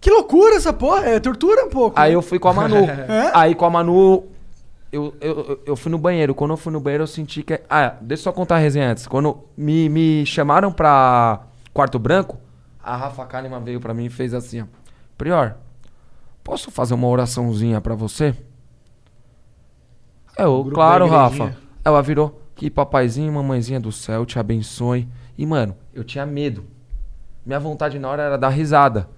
Que loucura essa porra. É tortura um pouco. Aí né? eu fui com a Manu. É? Aí com a Manu, eu, eu, eu- fui no banheiro. Quando eu fui no banheiro, eu senti que. Ah, deixa eu só contar a resenha antes. Quando me, me chamaram pra quarto branco, a Rafa Kalimann veio pra mim e fez assim: ó, Prior, posso fazer uma oraçãozinha pra você? Eu, claro. Rafa. Ela virou: Que papaizinho e mamãezinha do céu te abençoe. E, mano, eu tinha medo. Minha vontade na hora era dar risada.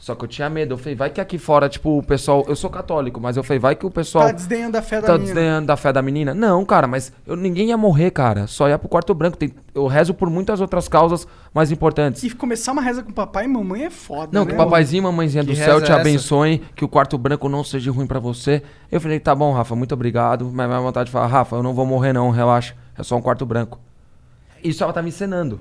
Só que eu tinha medo. Eu falei, vai que aqui fora, tipo, o pessoal. Eu sou católico, mas eu falei, vai que o pessoal. Tá desdenhando da fé da Tá minha. desdenhando da fé da menina? Não, cara, mas eu, ninguém ia morrer, cara. Só ia pro quarto branco. Tem- eu rezo por muitas outras causas mais importantes. E começar uma reza com papai e mamãe é foda, Não, né? que o papaizinho e mamãezinha Que do céu te é essa? abençoem, que o quarto branco não seja ruim pra você. Eu falei, tá bom, Rafa, muito obrigado. Mas minha vontade de falar, Rafa, eu não vou morrer não, relaxa. É só um quarto branco. Isso ela tá me encenando.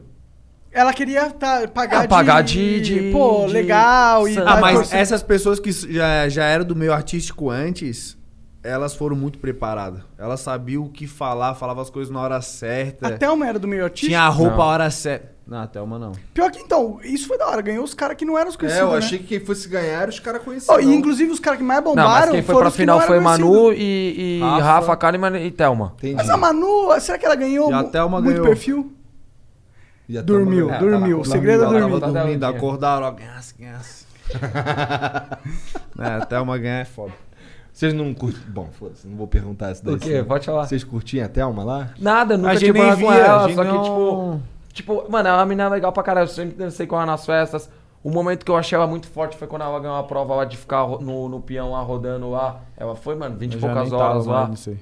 Ela queria tá, pagar, Ah, pagar de... de- de- Pô, de legal. E tá Ah, mas torcendo- essas pessoas que já, já eram do meio artístico antes, elas foram muito preparadas. Elas sabiam o que falar, falavam as coisas na hora certa. A Thelma era do meio artístico? Tinha a roupa Não. a hora certa. Não, a Thelma não. Pior que então, isso foi da hora. Ganhou os caras que não eram os É, conhecidos, eu né? achei que quem fosse ganhar era os caras conhecidos. Oh, e inclusive os caras que mais bombaram Não, mas quem foi foram pra final foi Manu e, e Rafa. Rafa, Kalimann e Thelma. Entendi. Mas a Manu, será que ela ganhou E a Thelma muito ganhou. perfil? A Dormiu, É, ganhou. dormiu. tava O segredo é dormindo, dormir. tava- dormindo, Tava- acordaram, ó, ganhasse, ganhasse. é, a Thelma ganhar é foda. Vocês não curtem. Bom, foda-se, não vou perguntar isso daí. O quê? sim. Pode falar. Vocês curtiam a Thelma lá? Nada, nunca A tive gente nem problema com ela, gente só que, não- tipo... Tipo, mano, ela é uma menina legal pra caralho, eu sempre dancei com ela nas festas. O momento que eu achei ela muito forte foi quando ela ganhou a prova lá de ficar no, no peão lá, rodando lá. Ela foi, mano, 20 e já poucas tava horas mais lá. nisso aí.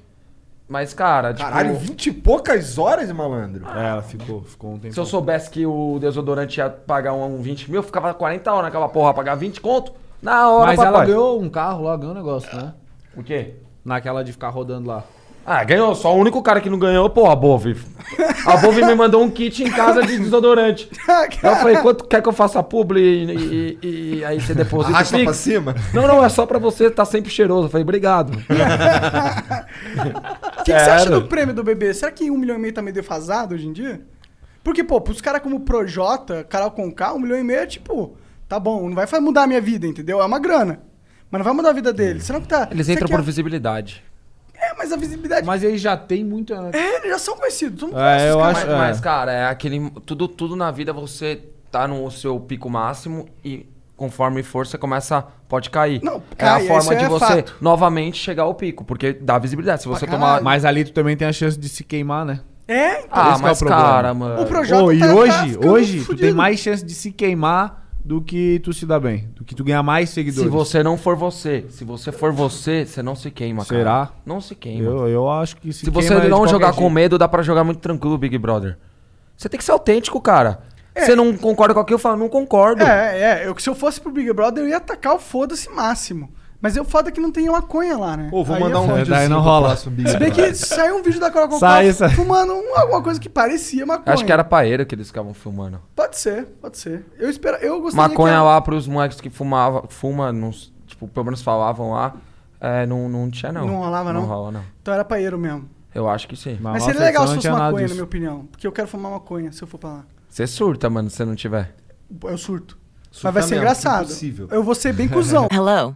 Mas, cara, tipo... Caralho, vinte e poucas horas, malandro. É, ela ficou, ficou um tempo. Se eu soubesse que o desodorante ia pagar um, um 20 mil, eu ficava 40 horas naquela porra, pagar 20 conto. Na hora, Mas papai. ela ganhou um carro lá, ganhou um negócio, né? O quê? Naquela de ficar rodando lá. Ah, ganhou. Só o único cara que não ganhou, pô, a Bove. A Bove me mandou um kit em casa de desodorante. Aí eu falei, quanto quer que eu faça publi e, e- e aí você deposita Arrasta pra cima? Não, não, é só pra você estar sempre cheiroso. Eu falei, obrigado. O que, que você acha do prêmio do bebê? Será que um milhão e meio tá meio defasado hoje em dia? Porque, pô, pros caras como Projota, Carol Conká, um milhão e meio é tipo, tá bom, não vai mudar a minha vida, entendeu? É uma grana. Mas não vai mudar a vida dele. Será que tá. Eles entram por visibilidade. É, mas a visibilidade. Mas ele já tem muita. É, eles já são conhecidos. Todo mundo É, eu acho-. Mas, é. mas, cara, é aquele. Tudo, tudo na vida você tá no seu pico máximo e conforme for, você começa. Pode cair. Não, é a cai, isso forma de é você fato. novamente chegar ao pico, porque dá visibilidade. Se você Pra tomar. caralho. Mas ali tu também tem a chance de se queimar, né? É, então. Ah, que é o mas cara, mano. O Projota Ô, e tá- tá hoje, hoje tu tem mais chance de se queimar do que tu se dar bem. Do que tu ganhar mais seguidores. Se você não for você, se você for você, você não se queima, cara. Será? Não se queima. Eu, eu acho que se se você queima de não jogar jeito. com medo, dá pra jogar muito tranquilo, Big Brother. Você tem que ser autêntico, cara. É. Você não concorda com aquilo, eu falo, não concordo. É, é. Eu, se eu fosse pro Big Brother, eu ia atacar o foda-se máximo. Mas eu foda que não tem maconha lá, né? Pô, vou Aí mandar é um foda. vídeo Daí não rola. Se bem que saiu um vídeo da Conká Sai, sai. fumando um- alguma coisa que parecia maconha. Acho que era paeira que eles ficavam filmando. Pode ser, pode ser. Eu espero, eu gostaria Maconha que a- lá pros moleques que fumavam, fuma, nos, tipo, pelo menos falavam lá, é, não, não tinha não. Não rolava, não? Não rola, não. Então era paeiro mesmo. Eu acho que sim. Mas seria legal se fosse maconha, na minha opinião. Porque eu quero fumar maconha se eu for pra lá. Você surta, mano, se você não tiver. Eu surto. Mas vai ser mesmo, engraçado. impossível. Eu vou ser bem cuzão. Hello,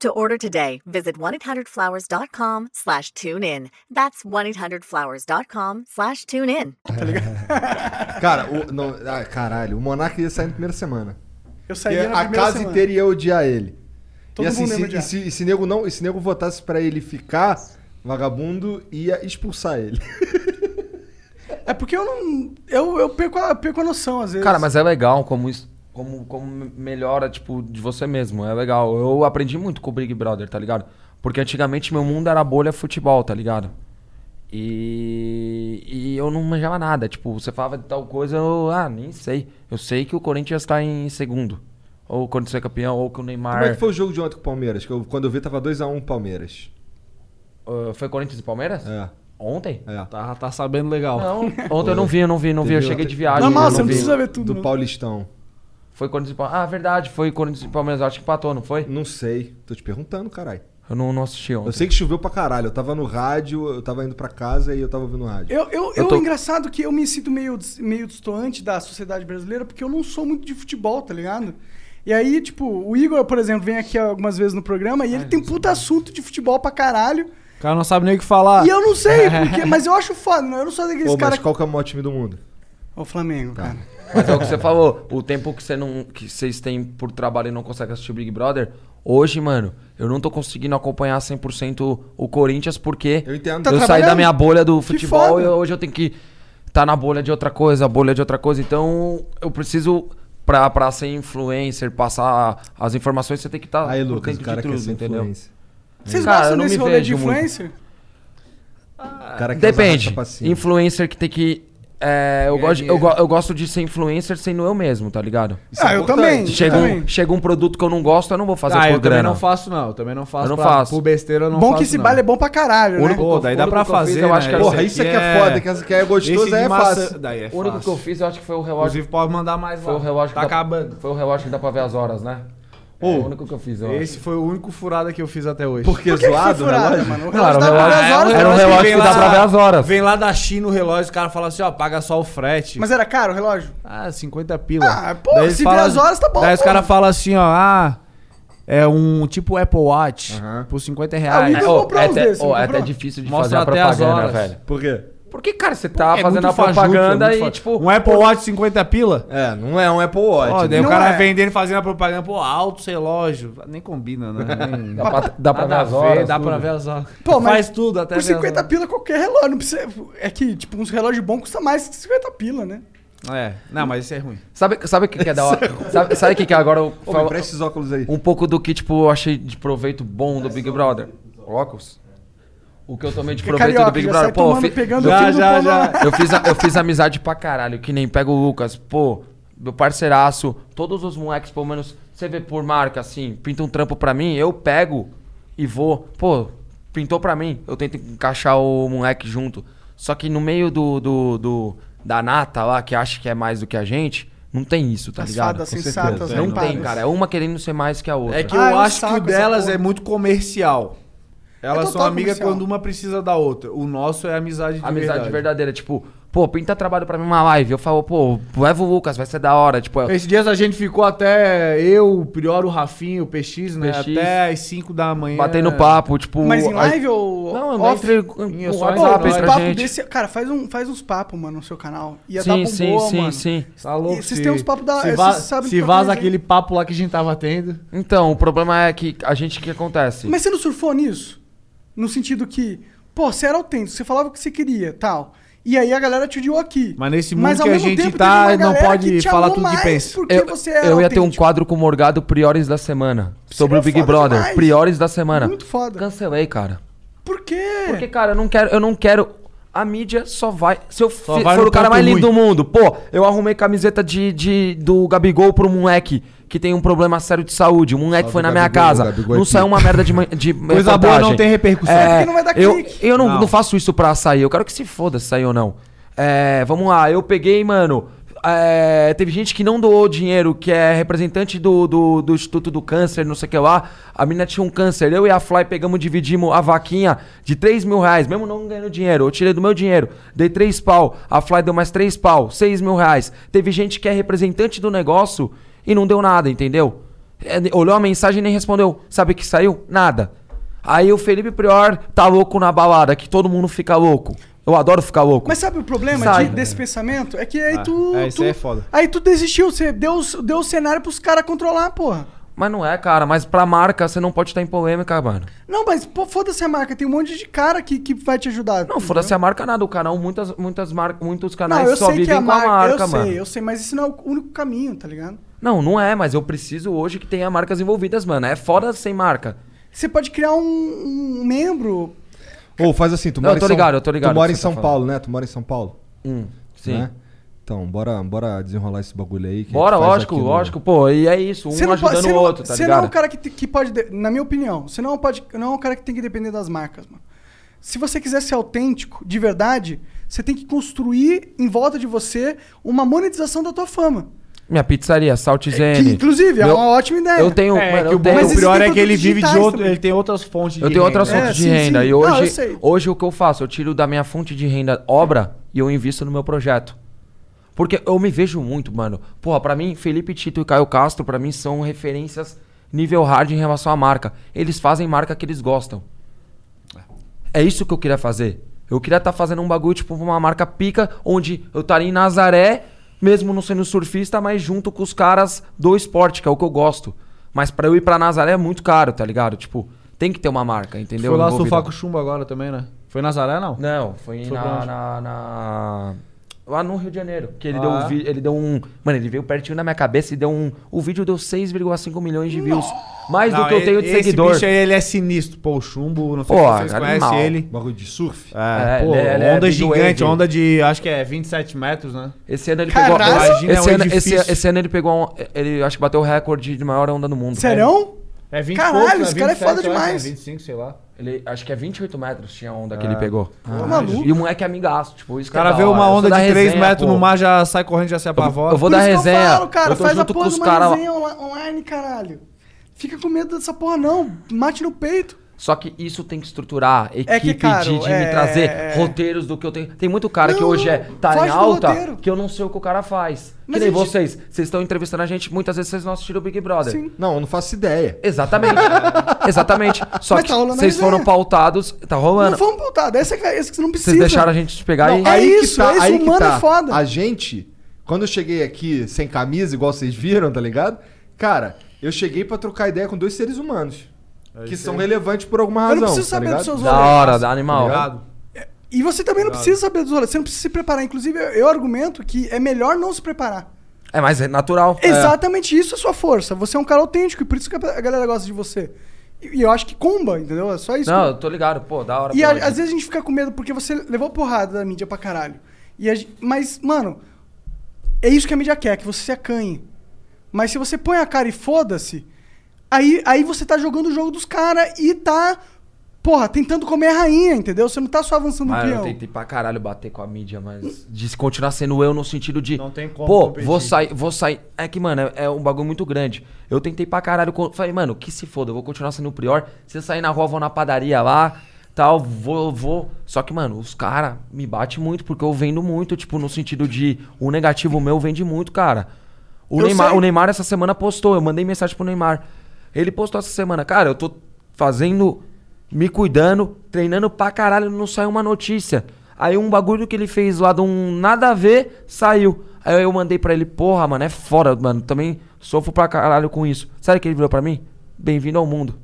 To order today, visit 1-800-Flowers.com slash tune in. That's 1-800-Flowers.com slash tune in. Cara, o, não, ah, caralho, o Monark ia sair na primeira semana. Eu E saí na a casa semana. inteira ia odiar ele. Todo e assim, se, odiar. e se, e se nego não, e se nego votasse pra ele ficar, vagabundo ia expulsar ele. É porque eu não. Eu, eu perco, a, perco a noção, às vezes. Cara, mas é legal como isso. Como, como melhora, tipo, de você mesmo. É legal. Eu aprendi muito com o Big Brother, tá ligado? Porque antigamente meu mundo era bolha futebol, tá ligado? E, e eu não manjava nada. Tipo, você falava de tal coisa, eu. Ah, nem sei. Eu sei que o Corinthians tá em segundo. Ou o Corinthians é campeão, ou que o Neymar. Como é que foi o jogo de ontem com o Palmeiras? Que eu- quando eu vi tava 2x1 Palmeiras. Ah, foi Corinthians e Palmeiras? É. Ontem? É. Tá, tá sabendo legal. Não, ontem eu não vi, eu não vi, não vi. Eu cheguei ontem- de viagem. Normal, eu você não não precisa ver tudo. Do né? Paulistão. Foi Corinthians e Palmeiras. Ah, verdade, foi Corinthians e Palmeiras. Acho que empatou, não foi? Não sei. Tô te perguntando, caralho. Eu não, não assisti ontem. Eu sei que choveu pra caralho. Eu tava no rádio, eu tava indo pra casa e eu tava ouvindo rádio. Eu, eu, Eu tô- engraçado que eu me sinto meio, meio distoante da sociedade brasileira porque eu não sou muito de futebol, tá ligado? E aí, tipo, o Igor, por exemplo, vem aqui algumas vezes no programa e ele tem puta assunto de futebol pra caralho. O cara não sabe nem o que falar. E eu não sei, porque, mas eu acho foda, né? Eu não sou daqueles Pô, mas caras. qual que é o maior time do mundo? O Flamengo, cara. Mas é o que você falou, o tempo que, você não, que vocês têm por trabalho e não conseguem assistir o Big Brother, hoje, mano, eu não tô conseguindo acompanhar 100% o Corinthians porque Eu entendo. Tá eu saí trabalhando? da minha bolha do Que futebol e hoje eu tenho que estar na bolha de outra coisa, bolha de outra coisa. Então, eu preciso, pra, pra ser influencer, passar as informações, você tem que estar Aí, por Lucas, o dentro cara de quer tudo, ser entendeu? influencer. Vocês Cara, gostam desse rolê de influencer? Quer usar Depende. Influencer que tem que. É, eu, gosto, de- eu, go- eu gosto de ser influencer sendo eu mesmo, tá ligado? Isso é ah, eu importante. também. Chega eu um, também. chega um produto que eu não gosto, eu não vou fazer ah, por eu também grana. não faço, não. Eu também não faço. Eu não pra- faço. Por besteira eu não Bom faço. que esse não. baile é bom pra caralho, né? Pô, daí dá pra único que eu fiz, fazer, eu né? acho que era Porra, Esse isso aqui é foda, que, que é gostoso, Esse aí de é maçã- fácil. Daí é O único que eu fiz, eu acho que foi o relógio. Inclusive, pode mandar mais Foi lá. o relógio Tá acabando. Foi o relógio que dá pra ver as horas, né? É o único que eu fiz, eu Esse foi o único furada que eu fiz até hoje. Porque Por que, que zoado, né? furada, lógico? mano? O Claro, relógio o dá relógio- duas horas, era um mas- relógio vem que dá lá- pra ver as horas. Vem lá da China o relógio, o cara fala assim, ó, paga só o frete. Mas era caro o relógio? Ah, 50 pila. Ah, pô, Daí se vê as horas, tá bom, Daí os pô. caras falam assim, ó, ah, é um tipo Apple Watch Aham. por 50 Ah, o reais. Igor- Ô, comprou é até, não é até difícil de Mostra fazer a até as propaganda, horas. velho. Por quê? Porque, cara, você tá É fazendo a fajuto, propaganda é muito e, tipo... Um Apple Watch 50 pila? É, não é um Apple Watch. Ó, né? daí o cara é. vendendo, fazendo a propaganda, pô, alto relógio. Nem combina, né? Nem... Dá pra, dá pra ver Nada as a ver, horas. Dá pra ver as horas. Pô, mas Faz tudo até Por ver as 50 horas. pila qualquer relógio. Não precisa... É que, tipo, uns relógios bons custam mais que 50 pila, né? É, não, mas isso é ruim. Sabe, sabe o que, que é da hora? sabe, sabe o que, que é agora eu Ô, falo- esses óculos aí. Um pouco do que, tipo, eu achei de proveito bom do Big Brother. Óculos? O que eu tomei de proveito carioca, do Big Brother. Pô, eu tomando, fi- pegando Já, já, já. eu, fiz, a- eu fiz amizade pra caralho, que nem pega o Lucas, pô, meu parceiraço, todos os moleques, pelo menos, você vê por marca, assim, pinta um trampo pra mim, eu pego e vou, pô, pintou pra mim, eu tento encaixar o moleque junto. Só que no meio do, do, do- da nata lá, que acha que é mais do que a gente, não tem isso, tá As ligado? fadas sensatas, certeza. Não lempadas. tem, cara. É uma querendo ser mais que a outra. É que Ah, eu um acho que o delas é muito comercial. Elas são amigas quando uma precisa da outra. O nosso é amizade de Amizade verdade. verdadeira. Tipo, pô, pinta trabalho pra mim uma live. Eu falo, pô, leva o Lucas, vai ser da hora. Tipo, Esses dias a gente ficou até eu, o Prior, o Rafinho, o PX, né? PX. Até às 5 da manhã. batendo papo, tipo. Mas em a- live ou Não, não off? entre Em o só nós. os papos gente. desse... Cara, faz, um, faz uns papos, mano, no seu canal. Ia dar Sim, bom sim, boa, sim, mano. sim. Tá louco? E vocês têm uns papos da- Se, vocês va- se vaza aquele papo lá que a gente tava tendo. Então, o problema é que a gente, o que acontece? Mas você não surfou nisso? No sentido que, pô, você era autêntico, você falava o que você queria, tal. E aí a galera te odiou aqui. Mas nesse mundo Mas, que a gente tempo, tá, não pode falar tudo que pensa. Porque Eu, você era eu ia ter um autêntico. quadro com o Morgado Priores da semana. Sobre Seria o Big Brother. demais. Priores da semana. Muito foda. Cancelei, cara. Por quê, Porque, cara, eu não quero, eu não quero. A mídia só vai. Se eu vai for o cara mais lindo ruim. do mundo, pô, eu arrumei camiseta de, de, do Gabigol pro moleque que tem um problema sério de saúde. O moleque Salve, foi na minha Gabigol, casa. Gabigol é não saiu uma merda de, de Coisa boa não tem repercussão. É, Porque não vai dar eu, clique. eu não, Não. não faço isso pra sair. Eu quero que se foda se sair ou não. É, vamos lá, eu peguei, mano. é, teve gente que não doou dinheiro, que é representante do, do, do Instituto do Câncer, não sei o que lá. A menina tinha um câncer. Eu e a Fly pegamos, dividimos a vaquinha de 3 mil reais, mesmo não ganhando dinheiro. Eu tirei do meu dinheiro, dei 3 pau. A Fly deu mais 3 pau, 6 mil reais. Teve gente que é representante do negócio e não deu nada, entendeu? É, olhou a mensagem e nem respondeu. Sabe o que saiu? Nada. Aí o Felipe Prior tá louco na balada, que todo mundo fica louco. Eu adoro ficar louco. Mas sabe o problema de- desse pensamento? É que aí Ah, tu. é, isso tu- aí é foda. Aí tu desistiu, você deu, deu o cenário pros caras controlar, porra. Mas não é, cara. Mas pra marca, você não pode estar em polêmica, mano. Não, mas pô, foda-se a marca, tem um monte de cara que, que vai te ajudar. Não, foda-se a marca nada. O canal, muitas, muitas marcas, muitos Não, canais eu só sei que vivem a com marca, a marca, eu mano. sei, eu sei, mas isso não é o único caminho, tá ligado? Não, não é, mas eu preciso hoje que tenha marcas envolvidas, mano. É foda sem marca. Você pode criar um, um membro. Ou faz assim, tu Não, mora eu tô em São... ligado, eu tô ligado Tu mora em que você São tá Paulo, né? Tu mora em São Paulo, Hum, sim. né? Então, bora, bora desenrolar esse bagulho aí. que Bora, lógico, no- lógico. Pô, e é isso. Um não ajudando pode, o não, outro, tá você não é ligado? um cara que, te- que pode, de- na minha opinião, você não pode, não é um cara que tem que depender das marcas, mano. Se você quiser ser autêntico, de verdade, você tem que construir em volta de você uma monetização da tua fama. Minha pizzaria, Que, Saltizene. inclusive, é Meu- uma ótima ideia. Eu tenho, É, mano, que eu o tenho, Prior existem é que ele vive de outro. também. Ele tem outras fontes de Eu tenho outras renda. É, fontes de sim, renda. sim. E Não, hoje, sei. hoje o que eu faço? Eu tiro da minha fonte de renda obra e eu invisto no meu projeto. Porque eu me vejo muito, mano. Porra, pra mim, Felipe Tito e Caio Castro, pra mim, são referências nível hard em relação à marca. Eles fazem marca que eles gostam. É isso que eu queria fazer. Eu queria estar fazendo um bagulho, tipo, uma marca pica, onde eu estaria em Nazaré, mesmo não sendo surfista, mas junto com os caras do esporte, que é o que eu gosto. Mas pra eu ir pra Nazaré é muito caro, tá ligado? Tipo, tem que ter uma marca, entendeu? Foi lá surfar com o chumbo agora também, né? Foi Nazaré, não? Não, foi, Foi na, na, na- Lá no Rio de Janeiro. Que ele Ah, deu um é? vi- Ele deu um. Mano, ele veio pertinho da minha cabeça e deu um. O vídeo deu 6,5 milhões de views. Mais do que eu tenho de esse seguidor. bicho aí, ele é sinistro. Pô, o chumbo, não sei Pô, se vocês animal. conhecem ele. Bagulho de surf. É, É, pô, ele é- ele é onda big gigante, wave. onda de, acho que é 27 metros, né? Esse ano ele Caralho! pegou. Imagina, é esse, ano, esse, edifício. esse ano ele pegou. Um, ele acho que bateu o recorde de maior onda no mundo. Serão? É 20 Caralho, poucos, né? esse cara é 27, foda eu acho, demais. né? 25, sei lá. Ele, acho que é 28 metros tinha a onda que ele pegou. Tá maluco. E o moleque é amigaço, tipo, isso O que é cara da vê hora. uma Eu sou onda da de 3 resenha, metros pô. no mar, já sai correndo, já se apavora. eu vou Por dar isso que eu resenha. falo, cara, eu tô faz a junto com porra os de uma caras. resenha onla- online, caralho. Fica com medo dessa porra, não. Mate no peito. Só que isso tem que estruturar, equipe É que, cara, de, de é- me trazer é- roteiros do que eu tenho. Tem muito cara que Não, hoje é, tá em alta que eu não sei o que o cara faz. Mas que nem gente- vocês. Vocês estão entrevistando a gente, muitas vezes vocês não assistiram o Big Brother. Sim. Não, eu não faço ideia. Exatamente. Exatamente. Só Mas que tá vocês resenha. foram pautados. Tá rolando. Não vamos voltar. Essa que, essa que você não precisa. Vocês deixaram a gente te pegar Não, e. É que isso, é isso, o mano é foda. A gente, quando eu cheguei aqui sem camisa, igual vocês viram, tá ligado? Cara, eu cheguei pra trocar ideia com dois seres humanos. Que são relevantes por alguma Eu razão. não preciso tá saber ligado? dos seus Da rolês. hora, da animal. Obrigado. E você também não precisa saber dos rolês. Você não precisa se preparar. Inclusive, eu, eu argumento que é melhor não se preparar. É, mas é natural. Exatamente isso é a sua força. Você é um cara autêntico e por isso que a galera gosta de você. E, e eu acho que comba, entendeu? É só isso. Não, que- eu tô ligado. Pô, da hora. E a- às vezes a gente fica com medo porque você levou porrada da mídia pra caralho. E mas, mano, é isso que a mídia quer, que você se acanhe. Mas se você põe a cara e foda-se, aí, aí você tá jogando o jogo dos caras e tá, porra, tentando comer a rainha, entendeu? Você não tá só avançando no Mano, eu peão. tentei pra caralho bater com a mídia, mas de continuar sendo eu no sentido de. Não tem como Pô, competir. vou sair, vou sair. É que, mano, é, é um bagulho muito grande. Eu tentei pra caralho. Falei, mano, que se foda, eu vou continuar sendo o prior. Se eu sair na rua, vou na padaria lá, tal, vou, vou. Só que, mano, os caras me batem muito, porque eu vendo muito, tipo, no sentido de. O negativo meu vende muito, cara. O Eu Neymar, sei. o Neymar essa semana postou, eu mandei mensagem pro Neymar. Ele postou essa semana, cara, eu tô fazendo, me cuidando, treinando pra caralho, não saiu uma notícia. Aí um bagulho que ele fez lá de um nada a ver, saiu. Aí eu mandei pra ele, porra, mano, é fora, mano, também sofro pra caralho com isso. Sabe o que ele virou pra mim? Bem-vindo ao mundo.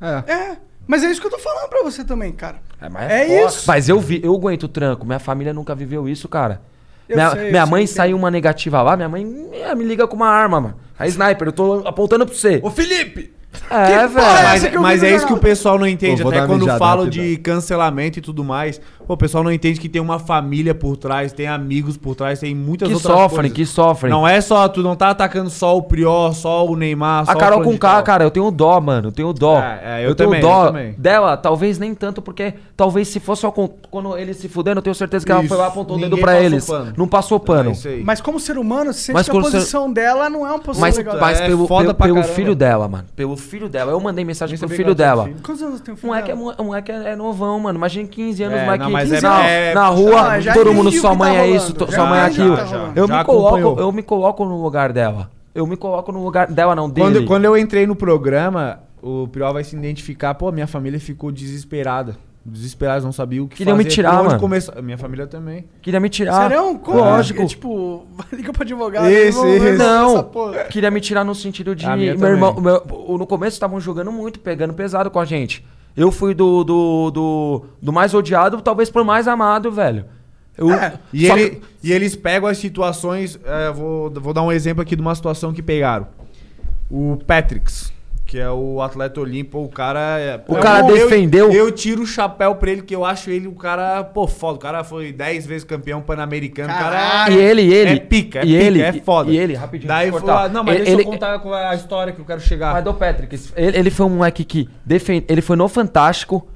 É. É, mas é isso que eu tô falando pra você também, cara. mas É foda. isso. Mas eu vi, eu aguento o tranco. Minha família nunca viveu isso, cara. Eu minha sei, minha mãe saiu uma negativa lá, minha mãe me liga com uma arma, mano. A sniper, eu tô apontando pra você. Ô, Felipe! É, velho. é Mas, que eu mas é isso que o pessoal não entende. Pô, Até quando mijada falo de cancelamento e tudo mais. Pô, o pessoal não entende que tem uma família por trás, tem amigos por trás, tem muitas Que outras sofrem, coisas. que sofrem. Não é só, tu não tá atacando só o Prior, só o Neymar, só A Carol com K, cara, eu tenho dó, mano. Eu tenho dó. É, é, eu tenho também, dó eu também. dela, talvez nem tanto, porque talvez se fosse só com- quando eles se fuderam, eu tenho certeza que ela Isso. foi lá apontou o dedo pra passou eles. pano. Não passou pano. É aí. Mas como ser humano, você sente Mas que a posição dela não é uma posição Mas, legal. mas É pelo, foda pelo, filho dela, mano. Pelo filho dela. Eu mandei mensagem pro filho dela. Quantos anos tem o filho moleque, é, dela? o moleque é, é novão, mano. Imagina 15 anos, É, moleque não, mas 15 é- na, é- na rua, Ah, já todo mundo, sua que mãe tá é isso, Já sua mãe é aquilo. tá rolando. eu, Já me coloco, eu me coloco no lugar dela. Eu me coloco no lugar dela, não dele. Quando, quando eu entrei no programa, o Prior vai se identificar, pô, minha família ficou desesperada. Desesperados, não sabia o que Queriam me fazer. tirar, por onde mano. começar. Minha família também. Queria me tirar. Sério? Como? Lógico. É, tipo, liga pro advogado. Isso, isso. Não, queria me tirar no sentido de. Meu irmão, também. meu- no começo estavam jogando muito, pegando pesado com a gente. Eu fui do, do, do, do mais odiado, talvez por mais amado, velho. Eu, É, E, ele- que- e eles pegam as situações. é, vou, vou dar um exemplo aqui de uma situação que pegaram. O Patricks, que é o atleta olímpico, o cara. é- O eu- cara eu- defendeu- Eu, tiro o chapéu pra ele, que eu acho ele o cara, pô, foda. O cara foi 10 vezes campeão pan-americano. Cara Caralho. E ele, e ele. É pica, é e pica, ele, é foda. E ele, rapidinho. Daí eu foi, não, mas ele, deixa ele- eu contar qual é a história que eu quero chegar. Mas do Patrick, ele, ele foi um moleque que defende, ele foi no Fantástico.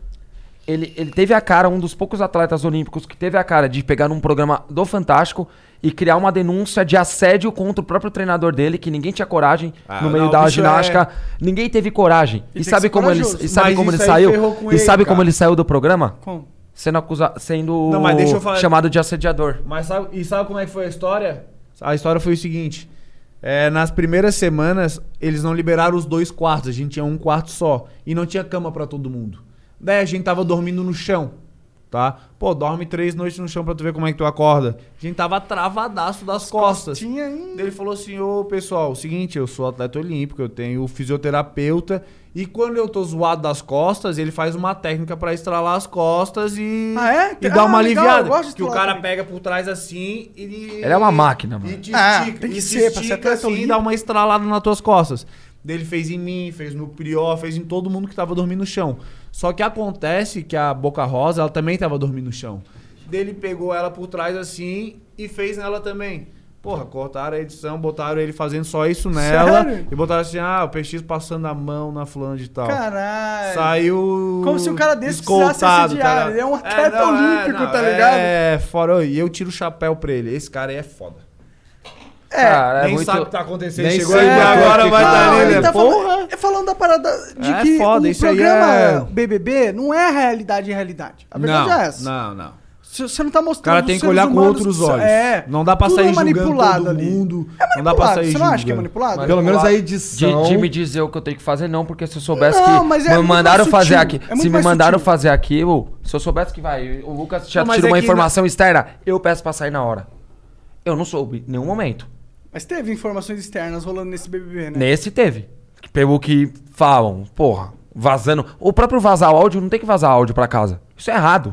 Ele, ele teve a cara, um dos poucos atletas olímpicos que teve a cara de pegar num programa do Fantástico e criar uma denúncia de assédio contra o próprio treinador dele, que ninguém tinha coragem Ah, no meio não, da ginástica. Ninguém teve coragem. E E, sabe como ele, corajoso. e sabe Mas como ele saiu? E ele, sabe como cara. ele saiu do programa? Como? Sendo sendo Não, falar- chamado de assediador. Mas sabe, e sabe como é que foi a história? A história foi o seguinte: é, nas primeiras semanas, eles não liberaram os dois quartos, a gente tinha um quarto só. E não tinha cama pra todo mundo. Daí a gente tava dormindo no chão, tá? Pô, dorme três noites no chão pra tu ver como é que tu acorda. A gente tava travadaço das costas. Tinha ainda. Ele falou assim: Ô pessoal, o seguinte, eu sou atleta olímpico, eu tenho fisioterapeuta. E quando eu tô zoado das costas, ele faz uma técnica pra estralar as costas e, Ah, é? e dar Ah, uma legal, aliviada. eu gosto de que o cara também. pega por trás assim e. Ele é uma máquina, mano. E te Ah, estica, tem que e te ser, pra ser estica atleta assim, e olímpico. dá uma estralada nas tuas costas. Ele fez em mim, fez no Prior, fez em todo mundo que tava dormindo no chão. Só que acontece que a Boca Rosa, ela também tava dormindo no chão. Daí ele pegou ela por trás assim e fez nela também. Porra, cortaram a edição, botaram ele fazendo só isso nela. Sério? E botaram assim, ah, o PX passando a mão na fulana de tal. Caralho. Saiu. Como se um cara desse precisasse assediar. cara. Ele é um atleta não, olímpico, não, tá ligado? É, fora. E eu tiro o chapéu pra ele. Esse cara aí é foda. É. Cara, é Nem muito... sabe o que tá acontecendo. Nem Chegou aí, botou agora vai cara. estar Não, ali, ele né? tá Porra. é falando da parada de É que foda, o programa é- BBB não é realidade em realidade. A verdade não, é essa. Não, não. Você não tá mostrando O cara tem que olhar com outros olhos. É. Não dá pra sair é julgando manipulado todo ali. mundo. É Não dá pra manipulado. sair Você não acha que é julgando. manipulado? Pelo menos a De, edição. de me dizer o que eu tenho que fazer, não, porque se eu soubesse Não, que mas é me mandaram fazer aqui, É se me mandaram sutil. fazer aquilo, se eu soubesse que vai, o Lucas já Não, tirou é uma informação externa, eu peço pra sair na hora. Eu não soube, em nenhum momento. Mas teve informações externas rolando nesse BBB, né? Nesse teve. Pelo que falam, porra, vazando. O próprio vazar o áudio, não tem que vazar áudio pra casa. Isso é errado.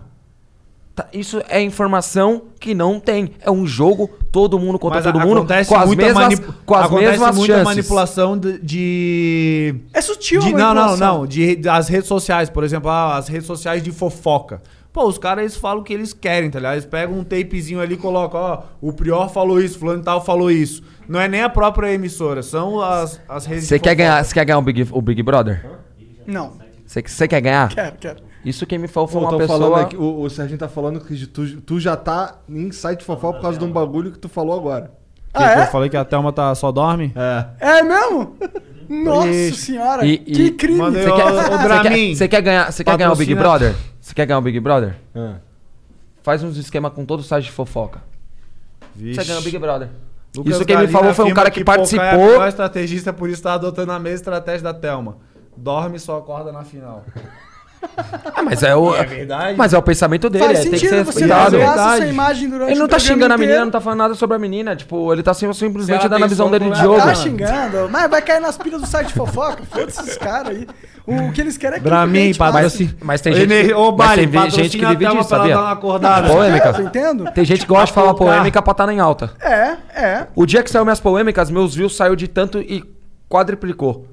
Tá, Isso é informação que não tem. É um jogo, todo mundo contra Mas todo mundo, acontece com as mesmas, com as acontece mesmas muita chances. manipulação de, de É sutil, De- a não, não, não. De, das redes sociais, por exemplo, ah, as redes sociais de fofoca. Pô, os caras eles falam o que eles querem, tá ligado? Eles pegam um tapezinho ali e colocam, ó, o Prior falou isso, fulano e tal falou isso. Não é nem a própria emissora, são as, as redes Você quer ganhar, você quer ganhar o Big, o Big Brother? Não. Você, você quer ganhar? Quero, quero. Isso quem me falou foi Pô, uma pessoa. falando aqui, o, o Serginho tá falando que tu, tu já tá em site fofó por causa de um bagulho que tu falou agora. Que Ah, que é? Eu falei que a Thelma tá, só dorme? É. É mesmo? Nossa Ixi. senhora, E- que e- crime. Você quer, Ô, ô, você quer, quer ganhar, você quer ganhar o Big Brother? Você quer ganhar o Big Brother? É. Faz uns esquema com todo o site de fofoca. Você ganha o Big Brother. Lucas isso quem me falou foi um cara que, Pocá É a participou. estrategista, por isso tá adotando a mesma estratégia da Thelma. Dorme só acorda na final. Ah, mas é o. É verdade? Mas é o pensamento dele, Faz é, tem que sentido ser respeitado. imagem durante Ele não tá xingando a menina, inteiro. não tá falando nada sobre a menina. Tipo, ele tá sim- simplesmente dando a visão dele de jogo. Tá mano. xingando, mas vai cair nas pilhas do site fofoca. Foda-se esses caras aí. O que eles querem é que faça. patrocínio. Mas tem gente, Ô, mas Bali, tem vi- gente que vive disso, sabia? dar uma acordada. Polêmica. Tá? Tem gente que gosta de falar Afogar. polêmica pra estar em alta. É, é. O dia que saiu minhas polêmicas, meus views saiu de tanto e quadriplicou.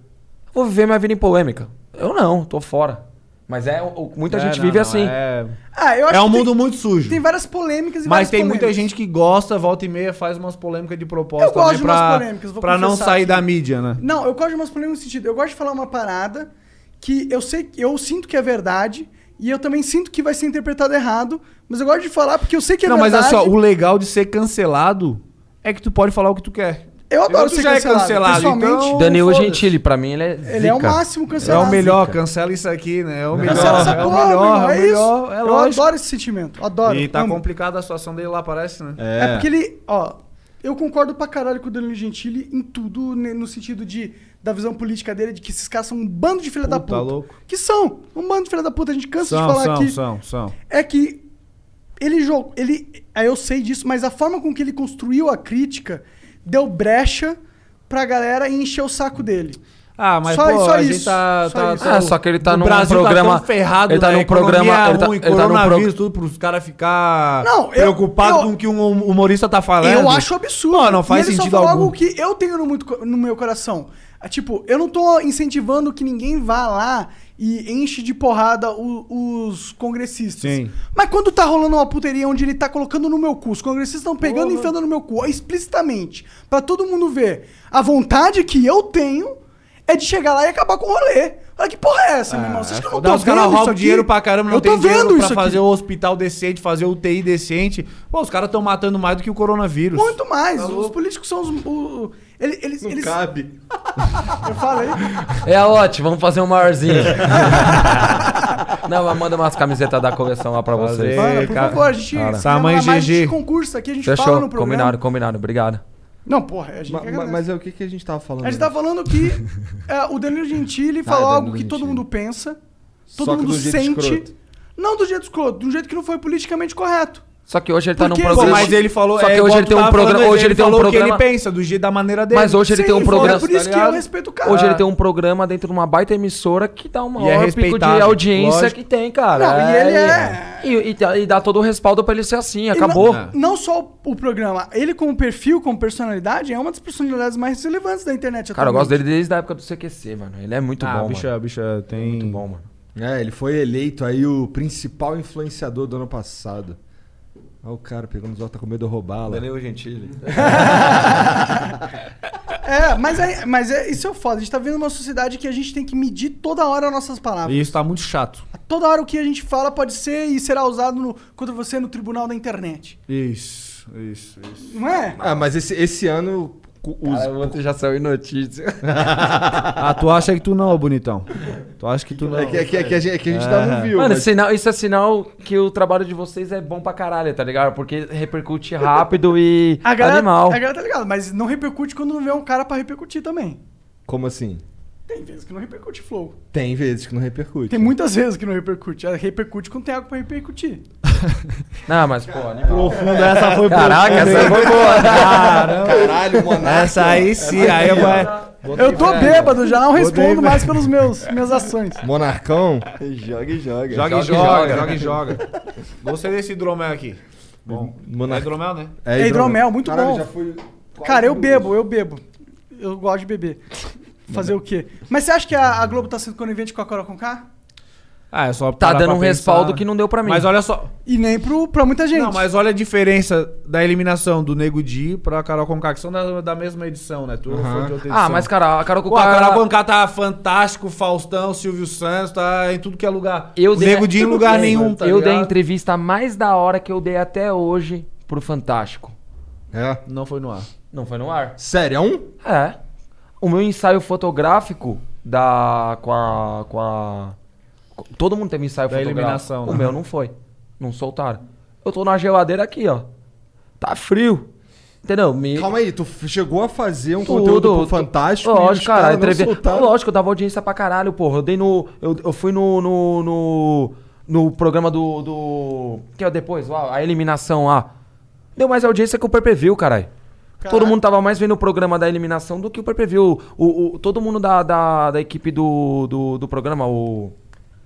vou viver minha vida em polêmica. Eu não, tô fora. Mas é, muita É, gente não, vive não, assim. É, Ah, eu acho é um que tem- mundo muito sujo. Tem várias polêmicas e Mas várias tem muita polêmicas. gente que gosta, volta e meia, faz umas polêmicas de propósito Eu gosto de umas pra, polêmicas, vou pra não sair aqui. da mídia, né? Não, eu gosto de umas polêmicas no sentido. Eu gosto de falar uma parada que eu sei, eu sinto que é verdade e eu também sinto que vai ser interpretado errado, mas eu gosto de falar porque eu sei que é não, mas verdade. é só, o legal de ser cancelado é que tu pode falar o que tu quer. Eu adoro ser já é cancelado. cancelado, Pessoalmente, então- Danilo foda-se. Gentili, pra mim, ele é ele é o zica. máximo É cancelado. o melhor, cancela isso aqui, né? É o melhor, Cancela essa é o porra, meu melhor, irmão, é o melhor, é eu adoro esse sentimento. Adoro. E tá amo. complicada a situação dele lá, parece, né? É. porque ele, ó, eu concordo pra caralho com o Danilo Gentili em tudo, no sentido de da visão política dele, de que esses caras são um bando de filha da Puta puta. louco. Que são, um bando de filha da puta, a gente cansa São, de falar são, aqui. são, são. É que ele jogou, ele, eu sei disso, mas a forma com que ele construiu a crítica deu brecha pra galera encher o saco dele. Ah, mas Só- pô, só a gente isso, tá... só tá- isso. tá- Ah, só que ele tá num Brasil programa- Tá tão ferrado, ele tá né? num programa- Economia ele tá- ruim, ele tá num coronavírus, pro- tudo pros caras ficar Não, eu- preocupados eu- com o que um humorista tá falando. Eu acho absurdo. Pô, não faz e ele sentido só falou algum. algo que eu tenho no, muito, no meu coração. Ah, Tipo, eu não tô incentivando que ninguém vá lá e enche de porrada o- os congressistas. Sim. Mas quando tá rolando uma puteria onde ele tá colocando no meu cu, os congressistas estão pegando e enfiando no meu cu, explicitamente, pra todo mundo ver, a vontade que eu tenho é de chegar lá e acabar com o rolê. Olha que porra é essa, meu irmão? Vocês que não Dá, estão os caras vendo isso roubam aqui? dinheiro pra caramba, não eu tô tem dinheiro vendo pra isso fazer aqui. o hospital decente, fazer o UTI decente. Pô, os caras estão matando mais do que o coronavírus. Muito mais. Tá os políticos são os... o- eles, eles, Não eles- cabe. Eu falei. É a Lote, vamos fazer um maiorzinho. Não, mas manda umas camisetas da coleção lá pra vocês. Mano, por cara. favor, a gente Cara. Tamanho mais GG. concurso aqui, a gente fala Fechou, no programa. combinado, combinado, obrigado. Não, porra, a gente Ma- mas é o que, que a gente tava falando? A gente tá falando que é, o Danilo Gentili falou Danilo algo que todo Gentili. mundo pensa, todo Só mundo do sente. escroto. Não do jeito escroto, de um jeito que não foi politicamente correto. Só que hoje ele tá num Pô, programa. mas ele falou. Só que é, hoje ele tem um programa. Hoje ele tem um o que programa. ele pensa, do jeito da maneira dele. Mas hoje ele tem um Sim, programa. É por isso que eu respeito o cara. Hoje ele É. tem um programa dentro de uma baita emissora que dá o E é pico de audiência lógico. que tem, cara. Não, e ele é- E, e dá- e dá todo o respaldo pra ele ser assim, E acabou. Não, não só o, programa, ele como perfil, como personalidade, é uma das personalidades mais relevantes da internet Cara, eu gosto atualmente. dele desde a época do CQC, mano. Ele é muito Ah, bom, bicha, mano. bicha, tem. Muito bom, mano. É, ele foi eleito aí o principal influenciador do ano passado. Olha o cara pegando os outros, tá com medo de roubar lá. Gentili. É, mas, é, mas é, isso é o foda. A gente tá vendo uma sociedade que a gente tem que medir toda hora nossas palavras. E isso tá muito chato. Toda hora o que a gente fala pode ser e será usado no- contra você no tribunal da internet. Isso, isso, isso. Não é? Ah, mas esse, esse ano os- Cara, o outro já saiu em notícia. Ah, tu acha que tu não, bonitão? Tu acha que tu não? é, que, é, que, é que a gente, é que a gente ainda não viu. Mano, mas- sinal, isso é sinal que o trabalho de vocês é bom pra caralho, tá ligado? Porque repercute rápido e A galera, animal. a galera tá ligado, mas não repercute quando não vê um cara pra repercutir também. Como assim? Tem vezes que não repercute flow. Tem vezes que não repercute. Tem muitas vezes que não repercute. Ela repercute quando tem algo pra repercutir. Não, mas, pô, animal. Profundo, essa foi Caraca, profunda, essa foi boa. Caramba. Caralho, mano. Essa aí sim, aí vai. Eu tô bêbado, já não respondo mais pelos meus minhas ações. Monarcão. joga e joga. Joga Joga e joga, joga. e joga. Gostei desse hidromel aqui. Bom, é Monar... hidromel, né? É hidromel, muito Caralho, bom. já fui Cara, eu bebo, eu bebo. Eu gosto de beber. Fazer o quê? Mas você acha que a, a Globo tá sendo conivente com a Carol Conká? Ah, é só Tá dando pra um pensar. respaldo que não deu pra mim. Mas olha só. E nem pro, pra muita gente. Não, mas olha a diferença da eliminação do Nego Di pra Carol Conká, que são da, da mesma edição, né? Tu foi de outra edição. Ah, mas, cara, a Carol Pô, Conká... a Carol Conká tá fantástico, Faustão, Silvio Santos, tá em tudo que é lugar. Eu o dei- Nego Di em lugar nenhum, tá eu dei a ligado? entrevista mais da hora que eu dei até hoje pro Fantástico. É. Não foi no ar. Não foi no ar? Sério, é um? É. O meu ensaio fotográfico da. com a. com a. Todo mundo teve ensaio Da fotográfico. eliminação, O né? meu não foi. Não soltaram. Eu tô na geladeira aqui, ó. Tá frio. Entendeu? Me... Calma aí, tu chegou a fazer um Tudo, conteúdo tu- Fantástico Lógico, cara. caras não entrevi... soltaram. Lógico, eu dava audiência pra caralho, porra. Eu dei no. Eu, eu fui no. no, no, no programa do, do. Que é o depois, lá, a eliminação lá. Deu mais audiência que o Perpeview, caralho. Todo mundo tava mais vendo o programa da eliminação do que o Perpeview. O, o, todo mundo da, da, da equipe do, do, do programa, o.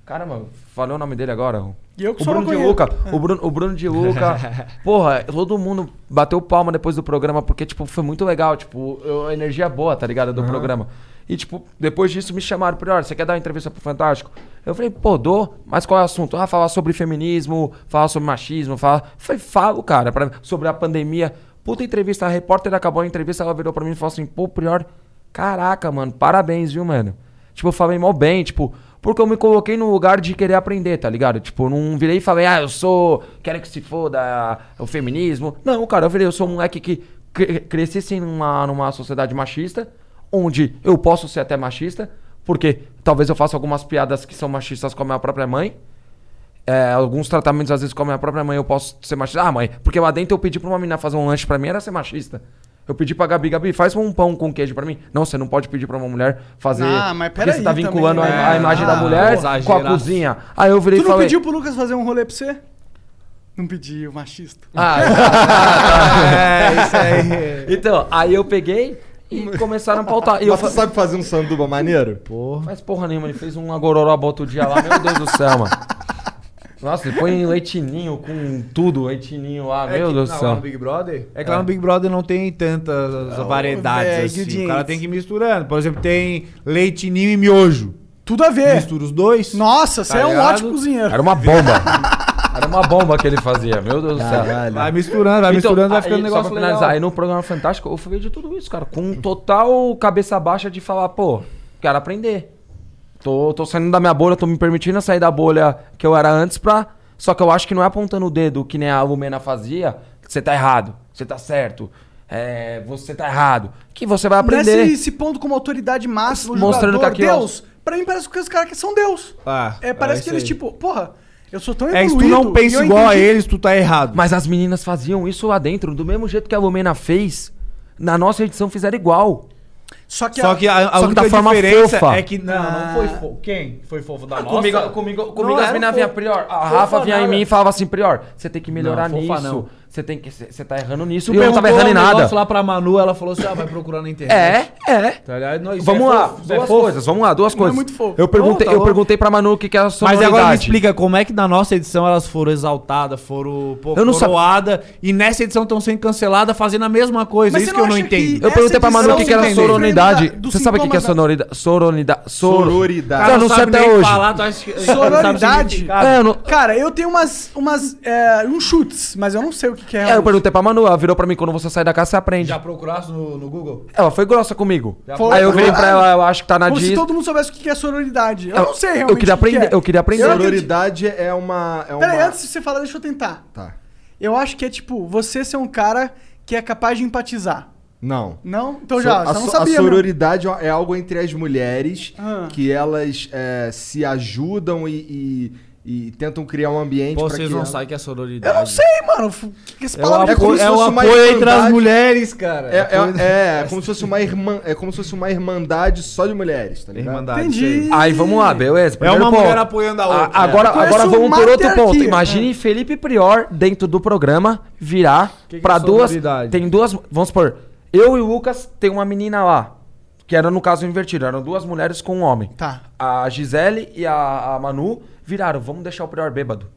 Caramba, falei o nome dele agora. o- E eu que o Bruno de. Luca. O Bruno, o Bruno de Luca. Porra, todo mundo bateu palma depois do programa, porque, tipo, foi muito legal. Tipo, a energia boa, tá ligado? Do programa. E, tipo, depois disso me chamaram, Prior, você quer dar uma entrevista pro Fantástico? Eu falei, pô, dou, mas qual é o assunto? Ah, falar sobre feminismo, falar sobre machismo, falar. Falei, falo, cara, pra- sobre a pandemia. Puta entrevista, a repórter acabou a entrevista, ela virou pra mim e falou assim, pô, Prior, caraca, mano, parabéns, viu, mano? Tipo, eu falei mal bem, tipo, porque eu me coloquei no lugar de querer aprender, tá ligado? Tipo, não virei e falei, ah, eu sou. Quero que se foda o feminismo. Não, cara, eu falei, eu sou um moleque que cre- cresci numa, numa sociedade machista, onde eu posso ser até machista, porque talvez eu faça algumas piadas que são machistas com a minha própria mãe. É, alguns tratamentos, às vezes, com a minha própria mãe, eu posso ser machista. Ah, mãe, porque lá dentro eu pedi pra uma menina fazer um lanche pra mim, era ser machista. Eu pedi pra Gabi, Gabi, faz um pão com queijo pra mim. Não, você não pode pedir pra uma mulher fazer. Ah, mas porque peraí você tá vinculando também, a, a né? imagem da Ah, mulher com a cozinha. Aí eu virei Tu não falei. pediu pro Lucas fazer um rolê pra você? Não pediu, machista. Ah, É, isso aí. então, aí eu peguei e começaram a pautar. E eu Mas tu fa- sabe fazer um sanduba maneiro? Mas porra nenhuma, ele fez um agororoba outro dia lá, meu Deus do céu, mano. Nossa, ele põe leitinho com tudo, leitinho lá, É meu que- Deus do céu. no Big Brother? É que lá no Big Brother não tem tantas variedades é, assim. O ingredientes. cara tem que ir misturando. Por exemplo, tem leite ninho e miojo. Tudo a ver. Mistura os dois. Nossa, você Tá é um ligado? ótimo cozinheiro. Era uma bomba. Era uma bomba que ele fazia, meu Deus do céu. Vai misturando, vai misturando, vai aí, ficando um só negócio pra finalizar, legal. aí no programa Fantástico eu falei de tudo isso, cara, com total cabeça baixa de falar, pô, quero aprender. Tô, tô saindo da minha bolha, tô me permitindo sair da bolha que eu era antes pra. Só que eu acho que não é apontando o dedo que nem a Lumena fazia, que você tá errado, você tá certo, é, você tá errado. Que você vai aprender. Nesse se pondo como autoridade máxima, Mostrando jogador, que aqui, ó, Deus. Pra mim parece que os caras que são Deus. Ah, É, parece isso que eles, aí. tipo, porra, eu sou tão É, se evoluído. tu não pensa igual a entendi- eles, tu tá errado. Mas as meninas faziam isso lá dentro, do mesmo jeito que a Lumena fez. Na nossa edição fizeram igual. Só que, Só que a, a Só que única da forma diferença fofa. é que... Não, não foi fofo. Quem foi fofo da nossa? Comigo, comigo, comigo Não as meninas vinham prior. A Fofa Rafa vinha em mim e falava assim, prior, você tem que melhorar Não, fofa nisso. não. Você tem que. Você tá errando nisso. Eu não tava errando em nada. lá pra Manu, ela falou assim, ah, vai procurar na internet. É, é. Tá ligado? Vamos é lá, fofo, é duas fofo. coisas, vamos lá, duas coisas. muito fofo. Eu perguntei, Oh, tá eu louco. perguntei pra Manu o que, que era a Mas sonoridade. agora me explica como é que na nossa edição elas foram exaltadas, foram pô, Eu não coroadas, e nessa edição estão sendo canceladas fazendo a mesma coisa. Mas Isso que eu não entendo. Eu perguntei pra Manu o que, que era. Dos Você sabe o que, que é da- sonoridade? Sororidade. Sor... Sororidade. Cara, eu não sei até hoje. Falar, tu acha que- Sororidade? É. Cara, eu tenho umas, umas, é, uns chutes, mas eu não sei o que, que é. é, eu perguntei pra Manu, ela virou pra mim, quando você sai da casa, você aprende. Já procurasse no, no Google? Ela foi grossa comigo. foi. Aí eu virei pra ela, eu acho que tá na Como se Disney. todo mundo soubesse o que é sororidade. Eu, Eu- não sei realmente. eu queria o que que aprender, é. eu queria aprender. Sororidade é uma. É uma... Peraí, antes de você falar, deixa eu tentar. Tá. Eu acho que é tipo, você ser um cara que é capaz de empatizar. Não. Não? Então So- já, a, você não so- sabia. a meu. sororidade é algo entre as mulheres Ah. que elas é, se ajudam e, e- e tentam criar um ambiente Pô, pra vocês que não sabem que é sororidade. Eu não sei, mano. Que que essa É o palavra É como apoio, se é fosse uma apoio entre as mulheres, cara. É, é, é, como se fosse uma irmã, é como se fosse uma irmandade só de mulheres, tá ligado? Irmandade. Entendi. Aí vamos lá, beleza? É Primeiro uma ponto. mulher apoiando a outra. A- agora agora vamos por outro ponto. Imagine Felipe Prior dentro do programa virar Que que pra é duas. Tem duas. Vamos supor, eu e o Lucas tem uma menina lá. Que era no caso invertido, eram duas mulheres com um homem. Tá. A Gisele e a, a Manu viraram, vamos deixar o Prior bêbado.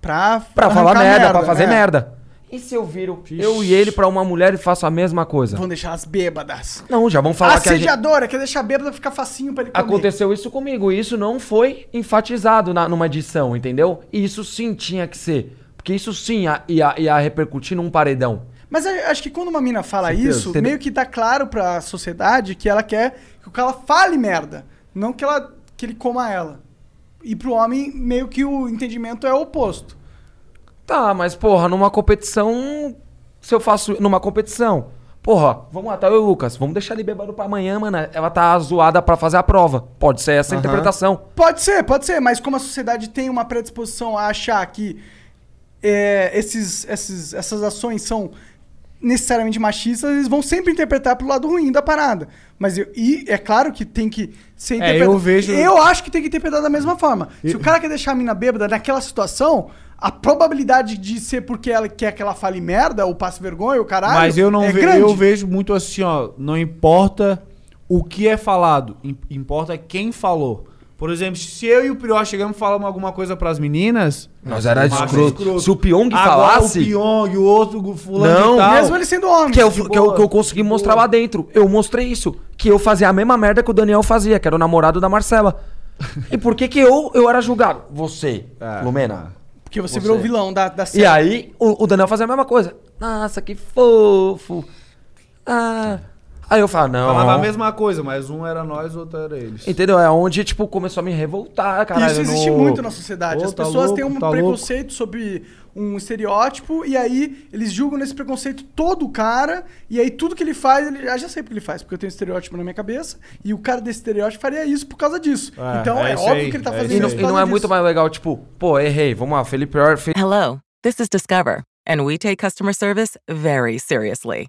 Pra, Pra falar arrancar merda, pra fazer é. merda. E se eu viro eu e ele pra uma mulher e faço a mesma coisa? Vão deixar as bêbadas. Não, já vão falar que a gente... Assediadora, quer deixar bêbada ficar facinho pra ele comer. Aconteceu isso comigo, e isso não foi enfatizado na, numa edição, entendeu? E isso sim tinha que ser. Porque isso sim ia, ia, ia repercutir num paredão. Mas eu acho que quando uma mina fala Certeza. isso, Entendeu? meio que tá claro pra sociedade que ela quer que o cara fale merda. Não que, ela, que ele coma ela. E pro homem, meio que o entendimento é o oposto. Tá, mas porra, numa competição. Se eu faço numa competição. Porra, vamos lá, tá eu e o Lucas. Vamos deixar ele bêbado pra amanhã, mano. Ela tá zoada pra fazer a prova. Pode ser essa a Aham. interpretação. Pode ser, pode ser, mas como a sociedade tem uma predisposição a achar que é, esses, esses, essas ações são necessariamente machistas, eles vão sempre interpretar pro lado ruim da parada. Mas eu, e é claro que tem que ser É, interpretado. eu vejo- Eu acho que tem que interpretar da mesma forma. Se o cara quer deixar a mina bêbada naquela situação, a probabilidade de ser porque ela quer que ela fale merda ou passe vergonha, o caralho. Mas eu não é ve- eu vejo muito assim, ó, não importa o que é falado, im- importa quem falou. Por exemplo, se eu e o Prió chegamos e falamos alguma coisa pras meninas. Nós era macho escroto. Se o Pyong Agora falasse. O Pyong, o outro o fulano Não. e tal. Mesmo ele sendo homem. Que eu, De que, eu, boa, que eu consegui de mostrar lá dentro. Eu mostrei isso. Que eu fazia a mesma merda que o Daniel fazia, que era o namorado da Marcela. E por que que eu, eu era julgado? Você, É. Lumena. Porque você, Você. virou o vilão da, da série. E aí, o, o Daniel fazia a mesma coisa. Nossa, que fofo. Ah. Aí eu falava, não. Falava a mesma coisa, mas um era nós, outro era eles. Entendeu? É onde, tipo, começou a me revoltar, cara. Isso existe muito na sociedade. Ô, As tá pessoas louco, têm um tá preconceito sobre um estereótipo e aí eles julgam nesse preconceito todo o cara e aí tudo que ele faz, ele ah, já sei porque ele faz, porque eu tenho um estereótipo na minha cabeça e o cara desse estereótipo faria isso por causa disso. É, então é é, óbvio aí, que ele tá é fazendo E isso não, por e não é disso. muito mais legal, tipo, pô, errei, vamos lá, Felipe fez Hello, this is Discover, and we take customer service very seriously.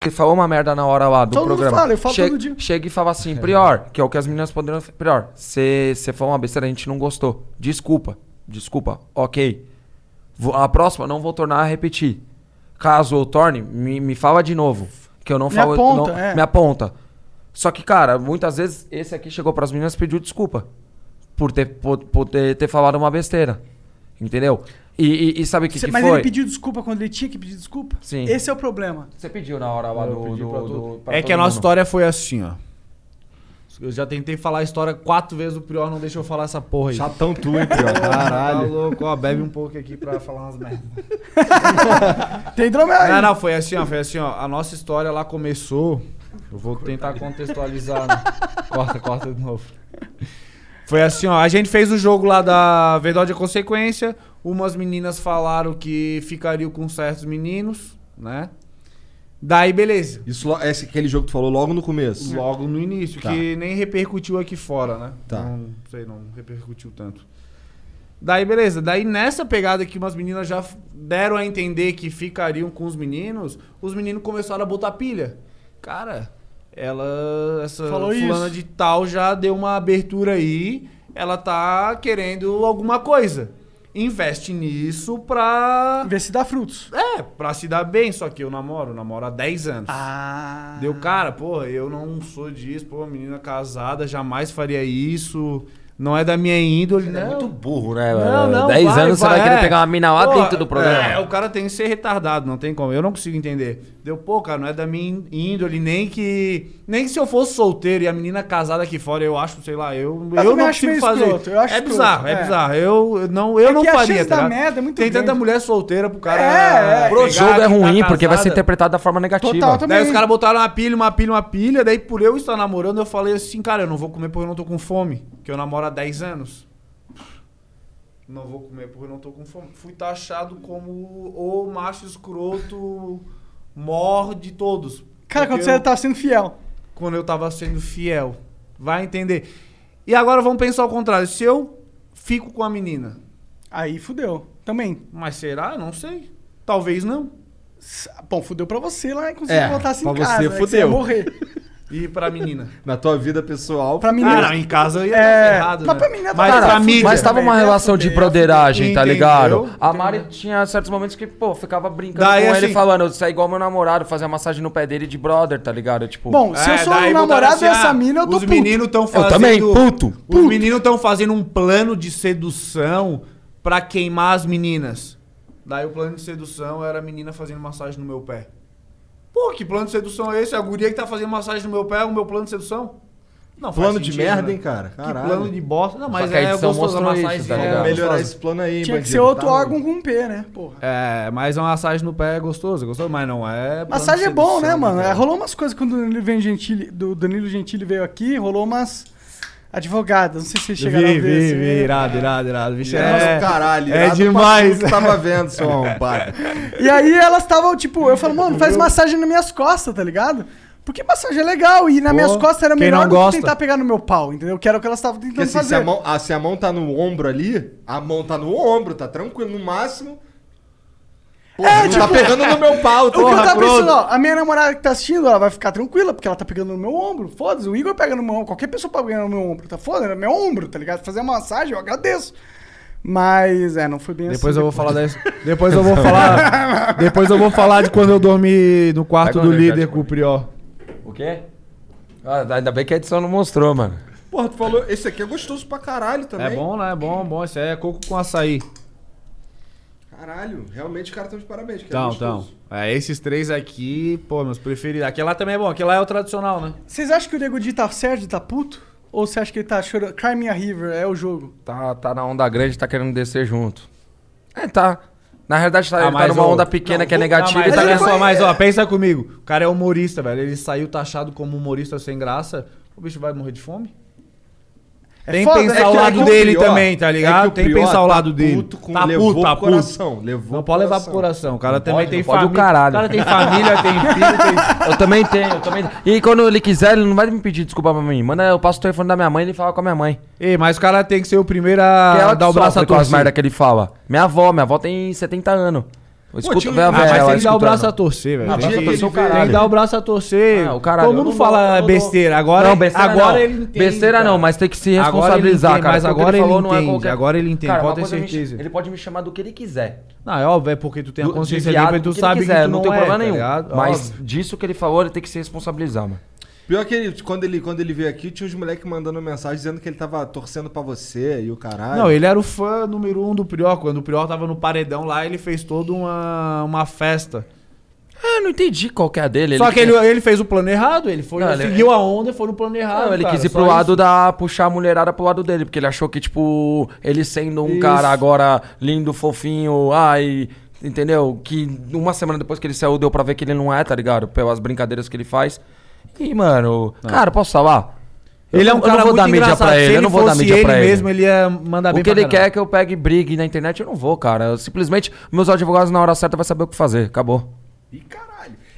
Ele falou uma merda na hora lá do Todo mundo programa. fala, eu falo chega, todo dia. chega e fala assim, Prior, que é o que as meninas poderiam. Prior, você falou uma besteira, a gente não gostou. Desculpa, desculpa, ok. A próxima não vou tornar a repetir. Caso eu torne, me, me fala de novo. Que eu não Me falo. aponta, não- é. Me aponta. Só que, cara, muitas vezes esse aqui chegou pras meninas e pediu desculpa. Por ter, por, por ter, ter falado uma besteira. Entendeu? E, e- e sabe o que, Cê- que Mas foi? ele pediu desculpa quando ele tinha que pedir desculpa? Sim. Esse é o problema. Você pediu na hora lá Eu do. pedi do- pra do- pra É que a nossa mundo. história foi assim, ó. Eu já tentei falar a história quatro vezes, o Prior não deixou eu falar essa porra aí. Chatão tu, hein, Prior? Tá Caralho. louco, ó, bebe um pouco aqui pra falar umas merdas. Tem hidromel aí. Não, não, foi assim, ó, foi assim, ó. A nossa história lá começou. Eu vou tentar contextualizar. Né? Corta, corta de novo. Foi assim, ó. A gente fez o jogo lá da Verdade e Consequência. Umas meninas falaram que ficariam com certos meninos, né? Daí, beleza. Isso, lo- esse, aquele jogo que tu falou logo no começo. Logo no início, Tá. que nem repercutiu aqui fora, né? Tá. Não sei, não repercutiu tanto. Daí, beleza. Daí, nessa pegada que umas meninas já f- deram a entender que ficariam com os meninos, os meninos começaram a botar pilha. Cara, ela, essa Falou fulana isso. de tal já deu uma abertura aí, ela tá querendo alguma coisa. Investe nisso pra... Ver se dá frutos. É, pra se dar bem, só que eu namoro, namoro há 10 anos. Ah. Deu, cara, porra, eu não sou disso, pô, menina casada, jamais faria isso. Não é da minha índole, É não. muito burro, né? Não, não, 10 vai, anos você vai vai, querer é. pegar uma mina lá Pô, dentro do programa. É, o cara tem que ser retardado, não tem como. Eu não consigo entender. Deu, pô, cara, não é da minha índole, nem que. Nem que se eu fosse solteiro e a menina casada aqui fora, eu acho, sei lá, eu, Eu eu, não consigo fazer. escroto, eu acho é bizarro, é, é. bizarro. Eu, não, eu É não faria, tá merda é muito Tem tanta grande. mulher solteira pro cara. É, é. Pro pegar jogo é que tá ruim, porque vai ser interpretado da forma negativa. Total, também. Daí os caras botaram uma pilha, uma pilha, uma pilha. Daí por eu estar namorando, eu falei assim, cara, eu não vou comer porque eu não tô com fome. Que eu namoro 10 anos. Não vou comer porque eu não tô com fome. Fui taxado como o macho escroto mor de todos. Cara, quando você eu- tá sendo fiel. quando eu tava sendo fiel. Vai entender. E agora vamos pensar ao contrário. Se eu fico com a menina, Aí fudeu. Também. mas será? Não sei. Talvez não. Bom, fudeu pra você lá, inclusive, É, voltasse pra em casa. você, né, que fudeu. ia morrer. E pra menina. Na tua vida pessoal. Pra menina. Ah, não, em casa eu ia É, estar ferrado, mas né? pra menina tá Mas cara, pra mídia. Mas tava uma relação de broderagem, tá Entendeu? ligado? A Entendeu? Mari tinha certos momentos que, pô, ficava brincando Daí, com ele assim- falando, você é igual meu namorado, fazia massagem no pé dele de brother, tá ligado? Tipo, Bom, se eu sou É, daí um botaram namorado assim, dessa ah, mina, eu tô Os puto. meninos estão fazendo... também, puto, Os meninos estão fazendo um plano de sedução pra queimar as meninas. Daí o plano de sedução era a menina fazendo massagem no meu pé. Pô, que plano de sedução é esse? A guria que tá fazendo massagem no meu pé é o meu plano de sedução? Não, Plano faz de sentido, merda, né? hein, cara? Que Caralho. plano de bosta. Não, mas que é gostoso a mostrou isso, massagem. tá é? Melhorar esse plano aí, Tinha que bandido, ser outro tá? órgão com P, né? Porra. É, mas uma massagem no pé é gostoso, é gostoso, mas não é. Massagem é bom, né, mano? cara? É, rolou umas coisas quando o Danilo, vem Gentili, do Danilo Gentili veio aqui, rolou umas advogadas. Não sei se vocês chegaram Vi, a ver. vi, assim, vi, né? irado, irado, irado. Vixe, É, é, caralho. é demais. que Tava vendo, seu arrombado. E aí elas estavam, tipo, eu falo, mano, faz massagem nas minhas costas, tá ligado? Porque massagem é legal e nas Pô, minhas costas era melhor do gosta? que tentar pegar no meu pau, entendeu? Que era o que elas estavam tentando Porque assim, se fazer. a, mão, ah, se a mão tá no ombro ali, a mão tá no ombro, tá tranquilo, no máximo. Porra, É, não tipo- tá pegando no meu pau, O que eu tava pensando, ó, a minha namorada que tá assistindo, ela vai ficar tranquila, porque ela tá pegando no meu ombro. Foda-se, o Igor pega no meu ombro, qualquer pessoa pode pegar no meu ombro, tá foda? É meu ombro, tá ligado? Fazer uma massagem, eu agradeço. Mas, é, não foi bem Depois assim. eu vou falar dessa. Depois eu vou falar. Depois eu vou falar de quando eu dormi no quarto Vai do líder com o Prió. O quê? Ah, ainda bem que a edição não mostrou, mano. Porra, tu falou, esse aqui é gostoso pra caralho também. É bom, né? É bom, bom. Isso aí é coco com açaí. Caralho, realmente os caras estão de parabéns. é Então, então. É, esses três aqui, pô, meus preferidos. Aquele lá também é bom. Aquele lá é o tradicional, né? Vocês acham que o Nego Di tá certo tá puto? Ou você acha que ele tá chorando? Cry Me a River é o jogo. Tá, tá na onda grande, tá querendo descer junto. É, tá. Na realidade, tá, Ah, ele tá numa onda pequena Não, que é negativa não, e mas, tá olha só, mas ó, pensa comigo. O cara é humorista, velho. Ele saiu taxado como humorista sem graça. O bicho vai morrer de fome? É Tem que pensar né? o lado dele também, tá é ligado? Tem que pensar o tá lado dele. puto com- tá levou puto, tá pro coração, puto. levou Não pode levar pro coração. O cara Não também pode, tem família. caralho. O cara tem família, tem filho, tem... Eu também tenho, eu também E quando ele quiser, ele não vai me pedir desculpa pra mim. Manda, eu passo o telefone da minha mãe e ele fala com a minha mãe. Ei, mas o cara tem que ser o primeiro é a dar o braço a com as merda que ele fala. Minha avó, minha avó tem 70 anos. Tinha um- velho, Ah, mas tem que dar o braço a torcer, velho. Ah, Tem Tem que dar o braço a torcer. Ah, o caralho, Todo mundo não fala não besteira. Agora, não, besteira agora não. ele entende. Besteira cara. não, mas tem que se Agora responsabilizar, entende, cara. mas agora ele falou ele não é entende, qualquer... agora ele entende, Cara, pode ter me- certeza. Ele pode me chamar do que ele quiser. Não, é óbvio, é porque tu tem a consciência limpa e tu sabe quiser, que tu não, tem é, problema tá nenhum. Mas disso que ele falou, ele tem que se responsabilizar, mano. Pior que ele, quando ele, quando ele veio aqui, tinha uns moleques mandando mensagem dizendo que ele tava torcendo pra você e o caralho. Não, ele era o fã número um do Prior. Quando o Prior tava no paredão lá, ele fez toda uma, uma festa. Ah, não entendi qual que é a dele. Só que ele, ele fez o plano errado, ele foi, Não, ele- seguiu a onda e foi no plano errado. Não, ele cara, quis ir pro lado isso. da. puxar a mulherada pro lado dele, porque ele achou que, tipo, ele sendo um Isso. cara agora lindo, fofinho, ai. Entendeu? Que uma semana depois que ele saiu, deu pra ver que ele não é, tá ligado? Pelas brincadeiras que ele faz. E, mano, cara, posso falar? Eu Ele é não- um eu cara não vou muito dar mídia engraçado. pra ele, eu não vou dar mídia ele pra ele. mesmo, ele ia mandar bem O que pra ele quer caramba. é que eu pegue brigue na internet, eu não vou, cara. Eu, simplesmente, meus advogados na hora certa vai saber o que fazer. Acabou. Ih, caralho.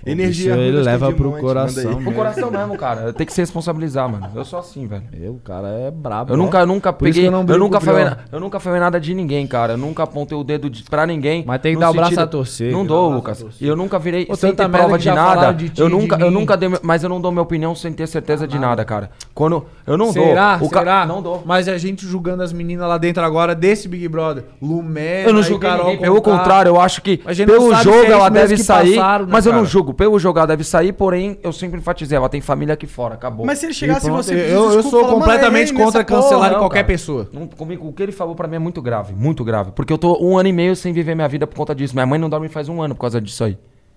Energia bicho, ele leva pro Monte, coração. manda aí. O coração mesmo, cara. Tem que se responsabilizar, mano. Eu sou assim, velho. Eu, o cara é brabo. Eu né? nunca, nunca Por peguei. eu não Eu, nunca falei, na- eu nunca falei nada de ninguém, cara. Eu nunca apontei o dedo de, pra ninguém. Mas tem que dar o braço sentido- a torcer, Não dou, Lucas. E eu nunca virei Pô, sem ter prova de nada. de ti, eu nunca, eu nunca dei, mas eu não dou minha opinião sem ter certeza de nada, cara. Quando eu não Será? dou, ca- Será? não dou. Mas a gente julgando as meninas lá dentro agora desse Big Brother. Lumé, Eu não julguei ninguém, pelo contrário, eu acho que pelo jogo é ela deve sair, passaram, né, mas eu não julgo. Pelo jogo ela deve sair, porém eu sempre enfatizei, ela tem família aqui fora, acabou. Mas se ele chegasse Pronto, você eu, e pedisse eu desculpa, sou fala, "Mano, completamente contra nessa porra." cancelar Não, qualquer cara. pessoa. Não, comigo, o que ele falou pra mim é muito grave, muito grave. Porque eu tô um ano e meio sem viver minha vida por conta disso. Minha mãe não dorme faz um ano por causa disso aí.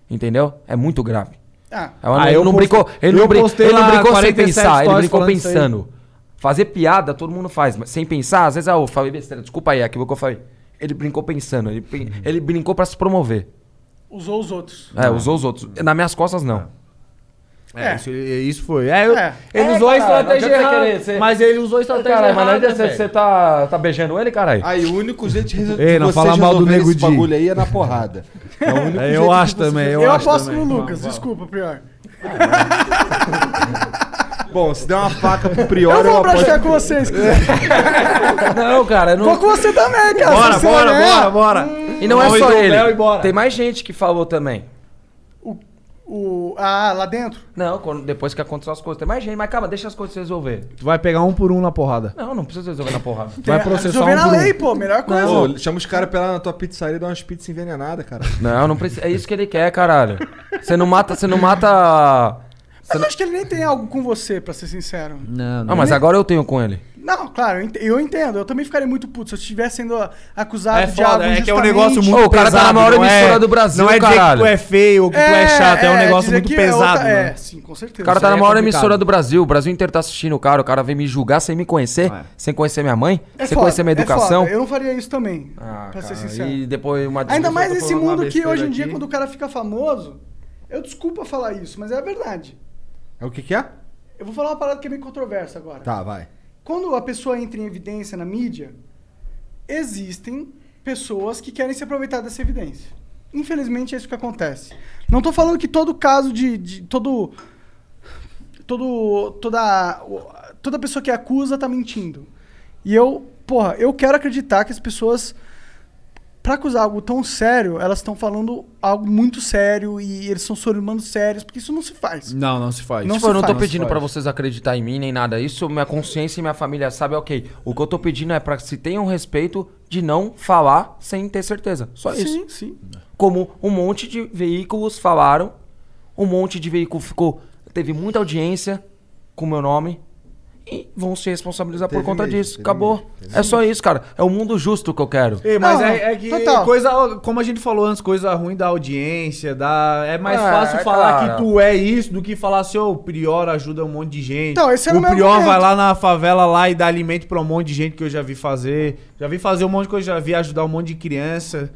Entendeu? É muito grave. Ah, Ela Ah, não, eu não postei- brincou, ele eu não, brin- postei ele não lá brincou sem 47 pensar, ele stories brincou falando isso aí. pensando. Fazer piada todo mundo faz, mas sem pensar, às vezes, ah, eu falei besteira, desculpa aí, aquilo que eu falei. Ele brincou pensando, ele, pen- ele brincou pra se promover. Usou os outros. É, usou os outros. Nas minhas costas, não. É, É. Isso, isso foi. É, eu- É. Ele É, usou a não estratégia adianta você errada. querer ser- Mas ele usou a estratégia Caralho, mas não errada. adianta você, você tá, tá beijando ele, caralho? Aí o único jeito de, resol- Ei, não fala mal do Nego esse Di. bagulho aí é na porrada. É o único É, jeito eu de acho também, Eu, eu acho aposto também. no Lucas, desculpa, pior. Bom, se der uma faca pro Prior, Eu eu, vou aposto. praticar com vocês. Não, cara, eu Vou não... com você também, cara. Bora, você bora, ganhar, bora, bora. E não é só ele. Bora. Tem mais gente que falou também. O, ah, lá dentro? Não, quando, depois que aconteceu as coisas. Tem mais gente, mas calma, deixa as coisas se resolver. Tu vai pegar um por um na porrada. Não, não precisa resolver na porrada. Tu vai processar resolver um na por um. lei, pô. Melhor coisa. Ô, chama os caras pra ir lá na tua pizzaria e dar umas pizzas envenenadas, cara. Não, não precisa. É isso que ele quer, caralho. Você não mata, você não mata. Eu acho que ele nem tem algo com você, pra ser sincero. Não, Não, mas agora eu tenho com ele. Não, claro, eu ent- eu entendo. Eu também ficaria muito puto se eu estivesse sendo acusado É de algo foda, é que é um injustamente. negócio muito Ô, o cara tá na pesado, maior não é- emissora do Brasil, Não é dizer caralho. que tu é feio ou que tu é chato, é um negócio dizer muito que é pesado, outra- né? É, sim, com certeza. O cara tá aí na é maior complicado. emissora do Brasil. O Brasil inteiro tá assistindo o cara. O cara vem me julgar sem me conhecer, É. sem conhecer minha mãe, É sem foda, conhecer minha é educação. foda. Eu não faria isso também, Ah, pra ser cara, sincero. E depois uma Ainda mais nesse falando uma mundo que besteira hoje em dia, aqui. quando o cara fica famoso, eu desculpa falar isso, mas é a verdade. É o que que é? Eu vou falar uma parada que é meio controversa agora. Tá, vai. Quando a pessoa entra em evidência na mídia, existem pessoas que querem se aproveitar dessa evidência. Infelizmente é isso que acontece. Não tô falando que todo caso de, de todo todo toda toda pessoa que acusa tá mentindo. E eu, porra, eu quero acreditar que as pessoas pra acusar algo tão sério, elas estão falando algo muito sério e eles são humanos sérios, porque isso não se faz. Não, não se faz. Não Tipo, eu não tô faz, pedindo faz. pra vocês acreditar em mim nem nada. Isso minha consciência e minha família sabe, ok. O que eu tô pedindo é pra que se tenham respeito de não falar sem ter certeza. Só isso. Sim, sim. Como um monte de veículos falaram, um monte de veículo ficou. Teve muita audiência com o meu nome. E vão se responsabilizar Teve por conta mesmo, disso. Acabou. mesmo, É só isso, cara. É o mundo justo que eu quero. Ei, mas Não, é, é que total. coisa, como a gente falou antes, coisa ruim da audiência, da, é mais É, fácil falar cara. que tu é isso do que falar assim, ô, o Prior ajuda um monte de gente. Então, esse era o o Prior vai lá na favela lá e dá alimento pra um monte de gente que eu já vi fazer. Já vi fazer um monte de coisa, já vi ajudar um monte de criança.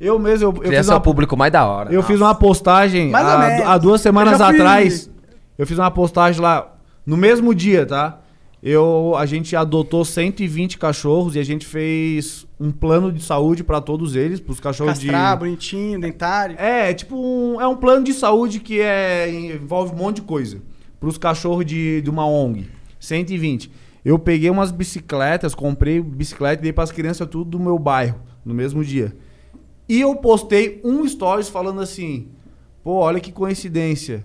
Eu mesmo, eu, eu fiz Criança é uma, o público mais da hora. eu fiz uma postagem há, há duas semanas Eu atrás. Eu fiz uma postagem lá no mesmo dia, tá? Eu, a gente adotou 120 cachorros e a gente fez um plano de saúde pra todos eles, pros cachorros Castrar, de bonitinho, dentário. É, é tipo um, é um plano de saúde que é envolve um monte de coisa. Pros cachorros de, de uma ONG, 120. Eu peguei umas bicicletas, comprei bicicleta e dei pras crianças tudo do meu bairro no mesmo dia. E eu postei um stories falando assim: pô, olha que coincidência.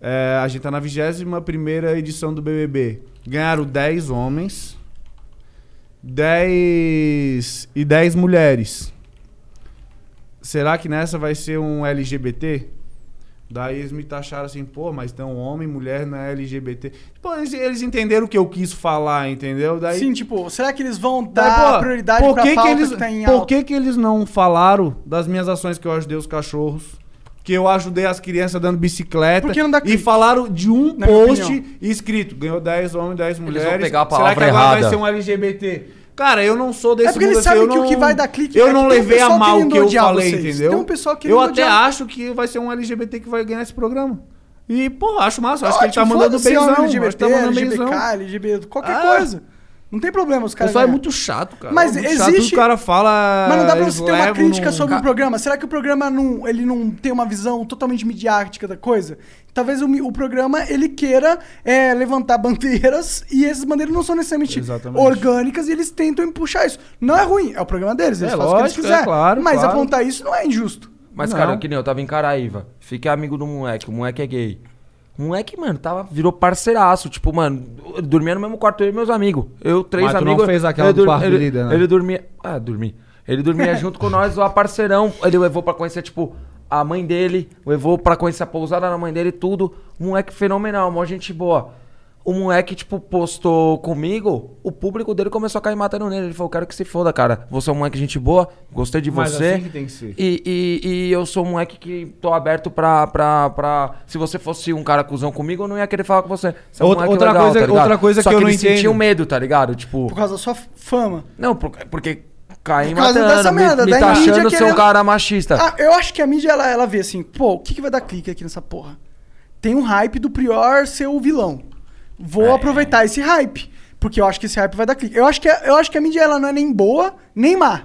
É, a gente tá na 21 primeira edição do BBB. Ganharam 10 homens, 10 e 10 mulheres. Será que nessa vai ser um LGBT? Daí eles me taxaram assim, pô, mas então homem, mulher não é LGBT. Pô, eles, eles entenderam o que eu quis falar, entendeu? Daí, Sim, tipo, será que eles vão daí, dar pô, prioridade por pra que, que pauta eles, que tá Por que, que eles não falaram das minhas ações que eu ajudei os cachorros? Que eu ajudei as crianças dando bicicleta. Por que não dá e clique? falaram de um Na minha post opinião. escrito: ganhou 10 homens, 10 vão mulheres. pegar a Será que palavra agora vai errada. ser um LGBT? Cara, eu não sou desse É porque mundo eles assim, sabem eu que o não- que vai dar clique Eu é não que tem um levei a pessoal mal o querendo que eu odiar falei, vocês. entendeu? Tem um pessoal eu querendo até odiar. acho que vai ser um LGBT que vai ganhar esse programa. E, pô, acho massa. Acho que ele tá Ótimo, mandando foda-se, benzão. homem acho que LGBT, tá mandando LGBK, benzão. LGBT, qualquer Ah. coisa. Não tem problema os O caras. pessoal é muito chato, cara. Mas muito existe- Chato, o cara fala. Mas não dá pra eles você ter uma crítica num- sobre o programa. Será que o programa não, ele não tem uma visão totalmente midiática da coisa? Talvez o, o programa ele queira é, levantar bandeiras e essas bandeiras não são necessariamente Exatamente. orgânicas e eles tentam puxar isso. Não é ruim, é o programa deles, eles É, fazem o que eles lógico, é quiserem. claro, mas claro. apontar isso não é injusto. Mas, Não. cara, que nem eu tava em Caraíva. Fiquei amigo do moleque. O moleque é gay. Moleque, mano, tava, virou parceiraço. Tipo, mano, dormia no mesmo quarto eu e meus amigos. Eu, três Mas tu não amigos. fez aquela do quarto ele, líder, né? Ele dormia. Ah, dormi. Ele dormia junto com nós, o parceirão. Ele levou pra conhecer, tipo, a mãe dele. Levou pra conhecer a pousada da mãe dele, tudo. Moleque fenomenal, mó gente boa. O moleque, tipo, postou comigo, o público dele começou a cair matando nele. Ele falou, quero que se foda, cara. Você é um moleque gente boa, gostei de Mas você. assim que tem que ser. E, e, e eu sou um moleque que tô aberto pra, pra, pra. Se você fosse um cara cuzão comigo, eu não ia querer falar com você. Você é um Outra- moleque outra coisa- tá outra coisa Só que eu não eles sentiam entendo. medo, tá ligado? Tipo. Por causa da sua fama. Não, por- porque causa matando, dessa me, merda, me taxando mídia ser um cara machista. Ah, eu acho que a mídia ela, ela vê assim, pô, o que, que vai dar clique aqui nessa porra? Tem um hype do Prior ser o vilão. Vou É. aproveitar esse hype. Porque eu acho que esse hype vai dar clique. Eu acho que, a- eu acho que a mídia ela não é nem boa, nem má.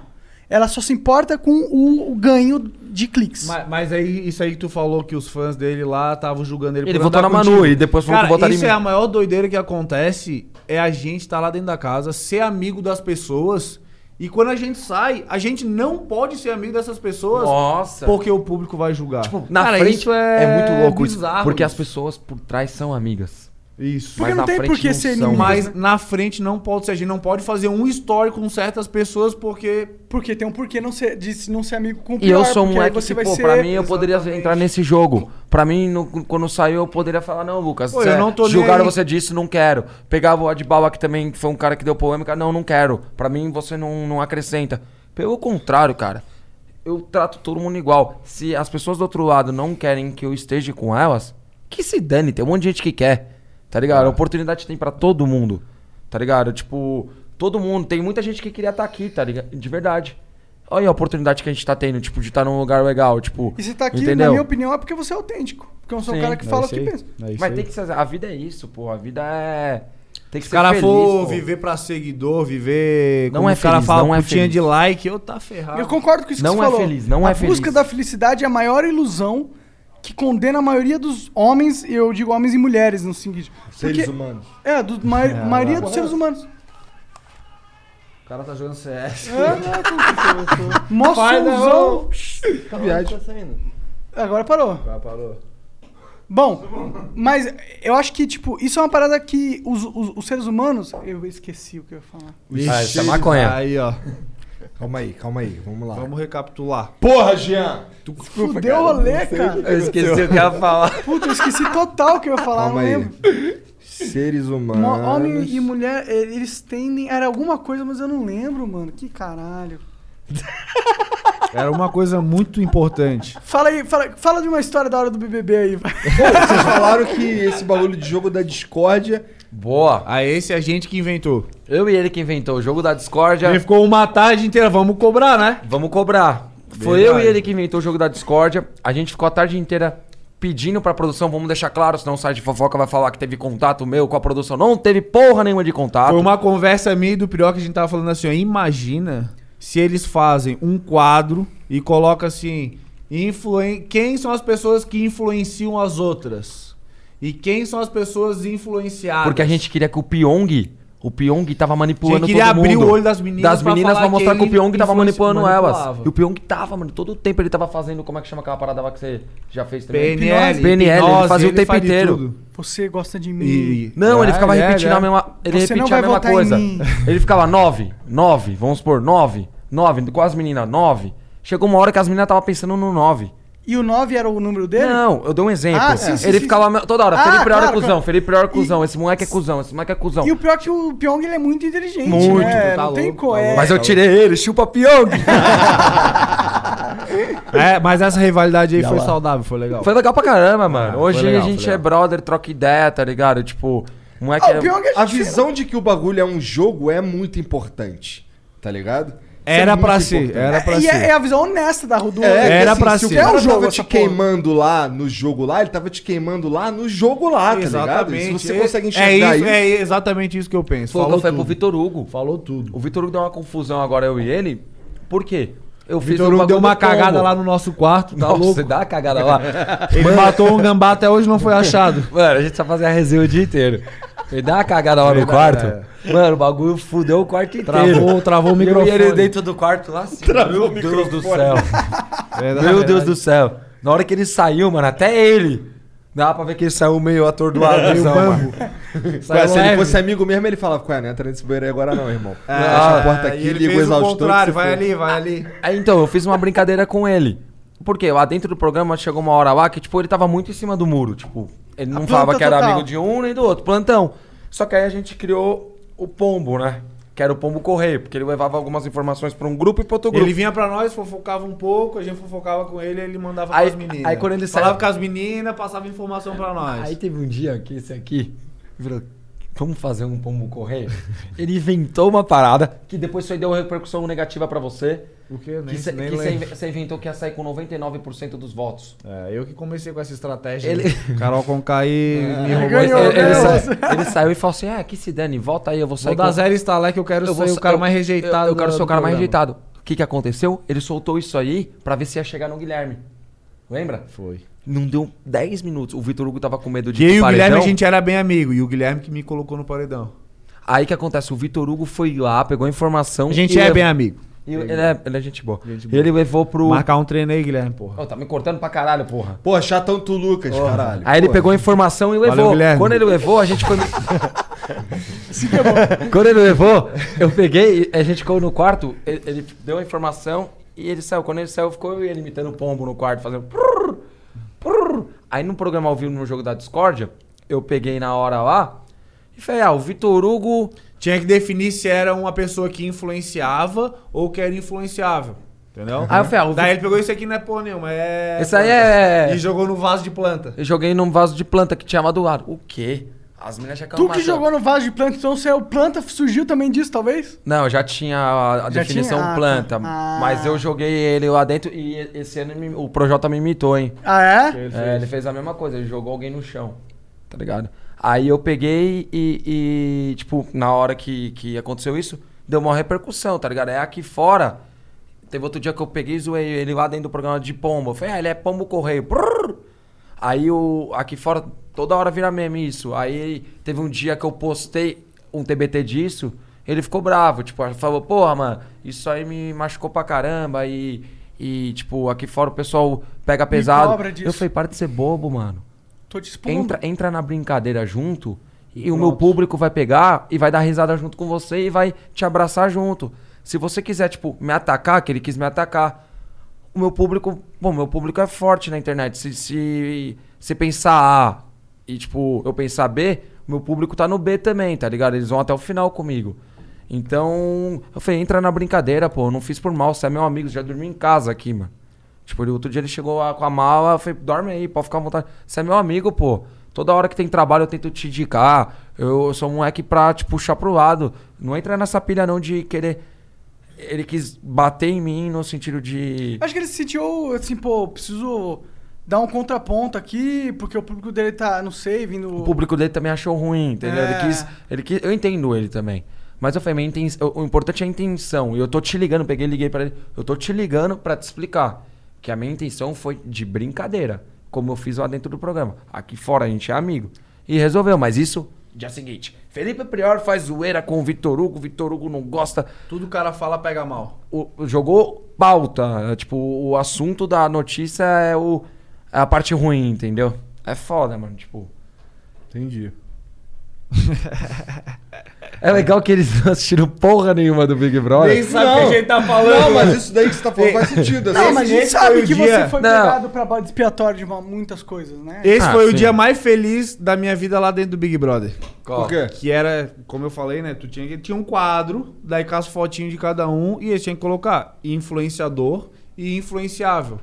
Ela só se importa com o, o ganho de cliques. Mas, mas aí, isso aí que tu falou que os fãs dele lá estavam julgando ele Ele por votou andar na Manu e depois falou Cara, que votaria em isso é a maior doideira que acontece, é a gente estar lá dentro da casa, ser amigo das pessoas, e quando a gente sai, a gente não pode ser amigo dessas pessoas, Nossa. porque o público vai julgar. Tipo, na Cara, frente isso é, muito louco isso. bizarro Porque as isso. pessoas por trás são amigas. Isso. Porque Mas não na tem frente por que não ser são. inimigo. Mas na frente não pode ser. A gente não pode fazer um story com certas pessoas porque. Porque tem um porquê não ser, de não ser amigo com o E eu pior, sou um moleque que, pô, pra mim eu poderia entrar nesse jogo. Pra mim, no- quando saiu, eu poderia falar, não, Lucas, Pô, eu não tô nem julgaram aí. você disso, não quero. Pegava o Adbala, que também foi um cara que deu polêmica, não, não quero. Pra mim, você não, não acrescenta. Pelo contrário, cara, eu trato todo mundo igual. Se as pessoas do outro lado não querem que eu esteja com elas, que se dane, tem um monte de gente que quer, tá ligado? A oportunidade tem pra todo mundo, tá ligado? Tipo, todo mundo, tem muita gente que queria estar aqui, tá ligado? De verdade. Olha a oportunidade que a gente tá tendo, tipo, de estar num lugar legal, tipo. E você tá aqui, entendeu? na minha opinião, é porque você é autêntico. Porque eu sou um Sim, cara que é fala o isso que pensa. É Mas aí. tem que ser. A vida é isso, pô. A vida é. Tem que Se o ser cara feliz, for pô. viver pra seguidor, viver. Não como é os cara feliz, fala, não é feliz. de like, eu tá ferrado. Eu concordo com isso Não que você é falou. feliz, não a é feliz. busca da felicidade é a maior ilusão que condena a maioria dos homens, e eu digo homens e mulheres no seguinte. Seres Porque- humanos. É, do, ma maioria dos seres humanos. O cara tá jogando CS. Mó solzão. Viagem. Agora parou. Já parou. Bom, mas eu acho que, tipo, isso é uma parada que os, os, os seres humanos. Eu esqueci o que eu ia falar. Ah, isso é maconha. Aí, ó. Calma aí, calma aí. Vamos lá. Vamos recapitular. Porra, Jean! Fudeu o rolê, cara. Eu esqueci o que eu ia falar. Puta, eu esqueci total o que eu ia falar, Calma não aí. lembro. Seres humanos. Homem e mulher, eh, eles tendem. Era alguma coisa, mas eu não lembro, mano. Que caralho. Era uma coisa muito importante. Fala aí, fala, fala de uma história da hora do BBB aí. vai. Vocês falaram que esse bagulho de jogo da discórdia. Boa. Ah, esse é a gente que inventou. Eu e ele que inventou o jogo da discórdia. Ele ficou uma tarde inteira, vamos cobrar, né? Vamos cobrar. Foi Verdade. eu e ele que inventou o jogo da discórdia. A gente ficou a tarde inteira pedindo pra produção, vamos deixar claro, senão o site de fofoca vai falar que teve contato meu com a produção. Não teve porra nenhuma de contato. Foi uma conversa minha e do Pior que a gente tava falando assim, ó, imagina se eles fazem um quadro e coloca assim, influen... quem são as pessoas que influenciam as outras? E quem são as pessoas influenciadas? Porque a gente queria que o Pyong, o Pyong tava manipulando A gente queria todo mundo. abrir o olho das meninas Das pra meninas pra mostrar que que, o ele Pyong tava manipulando elas. E o Pyong tava, mano, todo o tempo ele tava fazendo, como é que chama aquela parada lá que você já fez também? PNL, PNL, ele fazia o ele tempo faz de inteiro. Você gosta de mim. E- Não, ele É, ficava é, repetindo é. a mesma. Ele Você não repetia a vai mesma coisa. mim. Ele ficava nove, nove, vamos supor, nove, nove, com as meninas, nove. Chegou uma hora que as meninas estavam pensando no nove. E o 9 era o número dele? Não, eu dei um exemplo. Ah, sim, sim, ele sim, ficava toda hora, Ah, Felipe Prior claro, é cuzão, claro. Felipe Prior é cuzão, esse moleque é cuzão, esse moleque é cuzão. E o pior é que o Pyong ele é muito inteligente, Muito, né? tá não tem louco, co... tá é- Mas eu tirei ele, chupa Pyong. É, mas essa rivalidade aí foi saudável, foi legal. Foi legal pra caramba, mano. Ah, Hoje legal, a gente é brother, troca ideia, tá ligado? Tipo, moleque Ah, o é... Pyong a A visão de que o bagulho é um jogo é muito importante. Tá ligado? Isso Era é muito pra ser, importante. era pra E ser. é, é a visão honesta da do É, Era que, pra se ser. o cara É um jogo tava te porra. queimando lá no jogo lá, ele tava te queimando lá no jogo lá, tá ligado? E Se você É- consegue é enxergar isso, isso, É exatamente isso que eu penso. Foi o que eu Falou falei pro. Vitor Hugo. Falou tudo. O Vitor Hugo deu uma confusão agora, eu e ele. Por quê? Eu O fiz Vitor o Hugo deu uma cagada lá no nosso quarto, tá Nossa, louco? você dá uma cagada lá. Ele matou um gambá até hoje não foi achado. Mano, a gente só fazia a resenha o dia inteiro. Ele dá uma cagada lá no quarto. Mano, o bagulho fudeu o quarto inteiro. Travou, travou o Eu e microfone. ele dentro do quarto lá assim. Meu Deus do céu. Verdade, Meu Deus do céu. Na hora que ele saiu, mano, até ele. Dá pra ver que ele saiu meio atordoado. Meio bambo. Ué, se ele fosse amigo mesmo, ele falava, ué, não entra nesse banheiro aí agora não, irmão. Ah, Fecha a porta aqui, ele liga o fez o exaustor. contrário, vai for. ali, vai ali. Aí, então, eu fiz uma brincadeira com ele. Porque lá dentro do programa chegou uma hora lá que, tipo, ele tava muito em cima do muro. Tipo, ele não falava que era total. amigo de um nem do outro. Plantão. Só que aí a gente criou o pombo, né? Que era o pombo correio, porque ele levava algumas informações pra um grupo e pro outro grupo. Ele vinha pra nós, fofocava um pouco, a gente fofocava com ele, ele mandava Aí- pras meninas. aí quando ele Falava saiu- com as meninas, passava informação pra nós. Aí teve um dia que esse aqui virou. Vamos fazer um pombo correio? Ele inventou uma parada que depois só deu repercussão negativa pra você. O quê? Nem, Que, cê- nem que você inventou que ia sair com 99% dos votos. É, eu que comecei com essa estratégia. Ele-. Carol Conká e me roubou ganhou, ele, ele ganhou. sa- ele saiu e falou assim: Ah, que se dane, volta aí, eu vou sair. Vou dar com- zero instalar que eu quero eu ser o cara eu- mais rejeitado. Eu, eu quero ser o cara mais programa. rejeitado. O que, que aconteceu? Ele soltou isso aí pra ver se ia chegar no Guilherme. Lembra? Foi. Não deu 10 minutos. O Vitor Hugo tava com medo de Que eu e o Guilherme a gente era bem amigo. E o Guilherme que me colocou no paredão. Aí que acontece? O Vitor Hugo foi lá, pegou a informação. A gente e é lev- bem amigo. E ele é, ele é gente boa. Ele levou pro. Marcar um treino aí, Guilherme, porra. Ô, tá me cortando pra caralho, porra. Pô, chatão tu, Lucas, caralho. Aí ele Pô. pegou a informação e levou. Valeu, Guilherme. Quando ele levou, a gente foi. Quando ele levou, eu peguei, a gente ficou no quarto, ele, ele deu a informação e ele saiu. Quando ele saiu, ficou eu e ele imitando o pombo no quarto, fazendo. Aí no programa ao vivo no jogo da Discordia, eu peguei na hora lá e falei, ah, o Vitor Hugo. Tinha que definir se era uma pessoa que influenciava ou que era influenciável. Entendeu? Aí eu falei, ah, o Daí ele pegou isso aqui, não é porra nenhuma, é. Esse aí é- E jogou no vaso de planta. Eu joguei num vaso de planta que tinha lá do lado. O quê? As meninas já Tu que jogou no vaso de planta, então você é o planta, surgiu também disso, talvez? Não, eu já tinha a, a Já definição tinha? Ah, planta. tá. Ah. Mas eu joguei ele lá dentro e esse ano me- o Projota me imitou, hein? Ah, é? É, ele fez a mesma coisa, ele jogou alguém no chão. Tá ligado? Aí eu peguei e, e, tipo, na hora que, que aconteceu isso, deu uma repercussão, tá ligado? É aqui fora. Teve outro dia que eu peguei e zoei ele lá dentro do programa de pombo. Eu falei, ah, ele é pombo correio. Aí o, aqui fora, toda hora vira meme isso. Aí teve um dia que eu postei um TBT disso, ele ficou bravo. Tipo, falou, porra, mano, isso aí me machucou pra caramba. E, e tipo, aqui fora o pessoal pega pesado. Eu falei, para de ser bobo, mano. Tô te expondo. Entra, entra na brincadeira junto e o meu público vai pegar e vai dar risada junto com você e vai te abraçar junto. Se você quiser, tipo, me atacar, que ele quis me atacar, o meu público, bom, meu público é forte na internet. Se, se, se pensar A e, tipo, eu pensar B, meu público tá no B também, tá ligado? Eles vão até o final comigo. Então, eu falei, entra na brincadeira, pô, eu não fiz por mal, você é meu amigo, já dormi em casa aqui, mano. Tipo, outro dia ele chegou com a mala, eu falei, dorme aí, pode ficar à vontade. Você é meu amigo, pô. Toda hora que tem trabalho eu tento te indicar. Eu sou um moleque pra te puxar pro lado. Não entra nessa pilha não de querer... Ele quis bater em mim no sentido de... Acho que ele se sentiu assim, pô, preciso dar um contraponto aqui, porque o público dele tá, não sei, vindo. O público dele também achou ruim, entendeu? É. Ele, quis, ele quis. Eu entendo ele também. Mas eu falei, minha intenção, o importante é a intenção. E eu tô te ligando, peguei e liguei pra ele. Eu tô te ligando pra te explicar. Que a minha intenção foi de brincadeira. Como eu fiz lá dentro do programa. Aqui fora a gente é amigo. E resolveu, mas isso. Dia seguinte. Felipe Prior faz zoeira com o Vitor Hugo. Vitor Hugo não gosta. Tudo o cara fala pega mal. O- jogou pauta. Tipo, o assunto da notícia é, o, a parte ruim, entendeu? É foda, mano. Tipo. Entendi. É legal que eles não assistiram porra nenhuma do Big Brother. Nem sabe o que a gente tá falando. Não, mas isso daí que você tá falando faz sentido. Não, assim. mas a gente esse sabe foi o que dia- você foi Não. pegado pra bode expiatório de uma- muitas coisas, né? Esse Ah, foi o sim. dia mais feliz da minha vida lá dentro do Big Brother. Por quê? Que era, como eu falei, né? Tu tinha, que- tinha um quadro, daí com as fotinhas de cada um, e eles tinham que colocar influenciador e influenciável.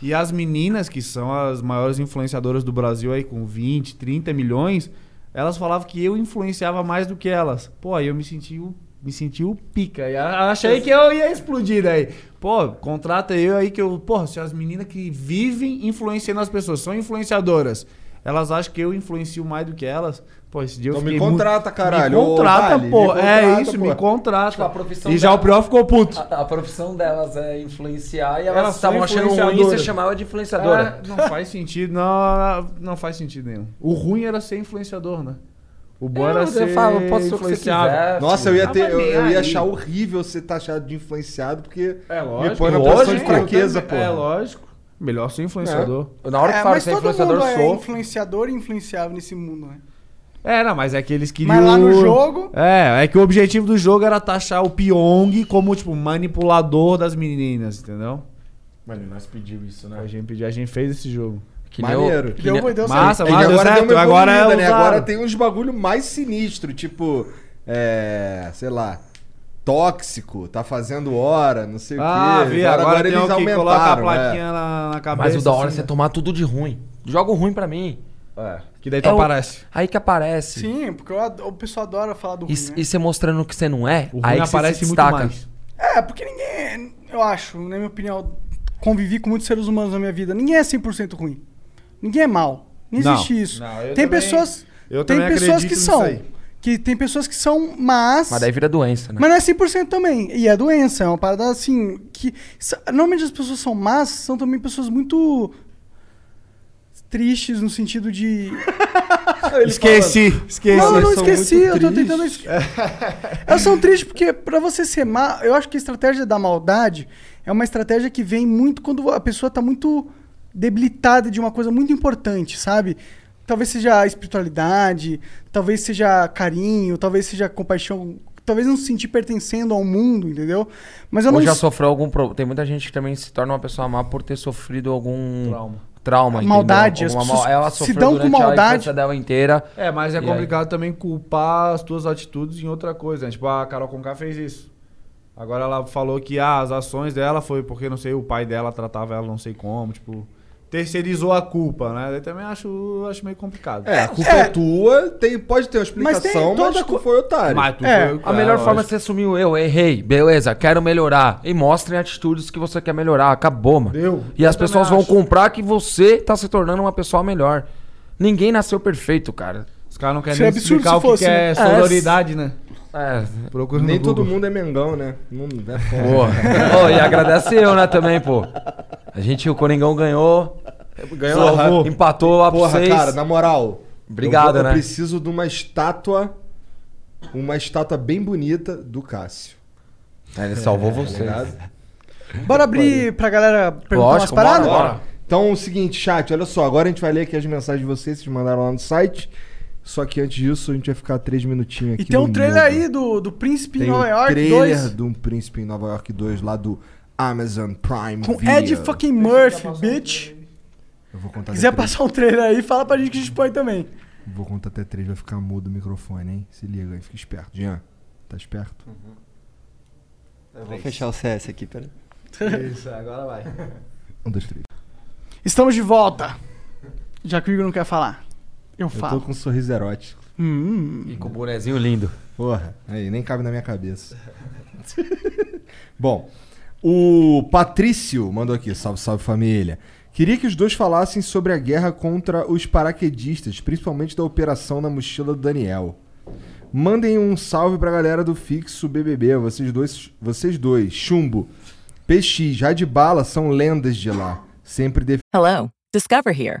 E as meninas, que são as maiores influenciadoras do Brasil aí, com 20, 30 milhões, elas falavam que eu influenciava mais do que elas. Pô, aí eu me senti o, me senti o pica. E achei que eu ia explodir daí. Pô, contrata eu aí que eu. Porra, se as meninas que vivem influenciando as pessoas são influenciadoras, elas acham que eu influencio mais do que elas. Pô, esse dia Então eu me fiquei muito- contrata, caralho. Me Ô, contrata, Dali, pô. me é contrata, isso, pô. me contrata. Tipo, a profissão e já dela- o Prior ficou puto. A, a profissão delas é influenciar e elas estavam achando ruim e você chamava de influenciadora. É, não faz sentido, não, não faz sentido nenhum. O ruim era ser influenciador, né? O bom era eu ser falo, posso ser o que você influenciável. quiser. Nossa, eu ia, Ah, ter, eu, eu ia achar horrível ser taxado de influenciado, porque É me lógico. põe na Lógico, posição de fraqueza, pô. É lógico. Melhor ser influenciador. Na hora que é, fala que é todo influenciador, mundo é sou. influenciador e influenciável nesse mundo, né? É, não, mas é que eles queriam... Mas lá no jogo- É, é que o objetivo do jogo era taxar o Pyong como, tipo, manipulador das meninas, entendeu? Mano, nós pedimos isso, A gente, pediu- a gente fez esse jogo. Que Maneiro. que Deu, deu Massa, certo. É, mas deu agora certo. Agora é evoluída, né? Agora tem uns bagulho mais sinistro, tipo, é, sei lá, tóxico, tá fazendo hora, não sei Ah, o quê. vi, agora, tem eles o que aumentaram, coloca a é. plaquinha na, na cabeça. Mas o da hora é assim, você né? tomar tudo de ruim. Joga o ruim pra mim. É, que daí tu É o- aparece. Aí que aparece. Sim, porque eu ado- o pessoal adora falar do E, ruim, né? e você mostrando que você não é, O aí aparece se muito mais. É, porque ninguém, eu acho, na minha opinião, convivi com muitos seres humanos na minha vida. Ninguém é 100% ruim. Ninguém é mal. Não Não, existe isso. não, eu tem também- pessoas, eu tem pessoas que são, aí. que tem pessoas que são mas, Mas daí vira doença, né? mas não é 100% também. E é doença, é uma parada assim que normalmente as pessoas são más, são também pessoas muito tristes no sentido de Esqueci, esqueci. Não, eu não esqueci, eu tô tentando. es- Elas são tristes porque, pra você ser má, eu acho que a estratégia da maldade é uma estratégia que vem muito quando a pessoa tá muito debilitada de uma coisa muito importante, sabe? Talvez seja a espiritualidade, talvez seja carinho, talvez seja compaixão, talvez não se sentir pertencendo ao mundo, entendeu? Mas eu Ou não já sofreu algum problema. Tem muita gente que também se torna uma pessoa má por ter sofrido algum Trauma. Trauma entendeu? Maldade, as Alguma pessoas mal- Ela se sofreu dão com durante a maldade. infância dela inteira. É, mas é E aí? complicado também culpar as tuas atitudes em outra coisa. né? Tipo, a Carol Conká fez isso. Agora ela falou que ah, as ações dela foi porque, não sei, o pai dela tratava ela não sei como, tipo... Terceirizou a culpa, né? Eu também acho, acho meio complicado. É, a culpa é, tua, tem, pode ter uma Mas explicação, mas, toda tu cu- foi otário. Mas tu É, foi- A melhor é, forma é lógico. você assumir o eu, errei, beleza, quero melhorar. E mostrem atitudes que você quer melhorar. Acabou, mano. Deu. E as pessoas vão acho. comprar que você tá se tornando uma pessoa melhor. Ninguém nasceu perfeito, cara. Os caras não querem Seria nem absurdo explicar se o que, fosse, que né? é sororidade, né? É, Procura Nem todo mundo é Mengão, né? Não é foda. Pô, Ô, e agradece eu, né, também, pô. A gente, o Coringão ganhou. Ganhou Salvou. Empatou lá pra Porra, vocês. cara, na moral. Obrigado, eu, vou- né? Eu preciso de uma estátua. Uma estátua bem bonita do Cássio. É, Ele salvou Tá você. ligado? Bora abrir pra galera perguntar Lógico, umas paradas? bora, bora. Então, é o seguinte, chat, olha só. Agora a gente vai ler aqui as mensagens de vocês, vocês mandaram lá no site. Só que antes disso, a gente vai ficar três minutinhos aqui. E tem um trailer aí do, do Príncipe em Tem Nova um York trailer 2 de um Príncipe em Nova York 2 lá do Amazon Prime com Video. Ed fucking Murphy, bitch. Eu vou contar Se quiser três. passar um trailer aí, fala pra gente que a gente põe também. Vou contar até três, vai ficar mudo o microfone, hein? Se liga aí, fica esperto. Jean, tá esperto? Eu vou fechar o CS aqui, pera. Isso, agora vai. Um, dois, três. Estamos de volta. Já que o Igor não quer falar. Eu Eu falo. tô com um sorriso erótico. Hum, E com o bonezinho lindo. Porra, aí nem cabe na minha cabeça. Bom, o Patrício mandou aqui, salve, salve família. Queria que os dois falassem sobre a guerra contra os paraquedistas, principalmente da operação na mochila do Daniel. Mandem um salve pra galera do Fixo BBB, vocês dois, vocês dois, Chumbo, PX, Radibala são lendas de lá. Sempre def... Hello, Discover here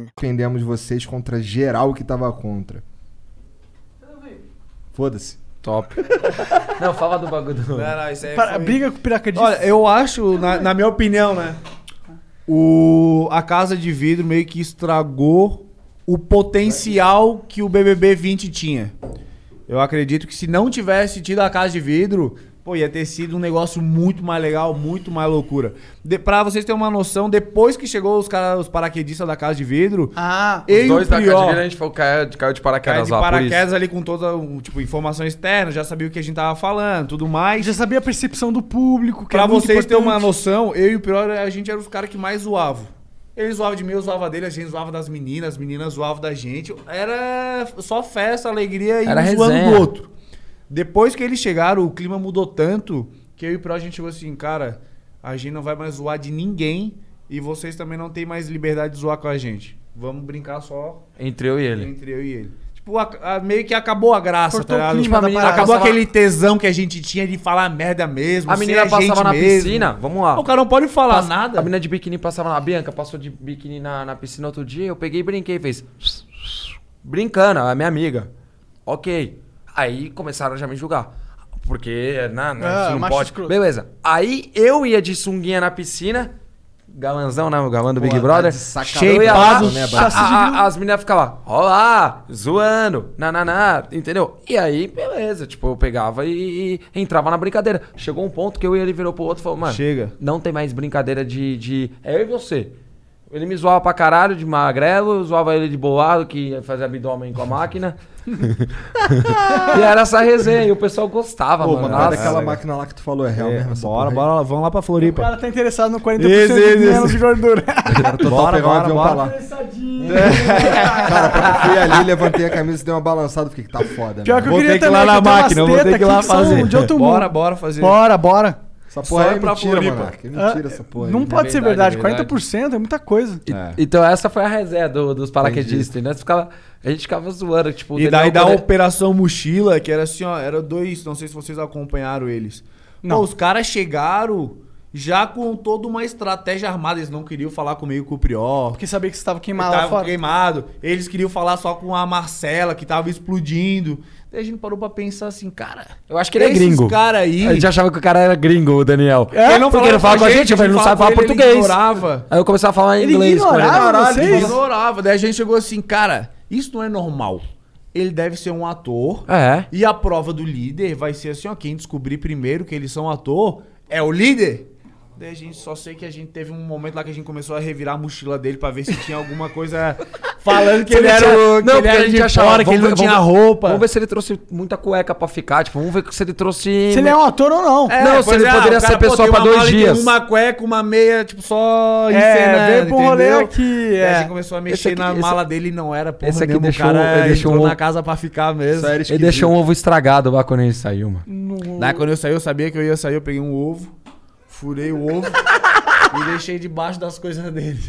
Defendemos vocês contra geral que tava contra. Foda-se. Top. Não, fala do bagulho do. Não, não, isso aí para- foi- briga com o piracadista. Olha, eu acho, na, na minha opinião, né? O, a Casa de Vidro meio que estragou o potencial que o BBB 20 tinha. Eu acredito que se não tivesse tido a Casa de Vidro, pô, ia ter sido um negócio muito mais legal, muito mais loucura. De, pra vocês terem uma noção, depois que chegou os, cara, os paraquedistas da Casa de Vidro, Ah, Os dois o da Prior... Cadilha, a gente foi, caiu, de- caiu de paraquedas Caiu de lá, paraquedas ali com toda, tipo, informação externa, já sabia o que a gente tava falando, tudo mais. já sabia a percepção do público. Que Pra é vocês terem uma noção, eu e o Prior, a gente era os caras que mais zoavam. Ele zoava de mim, eu zoava dele, a gente zoava das meninas, as meninas zoavam da gente. Era só festa, alegria e Era um zoando do outro. Depois que eles chegaram, o clima mudou tanto que eu e o Prior a gente chegou assim, cara, a gente não vai mais zoar de ninguém e vocês também não têm mais liberdade de zoar com a gente. Vamos brincar só Entre eu e ele. entre eu e ele. Tipo, a- a- meio que acabou a graça, Cortou tá ligado? clima Tipo, acabou Passava- aquele tesão que a gente tinha de falar merda mesmo. A ser menina passava gente na mesmo. piscina, vamos lá. O cara não pode falar Passa- nada. A menina de biquíni passava na. A Bianca passou de biquíni na, na piscina outro dia. Eu peguei e brinquei. Fez. Brincando, a minha amiga. Ok. Aí começaram já a me julgar. Porque, né, né, Ah, não pode. escroto. Beleza. Aí eu ia de sunguinha na piscina. galanzão, né? O galã do Big Pô, Brother. tá né, a- a- a- as meninas ficavam lá, ó lá, zoando, nananá, entendeu? E aí, beleza, tipo, eu pegava e, e entrava na brincadeira. Chegou um ponto que eu e ele virou pro outro e falou, mano, Chega. não tem mais brincadeira de, de. É eu e você. Ele me zoava pra caralho de magrelo, zoava ele de bolado, que fazia abdômen com a máquina. e era essa resenha, e o pessoal gostava, Pô, mano. mas Nossa. daquela máquina lá que tu falou é real É, mesmo? essa bora, bora, vamos lá pra O Floripa. cara tá interessado no 40% Isso, isso, menos isso. de gordura. Total Bora, pegar um bora, avião bora. pra lá. Interessadinho. Cara, quando eu fui ali, levantei a camisa e dei uma balançada, fiquei que tá foda. Pior né? que eu Vou queria ter que ir lá na que máquina, vou ter que ir lá fazer. De. Bora, bora fazer. Bora, bora. Essa porra Só aí é pra mentira. Que mentira essa porra aí. Não pode ser verdade, verdade, 40% é muita coisa. E- É. Então essa foi a resenha do- dos paraquedistas, né? Ficava- a gente ficava zoando, tipo... E daí da quando- Operação Mochila, que era assim, ó, era dois, não sei se vocês acompanharam eles. Não. Pô, os caras chegaram já com toda uma estratégia armada, eles não queriam falar comigo com o Prior. Porque sabia que você tava que queimado lá tava fora. queimado. Eles queriam falar só com a Marcela, que tava explodindo. Daí a gente parou pra pensar assim, cara. Eu acho que ele é esses gringo. cara aí. A gente achava que o cara era gringo, o Daniel. Ele não Porque ele falava fala com a gente, eu falei, ele não sabe falar ele, português. Ele ignorava. Aí eu começava a falar Ele inglês com ele. ignorava ele ignorava. Daí a gente chegou assim, cara, isso não é normal. Ele deve ser um ator. É. E a prova do líder vai ser assim, ó, quem descobrir primeiro que eles são ator é o líder. Daí a gente só sei que a gente teve um momento lá que a gente começou a revirar a mochila dele pra ver se tinha alguma coisa falando que Se ele era, tinha- o- que Não, ele porque era a gente achava, fora, que ele não ver- tinha vamos- roupa. Vamos ver se ele trouxe muita cueca pra ficar. Tipo, vamos ver se ele trouxe... Se ele é um ator ou não. É, Não, se ele é, poderia ser cara, pessoa tem pra dois dias. Uma cueca, uma meia, tipo, só É, encenando, veio um rolê aqui, é. A gente começou a mexer aqui- na esse- mala dele e não era porra esse aqui nenhuma, deixou- cara ele deixou entrou um- na casa pra ficar mesmo. Ele deixou um ovo estragado lá quando ele saiu, mano. Daí quando eu saí, eu sabia que eu ia sair, eu peguei um ovo, furei o ovo e deixei debaixo das coisas dele.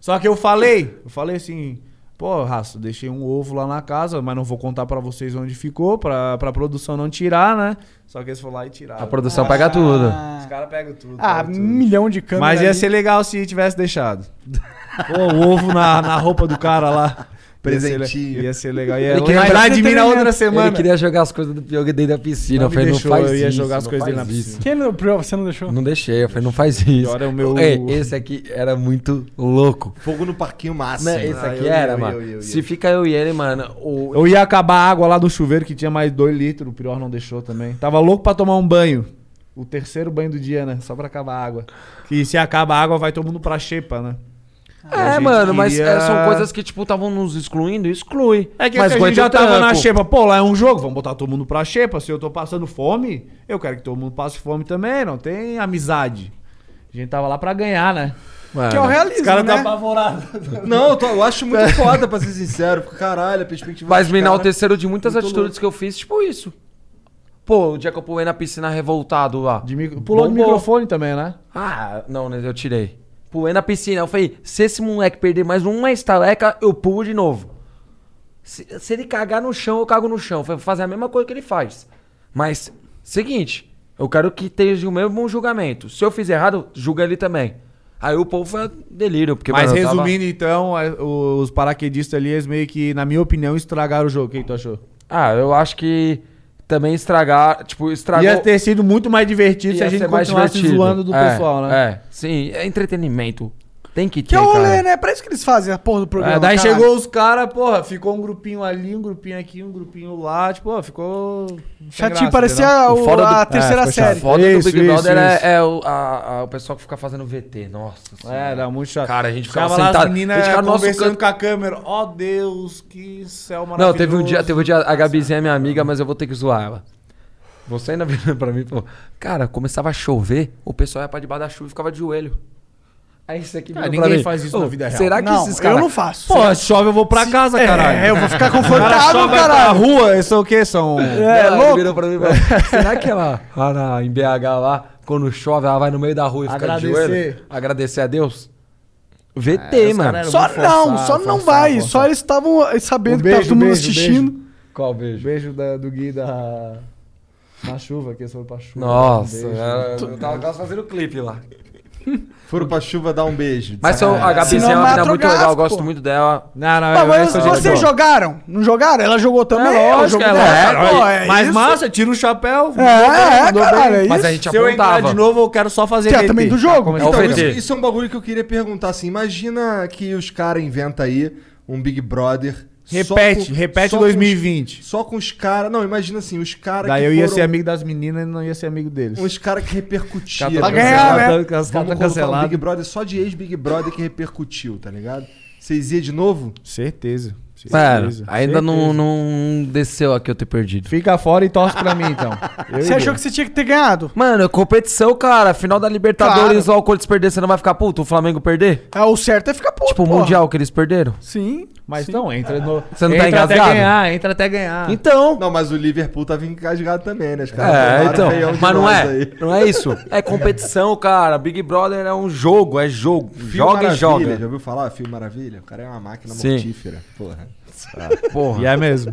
Só que eu falei, eu falei assim, pô, Raço, deixei um ovo lá na casa, mas não vou contar pra vocês onde ficou, pra, pra produção não tirar, né? Só que eles foram lá e tiraram. A produção pega tudo. Os caras pegam tudo. Ah, pegam um tudo. milhão de câmeras. Mas ia ali. ser legal se tivesse deixado. Pô, o ovo na, na roupa do cara lá. Ia ser Presentinho. Ia ser legal. Ia Ele queria lembrar de mim na outra semana. Ele queria jogar as coisas do Pyong dentro da piscina. Não eu falei, não deixou, faz eu ia isso. jogar as não coisas dele na piscina. Quem não, você não deixou? Não deixei, eu falei, não faz isso. Pior é o meu- Ei, esse aqui era muito louco. Fogo no parquinho máximo. Né, esse Ah, aqui eu- era, eu- mano. eu- eu- eu- Se fica eu e ele, mano. O... Eu ia acabar a água lá do chuveiro que tinha mais 2 litros, o Prior não deixou também. Tava louco pra tomar um banho. O terceiro banho do dia, né? Só pra acabar a água. Que se acaba a água, vai todo mundo pra xepa, né? É, mano, mas queria- é, são coisas que, tipo, estavam nos excluindo, exclui. É que mas a gente aguenta já o tava na xepa. Pô, lá é um jogo, vamos botar todo mundo pra xepa. Se eu tô passando fome, eu quero que todo mundo passe fome também, não tem amizade. A gente tava lá pra ganhar, né? Mano, Que é o realismo, Os caras né? tá apavorado. Não, eu, tô- eu acho muito foda, pra ser sincero. Caralho, a perspectiva Mas dos me cara- enalteceram de muitas muito atitudes que eu fiz, tipo isso. Pô, o dia que eu pulei na piscina revoltado lá. De micro- Pulou de Bombou. microfone também, né? Ah, não, né? Eu tirei. Pulei na piscina. Eu falei, se esse moleque perder mais uma estaleca, eu pulo de novo. Se, se ele cagar no chão, eu cago no chão. Eu falei, vou fazer a mesma coisa que ele faz. Mas, seguinte, eu quero que esteja o mesmo julgamento. Se eu fiz errado, julga ele também. Aí o povo foi delírio, porque Mas mano, eu tava- resumindo, então, os paraquedistas ali, eles meio que, na minha opinião, estragaram o jogo. O que tu achou? Ah, eu acho que também estragar, tipo, estragou... Ia ter sido muito mais divertido se ia a gente continuasse zoando do É, pessoal, né? É, sim, é entretenimento. Tem que ter, Que é o rolê, né? É pra isso que eles fazem a porra do programa. É, daí caralho. chegou os caras, porra, ficou um grupinho ali, um grupinho aqui, um grupinho lá, tipo, ó, ficou. Chatinho, graça, parecia o- do- a é, terceira chato. série. Foda Isso, do Big isso, Brother é, isso. é o, a- a- o pessoal que fica fazendo VT. Nossa É, senhora. era muito chato. Cara, a gente ficava Ficava lá sentado. as meninas conversando canto. com a câmera. Ó Deus, que céu maravilhoso. Não, teve um dia, teve um dia, a Gabizinha é minha amiga, mas eu vou ter que zoar ela. Você ainda virando pra mim e falou, cara, começava a chover, o pessoal ia pra debaixo da chuva e ficava de joelho. Aí isso aqui Cara, ninguém mim, faz isso "Ô, na vida real." Será que Não, esses eu caras... não faço. Pô, se chove eu vou pra casa, caralho. É, eu vou ficar confortável, caralho. rua, isso é o quê? São... É, Ela louco. virou pra mim será que ela, lá na- em BH lá, quando chove, ela vai no meio da rua e fica de Agradecer. joelho? Agradecer a Deus? VT, É, mano. Só muito não, só não forçado, vai. forçado. Só eles estavam sabendo Um que tá beijo, todo mundo beijo, assistindo. Qual beijo? Beijo da- do Gui da... Na chuva, que eles foram pra chuva. Nossa, Beijo. era- eu tava quase fazendo clipe lá. Foram pra chuva dar um beijo. Mas eu- a Gabi Senão é uma menina muito legal, eu gosto muito dela. Não, não, eu- mas eu sou vocês gente boa. jogaram? Não jogaram? Ela jogou também? É lógico, joguei é. Pô, é Mas isso. massa, tira o chapéu. É, é, é Mas isso. a gente Se eu entrar apontava. de novo, eu quero só fazer Que é VT. também do jogo. É o Então, VT. isso, isso é um bagulho que eu queria perguntar assim. Imagina que os caras inventam aí um Big Brother. Repete, com- repete só com 2020. os- Só com os caras. Não, imagina assim, os caras. Daí que eu ia foram ser amigo das meninas e não ia ser amigo deles. Uns caras que repercutiram. Pra Pra ganhar, né? Os caras cancelados. Big Brother só de ex-Big Brother que repercutiu, tá ligado? Vocês iam de novo? Certeza. Certeza, ainda não, certeza. não desceu aqui eu ter perdido. Fica fora e torce pra mim, então. Eu Você achou Deus. que você tinha que ter ganhado? Mano, é competição, cara. Final da Libertadores, o Alcoolites perder, você não vai ficar puto? O Flamengo perder? É, o certo é ficar puto, tipo, o porra. Mundial que eles perderam? Sim. Mas sim. então, entra no. Você não tá entra até engasgado? ganhar, entra até ganhar. Então. Não, mas o Liverpool tava engasgado também, né? Os caras É, então. Mas não é. aí. Não é isso. É competição, cara. Big Brother é um jogo, é jogo. Joga Maravilha, e joga. Já ouviu falar? Fio Maravilha? O cara é uma máquina Sim. mortífera. Porra. Porra. E é mesmo.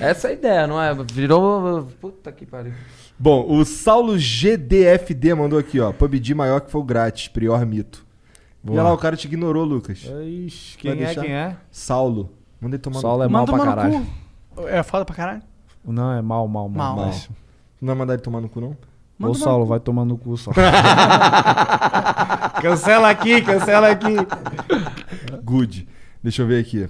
Essa é a ideia, não é? Virou. Puta que pariu. Bom, o Saulo GDFD mandou aqui, ó. PUBG maior que foi o grátis, prior mito. E olha lá, o cara te ignorou, Lucas. Ixi, Vai quem é, deixar? quem é? Saulo. Mandei tomar Saulo no... é mal Manda pra caralho. É foda pra caralho? Não, é mal, mal, mal. Mal. mas- Não vai mandar ele tomar no cu, não? Manda Ô, Saulo, vai tomar no cu, só. cancela aqui, cancela aqui. Good. Deixa eu ver aqui.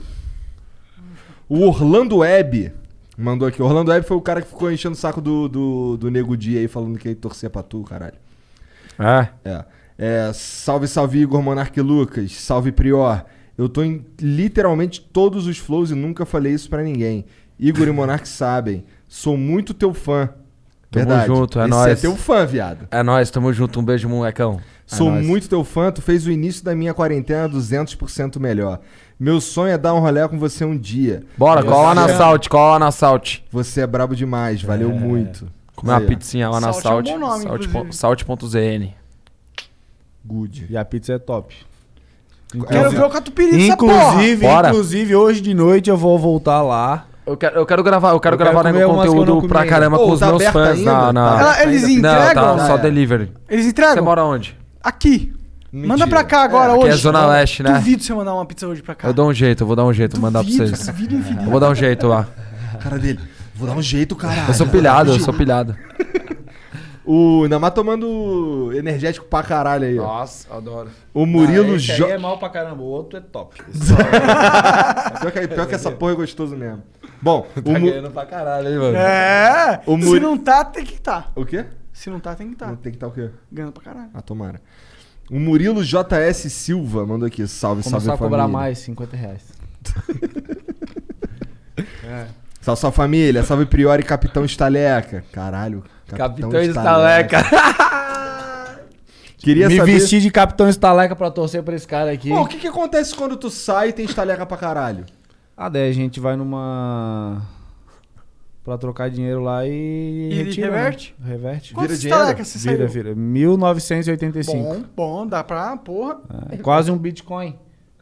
O Orlando Web mandou aqui. O Orlando Web foi o cara que ficou enchendo o saco do, do, do Nego Dia aí, falando que ele torcia pra tu, caralho. É. É. É, salve, salve Igor Monarque Lucas. Salve Prior. Eu tô em literalmente todos os flows e nunca falei isso pra ninguém. Igor e Monarque sabem. Sou muito teu fã. Tamo Verdade. junto, é Esse nóis. é teu fã, viado. É nóis, tamo junto. Um beijo, molecão. Sou nóis. muito teu fã, tu fez o início da minha quarentena 200% melhor. Meu sonho é dar um rolê com você um dia. Bora, Você cola lá na é- Salt, cola lá na Salt. Você é brabo demais, valeu muito. Comer uma pizzinha lá na Salt é um Salt. bom nome, Salt inclusive. pon- Salt.zn. Good. E a pizza é top. Quero ver o catupiry dessa porra. Inclusive, Bora. inclusive, hoje de noite eu vou voltar lá. Eu quero, eu quero gravar, eu quero Eu quero gravar né, comer umas que eu não conteúdo pra caramba Ô, com os tá meus fãs ainda? na. na- Tá Ela- eles? Não, entregam? tá Já só é. delivery. Eles Você entregam? mora onde? Aqui. Mentira. Manda pra cá agora, Aqui hoje. é Zona Leste, né? Duvido você mandar uma pizza hoje pra cá. Eu dou um jeito, eu vou dar um jeito, mandar pra Duvido, vocês. duvido. Eu vou dar um jeito lá. Cara dele. Vou dar um jeito, caralho. Eu sou pilhado, eu sou pilhado. O Namá tomando energético pra caralho aí, ó. Nossa, adoro. O Murilo Ah, esse Jo... aí é mal pra caramba, o outro é top. Pior que, pior que essa porra é gostoso mesmo. Bom, o Tá Mu- ganhando pra caralho, hein, mano? É. O Se Muri- não tá, tem que tá. O quê? Se não tá, tem que tá. Tem que estar o quê? Ganhando pra caralho. Ah, tomara. O Murilo JS Silva mandou aqui. Salve, Começar salve a cobrar família. mais, 50 reais. Salve, salve família. Salve Priori Capitão Estaleca. Caralho. Capitão Estaleca. Queria Me saber... vestir de Capitão Estaleca pra torcer pra esse cara aqui. Pô, o que que acontece quando tu sai e tem estaleca pra caralho? Ah, daí a gente vai numa. Pra trocar dinheiro lá e. E retira, né? reverte? Reverte. Quantos dinheiro? estalecas você Vira, saiu? vira. 1985. Bom, bom, dá pra, porra. É, quase um Bitcoin.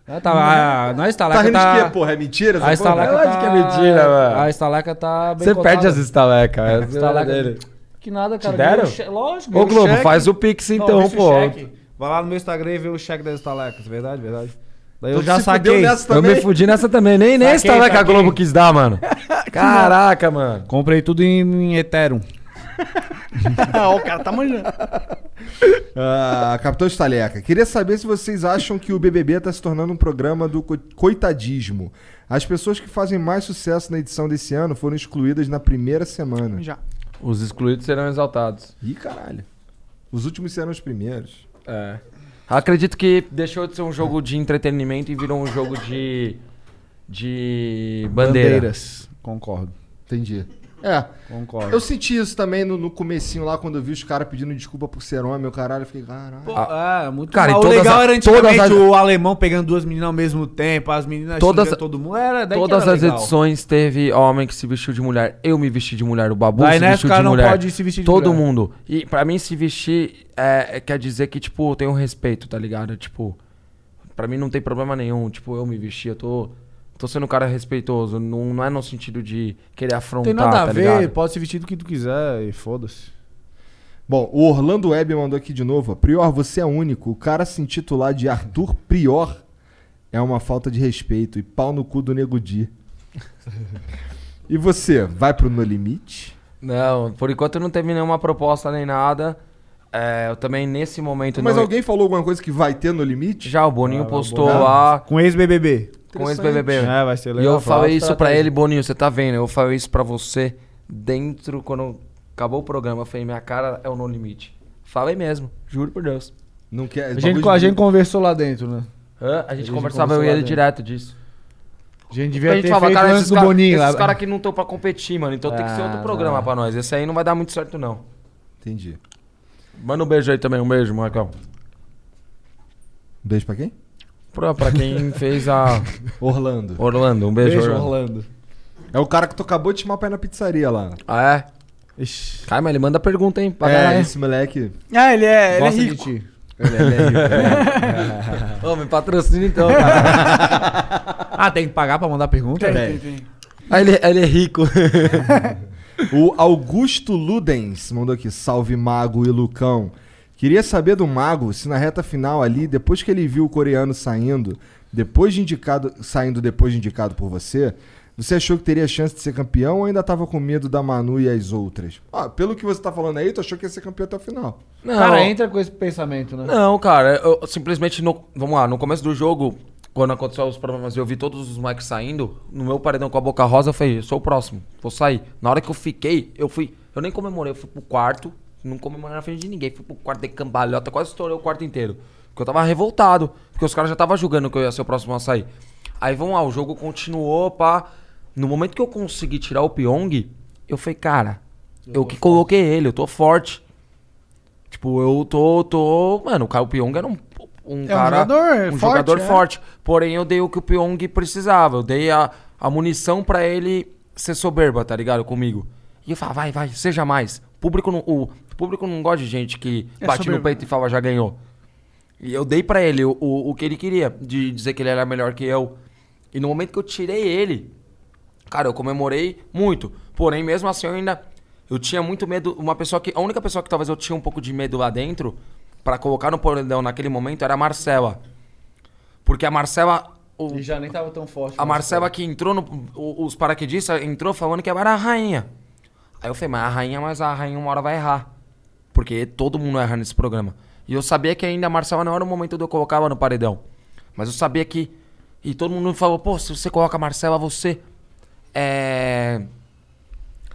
É, tá, a, não, a estaleca Tá rindo tá. de quê, porra? É mentira? A estaleca tá. acho que é mentira, mano. A estaleca tá bem Você cotada. perde as estalecas. A É estaleca dele. Que nada, cara. deram? ganhei o che- Lógico. Ô, Globo, cheque. faz o Pix Não, então, vê se o pô. Vai lá no meu Instagram e vê o cheque das estalecas. Verdade, verdade. Daí eu Tu já saquei. Eu me também? fudi nessa também. Nem, nem Saquei, estaleca a saquei. Globo quis dar, mano. Caraca, mano. Comprei tudo em, em Ethereum. Ó, o cara tá manjando. Ah, Capitão Estaleca, queria saber se vocês acham que o BBB tá se tornando um programa do co- coitadismo. As pessoas que fazem mais sucesso na edição desse ano foram excluídas na primeira semana. Já. Os excluídos serão exaltados. Ih, caralho. Os últimos serão os primeiros. É. Acredito que deixou de ser um jogo de entretenimento e virou um jogo de. de. bandeira. Bandeiras. Concordo. Entendi. É, Concordo. eu senti isso também no, no comecinho lá, quando eu vi os caras pedindo desculpa por ser homem, o caralho, eu fiquei, caralho. Pô, é, muito Cara, mal. O legal a- era antigamente as- o alemão pegando duas meninas ao mesmo tempo, as meninas Todas- todo mundo. Era, daí que Todas era as legal. edições teve homem que se vestiu de mulher. Eu me vesti de mulher. O Babu Daí se nessa vestiu o cara de não mulher. pode se vestir de Todo mulher. mundo. E pra mim se vestir é, é- quer dizer que, tipo, eu tenho respeito, tá ligado? Tipo, pra mim não tem problema nenhum. Tipo, eu me vestir, eu tô... Tô sendo um cara respeitoso. Não, não é no sentido de querer Não afrontar, tem nada a tá ver, ligado? pode se vestir do que tu quiser e foda-se. Bom, o Orlando Web mandou aqui de novo. Prior, você é único. O cara se intitular de Arthur Prior é uma falta de respeito. E pau no cu do Nego Di. e você, vai pro No Limite? Não, por enquanto não teve nenhuma proposta nem nada. É, eu também nesse momento Mas não. alguém falou alguma coisa que vai ter No Limite? Já o Boninho Ah, postou lá Com ex-BBB. Com esse BBB. É, vai ser E legal. eu falei isso pra ele, Boninho, você tá vendo? Eu falei isso pra você dentro, quando acabou o programa. Eu falei, minha cara é o No Limite. Falei mesmo, juro por Deus. Não quer. A gente, a gente conversou lá dentro, né? Hã? A gente gente conversava eu e ele direto disso. A gente devia a ter gente falava, feito cara, antes esses do cara- Boninho esses lá. caras que não estão pra competir, mano. Então tem que ser outro Ah, programa não. pra nós. Esse aí não vai dar muito certo, não. Entendi. Manda um beijo aí também, um beijo, Marcão. Beijo pra quem? Pra, pra quem fez a. Orlando. Orlando, um beijo, Beijo, Orlando. Orlando. É o cara que tu acabou de chamar pra ir na pizzaria lá. Ah, é? Ixi, Cara, mas ele manda pergunta, hein? Pra é, caralho. esse moleque. Ah, ele é, ele é gosta de rico. ti. Ele, ele é rico. Ô, me patrocina então, cara. Ah, tem que pagar pra mandar pergunta? Tem, tem, tem. Aí ele, ele é rico. O Augusto Ludens mandou aqui, salve Mago e Lucão. Queria saber do Mago se na reta final ali, depois que ele viu o coreano saindo, depois de indicado, saindo depois de indicado por você, você achou que teria chance de ser campeão ou ainda tava com medo da Manu e as outras? Ah, pelo que você tá falando aí, tu achou que ia ser campeão até o final. Não, Cara, entra com esse pensamento, né? não, cara, eu simplesmente no, vamos lá, no começo do jogo, quando aconteceu os problemas, eu vi todos os moleques saindo, no meu paredão com a boca rosa, eu falei, eu sou o próximo, vou sair. Na hora que eu fiquei, eu fui, eu nem comemorei, eu fui pro quarto, não comemorei na frente de ninguém, fui pro quarto de cambalhota, quase estourei o quarto inteiro. Porque eu tava revoltado, porque os caras já estavam julgando que eu ia ser o próximo a sair. Aí vamos lá, o jogo continuou, pá. No momento que eu consegui tirar o Pyong, eu falei, cara, eu, que coloquei ele, eu tô forte. Tipo, eu tô, tô. Mano, o Caio Pyong era um, um um cara. jogador um forte, jogador é. forte. Porém, eu dei o que o Pyong precisava. Eu dei a, a munição pra ele ser soberba, tá ligado? Comigo. E eu falava, vai, vai, seja mais. O público não, o público não gosta de gente que É bate no soberbo. peito e fala, já ganhou. E eu dei pra ele o, o, o que ele queria, de dizer que ele era melhor que eu. E no momento que eu tirei ele, cara, eu comemorei muito. Porém, mesmo assim, eu ainda. Eu tinha muito medo. Uma pessoa que. A única pessoa que talvez eu tinha um pouco de medo lá dentro, pra colocar no paredão naquele momento, era a Marcela. Porque a Marcela. o- E já nem tava tão forte. a Marcela que entrou no. o- Os paraquedistas entrou falando que era a rainha. Aí eu falei, mas a rainha, mas a rainha uma hora vai errar. Porque todo mundo erra nesse programa. E eu sabia que ainda a Marcela não era o momento de eu colocar ela no paredão. Mas eu sabia que. E todo mundo me falou, pô, se você coloca a Marcela, você. É.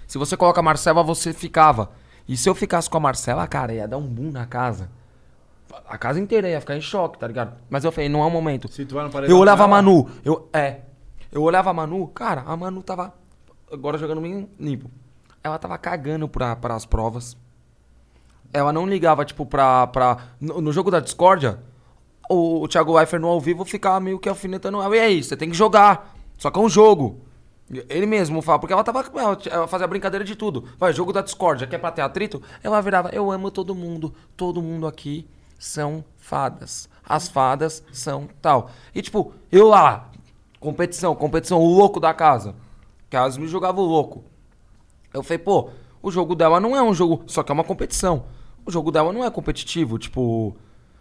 Se você coloca a Marcela, você ficava. E se eu ficasse com a Marcela, cara, ia dar um boom na casa. A casa inteira ia ficar em choque, tá ligado? Mas eu falei, não é o momento. Se tu vai no paredão Eu olhava a Manu, eu. É. Eu olhava a Manu, cara, a Manu tava. Agora jogando bem limpo. Ela tava cagando pra, pras provas. Ela não ligava, tipo, pra. pra no, no jogo da discórdia, o, o Thiago Leifert no ao vivo ficava meio que alfinetando ela. E aí, você tem que jogar. Só que é um jogo. Ele mesmo fala, porque ela tava. Ela, fazia brincadeira de tudo. Vai, jogo da discórdia, quer pra ter atrito? Ela virava, eu amo todo mundo. Todo mundo aqui são fadas. As fadas são tal. E tipo, eu lá, competição, competição, o louco da casa. Que elas me jogavam louco. Eu falei, pô, o jogo dela não é um jogo, só que é uma competição. O jogo dela não é competitivo, tipo,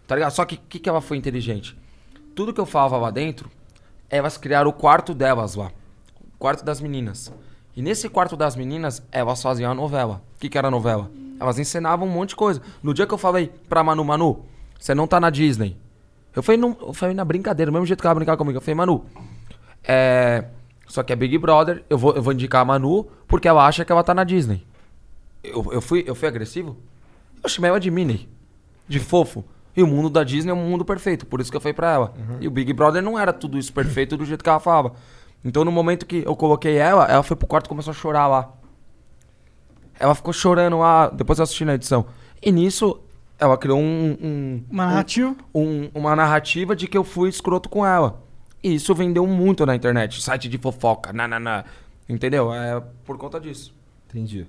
tá ligado? Só que o que, que ela foi inteligente? Tudo que eu falava lá dentro, elas criaram o quarto delas lá. O quarto das meninas. E nesse quarto das meninas, elas faziam a novela. O que, que era a novela? Elas encenavam um monte de coisa. No dia que eu falei pra Manu, Manu, você não tá na Disney. Eu falei, não, eu falei na brincadeira, do mesmo jeito que ela brincava comigo. Eu falei, Manu, é. Só que é Big Brother, eu vou, eu vou indicar a Manu porque ela acha que ela tá na Disney. Eu, eu, fui, eu fui agressivo? Eu chamei ela de Minnie. De fofo. E o mundo da Disney é um mundo perfeito, por isso que eu falei pra ela. E o Big Brother não era tudo isso perfeito do jeito que ela falava. Então no momento que eu coloquei ela, ela foi pro quarto e começou a chorar lá. Ela ficou chorando lá, depois eu assisti na edição. E nisso, ela criou um. um Uma narrativa. um- uma narrativa de que eu fui escroto com ela. E isso vendeu muito na internet. Site de fofoca, nanana. Entendeu? É por conta disso. Entendi.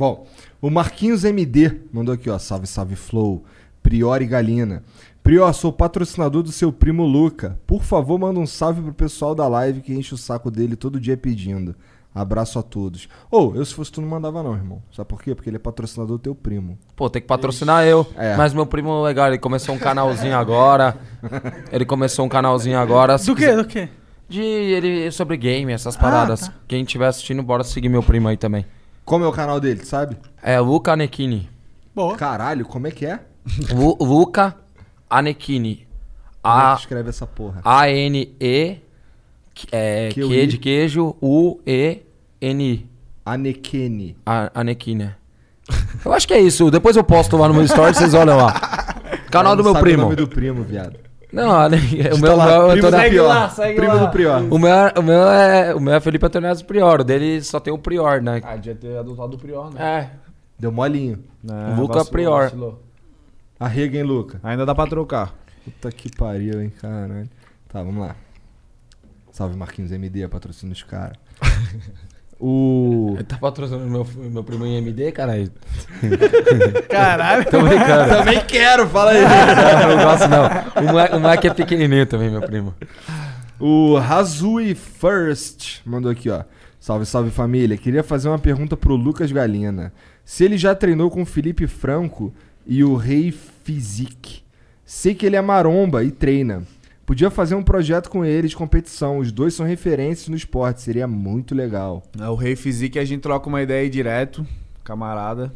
Bom, o Marquinhos MD mandou aqui, ó. Salve, salve, Flow. Prior e Galina. Prior, sou patrocinador do seu primo Luca. Por favor, manda um salve pro pessoal da live que enche o saco dele todo dia pedindo. Abraço a todos. Ou, eu se fosse tu não mandava não, irmão. Sabe por quê? Porque ele é patrocinador do teu primo. Pô, tem que patrocinar eu. É. Mas meu primo, legal, ele começou um canalzinho agora. Ele começou um canalzinho agora. Se Do quê? Do quê? De ele sobre game, essas Ah, paradas. tá. Quem estiver assistindo, bora seguir meu primo aí também. Como é o canal dele, tu sabe? É Luca Anekini. Boa. Caralho, como é que é? Lu- Luca Anekini. Como é A que escreve essa porra? A N E é Que de queijo U E N I. Anekene. A- Anekini. é. Eu acho que é isso. Depois eu posto lá no meu story, vocês olham lá. Canal do meu primo. o nome do primo, viado. Não, Ale- o meu, lá, o meu- eu primo tô do na- Prior. primo do Prior. O meu, o meu é, o meu é Felipe Antonio Prior, o dele só tem o Prior, né? Ah, devia ter adotado o Prior, né? É. Deu molinho. É, Luca vacilou, Prior. vacilou. Arrega, hein, Luca? Ainda dá pra trocar. Puta que pariu, hein, caralho. Tá, vamos lá. Salve Marquinhos MD, patrocina os caras. o. Ele tá patrocinando meu, meu primo em MD, caralho. Caralho. Tô brincando. Também quero, fala aí. Não, não gosto não. O moleque, o moleque é pequenininho também, meu primo. O Razui First mandou aqui, ó. Salve, salve família. Queria fazer uma pergunta pro Lucas Galina. Se ele já treinou com o Felipe Franco e o Rei Physique. Sei que ele é maromba e treina. Podia fazer um projeto com ele de competição. Os dois são referências no esporte. Seria muito legal. É, o Rei Physique a gente troca uma ideia aí direto, camarada.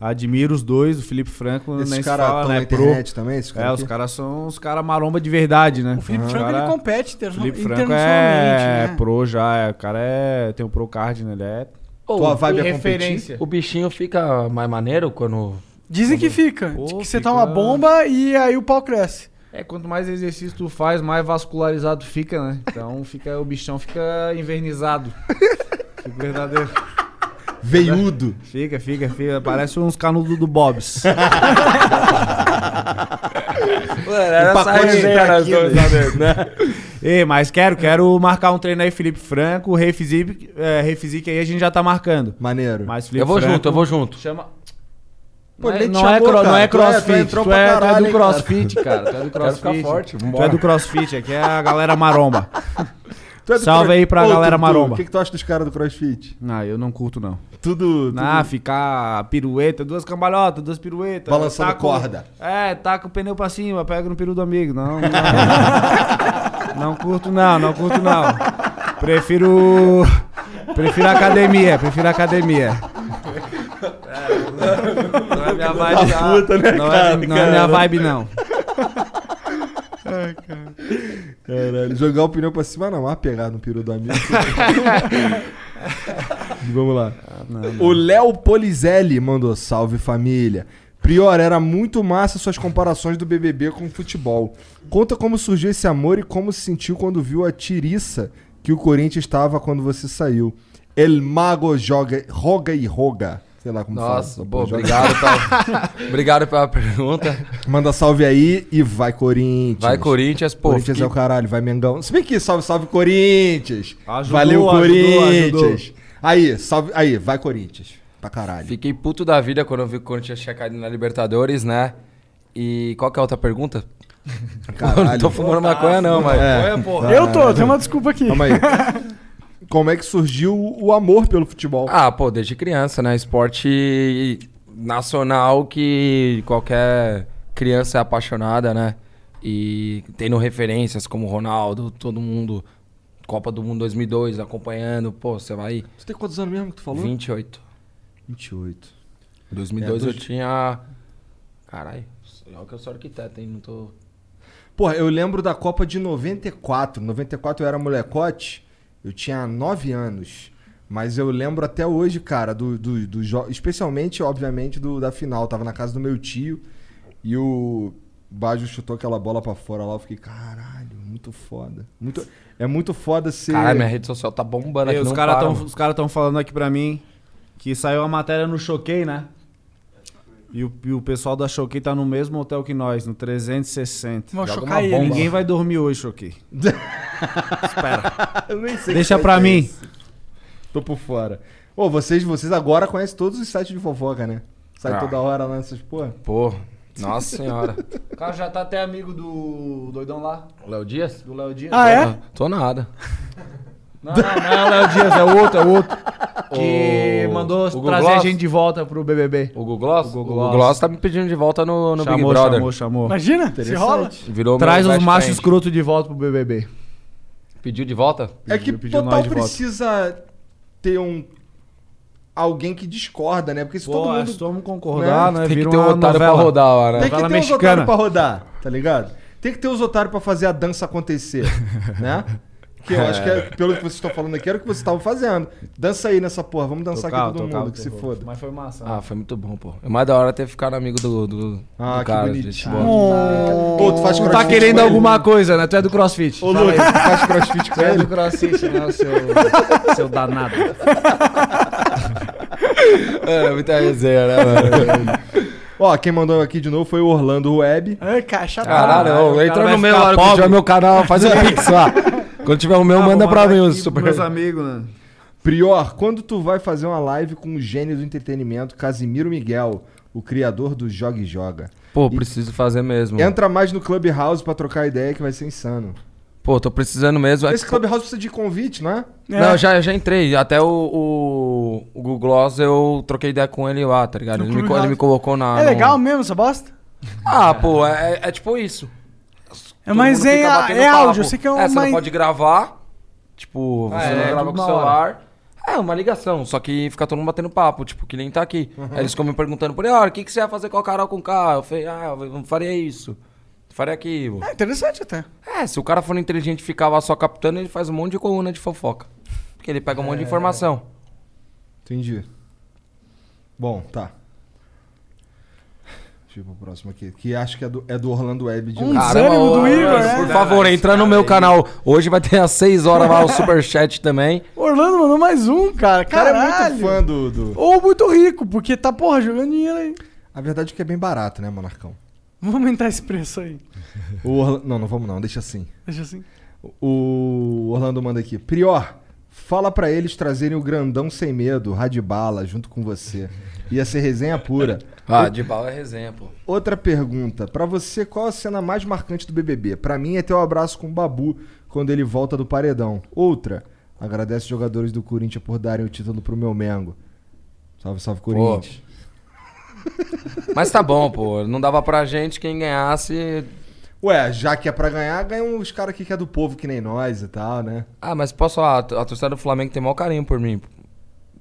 Admiro os dois, o Felipe Franco, Esses nem fala, estão né? na Pro. internet também? Esses É, caras os aqui? caras são os caras maromba de verdade, né? O Felipe Os Franco cara- ele compete interna- Felipe Franco internacionalmente, é né? pro já, é, o cara é, tem o pro card, né? Ele é Tua vibe é referência. O bichinho fica mais maneiro quando. Dizem que fica. Pô, que você fica- toma bomba e aí o pau cresce. É, quanto mais exercício tu faz, mais vascularizado fica, né? Então fica, o bichão fica invernizado. Fica verdadeiro. Veiudo. Fica, fica, fica. Parece uns canudos do Bob's. Era O pacote de traquinas. né? Ei, mas quero, quero marcar um treino aí, Felipe Franco, Rei é, Rei Physique aí a gente já tá marcando. Maneiro. Mas Felipe Eu vou Franco junto, eu vou junto. Chama... Pô, não é, não, é chamou, cro- não é Tu é- tu crossfit, tu é, tu é caralho, do hein, cara. crossfit, cara. Tu é do Quero crossfit. ficar forte, Tu é do crossfit, aqui é a galera maromba. Tu é Salve cro- aí pra Ô, galera Tutu, maromba. O que, que tu acha dos caras do CrossFit? Não, eu não curto não. Tudo. tudo... Ah, ficar pirueta, duas cambalhotas, duas piruetas. Balançando taca o- corda. É, taca o pneu pra cima, pega no peru do amigo. Não, não. não curto não, não curto não. Prefiro. Prefiro academia, prefiro academia. É, não é minha vibe não. puta, né, não, cara? é, não é minha vibe não. Caralho, jogar o pneu pra cima não, ah, pegar no peru do amigo. Vamos lá. O Léo Polizelli mandou salve família. Prior, era muito massa suas comparações do BBB com o futebol. Conta como surgiu esse amor e como se sentiu quando viu a tiriça que o Corinthians estava quando você saiu. El Mago joga, roga e roga. Sei lá como Nossa, fala. pô, Joga- obrigado, pela, obrigado pela pergunta. Manda salve aí e vai Corinthians. Vai Corinthians, pô. Corinthians fiquei- é o caralho, vai Mengão. Se bem que salve, salve Corinthians. Ajudou, Valeu, ajudou, Corinthians. ajudou. Aí, salve. Aí, vai Corinthians. Pra caralho. Fiquei puto da vida quando eu vi que o Corinthians tinha caído na Libertadores, né? E qual que é a outra pergunta? Eu não tô fumando maconha, não, mas. É. Eu tô, tem uma desculpa aqui. Calma aí. Como é que surgiu o amor pelo futebol? Ah, pô, desde criança, né? Esporte nacional que qualquer criança é apaixonada, né? E tendo referências como Ronaldo, todo mundo. Copa do Mundo 2002, acompanhando. Pô, você vai. Você tem quantos anos mesmo que tu falou? 28. 28. Em 2002 É, eu dois- tinha. Caralho, olha que eu sou arquiteto, hein? Não tô. Porra, eu lembro da Copa de 94. 94 eu era molecote, eu tinha 9 anos. Mas eu lembro até hoje, cara, do, do, do especialmente, obviamente, do, da final. Tava na casa do meu tio e o Bajo chutou aquela bola pra fora lá. Eu fiquei, caralho, muito foda. Muito, é muito foda ser. Caralho, minha rede social tá bombando Ei, aqui. os caras para, tão, mano. os cara tão falando aqui pra mim que saiu a matéria no Choquei, né? E o, e o pessoal da Choquei tá no mesmo hotel que nós, no 360. Vou Joga chocar ele. Ninguém vai dormir hoje, Choquei. Eu nem sei Deixa pra mim. esse. Tô por fora. Ô, vocês, vocês agora conhecem todos os sites de fofoca, né? Sai Ah. toda hora lá nessas porra. Pô, nossa senhora. O cara já tá até amigo do doidão lá, Léo Dias? do Léo Dias. Ah, é? Ah, Tô nada. Não, não, não é o Léo Dias, é o outro, é o outro. Que O- mandou o trazer a Gloss? gente de volta pro BBB. O Google Gloss? O Google Gloss. Gloss tá me pedindo de volta no, no Big chamou, Brother. chamou, chamou. Imagina, se rola. Virou Traz os machos escroto de volta pro BBB. Pediu de volta? É que Pediu total precisa ter um. Alguém que discorda, né? Porque se Pô, todo mundo. se todo mundo concordar, né? Tem que Vira ter um otário pra novela. rodar lá, né? Tem que ter Novela mexicana. otários pra rodar, tá ligado? Tem que ter os otários pra fazer a dança acontecer, né? Que eu acho que, é, pelo que vocês estão falando aqui, era o que vocês estavam fazendo. Dança aí nessa porra, vamos dançar Tocava, aqui todo tocava, mundo, que se foda. Mas foi massa. Ah, foi muito bom, pô. É mais da hora ter ficado amigo do, do, Ah, do que cara. bonitinho. gente boa. Pô, tu faz Tu crossfit tá querendo com ele? alguma coisa, né? Tu é do crossfit. Ô, Fala Lu, aí. tu faz crossfit com Tu é ele? do crossfit, né? Seu, seu danado. É, muita resenha, né, mano? Ó, quem mandou aqui de novo foi o Orlando Web. É, caixa Caralho, Ah, cara entra no meu pobre. tiver meu canal, faz um pix lá. Quando tiver o meu, Ah, manda pra mim os super... Meus amigos, né? Prior, quando tu vai fazer uma live com o gênio do entretenimento, Casimiro Miguel, o criador do Joga e Joga? Pô, preciso fazer mesmo. Entra mais no Clubhouse pra trocar ideia que vai ser insano. Pô, tô precisando mesmo. É Esse Clubhouse precisa de convite, não é? Não, já, já entrei. Até o, o, o Google Gloss eu troquei ideia com ele lá, tá ligado? No Ele me, ele me colocou na. É no- legal mesmo essa bosta? Ah, pô, é, é tipo isso. É, Todo mas é, é papo. áudio, eu sei que é uma... É, você não pode gravar. Tipo, você é, não grava tudo com o hora. celular. É, uma ligação, só que fica todo mundo batendo papo, tipo, que nem tá aqui. Aí eles ficam me perguntando, por ah, o que, que você vai fazer com a Carol com K? Eu falei, ah, eu não faria isso. Faria aquilo. É interessante até. É, se o cara for inteligente e ficar lá só captando, ele faz um monte de coluna de fofoca. Porque ele pega um É. monte de informação. Entendi. Bom, tá. Deixa eu ir pro próximo aqui. Que acho que é do, é do Orlando Web de Um desânimo do Igor, né? Por favor, entra no meu canal. Hoje vai ter às 6 horas lá o superchat também. Orlando mandou mais um, cara. O cara é muito fã do, do- Ou muito rico, porque tá, porra, jogando dinheiro aí. A verdade é que é bem barato, né, Monarcão? Vamos aumentar esse preço aí. O Orla- Não, não vamos não, deixa assim. Deixa assim. O Orlando manda aqui. Prior, fala pra eles trazerem o grandão sem medo, Radibala, junto com você. Ia ser resenha pura. Ah, de bala é resenha, pô. Outra pergunta. Pra você, qual a cena mais marcante do BBB? Pra mim é ter o abraço com o Babu quando ele volta do paredão. Outra. Agradece os jogadores do Corinthians por darem o título pro meu Mengo. Salve, salve, Corinthians. Mas tá bom, pô. Não dava pra gente quem ganhasse. Ué, já que é pra ganhar, ganha uns caras aqui que é do povo que nem nós e tal, né? Ah, mas posso falar, a torcida do Flamengo tem maior carinho por mim.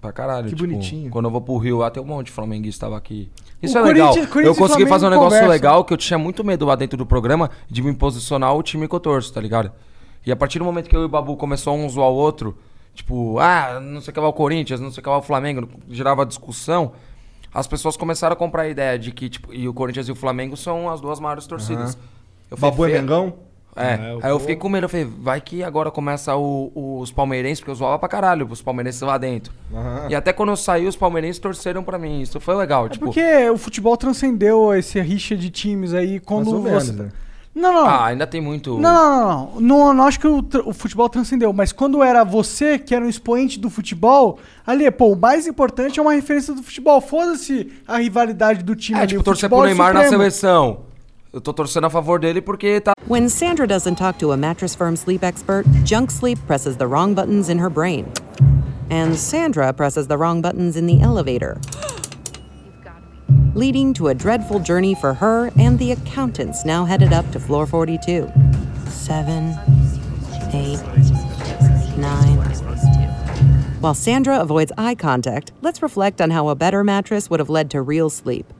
Pra caralho. Que tipo, bonitinho. Quando eu vou pro Rio lá, tem um monte de flamenguista tava aqui. Isso O é legal. Corinthians- eu consegui fazer um negócio conversam. legal que eu tinha muito medo lá dentro do programa de me posicionar o time que eu torço, tá ligado? E a partir do momento que eu e o Babu começou um zoar o outro, tipo, ah, não sei o que lá o Corinthians, não sei o que lá o Flamengo, gerava discussão, as pessoas começaram a comprar a ideia de que, tipo, e o Corinthians e o Flamengo são as duas maiores torcidas. Eu falei, Babu é "Fe- Mengão? É, É, eu aí eu fiquei com medo, eu falei, vai que agora começa o- os palmeirenses, porque eu zoava pra caralho os palmeirenses lá dentro. Aham. E até quando eu saí, os palmeirenses torceram pra mim, isso foi legal, É tipo... porque o futebol transcendeu esse rixa de times aí quando Mais ou menos, você... né? Não, não. Ah, ainda tem muito... Não, não, não, não. Não, acho que o, o futebol transcendeu, mas quando era você que era um expoente do futebol, ali, pô, o mais importante é uma referência do futebol. Foda-se a rivalidade do time É, ali. tipo, o torcer pro é Neymar na supremo. seleção. Eu tô torcendo a favor dele porque tá... When Sandra doesn't talk to a Mattress Firm sleep expert, Junk Sleep presses the wrong buttons in her brain. And Sandra presses the wrong buttons in the elevator. Leading to a dreadful journey for her and the accountants now headed up to floor 42. Seven, eight, nine. While Sandra avoids eye contact, let's reflect on how a better mattress would have led to real sleep.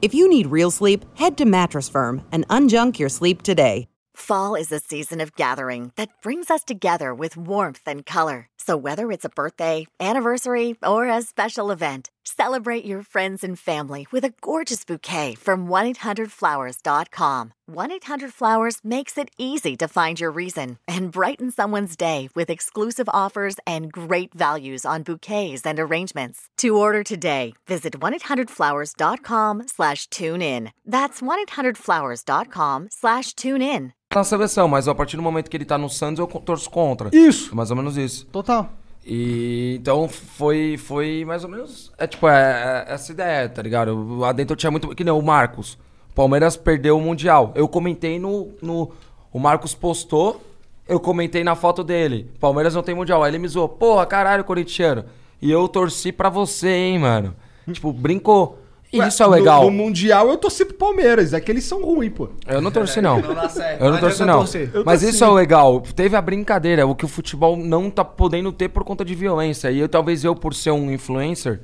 If you need real sleep, head to Mattress Firm and unjunk your sleep today. Fall is a season of gathering that brings us together with warmth and color. So whether it's a birthday, anniversary, or a special event, celebrate your friends and family with a gorgeous bouquet from 1-800-Flowers.com. 1-800-Flowers makes it easy to find your reason and brighten someone's day with exclusive offers and great values on bouquets and arrangements. To order today, visit 1-800-Flowers.com slash tune in. That's 1-800-Flowers.com slash tune in. na seleção, mas a partir do momento que ele tá no Santos, eu co- torço contra. Isso. Mais ou menos isso. Total. E então foi, foi mais ou menos. É tipo, é, é essa ideia, tá ligado? Lá dentro eu tinha muito. Que nem o Marcos. Palmeiras perdeu o Mundial. Eu comentei no. no o Marcos postou. eu comentei na foto dele. Palmeiras não tem mundial. Aí ele me zoou. Porra, caralho, corintiano. E eu torci pra você, hein, mano. Tipo, brincou. E Ué, isso é no- legal. No, Mundial eu torci pro Palmeiras. É que eles são ruins, pô. Eu não torci, não. Não dá certo. Eu não torci, não. Eu Mas torci. isso é o legal. Teve a brincadeira, o que o futebol não tá podendo ter por conta de violência. E eu, talvez eu, por ser um influencer,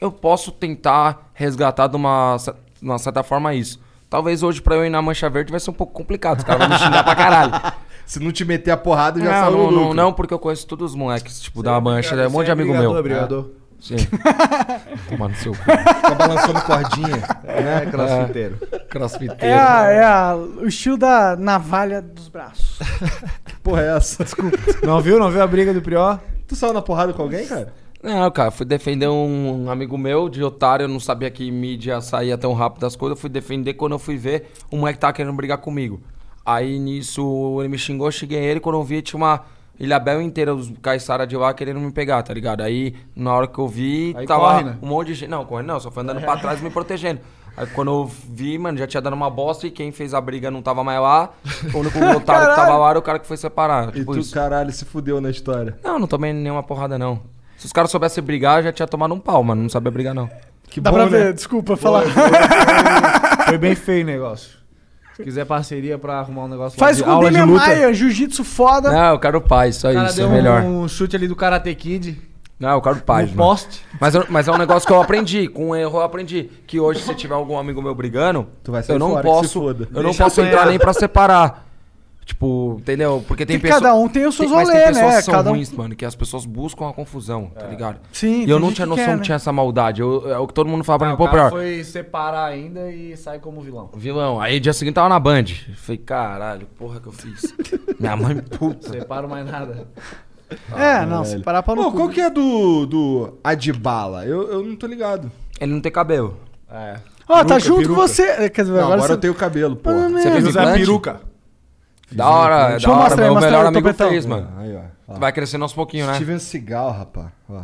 eu posso tentar resgatar de uma, de uma certa forma isso. Talvez hoje pra eu ir na Mancha Verde vai ser um pouco complicado. Os caras vão me xingar pra caralho. Se não te meter a porrada, já Não, saiu não, no não, lucro. não, porque eu conheço todos os moleques, tipo, da Mancha. É um monte de amigo meu. Brigador. Sim. Toma no seu cu. Fica balançando cordinha. É, crossfiteiro. Crossfiteiro. É, a, é a- o estilo da navalha dos braços. Que porra é essa? Desculpa. Não viu? Não viu a briga do Prió? Tu saiu na porrada com alguém, cara? Não, cara, fui defender um amigo meu de otário, eu não sabia que mídia saía tão rápido das coisas. Eu fui defender quando eu fui ver o moleque tava querendo brigar comigo. Aí nisso ele me xingou, xinguei ele. Quando eu vi, tinha uma Ilhabel inteira, os caiçara de lá querendo me pegar, tá ligado? Aí na hora que eu vi, Aí tava corre, né? um monte de gente. Não, corre não, só foi andando pra trás me protegendo. Aí quando eu vi, mano, já tinha dado uma bosta e quem fez a briga não tava mais lá. O único otário que tava lá era o cara que foi separar. E Tipo tu, isso. caralho, se fudeu na história. Não, não tomei nenhuma porrada, não. Se os caras soubessem brigar, já tinha tomado um pau, mano. Não sabia brigar, não. Que Dá bom, pra né? ver, desculpa falar. Foi bem feio o negócio. Se quiser parceria pra arrumar um negócio lá Faz de com o aula de Demian luta. Maia, jiu-jitsu foda. Não, eu quero paz, só cara isso, deu é melhor. um chute ali do Karate Kid Não, eu quero paz, no mano. poste. Mas, eu- mas é um negócio que eu aprendi. Com um erro eu aprendi. Que hoje, se tiver algum amigo meu brigando, Tu vai sair eu não fora, que se posso. foda. Eu não Deixa posso apanhar. entrar nem pra separar. Tipo, entendeu? Porque tem pessoas. cada um tem os seus mas tem rolê, pessoas né? que são Cada um- ruins, mano, que as pessoas buscam a confusão, tá ligado? Sim, E tem eu não tinha que noção quer, que né? tinha essa maldade. Eu- é o que todo mundo fala pra mim, pô, pior. foi separar ainda e sai como vilão. Vilão. Aí dia seguinte tava na Band. Falei, caralho, porra que eu fiz. Minha mãe puta. Separa mais nada. É, não, se parar pra no Pô, cu. qual que é do, do Adibala? Eu, eu não tô ligado. Ele não tem cabelo. É. Ó, tá Peruca, junto peruca. com você. Quer dizer, Não, agora, agora você... eu tenho cabelo, porra. Mano, Você é. fez Usa peruca. Da hora, Deixa da eu hora. mostrar aí, Meu melhor amigo topetão. fez, mano. Aí, ó. ó. Vai crescendo aos pouquinhos, né? Steven Seagal, rapaz. Ó.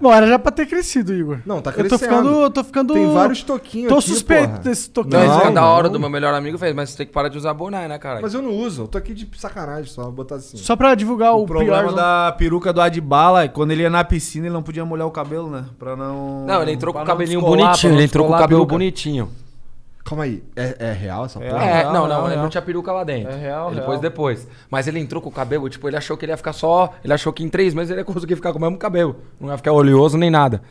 Bom, era já pra ter crescido, Igor. Não, tá Eu crescendo. tô ficando. Eu tô ficando. Tem vários toquinhos Tô aqui, suspeito porra. desse Não, toquinho. que é da não. hora do meu melhor amigo fez, mas você tem que parar de usar boné, né, cara? Mas eu não uso. Eu tô aqui de sacanagem só. Vou botar assim. Só pra divulgar o, O problema pior. da peruca do Adbala é que quando ele ia na piscina, ele não podia molhar o cabelo, né? Pra não. Não, ele entrou com o não cabelinho descolar, bonitinho. não Ele entrou com o cabelo bonitinho. Calma aí. É, é real essa É porra? É, não, não, real, ele não tinha peruca lá dentro. É real, Ele real. pôs depois. Mas ele entrou com o cabelo, tipo, ele achou que ele ia ficar só. Ele achou que em três meses ele ia conseguir ficar com o mesmo cabelo. Não ia ficar oleoso nem nada.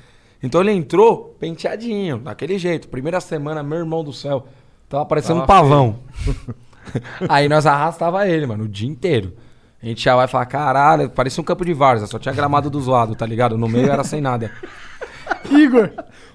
Então ele entrou penteadinho, daquele jeito. Primeira semana, meu irmão do céu. Tava parecendo um pavão. Aí nós arrastava ele, mano, o dia inteiro. A gente já vai falar, caralho, parecia um campo de várzea, só tinha gramado dos lados, tá ligado? No meio era sem nada. Igor.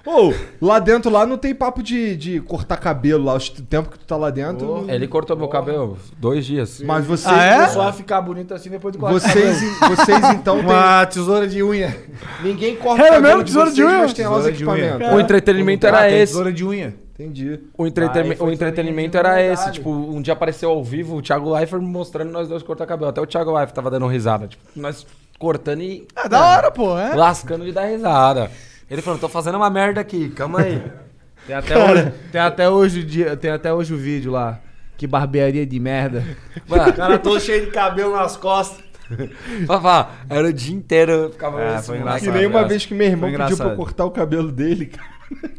Ô, lá dentro lá não tem papo de, de cortar cabelo lá. O tempo que tu tá lá dentro. não- Ele cortou meu cabelo dois dias. Mas vocês. Ah, é? Só ficar bonito assim depois do corte de Vocês, cabelo. vocês então tem. Uma tesoura de unha. Ninguém corta Era o cabelo mesmo? de Tesoura de vocês, unha? mas tem lá os Tesoura de unha. equipamentos. O entretenimento Ah, era tem esse. Tesoura de unha. Entendi. O, Aí foi o entretenimento de era verdade. esse. Tipo, um dia apareceu ao vivo o Thiago Leifert mostrando nós dois cortar cabelo. Até o Thiago Leifert tava dando risada. Tipo, nós cortando e É da hora, pô. É. lascando de dar risada. Ele falou, tô fazendo uma merda aqui, calma aí. Tem até, hoje, tem, até hoje o dia, tem até hoje o vídeo lá. Que barbearia de merda. Mano, O cara todo cheio de cabelo nas costas. Fafá, era o dia inteiro, eu ficava É, Que engraçado. nem uma vez que meu irmão pediu pra eu cortar o cabelo dele, cara.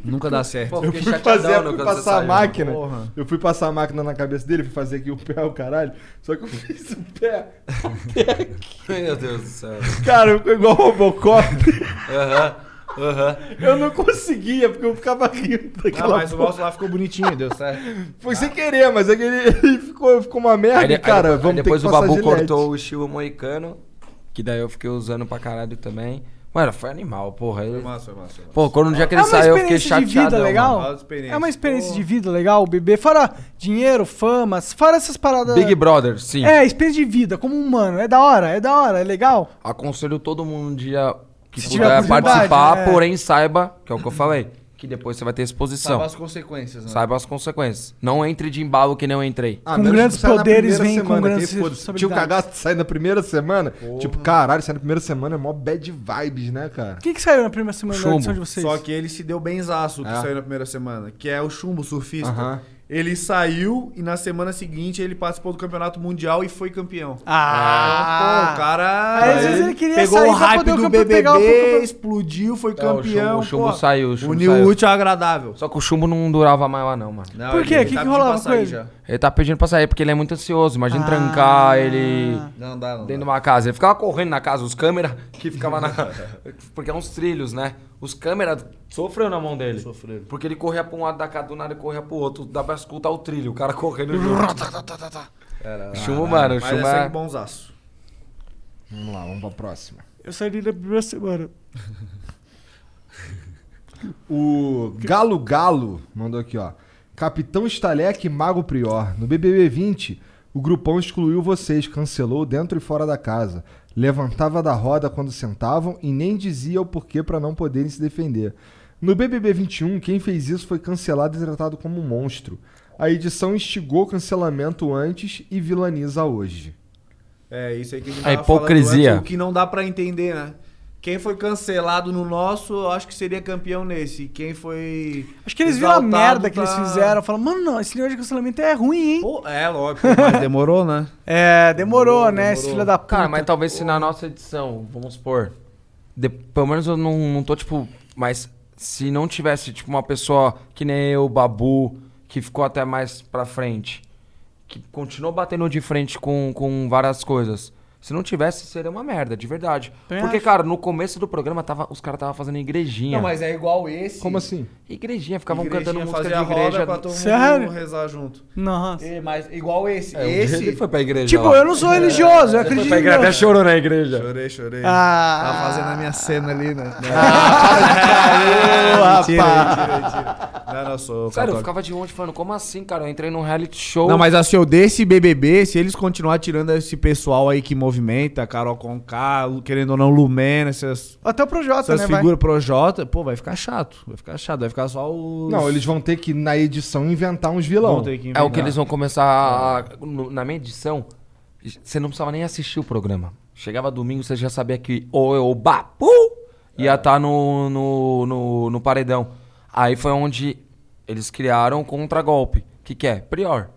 Nunca dá certo. Pô, Eu fui fazer, fui passar a máquina. Porra. Eu fui passar a máquina na cabeça dele, fui fazer aqui o pé, o caralho. Só que eu fiz o pé. Meu Deus do céu. Cara, ficou igual o Robocop. Aham, aham. Eu não conseguia, porque eu ficava rindo Ah, daquela mas o porra. nosso lá ficou bonitinho, deu certo. Foi sem querer, mas é que ele, ele ficou, ficou uma merda, Aí, cara. aí depois, vamos aí depois ter o Babu gilete. cortou o estilo moicano, que daí eu fiquei usando pra caralho também. Mano, foi animal, porra. Ele... Massa, foi massa. foi massa. Pô, quando no dia que É ele uma saiu, eu fiquei experiência de chateado. vida legal. Mano. É uma experiência de vida legal, bebê. Fora dinheiro, fama, fora essas paradas. Big Brother, sim. É, experiência de vida, como humano. É da hora, é da hora, é legal. Aconselho todo mundo um dia que Se tiver puder oportunidade, participar, é. porém saiba, que é o que eu falei, que depois você vai ter exposição. Saiba, as consequências, né? as consequências. Não entre de embalo que nem eu entrei. Ah, Com grandes na poderes primeira vem com semana, grandes que foda-se. responsabilidades. Tio cagaço sai na primeira semana. Tipo, caralho, sai na primeira semana é mó bad vibes, né, cara? O que, que saiu na primeira semana da Chumbo. edição de vocês? Só que ele se deu benzaço que É. saiu na primeira semana, que é o chumbo surfista. Aham. Ele saiu e na semana seguinte ele participou do campeonato mundial e foi campeão. Ah. Então, pô, o cara Aí, às vezes ele queria pegou sair o hype poder o do campe- BBB, pegar o explodiu, foi É, o chumbo- campeão. o chumbo saiu, o chumbo uniu saiu. o útil ao agradável. Só que o chumbo não durava mais lá, não, mano. Não, Por quê? ele Que tá que rolava com ele? já. Ele tá pedindo pra sair porque ele é muito ansioso. Imagina Ah. trancar ele Não dá, não dentro de uma casa. Ele ficava correndo na casa, os câmeras que ficavam na. porque é uns trilhos, né? Os câmeras sofreram na mão dele. Sofreram. Porque ele corria pra um lado da casa, do nada ele corria pro outro. Dá pra escutar o trilho, o cara correndo junto. Era- Chumbo, mano, Mas é é. sangue bonzaço. Vamos lá, vamos pra próxima. Eu sairia da primeira semana. O Galo Galo mandou aqui, ó. Capitão Staleck e Mago Prior. No BBB 20, o grupão excluiu vocês, cancelou dentro e fora da casa. Levantava da roda quando sentavam e nem dizia o porquê pra não poderem se defender. No BBB 21, quem fez isso foi cancelado e tratado como um monstro. A edição instigou o cancelamento antes e vilaniza hoje. É, isso aí que a gente A tava falando hipocrisia. antes, o que não dá pra entender, né? Quem foi cancelado no nosso, eu acho que seria campeão nesse. E Quem foi. Acho que eles viram a exaltado merda que eles tá- fizeram. Falaram, mano, não, esse negócio de cancelamento é ruim, hein? Pô, é, lógico, mas demorou, né? É, demorou, Demorou, né? Esse demorou. filho da puta. Cara, mas talvez se na nossa edição, vamos supor. de- pelo menos eu não, não tô, tipo. Mas se não tivesse, tipo, uma pessoa que nem eu, Babu, que ficou até mais pra frente, que continuou batendo de frente com, com várias coisas. Se não tivesse, seria uma merda, de verdade. Porque, acho. cara, no começo do programa tava, os caras estavam fazendo igrejinha. Não, mas é igual esse. Como assim? Igrejinha, ficavam Igrejinha cantando música de igreja. pra todo Sério? mundo rezar junto. Nossa. É, mas igual esse. É, esse. ele foi pra igreja. Tipo, lá. eu não sou religioso, eu acredito Foi pra igreja, até chorou na igreja. Chorei, chorei. Ah. Tava fazendo a minha cena ali, né? Ah, mentira, rapaz. mentira, mentira. Não, não, eu sou Sério, eu ficava de longe falando, como assim, cara? Eu entrei num reality show. Não, mas assim, eu desse BBB, se eles continuar tirando esse pessoal aí que movimenta, Carol Conká, querendo ou não, Lumena, essas, Até o Projota, essas né, vai? figuras Projota, pô, vai ficar chato. Vai ficar chato, vai ficar só os... Não, eles vão ter que, na edição, inventar uns vilão. vão ter que É o inventar. que eles vão começar. a- no- na minha edição, você não precisava nem assistir o programa. Chegava domingo, você já sabia que o, o Bapu ia estar no, no, no, no paredão. Aí foi onde eles criaram o contragolpe. O que, que é? Prior.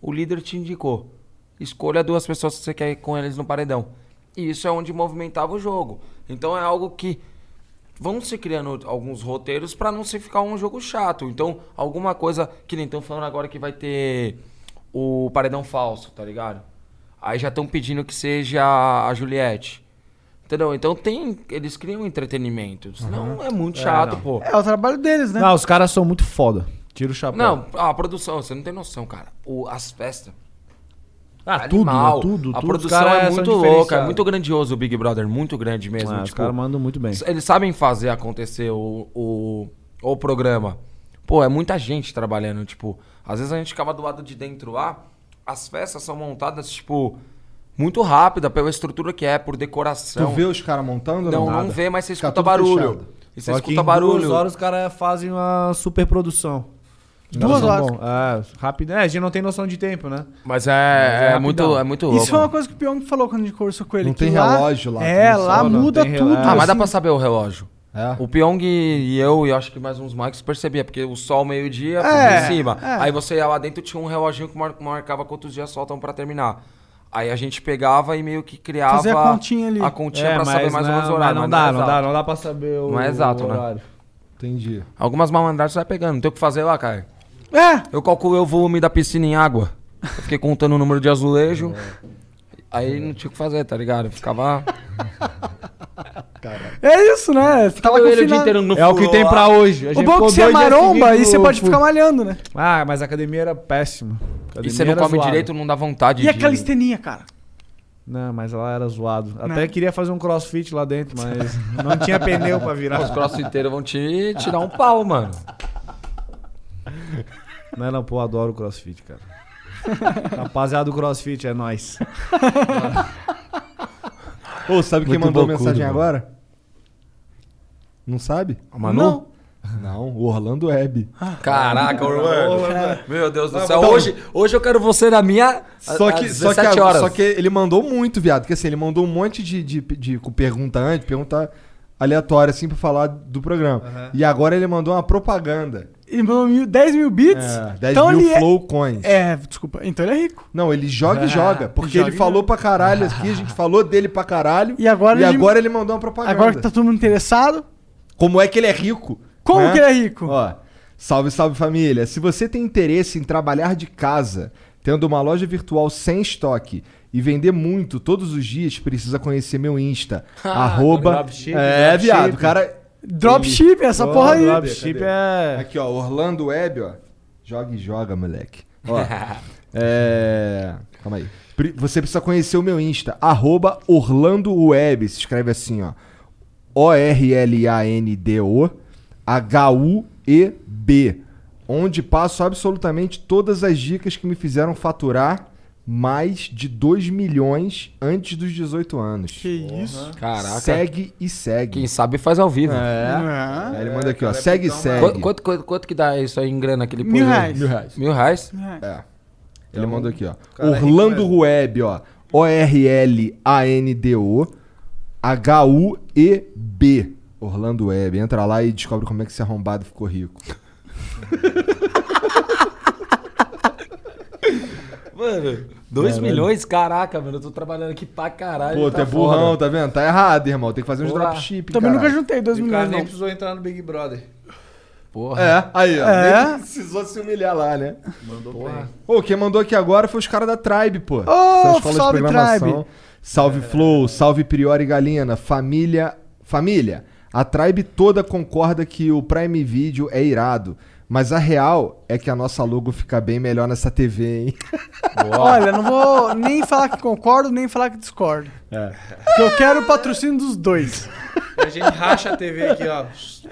O líder te indicou. Escolha duas pessoas que você quer ir com eles no paredão. E isso é onde movimentava o jogo. Então é algo que vão se criando alguns roteiros pra não se ficar um jogo chato. Então, alguma coisa que nem estão falando agora que vai ter o paredão falso, tá ligado? Aí já estão pedindo que seja a Juliette. Entendeu? Então tem. Eles criam entretenimento. Senão é muito chato, pô. É o trabalho deles, né? Não, os caras são muito foda. Tira o chapéu. Não, a produção, você não tem noção, cara. O, as festas. Ah, tudo, animal. né? Tudo, A tudo. produção Os é são muito louca, é muito grandioso o Big Brother, muito grande mesmo. Ah, os tipo, caras mandam muito bem. Eles sabem fazer acontecer o, o, o programa. Pô, é muita gente trabalhando, tipo, às vezes a gente ficava do lado de dentro lá, as festas são montadas, tipo, muito rápida pela estrutura que é, por Tu decoração. vê os caras montando? Não, Nada. não vê, mas você escuta tudo barulho. fechado. E você Só que escuta em barulho. duas horas os caras fazem uma super produção. Duas horas. bom. É, rápido. É, a gente não tem noção de tempo, né? Mas é, é é, muito, é muito louco. Isso foi uma coisa que o Pyong falou quando a gente conversou com ele. Não que tem lá- relógio lá, É, não lá não muda tem tudo. relógio. Ah, mas dá assim. pra saber o relógio. É. O Pyong e eu, e acho que mais uns Marcos percebia, porque o sol meio-dia É, em cima. é. Aí você ia lá dentro tinha um reloginho que mar- marcava quantos dias faltam pra terminar. Aí a gente pegava e meio que criava Fazia a continha ali. a continha é, pra saber mais ou não, menos o horário. não dá, é não dá, não dá pra saber o Não é exato, o né? horário. Entendi. Algumas malandragens você vai pegando, não tem o que fazer lá, cara. É, Eu calculei o volume da piscina em água. Eu fiquei contando o número de azulejo. Aí não tinha o que fazer, tá ligado? Eu ficava. é isso, né? Ficava ele o dia inteiro no É o que tem lá. pra hoje. A O bom é que você é maromba e você pode ficar malhando, né? Ah, mas a academia era péssima. E você não come zoado. direito, não dá vontade E de... aquela esteninha, cara? Não, mas ela era zoado. Até Não. queria fazer um crossfit lá dentro, mas não tinha pneu pra Os virar. crossfiteiros vão te tirar um pau, mano. Não, não, pô, adoro o crossfit, cara. Rapaziada do crossfit, é nóis. Ô, sabe quem Muito mandou bocudo, mensagem mano. agora? Não sabe? A Manu? Não. Não, o Orlando Web. Caraca, Orlando. Meu Deus do céu. então- Hoje, hoje eu quero você na minha. Só às que, só, que, 17 a- horas. só que ele mandou muito, viado. Porque assim, ele mandou um monte de, de, de, com pergunta antes, pergunta aleatória, assim, pra falar do programa. E agora ele mandou uma propaganda. Ele mandou mil, 10 mil bits? É, 10 então mil ele é- flow coins. É, desculpa. Então ele é rico. Não, ele joga e joga. Porque joga ele e falou joga. pra caralho aqui, a gente falou dele pra caralho. E agora e ele- agora ele mandou uma propaganda. Agora que tá todo mundo interessado. Como é que ele é rico? Como né? que ele é rico? Ó, salve, salve família. Se você tem interesse em trabalhar de casa, tendo uma loja virtual sem estoque e vender muito todos os dias, precisa conhecer meu Insta. Ah, arroba. é, viado, o cara. Dropship, essa Ó, porra aí. Dropship é. Aqui, ó, Orlando Web, ó. Joga e joga, moleque. Ó. é. Calma aí. Você precisa conhecer o meu Insta, arroba Orlando Web. Se escreve assim, ó. O-R-L-A-N-D-O H-U-E-B. Onde passo absolutamente todas as dicas que me fizeram faturar mais de 2 milhões antes dos 18 anos. Que isso? Caraca. Segue e segue. Quem sabe faz ao vivo. Ah, Aí ele manda aqui, ó. Segue e segue. Quanto, quanto, quanto- quanto que dá isso aí em grana que ele Mil reais. Mil reais. Mil reais? É. Ele mandou aqui, ó. cara é Orlando. Web, ó. O-R-L-A-N-D-O H-U-E-B. Orlando Web. Entra lá e descobre como é que esse arrombado ficou rico. Mano, 2 milhões? Caraca, mano, eu tô trabalhando aqui pra caralho. Pô, tá tu é burrão, foda. tá vendo? Tá errado, irmão. Tem que fazer uns Porra. dropship, Também nunca caralho. juntei 2 E o cara milhões, nem não. precisou entrar no Big Brother. Porra. É, aí, ó. É? Nem precisou se humilhar lá, né? Mandou bem. Ô, quem mandou aqui agora foi os caras da Tribe, pô. Escola salve, Tribe. Salve Flow, salve Priori Galina, família. Família, a Tribe toda concorda que o Prime Video é irado. Mas a real é que a nossa logo fica bem melhor nessa TV, hein? Olha, não vou nem falar que concordo, nem falar que discordo. É. Porque eu quero o patrocínio dos dois. A gente racha a TV aqui, ó.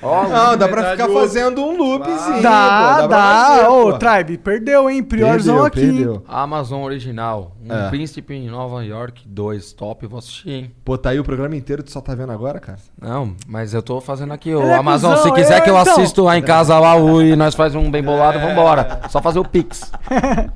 Ó, Não, dá pra ficar fazendo um loopzinho. dá, pô, dá. fazer, Ô, pô. Tribe, perdeu, hein? Priorzão Perdeu, aqui. perdeu. Amazon original. Um É. príncipe em Nova York 2. Top, vou assistir, hein? Pô, tá aí o programa inteiro, tu só tá vendo agora, cara? Não, mas eu tô fazendo aqui o Ele é Amazon. cuzão, Se quiser é, que eu então. assisto lá em casa lá o, e nós faz um bem bolado, vambora. Só fazer o Pix.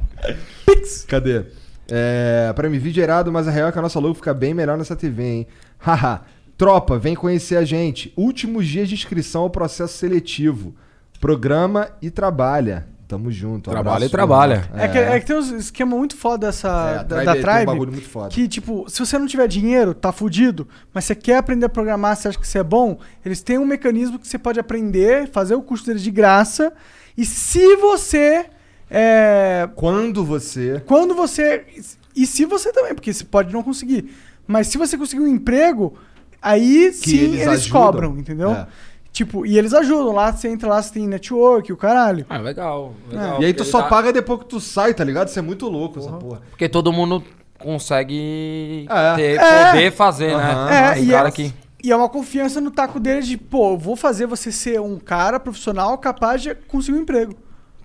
Cadê? É, Prime Video é irado, mas a real é que a nossa logo fica bem melhor nessa TV, hein? Haha. Tropa, vem conhecer a gente. Últimos dias de inscrição ao processo seletivo. Programa e trabalha. Tamo junto. um Trabalha abraço, e trabalha. irmão. É, que, é que tem uns esquema muito foda dessa, É, a da, Tribe da tem um bagulho muito foda. Que, tipo, se você não tiver dinheiro, tá fudido. Mas você quer aprender a programar, você acha que você é bom, eles têm um mecanismo que você pode aprender, fazer o curso deles de graça. E se você. É, Quando você. quando você. E se você também, porque você pode não conseguir. Mas se você conseguir um emprego, aí sim eles eles, cobram, entendeu? É. Tipo, e eles ajudam. Lá você entra lá, você tem network, o caralho. Ah, legal. legal E aí tu só dá- paga depois que tu sai, tá ligado? Isso é muito louco, essa porra. Porque todo mundo consegue É. ter, É. poder fazer, Aham. né? É, Os e cara é, que... e é uma confiança no taco deles de, pô, eu vou fazer você ser um cara profissional capaz de conseguir um emprego.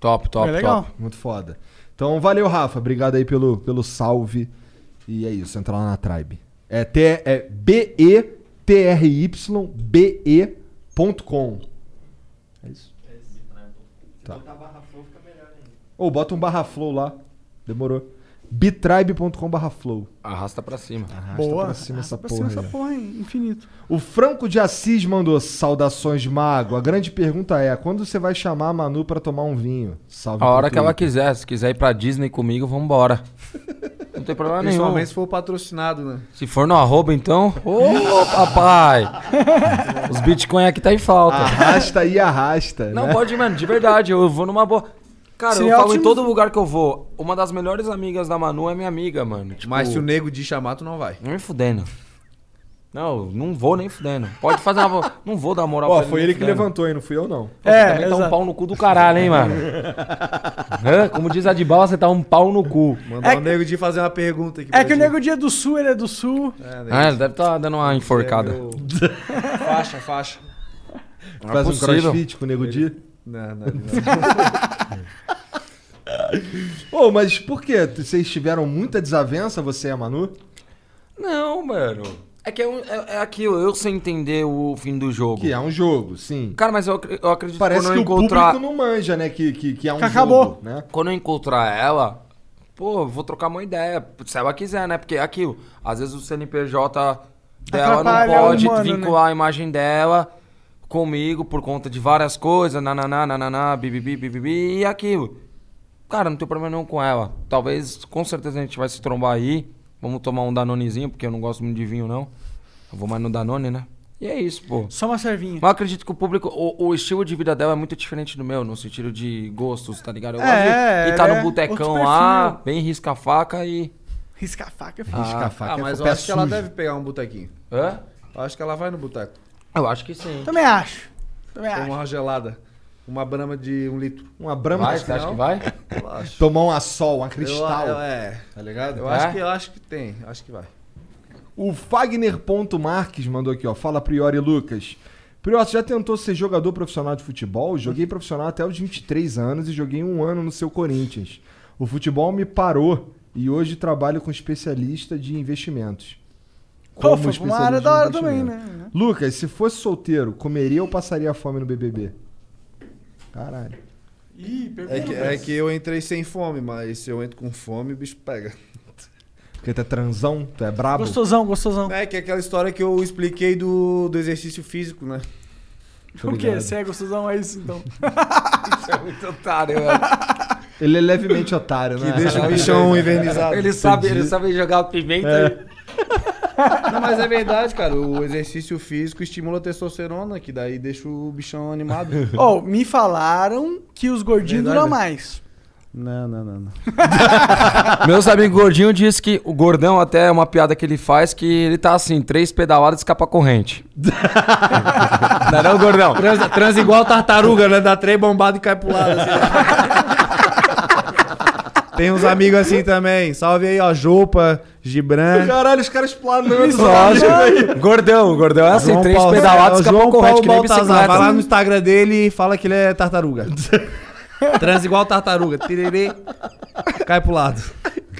Top, top, é legal. top. Muito foda. Então, valeu, Rafa. Obrigado aí pelo, pelo salve. E é isso, entra lá na Tribe. É, T, é B-E-T-R-Y-B-E.com. É isso? Tá. Ou bota um barra flow lá. Demorou. bitribe.com barra flow. Arrasta pra cima. Boa. pra cima essa pra porra cima essa porra aí, infinito. O Franco de Assis mandou saudações, Mago. A grande pergunta é: quando você vai chamar a Manu pra tomar um vinho? Salve A hora que ela quiser. Se quiser ir pra Disney comigo, vambora. Não tem problema nenhum. Principalmente se for patrocinado, né? Se for no arroba, então. Ô, papai! Os bitcoin aqui tá em falta. Arrasta e arrasta. Não, né? pode, mano, de verdade. Eu vou numa boa. Cara, Seria eu falo em ótimo- todo lugar que eu vou. Uma das melhores amigas da Manu é minha amiga, mano. Tipo, Mas se o nego de chamar, tu não vai. Nem fudendo. Não, não vou nem fudendo. Pode fazer uma. Não vou dar moral Ó, pra foi nem ele que fudendo. levantou aí, não fui eu não. Pô, É, você também tá um exato. pau no cu do caralho, hein, mano? Hã? Como diz a de bala, você tá um pau no cu. Mandar É o nego de fazer uma pergunta aqui. É que o. Nego Dia do Sul, ele é do Sul. É, Ah, ele deve tá dando uma enforcada. é meu- faixa, faixa. Não é Faz um possível. crossfit com o Nego Di. Não, não, não. Ô, mas por quê? Vocês tiveram muita desavença, você e a Manu? Não, mano. É que é, um- é- é aquilo, eu sei entender o fim do jogo. Que é um jogo, sim. Cara, mas eu, eu acredito Parece quando que eu o encontrar. público não manja, né? Que, que, que é um Que acabou. jogo, né? Quando eu encontrar ela, pô, eu vou trocar uma ideia. Se ela quiser, né? Porque é aquilo. Às vezes o CNPJ dela não Atrapalha o pode humano, vincular a imagem dela comigo por conta de várias coisas, nananá, nananá, bibibi, bibibi, e aquilo. Cara, não tem problema nenhum com ela. Talvez, com certeza a gente vai se trombar aí. Vamos tomar um Danonezinho, porque eu não gosto muito de vinho, não. Eu vou mais no Danone, né? E é isso, pô. Só uma servinha. Mas eu acredito que o público, o, o estilo de vida dela é muito diferente do meu, no sentido de gostos, tá ligado? Eu É, gosto de tá é no botecão outro lá, bem risca-faca e. Risca a faca. Ah, Risca a faca Ah, é mas eu acho que ela deve pegar um botequinho. Hã? Eu acho que ela vai no boteco. Eu acho que sim. Também acho. Também Tomar acho. uma gelada. Uma brama de um litro. Uma brama Vai, de você acha que vai? Eu acho. Tomar um assol, uma cristal. Eu, eu- é. Tá ligado? Eu É? acho que eu acho que tem. Acho que vai. O Fagner.Marques mandou aqui, ó. Fala Priori Lucas. Priori, você já tentou ser jogador profissional de futebol? Joguei profissional até os 23 anos e joguei um ano no seu Corinthians. O futebol me parou e hoje trabalho com especialista de investimentos. Pô, foi uma área da hora também, né? Lucas, se fosse solteiro, comeria ou passaria fome no BBB? Caralho. Ih, pergunta. É que, é que eu entrei sem fome, mas se eu entro com fome, o bicho pega. Porque tu é transão, tu é brabo. Gostosão, gostosão. É que é aquela história que eu expliquei do, do exercício físico, né? Tô O quê? Você é gostosão? É isso, então. Isso é muito otário, velho. Ele é levemente otário, né? Que deixa o bichão invernizado. Ele sabe, ele sabe jogar pimenta e. Não, mas é verdade, cara. O exercício físico estimula a testosterona, que daí deixa o bichão animado. Ó, me falaram que os gordinhos Verdade. duram mais. Não, não, não, não. Meus amigos gordinhos dizem que o gordão, até é uma piada que ele faz, que ele tá assim, três pedaladas e escapa corrente. não é não, gordão? Transa, transa igual tartaruga, né? Dá três bombadas e cai pro lado. assim. Tem uns amigos assim também. Salve aí, ó. Jopa, Gibran. Caralho, os caras planando. Lógico. Gordão, gordão é assim, João três Paulo- pedaladas é, João corrente, Paulo Baltazar. Vai lá no Instagram dele e fala que ele é tartaruga. Transa igual tartaruga. Tiriri, cai pro lado.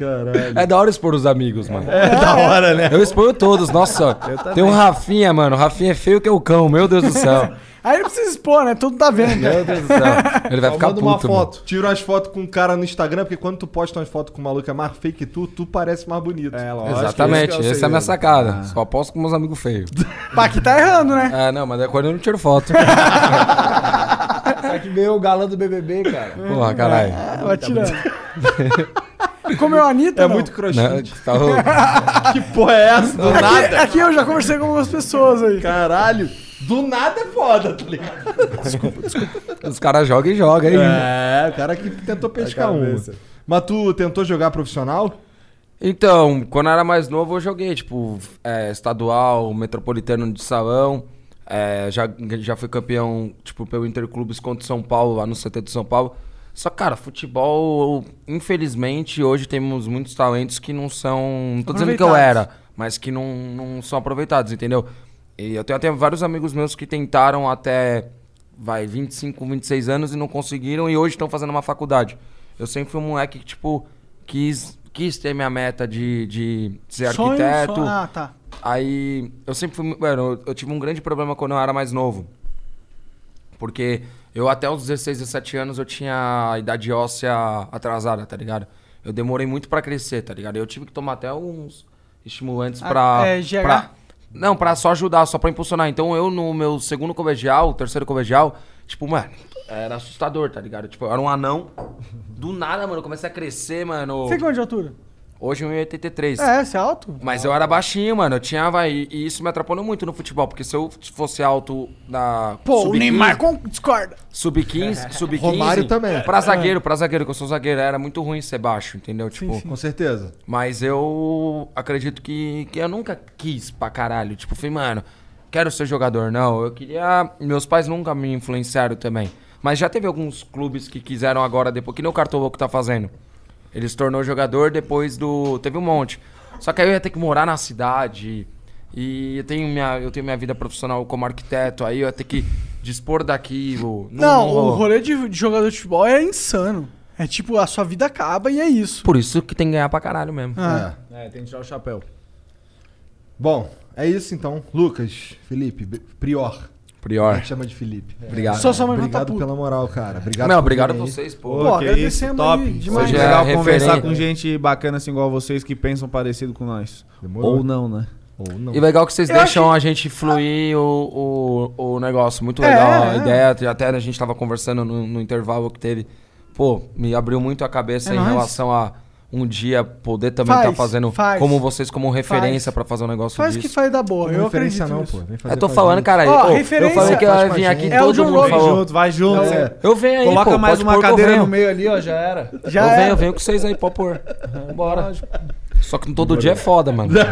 Caralho. É da hora expor os amigos, mano. É da hora, né? Eu exponho todos, nossa. Tem um Rafinha, mano. O Rafinha é feio que é o cão, meu Deus do céu. Aí não precisa expor, né? Todo tá vendo. Meu Deus do céu. Ele vai ficar manda uma puto, mano. foto. Tira umas fotos com um cara no Instagram, porque quando tu posta umas fotos com um maluco que é mais feio que tu, tu parece mais bonito. É, lógico. Exatamente, que essa é a minha sacada. Só posto com meus amigos feios. Pá, aqui tá errando, né? É, não, mas é quando eu não tiro foto. Só que veio o galã do BBB, cara. Porra, caralho. Ah, vai tirando. Comeu a Anitta? É não? muito crochê. tá. Que porra é essa? Do Aqui, nada. aqui eu já conversei com algumas pessoas aí. Caralho. Do nada é foda, tá ligado? Os caras jogam e jogam aí. É, o cara que tentou pescar um. Mas tu tentou jogar profissional? Então, quando eu era mais novo, eu joguei, tipo, é, estadual, metropolitano de salão. É, já, já fui campeão, tipo, pelo Interclubes contra o São Paulo, lá no CT de São Paulo. Só, cara, futebol, infelizmente, hoje temos muitos talentos que não são. Não tô dizendo que eu era, mas que não, não são aproveitados, entendeu? E eu tenho até vários amigos meus que tentaram até, vai, 25, 26 anos e não conseguiram e hoje estão fazendo uma faculdade. Eu sempre fui um moleque que, tipo, quis, quis ter minha meta de, de ser Sonho, arquiteto. sonho- Ah, tá. Aí eu sempre fui. Mano, eu, eu tive um grande problema quando eu era mais novo. Porque eu até os 16, 17 anos eu tinha a idade óssea atrasada, tá ligado? Eu demorei muito pra crescer, tá ligado? Eu tive que tomar até alguns estimulantes Ah, pra. é, GH? pra- não, pra só ajudar, só pra impulsionar. Então eu no meu segundo colegial, terceiro colegial, tipo, mano, era assustador, tá ligado? Tipo, eu era um anão. Do nada, mano, eu comecei a crescer, mano. Você quanto de altura? Hoje 1,83. É, você é alto? Mas eu era baixinho, mano. Eu tinha, vai. E isso me atrapalhou muito no futebol. Porque se eu fosse alto na. Pô, o sub-15, Neymar com... discorda. Sub-15, sub-15. Romário também. Pra zagueiro, pra zagueiro, que eu sou zagueiro. Era muito ruim ser baixo, entendeu? Tipo. Com certeza. Mas eu acredito que, que eu nunca quis pra caralho. Tipo, falei, mano, quero ser jogador. Não, eu queria. Meus pais nunca me influenciaram também. Mas já teve alguns clubes que quiseram agora, depois, que nem o Cartolouco tá fazendo. Ele se tornou jogador depois do. Teve um monte. Só que aí eu ia ter que morar na cidade. E eu tenho minha, eu tenho minha vida profissional como arquiteto, aí eu ia ter que dispor daquilo. Não, o rolou. rolê de, de jogador de futebol é insano. É tipo, a sua vida acaba e é isso. Por isso que tem que ganhar pra caralho mesmo. Ah. É. É, tem que tirar o chapéu. Bom, é isso então. Lucas, Felipe, B- Prior. A gente chama de Felipe. Obrigado. Só sua mãe tá Obrigado puta. pela moral, cara. Obrigado Não, obrigado a vocês, pô. Pô, que isso, agradecemos top. aí, demais. Hoje é é legal referente. conversar com gente bacana assim igual vocês que pensam parecido com nós. Demorou. Ou não, né? Ou não. E legal que vocês Eu deixam achei- a gente fluir o, o, o negócio. Muito É, legal é. a ideia. Até a gente tava conversando no, no intervalo que teve. Pô, me abriu muito a cabeça É em nóis. relação a um dia poder também estar Faz, fazendo faz. como vocês como referência Faz. pra fazer um negócio Faz disso. que faz da boa. Não eu referência acredito não, nisso. pô. Vem fazer Eu tô falando, cara. Ó, ô, eu falei que eu faz ia vir aqui. É todo John mundo falou. junto, vai junto. É. Eu venho aí, Coloca pô, mais uma pôr cadeira no meio ali, ó, já era. Já eu é. venho, eu venho com vocês aí, pode pôr. Bora. Só que todo dia é foda, mano.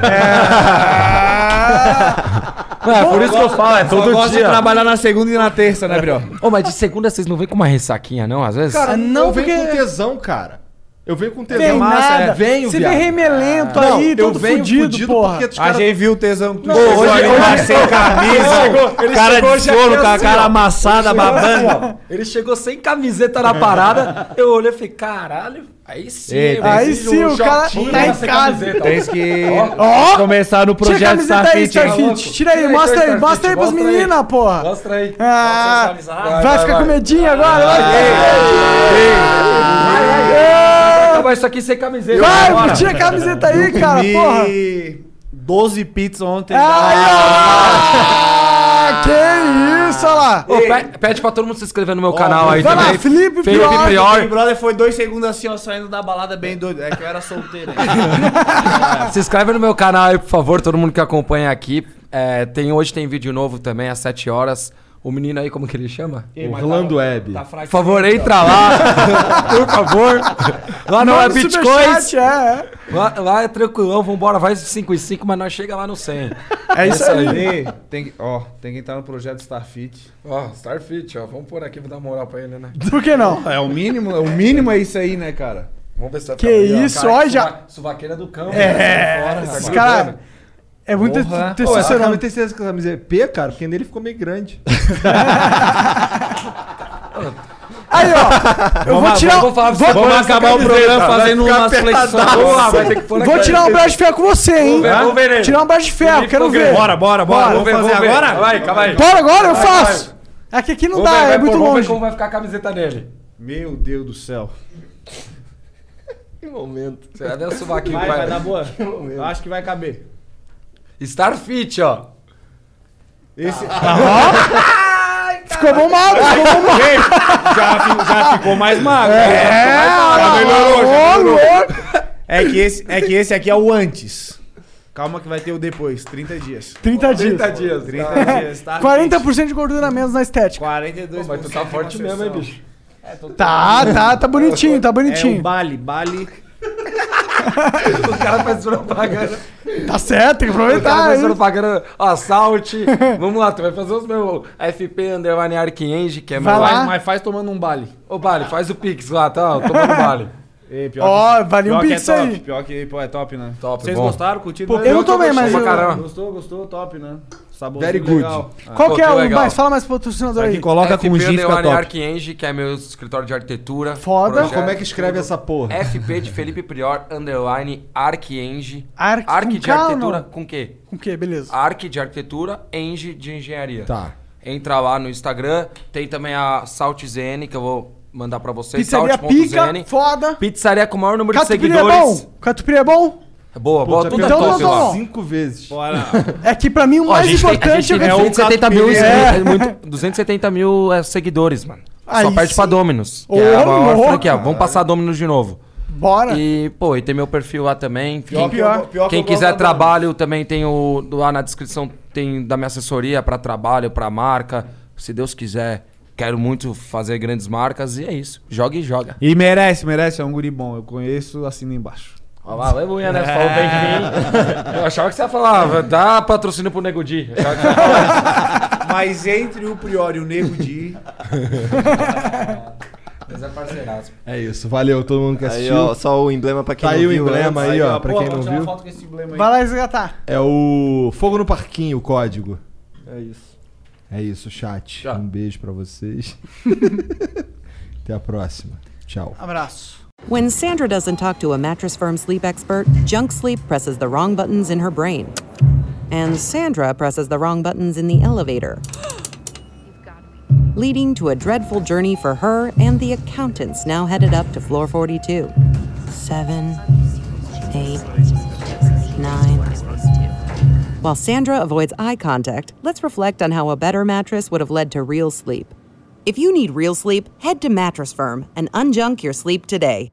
Não, é por isso que eu falo, é todo gosta de dia. trabalhar na segunda e na terça, né, Brio? Ô, mas de segunda vocês não vêm com uma ressaquinha, não? Às vezes? Cara, não, eu venho porque- com tesão, cara. Eu venho com tesão. Vem massa, nada. é. Venho, Você viado. vem remelento Não, aí, eu todo venho fudido, fudido porra. porque os A gente viu o tesão que tu Não, chegou hoje- ali hoje- sem camisa, chegou- ele cara chegou de sono, aqui com a assim, cara amassada, babando. Ele chegou sem camiseta na parada. Eu olhei e falei, caralho, aí sim. Ei, tem Aí sim, o cara tá em sem casa. Tens que Ó, começar no projeto camiseta aí, Starfit. Tira aí, Tira aí, mostra aí, mostra aí aí. meninas, porra. Mostra aí. Ah, vai, ficar com medinho agora. Vai, Vai acabar isso aqui sem camiseta. vai, tira a camiseta aí, cara, Comi porra. 12 pizzas ontem. Ah, que isso, olha lá. Ô, pe- pede pra todo mundo se inscrever no meu canal aí vai lá, também. Felipe Felipe Prior. Prior. Big Brother foi dois segundos assim, ó, saindo da balada bem doido. É que eu era solteiro. hein? Se inscreve no meu canal aí, por favor, todo mundo que acompanha aqui. É, tem, hoje tem vídeo novo também, às 7 horas. O menino aí, como que ele chama? Orlando Web. Tá Por favor, entra lá. por favor. Lá não é Bitcoins. É, Lá, lá é tranquilão, vambora, vai 5 e 5, mas nós chega lá no 100. é. Isso aí. Ei, tem que, ó, tem que entrar no projeto Starfit. Ó, Starfit, ó, vamos por aqui, vou dar moral pra ele, né? Por que não? É o mínimo, o mínimo é isso aí, né, cara? Vamos ver se vai Que isso, Cara, ó, que já- suva- Suvaqueira do cão. É, fora, esse tá cara. É muito Porra. Essa testosterona. tem certeza que camisa é P, cara, porque nele ficou meio grande. Aí, ó. Eu vou Vamos- tirar. vamos falar- vou, vamos Vamos acabar o programa fazendo umas flexões. Porra, vai ter que pôr vou tirar um braço de ferro com você, hein? Vamos ver, vamos ele. Tirar um braço de ferro, quero ver. Bora, bora, bora. Vamos ver, Vamos fazer vamos ver. agora? Vai, calma aí. Bora agora, eu faço. É que aqui não Vamos dá, ver, é vai muito pôr, vamos ver longe. como vai ficar a camiseta dele. Meu Deus do céu. Que momento. Você vai ver o Vai, vai dar boa. Eu acho que vai caber. Starfit, ó. Esse... Ficou bombado, ficou bombado. Ei, já, fi- já ficou mais magro. É, já melhorou, já melhorou. É que, esse, é que esse aqui é o antes. Calma que vai ter o depois, 30 dias. 30 dias. 30 dias. 30 tá? dias, tá? 40% de gordura a menos na estética. 42 Mas tu tá forte mesmo, hein, bicho? Tá, tá, tá bonitinho, tá É o bonitinho. Bali, Bali. O cara faz propaganda. Tá certo, tem que O cara aproveitar, faz propaganda. Ó, Salt. Vamos lá, tu vai fazer os meus FP Underline Arquienge, que é Vai meu. lá. Mas, faz tomando um Bali. Ô, Bali, faz o Pix lá, tá? Ó, Tomando Bali. Ei, pior Ó, que- valia um pior que pix é top, aí. Pior que pô, é top, né? Top, Vocês bom. gostaram? Curtiram? Pô, eu não tomei, mas eu-. Gostou, gostou, top, né? Sabor Very good. Qual Pô, que é que o legal. mais? Fala mais pro patrocinador Aqui aí. coloca com FP gin fica top. Arquienge, que é meu escritório de arquitetura. Foda. Projeto. Como é que escreve essa porra? FP de Felipe Prior, underline, Arquienge. Arc- Arc com de K arquitetura, não? com quê? Com o quê? Beleza. Arc de arquitetura, Eng de engenharia. Tá. Entra lá no Instagram. Tem também a Salt ZN, que eu vou mandar pra vocês. Pizzaria pica, Salt.zn. foda. Pizzaria com o maior número Catupiry de é seguidores. bom? Catupiry é bom? Boa, boa, tudo é então top não, lá. não. Cinco vezes. Bora. É que pra mim o Ó, a mais gente tem, a importante gente é o 270 mil, Catupiry. é, É. muito, 270 mil é, seguidores, mano. Aí Só perde sim. pra Dominus, que Ô, é a maior louco. franquia. Vamos passar a Dominus de novo. Bora. E, pô, e tem meu perfil lá também. Quem, que eu- pior que quem eu quiser trabalho, também tem o. Lá na descrição tem da minha assessoria pra trabalho, pra marca. Se Deus quiser, quero muito fazer grandes marcas. E é isso. Joga e joga. E merece, merece. É um guri bom. Eu conheço, assina embaixo. Aleluia, né? Você falou bem de mim. Eu achava que você ia falar, dá patrocínio pro Nego Di. Mas entre o Prior e o Nego Di... Mas é parceiraço. É isso. Valeu todo mundo que Aí, assistiu. ó, só o emblema pra quem Tá não aí o viu emblema antes. aí, ó, pra Pô, quem vou não viu. foto com esse emblema aí. Vai lá resgatar. É o Fogo no Parquinho, o código. É isso. É isso, chat. Tchau. Um beijo pra vocês. Até a próxima. Tchau. Abraço. When Sandra doesn't talk to a mattress firm sleep expert, Junk Sleep presses the wrong buttons in her brain. And Sandra presses the wrong buttons in the elevator. Leading to a dreadful journey for her and the accountants now headed up to floor 42. Seven, eight, nine. While Sandra avoids eye contact, let's reflect on how a better mattress would have led to real sleep. If you need real sleep, head to Mattress Firm and unjunk your sleep today.